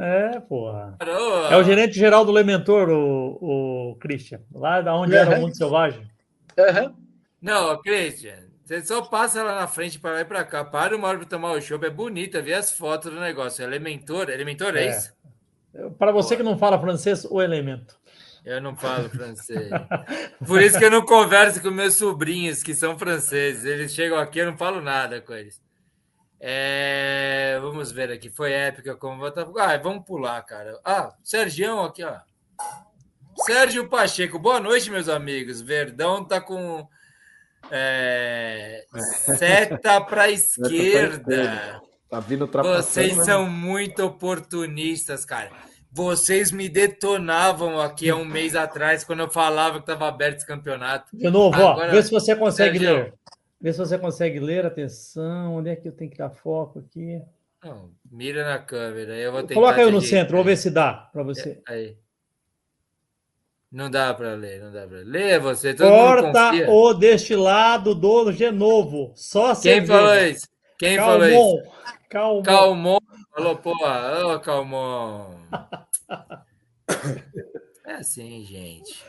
É, porra. Parou. É o gerente geral do Lementor, o, o Christian. Lá da onde era o Mundo Selvagem. Não, ô, Christian, você só passa lá na frente para lá e pra cá. Para uma hora pra tomar o show. É bonita, ver as fotos do negócio. Elementor, Elementor é, É. isso? Para você que não fala francês, o elemento. Eu não falo francês. [LAUGHS] Por isso que eu não converso com meus sobrinhos, que são franceses. Eles chegam aqui, eu não falo nada com eles. É, Vamos ver aqui. Foi épica como Botafogo. Ah, vamos pular, cara. Ah, Sergião aqui, ó. Sérgio Pacheco. Boa noite, meus amigos. Verdão tá com é, seta para esquerda. Tá vindo. Vocês né? são muito oportunistas, cara. Vocês me detonavam aqui há um mês atrás, quando eu falava que estava aberto esse campeonato. De novo, Agora- ó, vê se você consegue Sérgio, ler. Vê se você consegue ler. Atenção, onde é que eu tenho que dar foco aqui? Não, mira na câmera. Eu vou tentar Coloca aí te no centro, vou ver se dá para você. Aí. Não dá para ler, não dá para ler. Lê você, todo Corta o destilado do Genovo. Só Quem cerveja. falou isso? Quem falou Calmon. isso? Calmon. Calmon. Falou, porra, ô Calmon. [COUGHS] É assim, gente.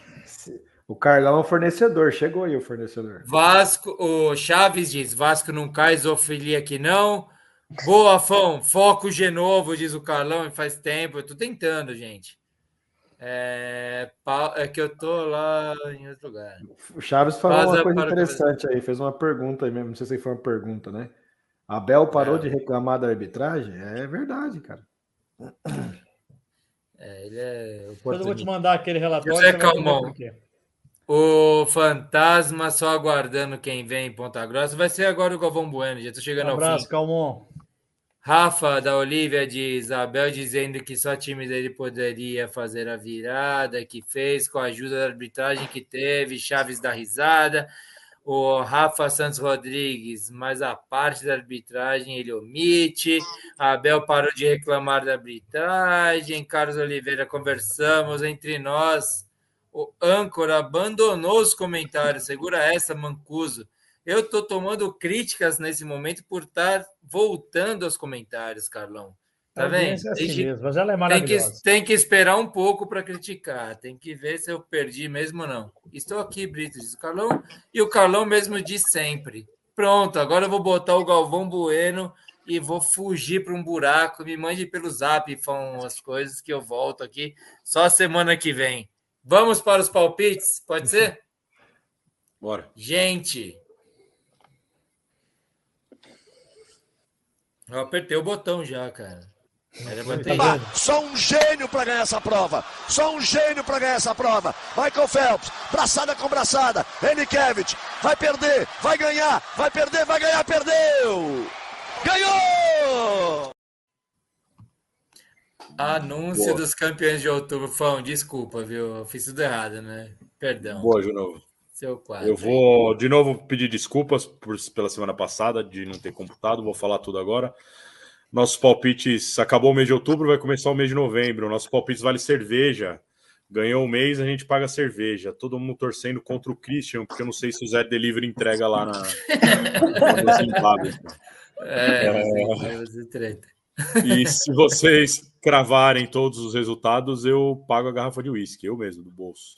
O Carlão é o fornecedor. Chegou aí o fornecedor. Vasco, o Chaves diz: Vasco não cai, zoofilia que não. Boa, Fão, foco Genovo, diz o Carlão, e faz tempo. Eu tô tentando, gente. É, é que eu tô lá em outro lugar. O Chaves falou uma coisa para o interessante aí. Fez uma pergunta aí mesmo. Não sei se foi uma pergunta, né? Abel parou É. de reclamar da arbitragem? É verdade, cara. É, ele é Depois eu vou te mandar aquele relatório. José Calmon. O Fantasma só aguardando quem vem em Ponta Grossa. Vai ser agora o Galvão Bueno, já tô chegando Um ao abraço, fim. Calmon. Rafa da Olivia de Isabel dizendo que só time dele poderia fazer a virada que fez com a ajuda da arbitragem que teve, Chaves da risada. O Rafa Santos Rodrigues, mas a parte da arbitragem ele omite. Abel parou de reclamar da arbitragem. Carlos Oliveira, conversamos entre nós. O âncora abandonou os comentários. Segura essa, Mancuso. Eu estou tomando críticas nesse momento por estar voltando aos comentários, Carlão. Tá A vendo? é assim Tem que- mesmo, mas ela é tem maravilhosa. que, tem que esperar um pouco para criticar. Tem que ver se eu perdi mesmo ou não. Estou aqui, Brito, diz o Carlão. E o Carlão mesmo diz sempre. Pronto, agora eu vou botar o Galvão Bueno e vou fugir para um buraco. Me mande pelo zap falam as coisas que eu volto aqui só semana que vem. Vamos para os palpites? Pode ser? Bora. Gente. Eu apertei o botão já, cara. Ido. só um gênio para ganhar essa prova. Só um gênio para ganhar essa prova. Michael Phelps, braçada com braçada. Enikevich, vai perder, vai ganhar, vai perder, vai ganhar, perdeu! Ganhou! Anúncio Boa. dos campeões de outubro. Fão, desculpa, viu? Eu fiz tudo errado, né? Perdão. Boa, de novo. Seu quadro. Eu vou de novo pedir desculpas por- pela semana passada de não ter computado, vou falar tudo agora. Nossos palpites acabou o mês de outubro, vai começar o mês de novembro. Nossos palpites vale cerveja. Ganhou o mês, a gente paga cerveja. Todo mundo torcendo contra o Christian, porque eu não sei se o Zé Delivery entrega lá na. É, É. aí você treta. E se vocês cravarem todos os resultados, eu pago a garrafa de uísque, eu mesmo, do bolso.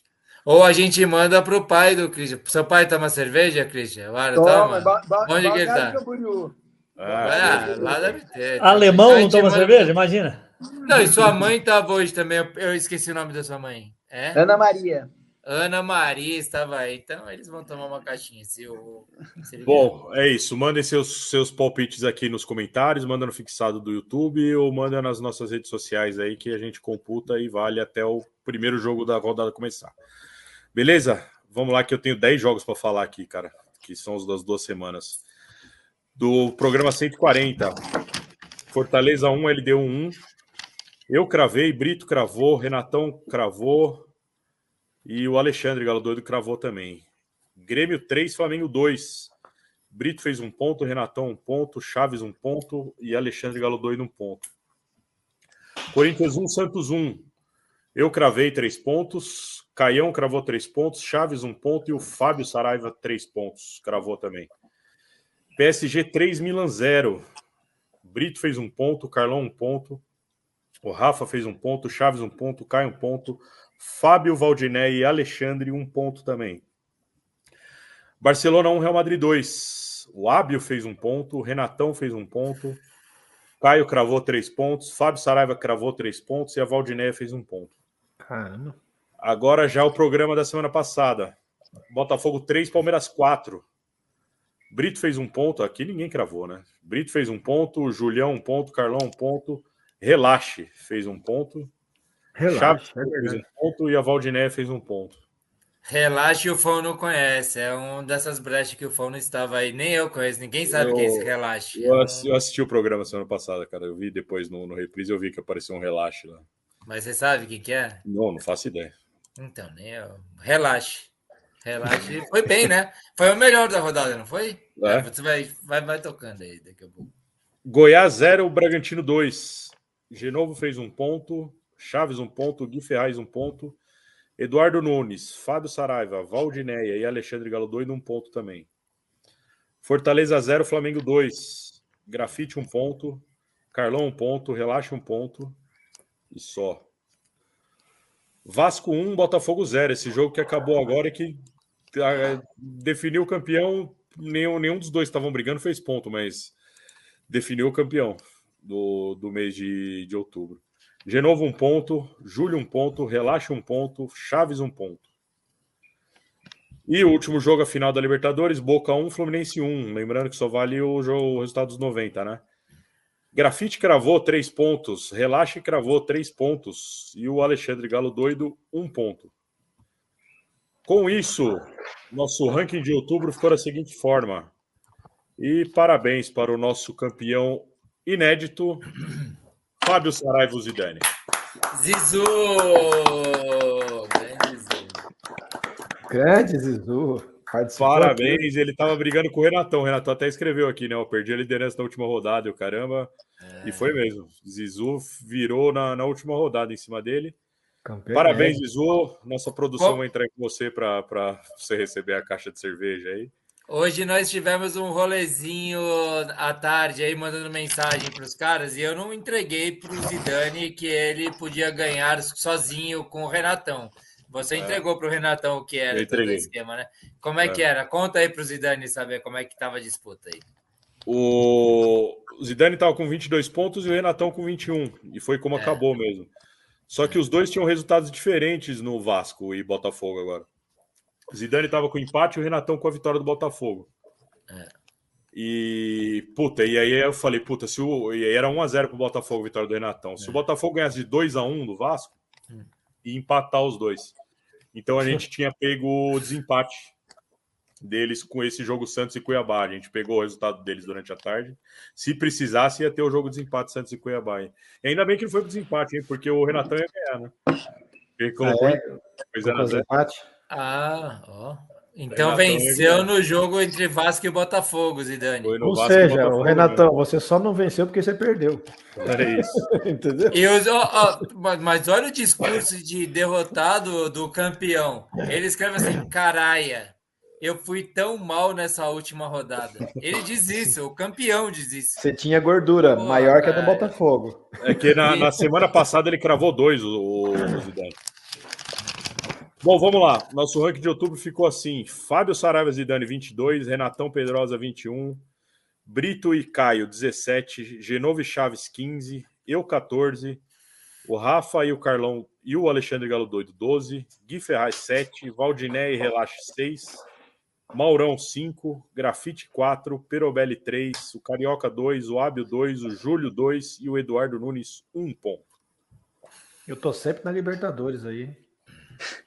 Ou a gente manda pro pai do Christian. Seu pai toma cerveja, Christian? Claro, toma. ba- Onde que ele tá? Camboriú. Ah, lá deve ter. Alemão A não toma manda- cerveja? Imagina. Não, e sua mãe tava hoje também. Eu- Eu esqueci o nome da sua mãe. É? Ana Maria. Ana Maria estava aí, então eles vão tomar uma caixinha. Se o, se Bom, é isso. Mandem seus, seus palpites aqui nos comentários, manda no fixado do YouTube ou manda nas nossas redes sociais aí que a gente computa e vale até o primeiro jogo da rodada começar. Beleza? Vamos lá que eu tenho 10 jogos para falar aqui, cara, que são os das duas semanas. Do programa 140. Fortaleza 1, LDU 1. Eu cravei, Brito cravou, Renatão cravou, e o Alexandre Galo Doido cravou também. Grêmio 3, Flamengo 2. Brito fez um ponto, Renatão um ponto, Chaves um ponto e Alexandre Galo Doido um ponto. Corinthians 1, Santos 1. Eu cravei três pontos, Caião cravou três pontos, Chaves um ponto e o Fábio Saraiva três pontos, cravou também. PSG 3, Milan 0. Brito fez um ponto, Carlão um ponto, o Rafa fez um ponto, Chaves um ponto, Caio um ponto, Fábio Valdiné e Alexandre, um ponto também. Barcelona 1, Real Madrid 2. O Ábio fez um ponto, o Renatão fez um ponto, Caio cravou três pontos, Fábio Saraiva cravou três pontos e a Valdiné fez um ponto. Caramba. Agora já o programa da semana passada. Botafogo 3, Palmeiras 4. Brito fez um ponto, aqui ninguém cravou, né? Brito fez um ponto, Julião um ponto, Carlão um ponto, Relaxe fez um ponto, Relaxa, Chaves é fez um ponto e a Valdiné fez um ponto. Relaxe, o Fão não conhece. É um dessas brechas que o Fão não estava aí. Nem eu conheço. Ninguém sabe Eu- quem é esse relaxe. Eu, assi- eu assisti o programa semana passada, cara. Eu vi depois no, no reprise, eu vi que apareceu um relaxe lá. Mas você sabe o que, que é? Não, não faço ideia. Então, nem eu. Relaxe. Relaxe. [LAUGHS] Foi bem, né? Foi o melhor da rodada, não foi? É. Você vai, vai, vai tocando aí daqui a pouco. Goiás 0, Bragantino 2. Genovo fez um ponto, Chaves um ponto, Gui Ferraz um ponto, Eduardo Nunes, Fábio Saraiva, Valdinéia e Alexandre Galo Doido um ponto também. Fortaleza 0, Flamengo 2. Grafite um ponto, Carlão um ponto, Relaxa um ponto e só. Vasco 1, Botafogo 0. Esse jogo que acabou agora e que ah, definiu o campeão. Nenhum, nenhum dos dois estavam brigando fez ponto, mas definiu o campeão do, do mês de, de outubro. Genovo um ponto, Júlio um ponto, Relaxa um ponto, Chaves um ponto. E o último jogo, a final da Libertadores, Boca 1, Fluminense 1. Lembrando que só vale o, jogo, o resultado dos 90, né? Grafite cravou três pontos, Relaxa cravou três pontos e o Alexandre Galo Doido um ponto. Com isso, nosso ranking de outubro ficou da seguinte forma. E parabéns para o nosso campeão inédito, Fábio Saraiva Zidane. Zizu! Grande Zizu. Grande Zizu. Participou Parabéns, ele estava brigando com o Renatão. O Renatão até escreveu aqui, né? Eu perdi a liderança na última rodada, e o caramba. E foi mesmo. Zizu virou na, na última rodada em cima dele. Campeão Parabéns. Zizu. Nossa produção Qual- vai entrar com você para você receber a caixa de cerveja aí. Hoje nós tivemos um rolezinho à tarde aí, mandando mensagem para os caras, e eu não entreguei para o Zidane que ele podia ganhar sozinho com o Renatão. Você É. entregou para o Renatão o que era o esquema, né? Como é, É. que era? Conta aí para o Zidane saber como é que estava a disputa aí. O Zidane estava com 22 pontos e o Renatão com 21. E foi como É. acabou mesmo. Só que os dois tinham resultados diferentes no Vasco e Botafogo agora. O Zidane estava com empate e o Renatão com a vitória do Botafogo. É. E, puta, e aí eu falei, puta, se o, e aí era 1x0 pro Botafogo, a vitória do Renatão. Se o Botafogo ganhasse de 2x1 do Vasco, Hum. ia empatar os dois. Então a gente tinha pego o desempate deles com esse jogo Santos e Cuiabá. A gente pegou o resultado deles durante a tarde. Se precisasse, ia ter o jogo de desempate Santos e Cuiabá. hein? E ainda bem que não foi pro desempate, hein? Porque o Renatão ia ganhar, né? Ele colocou Ah, é? em- foi Vou 0 a fazer 0. empate? Ah, ó. Então Renatão venceu ganhar. no jogo entre Vasco e Botafogo, Zidane. Foi no Ou Vasco e seja, Botafogo, o né? Renatão, você só não venceu porque você perdeu. É isso. [LAUGHS] Entendeu? E os, ó, ó, mas- olha o discurso de derrotado do campeão. Ele escreve assim: caraia, eu fui tão mal nessa última rodada. Ele diz isso, o campeão diz isso. Você tinha gordura Pô, maior que a do cara. Botafogo. É que na, na [LAUGHS] semana passada ele cravou dois, o, o Zidane. Bom, vamos lá. Nosso ranking de outubro ficou assim: Fábio Saraiva Zidane, 22, Renatão Pedrosa, 21, Brito e Caio, 17, Genovo e Chaves, 15, eu, 14, O Rafa e o Carlão e o Alexandre Galo Doido, 12. Gui Ferraz, 7. Valdiné e Relaxe, 6. Maurão, 5. Grafite, 4. Perobelli, 3. O Carioca, 2. O Ábio, 2. O Júlio, 2. E o Eduardo Nunes, 1 ponto. Eu tô sempre na Libertadores aí.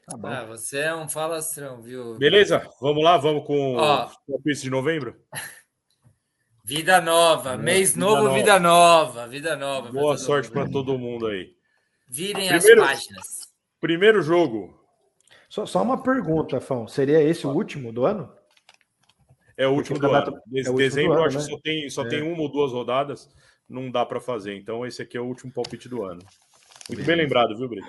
Tá bom. Ah, você é um falastrão, viu? Beleza, vamos lá, vamos com Ó, o quiz de novembro? [LAUGHS] Vida nova, mês vida novo, nova. vida nova, vida nova. Boa sorte para todo mundo aí. Virem Primeiro- as páginas. Primeiro jogo Só, só uma pergunta, Fão. Seria esse o último do ano? é o Porque último o do ano. Des- é o último Dezembro, do ano, acho que né? só tem, só É. tem uma ou duas rodadas, não dá para fazer. Então, esse aqui é o último palpite do ano. Muito bem lembrado, viu, Brito?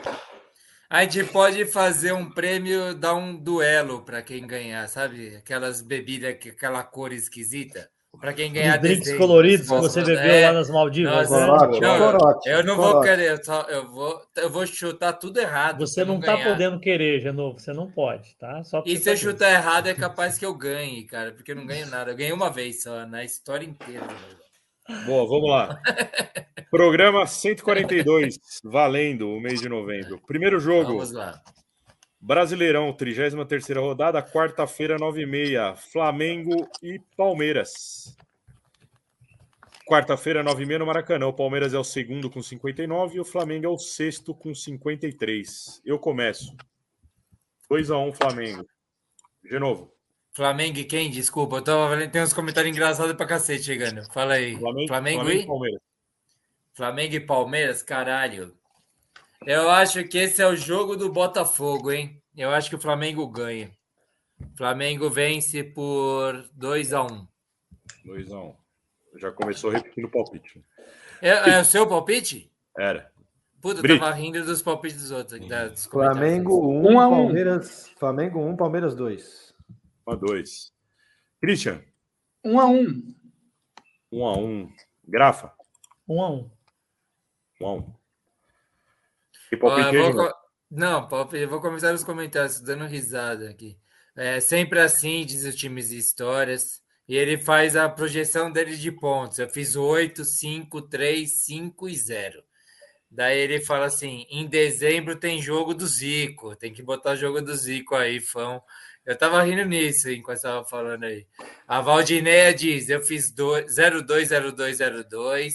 A gente pode fazer um prêmio, dar um duelo para quem ganhar, sabe? Aquelas bebidas, que- aquela cor esquisita. Para quem ganhar Os drinks desenho. coloridos que você É. bebeu lá nas Maldivas, Nossa, né? Corote, não, corote, eu não vou querer, eu, só- eu vou, eu vou chutar tudo errado. Você pra não tá ganhar. podendo querer, Genovo. Você não pode, tá? Só E se eu saber. chutar errado, é capaz [LAUGHS] que eu ganhe, cara, porque eu não ganho nada. Eu ganhei uma vez só, na história inteira. Boa, vamos lá. Programa 142, valendo o mês de novembro. Primeiro jogo. Vamos lá. Brasileirão, 33ª rodada, quarta-feira, 9h30, Flamengo e Palmeiras. Quarta-feira, 9h30 no Maracanã. O Palmeiras é o segundo com 59 e o Flamengo é o sexto com 53. Eu começo. 2x1 Flamengo. De novo. Flamengo e quem? Desculpa, eu tava vendo, tem uns comentários engraçados pra cacete chegando. Fala aí. Flamengo, Flamengo, Flamengo e? Palmeiras. Flamengo e Palmeiras, caralho. Eu acho que esse é o jogo do Botafogo, hein? Eu acho que o Flamengo ganha. Flamengo vence por 2 a 1 2x1. Já começou repetindo o palpite. é, é o seu palpite? Era. Puta, eu Brito. tava rindo dos palpites dos outros. aqui, Flamengo comentários. 1, Um a um. Palmeiras. Flamengo 1, Palmeiras 2. 1x2. Christian, Um a um. 1x1. Grafa, Um a um. 1x1. E Ó, palpite eu aí, vou, não, palpite, eu vou começar nos comentários, dando risada aqui. É sempre assim, diz os times de histórias. E ele faz a projeção dele de pontos. Eu fiz 8, 5, 3, 5 e 0. Daí ele fala assim: em dezembro tem jogo do Zico, tem que botar jogo do Zico aí, fã. Eu tava rindo nisso enquanto estava falando aí. A Valdinéia diz: eu fiz do- 020202.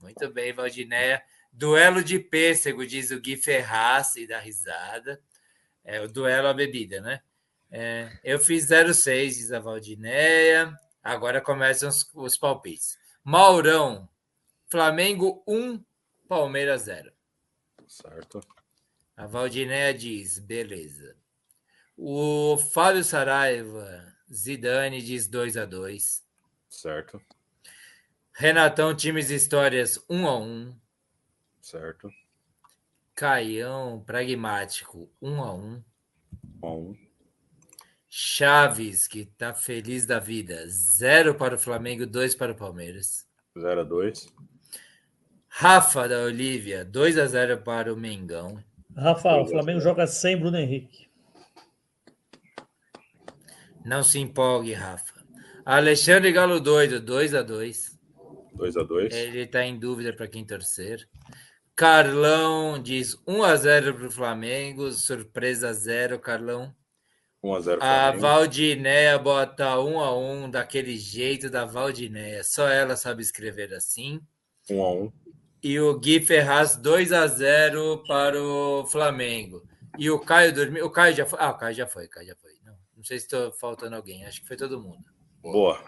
Muito bem, Valdinéia. Duelo de pêssego, diz o Gui Ferraz e dá risada. É o duelo à bebida, né? É, eu fiz 06, diz a Valdinéia. Agora começam os, os palpites. Maurão, Flamengo 1, Palmeiras 0. Certo. A Valdinéia diz, beleza. O Fábio Saraiva, Zidane diz 2 a 2 Certo. Renatão, times e histórias 1 a 1 Certo. Caião, pragmático 1 a 1 1x1. Chaves, que tá feliz da vida, 0 para o Flamengo, 2 para o Palmeiras. 0x2. Rafa da Olívia, 2 a 0 para o Mengão. Rafa, o Flamengo joga sem Bruno Henrique. Não se empolgue, Rafa. Alexandre Galo Doido, 2 a 2 2x2. Ele tá em dúvida para quem torcer. Carlão diz 1 a 0 para o Flamengo, surpresa 0, Carlão. 1x0 A Flamengo. Valdinéia bota 1 a 1 daquele jeito da Valdinéia. Só ela sabe escrever assim. 1x1. E o Gui Ferraz 2 a 0 para o Flamengo. E o Caio dormiu. O Caio já foi. Ah, o Caio já foi, o Caio já foi. Não, sei se estou faltando alguém. Acho que foi todo mundo. Boa.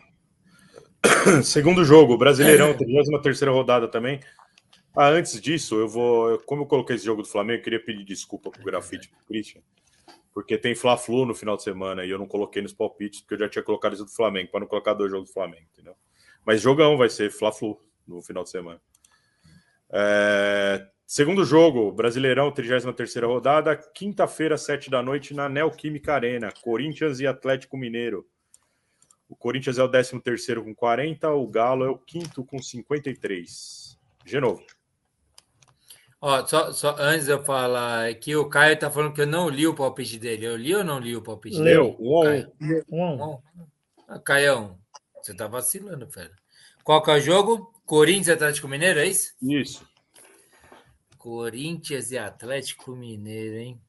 [COUGHS] Segundo jogo, Brasileirão, [COUGHS] 33ª rodada também. Ah, antes disso, eu vou. Como eu coloquei esse jogo do Flamengo, eu queria pedir desculpa pro Grafite pro Christian. Porque tem Fla-Flu no final de semana e eu não coloquei nos palpites, porque eu já tinha colocado isso do Flamengo, para não colocar dois jogos do Flamengo, entendeu? Mas jogão vai ser Fla-Flu no final de semana. É, Segundo jogo, Brasileirão, 33ª rodada, quinta-feira, 7 da noite, na Neoquímica Arena, Corinthians e Atlético Mineiro. O Corinthians é o 13º com 40, o Galo é o quinto com 53. De novo. Ó, só, só antes de eu falar aqui, o Caio tá falando que eu não li o palpite dele. Eu li ou não li o palpite Leu, dele? um. Caio. A um. Ah, Caião, você tá vacilando, fera. Qual que é o jogo? Corinthians e Atlético Mineiro, é isso? Isso. Corinthians e Atlético Mineiro, hein?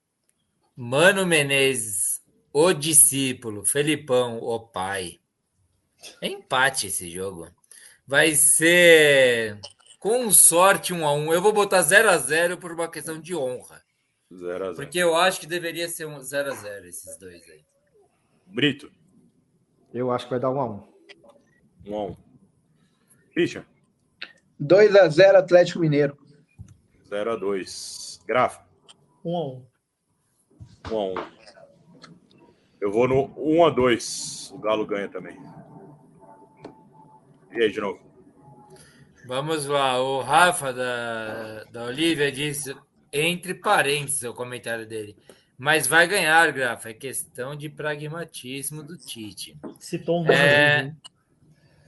Mano Menezes, o discípulo. Felipão, o pai. É empate esse jogo. Vai ser com sorte um a um. Eu vou botar 0 a 0 por uma questão de honra. 0 a 0 Porque eu acho que deveria ser um 0 a 0 esses dois aí. Brito, Eu acho que vai dar um a um. 1 a 1 Christian, 2 a 0 Atlético Mineiro. 0 a 2 Grafa, Um a um. 1 a 1 Eu vou no 1 a 2 O Galo ganha também. E aí, de novo? Vamos lá, o Rafa da, da Olivia disse, entre parênteses, o comentário dele. Mas vai ganhar, Grafa. É questão de pragmatismo do Tite. Citou um. É, né?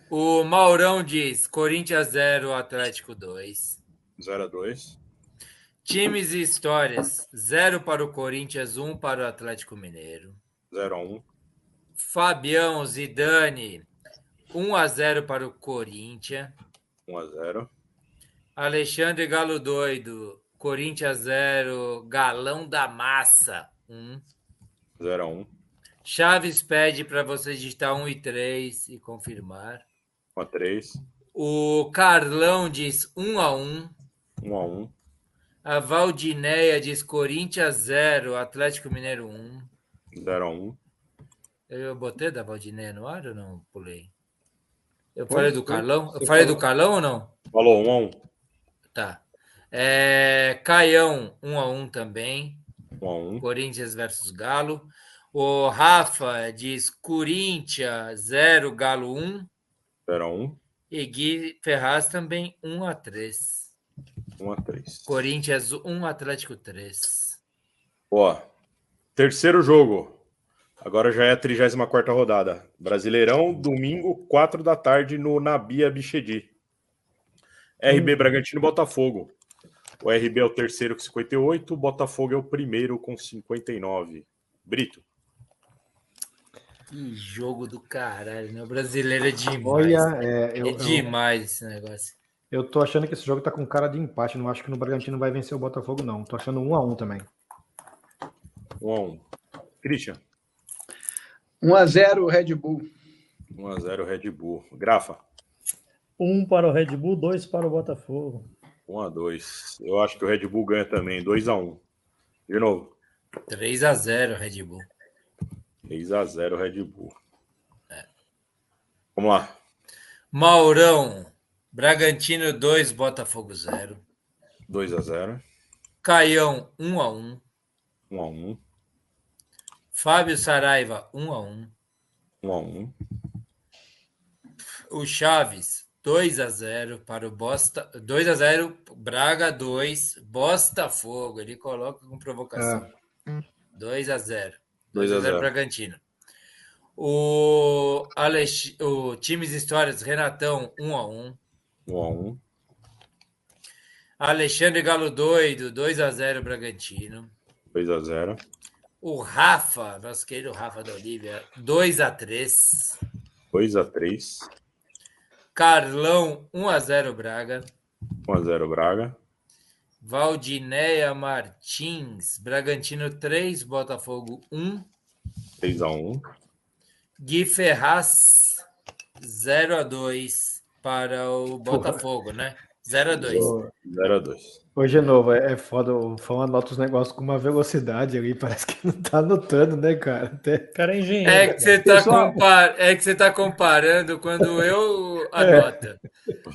o Maurão diz: Corinthians 0, Atlético 2. 0 a 2 Times e histórias: 0 para o Corinthians, 1 para o Atlético Mineiro. 0 a 1 Fabião Zidane, 1 a 0 para o Corinthians. 1 a 0 Alexandre Galo Doido, Corinthians 0, Galão da Massa 1. 0 a 1 Chaves pede para você digitar 1 e 3 e confirmar. 1 a 3 O Carlão diz 1 a 1. 1 a 1 A Valdineia diz Corinthians 0, Atlético Mineiro 1. 0 a 1 Eu botei da Valdineia no ar ou não? Pulei. Eu Foi, falei do foi. Carlão? Eu falei falou. do Carlão ou não? Falou 1 a 1 Tá. É, Caião 1 a 1 também. 1 a 1 Corinthians versus Galo. O Rafa diz Corinthians 0, Galo 1. 0 a 1 E Gui Ferraz também 1 a 3. 1 a 3 Corinthians 1, Atlético 3. Ó, terceiro jogo. Agora já é a 34 rodada. Brasileirão, domingo, 4 da tarde, no Nabia Bichedi. RB Bragantino e Botafogo. O RB é o terceiro com 58, o Botafogo é o primeiro com 59. Brito. Que jogo do caralho, né? O brasileiro é demais. Olha, é, eu- é eu- demais esse negócio. Eu tô achando que esse jogo tá com cara de empate. Não acho que no Bragantino vai vencer o Botafogo, não. Tô achando um a um também. 1 a 1 Christian. 1 a 0 Red Bull. 1 a 0 Red Bull. Grafa. Um para o Red Bull, dois para o Botafogo. 1 a 2 Eu acho que o Red Bull ganha também. 2 a 1 De novo. 3 a 0 Red Bull. 3 a 0 Red Bull. Vamos lá. Maurão, Bragantino 2, Botafogo 0. 2 a 0 Caião 1 a 1. 1 a 1 Fábio Saraiva 1 a 1. 1 a 1 O Chaves 2 a 0 para o Bosta, 2 a 0 Braga 2, Botafogo, ele coloca com provocação. 2 a 0. 2 2 a a 0 0. Bragantino. O, Alex... o Times Histórias Renatão 1 a 1. 1 a 1 Alexandre Galo Doido 2 a 0 Bragantino. 2 a 0 O Rafa, nosso querido Rafa da Olívia, 2 a 3. 2 a 3 Carlão 1 a 0 Braga. 1 a 0 Braga. Valdineia Martins, Bragantino 3, Botafogo 1. 3 a 1 Gui Ferraz 0 a 2 para o Botafogo, né? 0 a 2. 0 a 2 Hoje, de novo, é é foda. O fã anota os negócios com uma velocidade ali. [LAUGHS] Parece que não tá anotando, né, cara? Até... cara é engenheiro. É que você tá Pessoal- compar... é que você tá comparando quando eu [LAUGHS] anoto.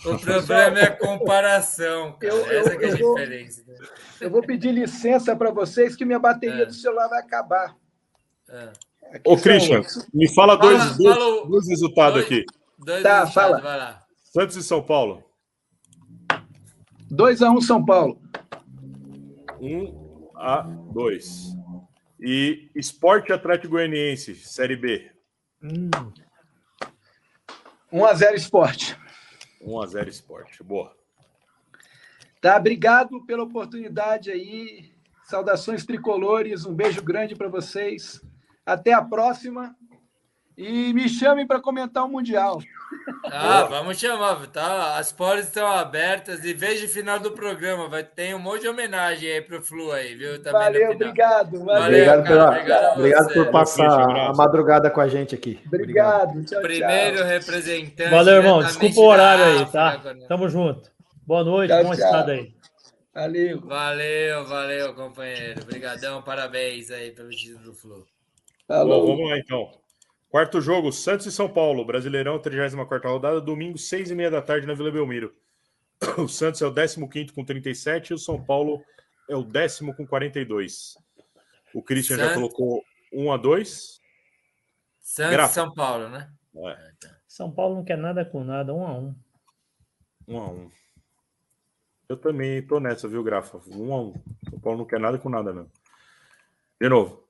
O problema é a comparação, cara. Eu- eu- Essa que é a vou- diferença. Eu vou pedir licença para vocês que minha bateria do celular vai acabar. Aqui Ô, são- Christian, me fala dois, Fala- dois, fala o- dois resultados dois- aqui. Dois Tá, resultados, fala. vai lá. Santos e São Paulo. 2 a 1 São Paulo. 1 a 2 E Esporte Atlético Goianiense, Série B. 1 a 0 Esporte. 1 a 0 Esporte. Boa. Tá, obrigado pela oportunidade aí. Saudações tricolores, um beijo grande para vocês. Até a próxima. E me chamem para comentar o Mundial. Ah, vamos chamar, tá? As portas estão abertas e veja o final do programa. Vai ter um monte de homenagem aí pro Flu aí, viu? Também valeu, obrigado. Valeu, obrigado, cara, pela, obrigado, obrigado por passar a madrugada com a gente aqui. Obrigado. Tchau, Primeiro tchau. representante. Valeu, irmão. Desculpa o horário aí, tá? Tamo junto. Boa noite, Tchau, bom tchau. estado aí. Valeu. Valeu, valeu, companheiro. Obrigadão, parabéns aí pelo título do Flu. Bom, vamos lá então. Quarto jogo, Santos e São Paulo, Brasileirão, 34 rodada, domingo, 6 e meia da tarde na Vila Belmiro. [CLEARS THROAT] O Santos é o 15 com 37 e o São Paulo é o décimo com 42. O Christian já Santos- colocou 1 a 2 Santos Grafa. e São Paulo, né? É, São Paulo não quer nada com nada, um a um. 1 a 1 Eu também tô nessa, viu, Grafa? 1 a 1 São Paulo não quer nada com nada, não. De novo.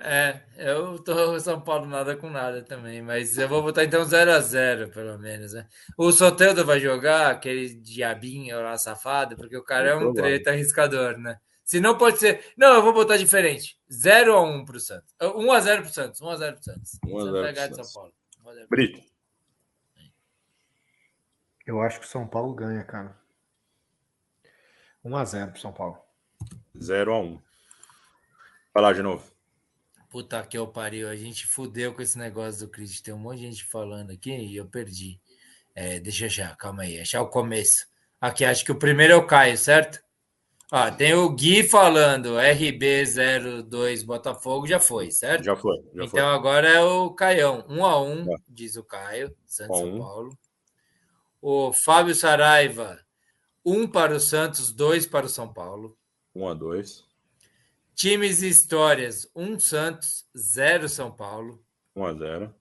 É, eu tô São Paulo nada com nada também, mas eu vou botar então 0 a 0 pelo menos, né? O Soteldo vai jogar, aquele diabinho lá safado, porque o cara é um treta arriscador, né? Se não pode ser. Não, eu vou botar diferente. 0 a 1 pro Santos. 1 a 0 pro Santos. 1 a 0 pro Santos. 1 a 0 Santos vai pro Santos. São Paulo. 1 a 0 pro Brito. Eu acho que o São Paulo ganha, cara. 1x0 pro São Paulo. 0 a 1 Vai lá de novo. Puta que eu pariu, a gente fudeu com esse negócio do Cris. Tem um monte de gente falando aqui e eu perdi. É, deixa eu achar, calma aí, achar o começo. Aqui, acho que o primeiro é o Caio, certo? Ah, tem o Gui falando, RB02 Botafogo já foi, certo? Já foi. Já então foi. agora é o Caião, um a um, Tá. diz o Caio, Santos Um São um. Paulo. O Fábio Saraiva, um para o Santos, dois para o São Paulo. 1 a 2 Times e histórias, um Santos, zero São Paulo. 1 a 0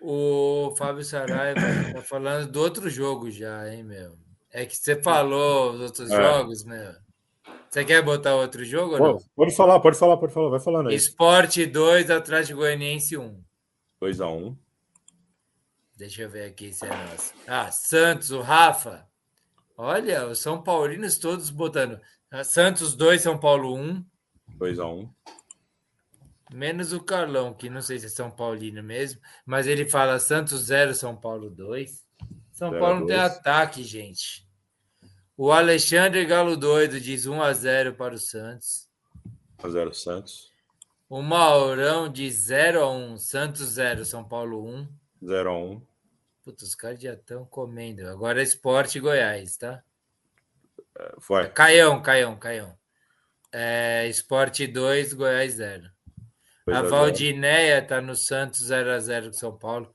O Fábio Saraiva tá falando do outro jogo já, hein, meu? É que você falou dos outros É. jogos, meu. Você quer botar outro jogo? Pode, pode falar, pode falar, pode falar. Vai falando aí. Esporte 2, Atlético Goianiense 1. 2 a 1 Deixa eu ver aqui se é nosso. Ah, Santos, o Rafa. Olha, os São Paulinos todos botando. Ah, Santos 2, São Paulo 1. 2 a 1 Menos o Carlão, que não sei se é São Paulino mesmo, mas ele fala Santos 0, São Paulo 2. São Zero Paulo não tem ataque, gente. O Alexandre Galo Doido diz 1 a 0 para o Santos. 1 a 0 Santos. O Maurão diz 0 a 1, Santos 0, São Paulo 1. 0 a 1 Putz, os caras já estão comendo. Agora é Esporte Goiás, tá? Foi. Caião, Caião, Caião. É, Esporte 2, Goiás 0. Dois A a zero. Valdineia tá no Santos 0x0 com São Paulo.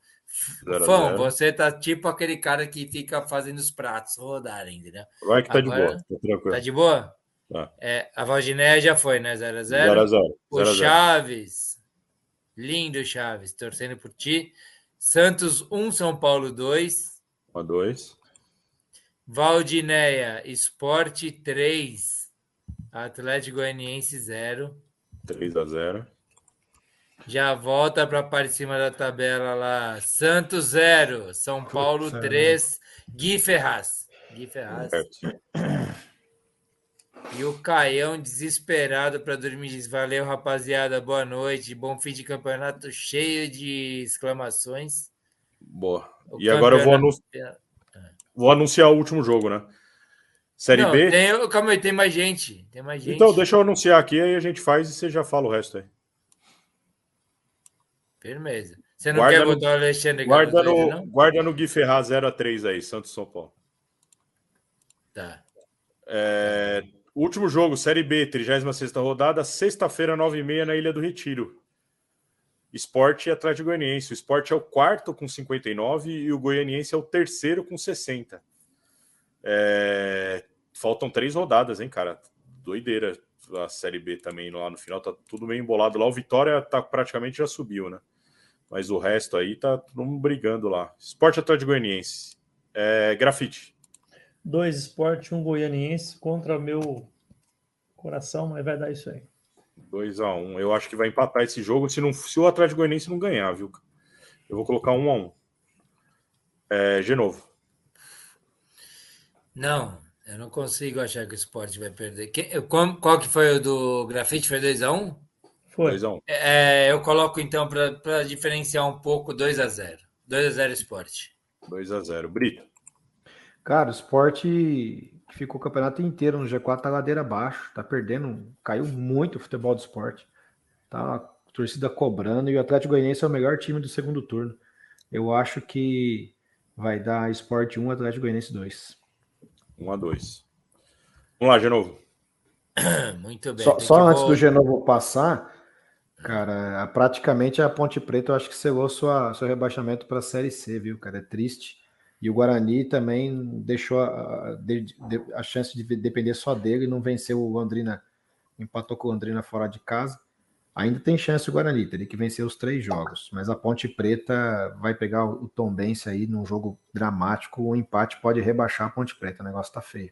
Zero Fão, zero. você tá tipo aquele cara que fica fazendo os pratos rodarem, entendeu? Vai que tá de Agora- boa. Tá tranquilo. Tá de boa? Tá. É, a Valdineia já foi, né? 0x0. 0 a 0 O 0 a 0 Chaves. Lindo Chaves, torcendo por ti. Santos 1, São Paulo 2. 1 a 2 Valdineia, Esporte 3. Atlético Goianiense 0. 3 a 0 Já volta para a parte de cima da tabela lá. Santos 0, São Paulo Putz, 3, Gui Ferraz. Gui Ferraz. E o Caião desesperado para dormir diz: Valeu, rapaziada, boa noite. Bom fim de campeonato cheio de exclamações. Boa. O E agora eu vou, campeonato- anun- vou anunciar o último jogo, né? Série Não, B. Tem, calma aí, tem mais gente. Tem mais gente. Então, deixa eu anunciar aqui, aí a gente faz e você já fala o resto aí. Firmeza. Você não Guarda quer no- botar o Alexandre Guarda no, não? guarda no Gui Ferraz 0x3 aí, Santos São Paulo. Tá. É, último jogo, Série B, 36 rodada, sexta-feira, 9h30 na Ilha do Retiro. Esporte e Atlético Goianiense. O Esporte é o quarto com 59 e o Goianiense é o terceiro com 60. É, Faltam três rodadas, hein, cara? Doideira a Série B também lá no final, tá tudo meio embolado lá. O Vitória tá, praticamente já subiu, né? Mas o resto aí tá todo mundo brigando lá. Esporte Atlético Goianiense. É, grafite. Dois esporte, um goianiense contra meu coração, mas vai dar isso aí. 2x1. Eu acho que vai empatar esse jogo se, não, se o Atlético Goianiense não ganhar, viu? Eu vou colocar 1x1. É, de novo. Não, eu não consigo achar que o esporte vai perder. Quem- qual, qual que foi o do grafite? Foi 2x1? Foi. 2x1. É, eu coloco então para diferenciar um pouco 2 a 0 2 a 0 esporte. 2x0. Brito. Cara, o esporte ficou o campeonato inteiro no G4, tá ladeira abaixo, tá perdendo, caiu muito o futebol do esporte. Tá a torcida cobrando e o Atlético Goianiense é o melhor time do segundo turno. Eu acho que vai dar esporte 1, Atlético Goianiense 2. 1 a 2 Vamos lá, de novo. [COUGHS] Muito bem. Só, só antes vol- do Genovo passar, cara, a- praticamente a Ponte Preta eu acho que selou sua, seu rebaixamento para a Série C, viu, cara? É triste. E o Guarani também deixou a, a- de- de- a chance de depender só dele e não venceu o Londrina, empatou com o Londrina fora de casa. Ainda tem chance o Guarani, teria que vencer os três jogos, mas a Ponte Preta vai pegar o Tombense aí num jogo dramático, o empate pode rebaixar a Ponte Preta, o negócio tá feio.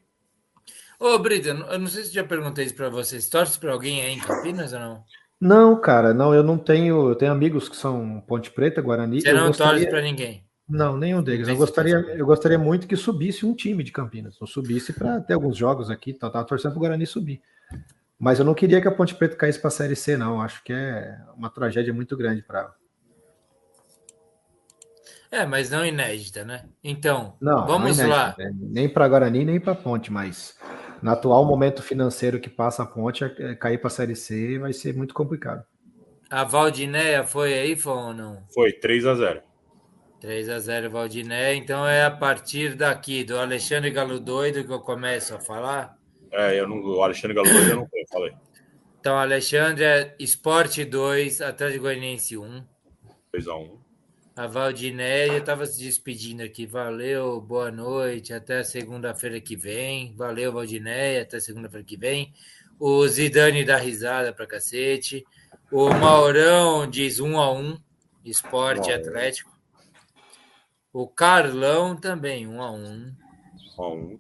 Ô, Brito, eu não- sei se já perguntei isso para vocês. Torce para alguém aí em Campinas ou não? Não, cara, não, eu não tenho. Eu tenho amigos que são Ponte Preta, Guarani. Você não gostaria- torce para ninguém. Não, nenhum deles. Eu gostaria, eu gostaria muito que subisse um time de Campinas. Não subisse para ter alguns jogos aqui. Tá, tava torcendo para o Guarani subir. Mas eu não queria que a Ponte Preta caísse para a Série C, não. Acho que é uma tragédia muito grande para ela. É, mas não inédita, né? Então, Não, vamos não é lá. né? Nem para Guarani, nem para Ponte, mas no atual momento financeiro que passa a Ponte, é- cair para a Série C vai ser muito complicado. A Valdinéia foi aí, foi ou não? Foi 3x0. 3 a 0 Valdinéia. Então é a partir daqui, do Alexandre Galo Doido, que eu começo a falar. É, eu não, o Alexandre Galo eu não eu falei. Então, Alexandre é Esporte 2, Atlético Goianiense 1. 2x1. A Valdinéia estava se despedindo aqui. Valeu, boa noite, até segunda-feira que vem. Valeu, Valdinéia, até segunda-feira que vem. O Zidane dá risada pra cacete. O Maurão diz 1 a 1 Esporte Maurão. Atlético. O Carlão também, 1 a 1 1x1.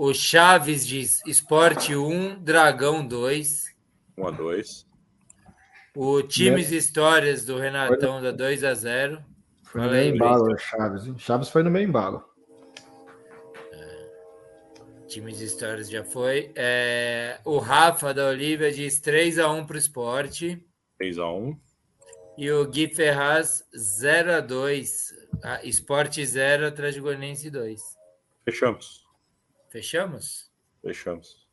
O Chaves diz Esporte 1, Dragão 2. 1x2. O Times Histórias do Renatão dá 2 a 0 Foi no Fala aí, meio embalo, Chaves. hein? Chaves foi no meio embalo. Times Histórias já foi. É, o Rafa da Olívia diz 3 a 1 para o esporte. 3x1. E o Gui Ferraz 0 a 2 Ah, Esporte 0, Atlético Goianiense 2. Fechamos. Fechamos? Fechamos.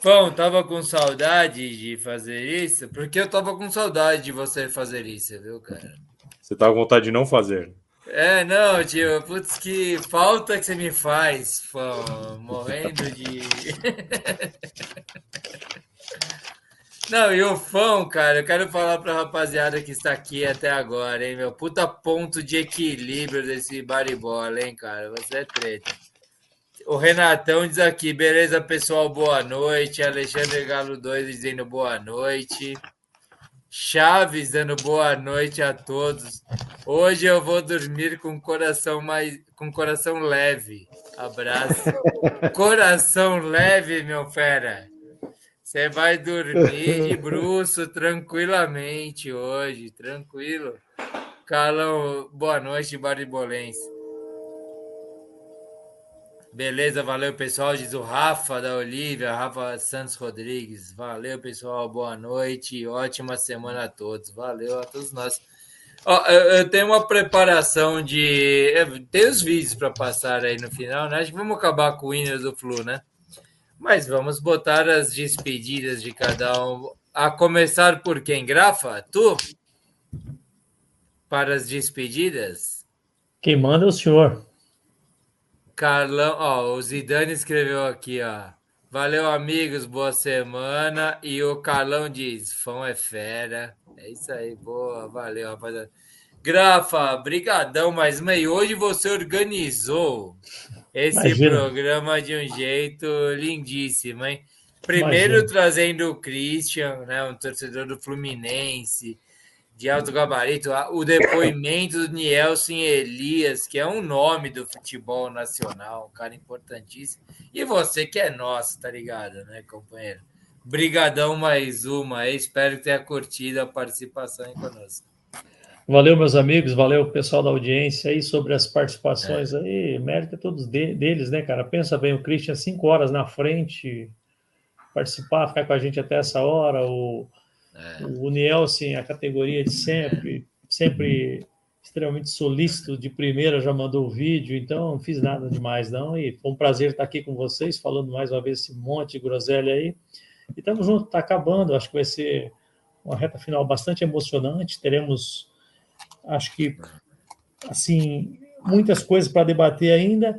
Fão, tava com saudade de fazer isso? Porque eu tava com saudade de você fazer isso, viu, cara? Você tá com vontade de não fazer. É, não, tio, putz, que falta que você me faz, Fão, morrendo de. [LAUGHS] Não, e o Fão, cara, eu quero falar pra rapaziada que está aqui até agora, hein, meu? Puta ponto de equilíbrio desse baribola, hein, cara? Você é treta. O Renatão diz aqui, beleza, pessoal, boa noite. Alexandre Galo 2 dizendo boa noite. Chaves dando boa noite a todos. Hoje eu vou dormir com coração mais com coração leve. Abraço. coração leve, meu fera. Você vai dormir de bruço tranquilamente hoje, tranquilo. Calão, boa noite, Baribolense. Beleza, valeu pessoal, diz o Rafa da Olívia, Rafa Santos Rodrigues. Valeu pessoal, boa noite, ótima semana a todos. Valeu a todos nós. Ó, eu, tenho uma preparação de. eu- Tem os vídeos para passar aí no final, né? Acho que vamos acabar com o Winner do Flu, né? Mas vamos botar as despedidas de cada um. A começar por quem? Grafa? Tu? Para as despedidas? Quem manda é o senhor. Carlão, ó, o Zidane escreveu aqui, ó. Valeu, amigos, boa semana. E o Carlão diz: fã é fera. É isso aí, boa, valeu, rapaziada. Grafa, brigadão, mas, mãe, hoje você organizou esse Imagina. programa de um jeito lindíssimo, hein? Primeiro Imagina. trazendo o Christian, né, um torcedor do Fluminense, de alto gabarito, o depoimento do Nielsen Elias, que é um nome do futebol nacional, um cara importantíssimo. E você que é nosso, tá ligado, né, companheiro? Brigadão mais uma aí, espero que tenha curtido a participação aí conosco. Valeu, meus amigos, valeu pessoal da audiência aí sobre as participações É. aí. Mérito é todos de- deles, né, cara? Pensa bem, o Christian cinco horas na frente participar, ficar com a gente até essa hora. O, É. o Nielsen, a categoria de sempre, sempre extremamente solícito, de primeira já mandou o vídeo, então não fiz nada demais não, e foi um prazer estar aqui com vocês, falando mais uma vez esse monte de groselha aí, e estamos juntos, está acabando, acho que vai ser uma reta final bastante emocionante, teremos, acho que, assim, muitas coisas para debater ainda,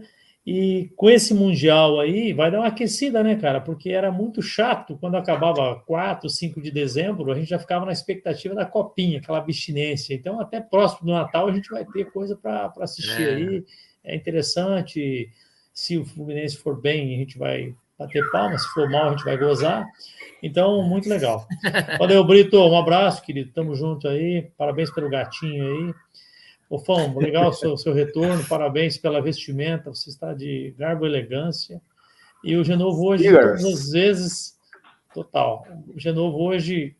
e com esse Mundial aí, vai dar uma aquecida, né, cara? Porque era muito chato quando acabava 4, 5 de dezembro, a gente já ficava na expectativa da copinha, aquela abstinência. Então, até próximo do Natal, a gente vai ter coisa para assistir É. aí. É interessante. Se o Fluminense for bem, a gente vai bater palmas. Se for mal, a gente vai gozar. Então, muito legal. [LAUGHS] Valeu, Brito. Um abraço, querido. Tamo junto aí. Parabéns pelo gatinho aí. Ô, Fão, legal o seu, seu retorno, parabéns pela vestimenta, você está de garbo e elegância. E o Genovo hoje, todas as vezes, total. O Genovo hoje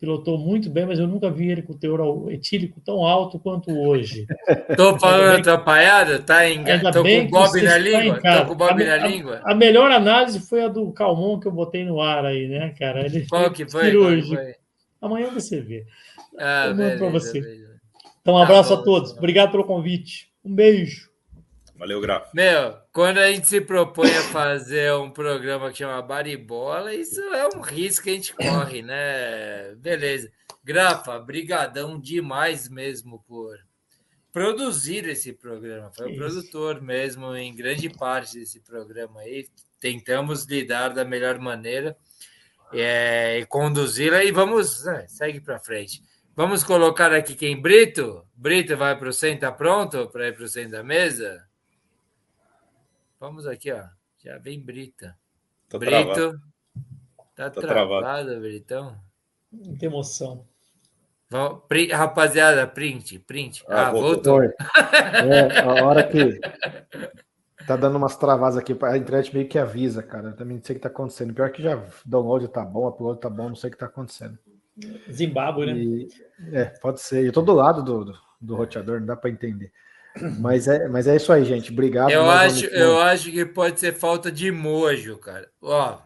pilotou muito bem, mas eu nunca vi ele com teor etílico tão alto quanto hoje. [LAUGHS] Tô falando bem- atrapalhado? Tá em... Tô bem com Bob na está em língua? Tô com Bob na a- língua? A melhor análise foi a do Calmon que eu botei no ar aí, né, cara? Ele Qual que [LAUGHS] foi? cirúrgico. Qual que foi? Amanhã você vê. Ah, Eu beleza, você. beleza. Então, um Tá abraço bom, a todos. Obrigado pelo convite. Um beijo. Valeu, Grafo. Meu, quando a gente se propõe a fazer um programa que chama Baribola, isso é um risco que a gente corre, né? Beleza. Grafa, brigadão demais mesmo por produzir esse programa. Foi o Isso. produtor mesmo em grande parte desse programa aí. Tentamos lidar da melhor maneira é, e conduzi-la e vamos, né, segue para frente. Vamos colocar aqui quem? Brito? Brito vai para o centro, tá pronto para ir para o centro da mesa? Vamos aqui, ó. Já vem Brita. Tá Brito. travado. Tá, Tá travado, travado. Britão. Muita emoção. Vamos, pri- rapaziada, print, print. Ah, Ah, voltou. voltou. [LAUGHS] É, a hora que tá dando umas travadas aqui, a internet meio que avisa, cara. Eu também não sei o que tá acontecendo. Pior que já download tá bom, o upload tá bom, não sei o que tá acontecendo. Zimbábue, né? E- é, pode ser. Eu tô do lado do, do, do roteador, não dá para entender. Mas é, mas é isso aí, gente. Obrigado. Eu acho, eu acho que pode ser falta de mojo, cara. Ó,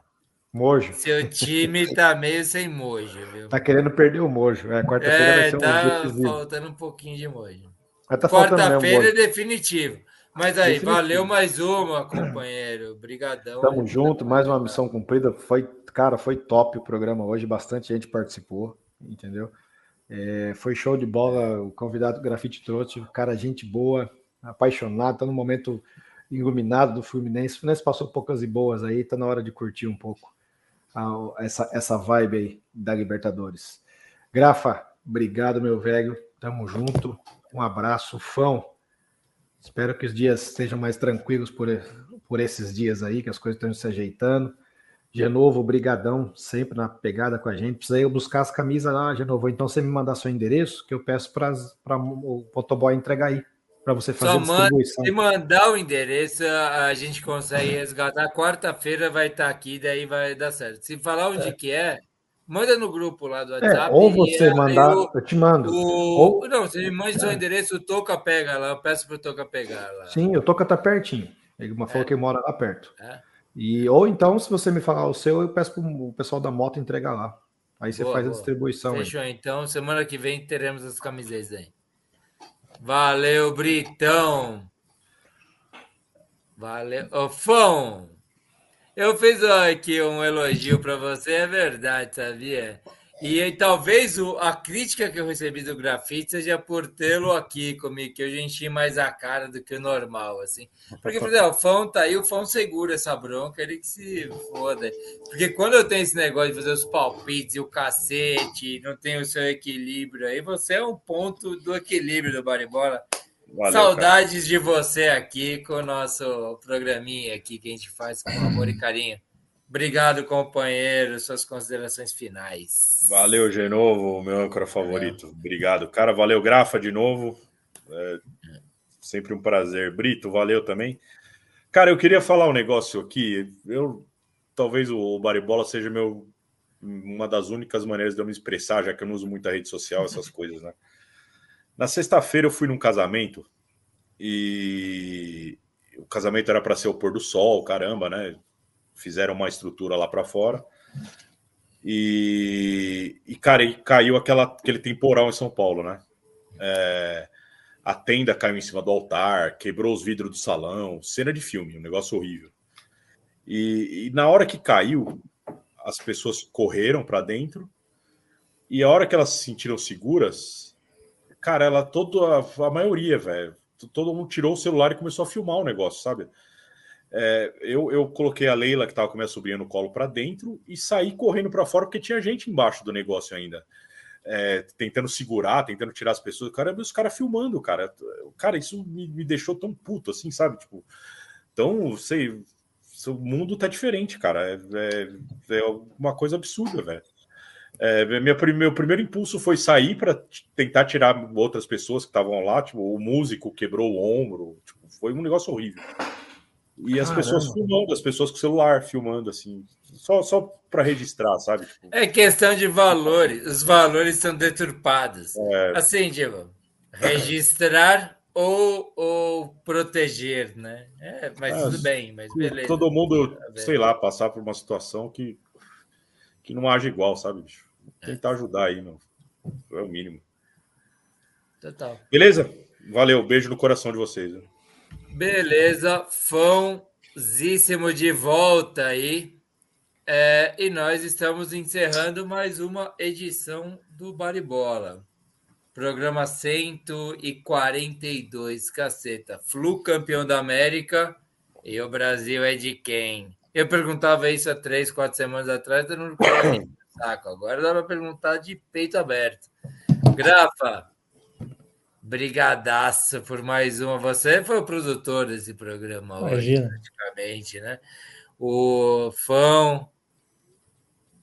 Mojo. seu time tá meio sem mojo, viu? Tá querendo perder o Mojo. É, quarta-feira vai É, ser um tá decisivo. faltando um pouquinho de mojo. Tá Quarta-feira é definitivo. Mas aí, Definitivo. valeu mais uma, companheiro. Obrigadão. Tamo junto, mais uma missão cumprida. Foi, cara, foi top o programa hoje, bastante gente participou, entendeu? É, foi show de bola, o convidado Grafite trouxe, cara, gente boa, apaixonado, tá no momento iluminado do Fluminense. O Fluminense passou poucas e boas aí, tá na hora de curtir um pouco a- essa, essa vibe aí da Libertadores. Grafa, obrigado, meu velho, tamo junto, um abraço, fão. Espero que os dias sejam mais tranquilos por, por esses dias aí, que as coisas estão se ajeitando. Genovo, brigadão, sempre na pegada com a gente. Precisei buscar as camisas lá, Genovo. Então você me mandar seu endereço, que eu peço para o motoboy entregar aí, para você fazer Só a manda, distribuição. se mandar o endereço, a gente consegue resgatar. Quarta-feira vai estar aqui, daí vai dar certo. Se falar onde que é, manda no grupo lá do É, WhatsApp. ou e você aí mandar, o- eu te mando. o- Ou, Não, você me manda seu endereço, o Toca pega lá. Eu peço pro Toca pegar lá. sim, eu tô tá pertinho. Ele falou que mora lá perto. É. E, ou então, se você me falar o seu, eu peço para o pessoal da moto entregar lá. Aí você Boa, faz a boa. distribuição. aí. Fechou, então. Semana que vem teremos as camisetas aí. Valeu, Britão. Valeu. Ô, Fão, eu fiz aqui um elogio para você, é verdade, sabia? E aí, talvez o- a crítica que eu recebi do grafite seja por tê-lo aqui comigo, que eu já enchi mais a cara do que o normal, assim. Porque, por exemplo, o Fão tá aí, o Fão segura essa bronca, ele que se foda. Porque quando eu tenho esse negócio de fazer os palpites e o cacete, não tem o seu equilíbrio aí, você é um ponto do equilíbrio do Baribola. Valeu, Saudades de você aqui com o nosso programinha aqui que a gente faz com amor e carinho. Obrigado, companheiro. Suas considerações finais. Valeu, Genovo, meu âncora favorito. Obrigado. Cara, valeu, Grafa, de novo. É sempre um prazer. Brito, valeu também. Cara, eu queria falar um negócio aqui. Eu talvez o Baribola seja meu uma das únicas maneiras de eu me expressar, já que eu não uso muita rede social, essas [LAUGHS] coisas, né? Na sexta-feira eu fui num casamento e o casamento era para ser o pôr do sol, caramba, né? Fizeram uma estrutura lá para fora. E, e cara, e caiu aquela, aquele temporal em São Paulo, né? É, a tenda caiu em cima do altar, quebrou os vidros do salão, cena de filme, um negócio horrível. E, e na hora que caiu, as pessoas correram para dentro e a hora que elas se sentiram seguras, cara, ela toda a, maioria, velho, todo mundo tirou o celular e começou a filmar o negócio, sabe? É, eu, eu coloquei a Leila, que estava com minha sobrinha no colo, para dentro e saí correndo para fora porque tinha gente embaixo do negócio ainda. É, tentando segurar, tentando tirar as pessoas. Cara, os caras filmando, cara. Cara, isso me, me, deixou tão puto assim, sabe? Tipo, tão, sei, o mundo tá diferente, cara. É, é, é uma coisa absurda, velho. É, meu primeiro impulso foi sair para tentar tirar outras pessoas que estavam lá, tipo, o músico quebrou o ombro, tipo, foi um negócio horrível. E as pessoas filmando, as pessoas com o celular filmando, assim, só, só para registrar, sabe? Tipo... É questão de valores, os valores são deturpados. É... Assim, tipo, registrar ou, ou proteger, né? É, mas é, tudo bem, mas beleza. Todo mundo, sei lá, passar por uma situação que, que não age igual, sabe, bicho? Tentar ajudar aí, meu. É o mínimo. Total. Beleza? Valeu, beijo no coração de vocês. Né? Beleza, fãozíssimo de volta aí. É, e nós estamos encerrando mais uma edição do Baribola. Programa 142, caceta. Flu campeão da América e o Brasil é de quem? Eu perguntava isso há três, quatro semanas atrás, eu não [COUGHS] saco. Agora dá para perguntar de peito aberto. Grafa, Brigadaço por mais uma. Você foi o produtor desse programa Imagina. hoje, praticamente, né? O Fão.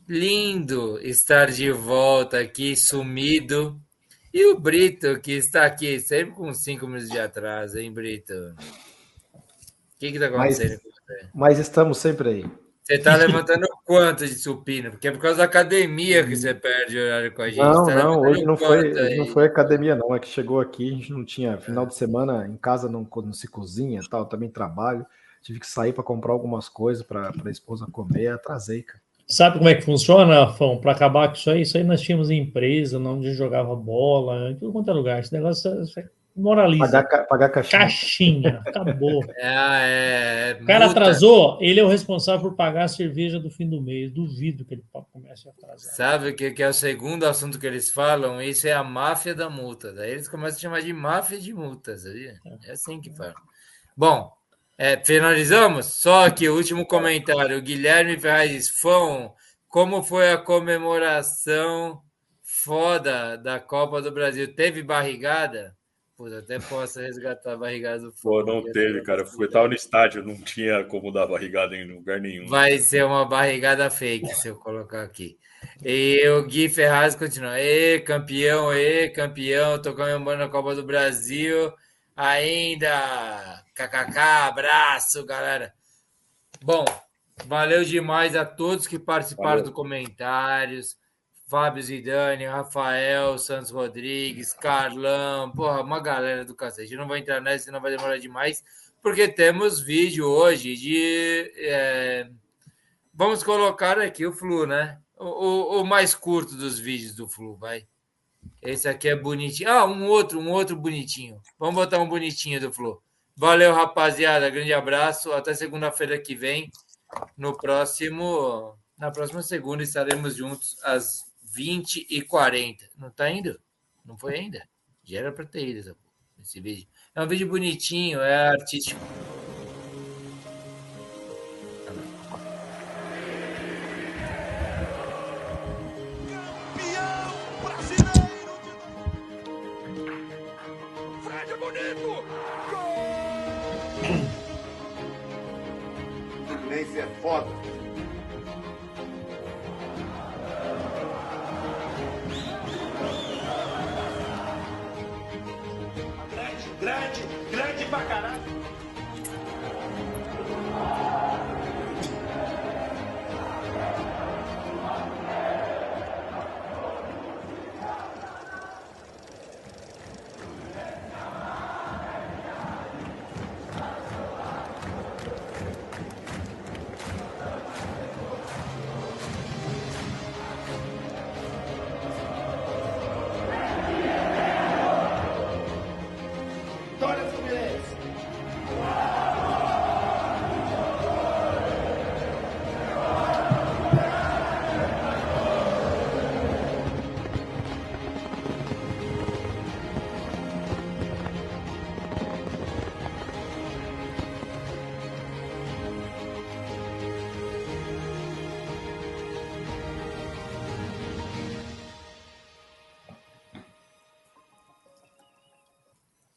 Lindo estar de volta aqui, sumido. E o Brito, que está aqui sempre com cinco minutos de atraso, hein, Brito? O que está acontecendo mas, com você? Mas estamos sempre aí. Você está levantando [LAUGHS] quanto de supino? Porque é por causa da academia que você perde o horário com a gente. Não, tá não, hoje não foi, hoje não foi academia, não. É que chegou aqui, a gente não tinha final de semana em casa, não, não se cozinha tal, também trabalho. Tive que sair para comprar algumas coisas para a esposa comer, atrasei, cara. Sabe como é que funciona, Fão? Para acabar com isso aí, isso aí nós tínhamos empresa, onde jogava bola, em tudo quanto é lugar. Esse negócio moraliza. Pagar, pagar caixinha. Caixinha, [LAUGHS] acabou. É, é, o cara multa. atrasou, ele é o responsável por pagar a cerveja do fim do mês. Duvido que ele comece a atrasar. Sabe o que, que é o segundo assunto que eles falam? Isso é a máfia da multa. Daí eles começam a chamar de máfia de multas. É assim que fala. Bom, é, finalizamos? Só aqui o último comentário. O Guilherme Ferraz Fão, como foi a comemoração foda da Copa do Brasil? Teve barrigada? Até posso resgatar a barrigada do Pô, não teve, cara. Eu tava no estádio, não tinha como dar barrigada em lugar nenhum. Vai ser uma barrigada fake se eu colocar aqui. E o Gui Ferraz continua. Ê, campeão, ê, campeão, tô comemorando a Copa do Brasil. Ainda. KKK, abraço, galera. Bom, valeu demais a todos que participaram valeu. do comentários. Fábio Zidane, Rafael Santos Rodrigues, Carlão, porra, uma galera do cacete. Não vou entrar nessa, senão vai demorar demais, porque temos vídeo hoje de. É... Vamos colocar aqui o Flu, né? O, o, o, mais curto dos vídeos do Flu, vai. Esse aqui é bonitinho. Ah, um outro, um outro bonitinho. Vamos botar um bonitinho do Flu. Valeu, rapaziada. Grande abraço. Até segunda-feira que vem. No próximo. Na próxima segunda estaremos juntos às 20 e 40. Não tá indo? Não foi ainda? Já era para ter ido esse vídeo. É um vídeo bonitinho, é artístico. É foda.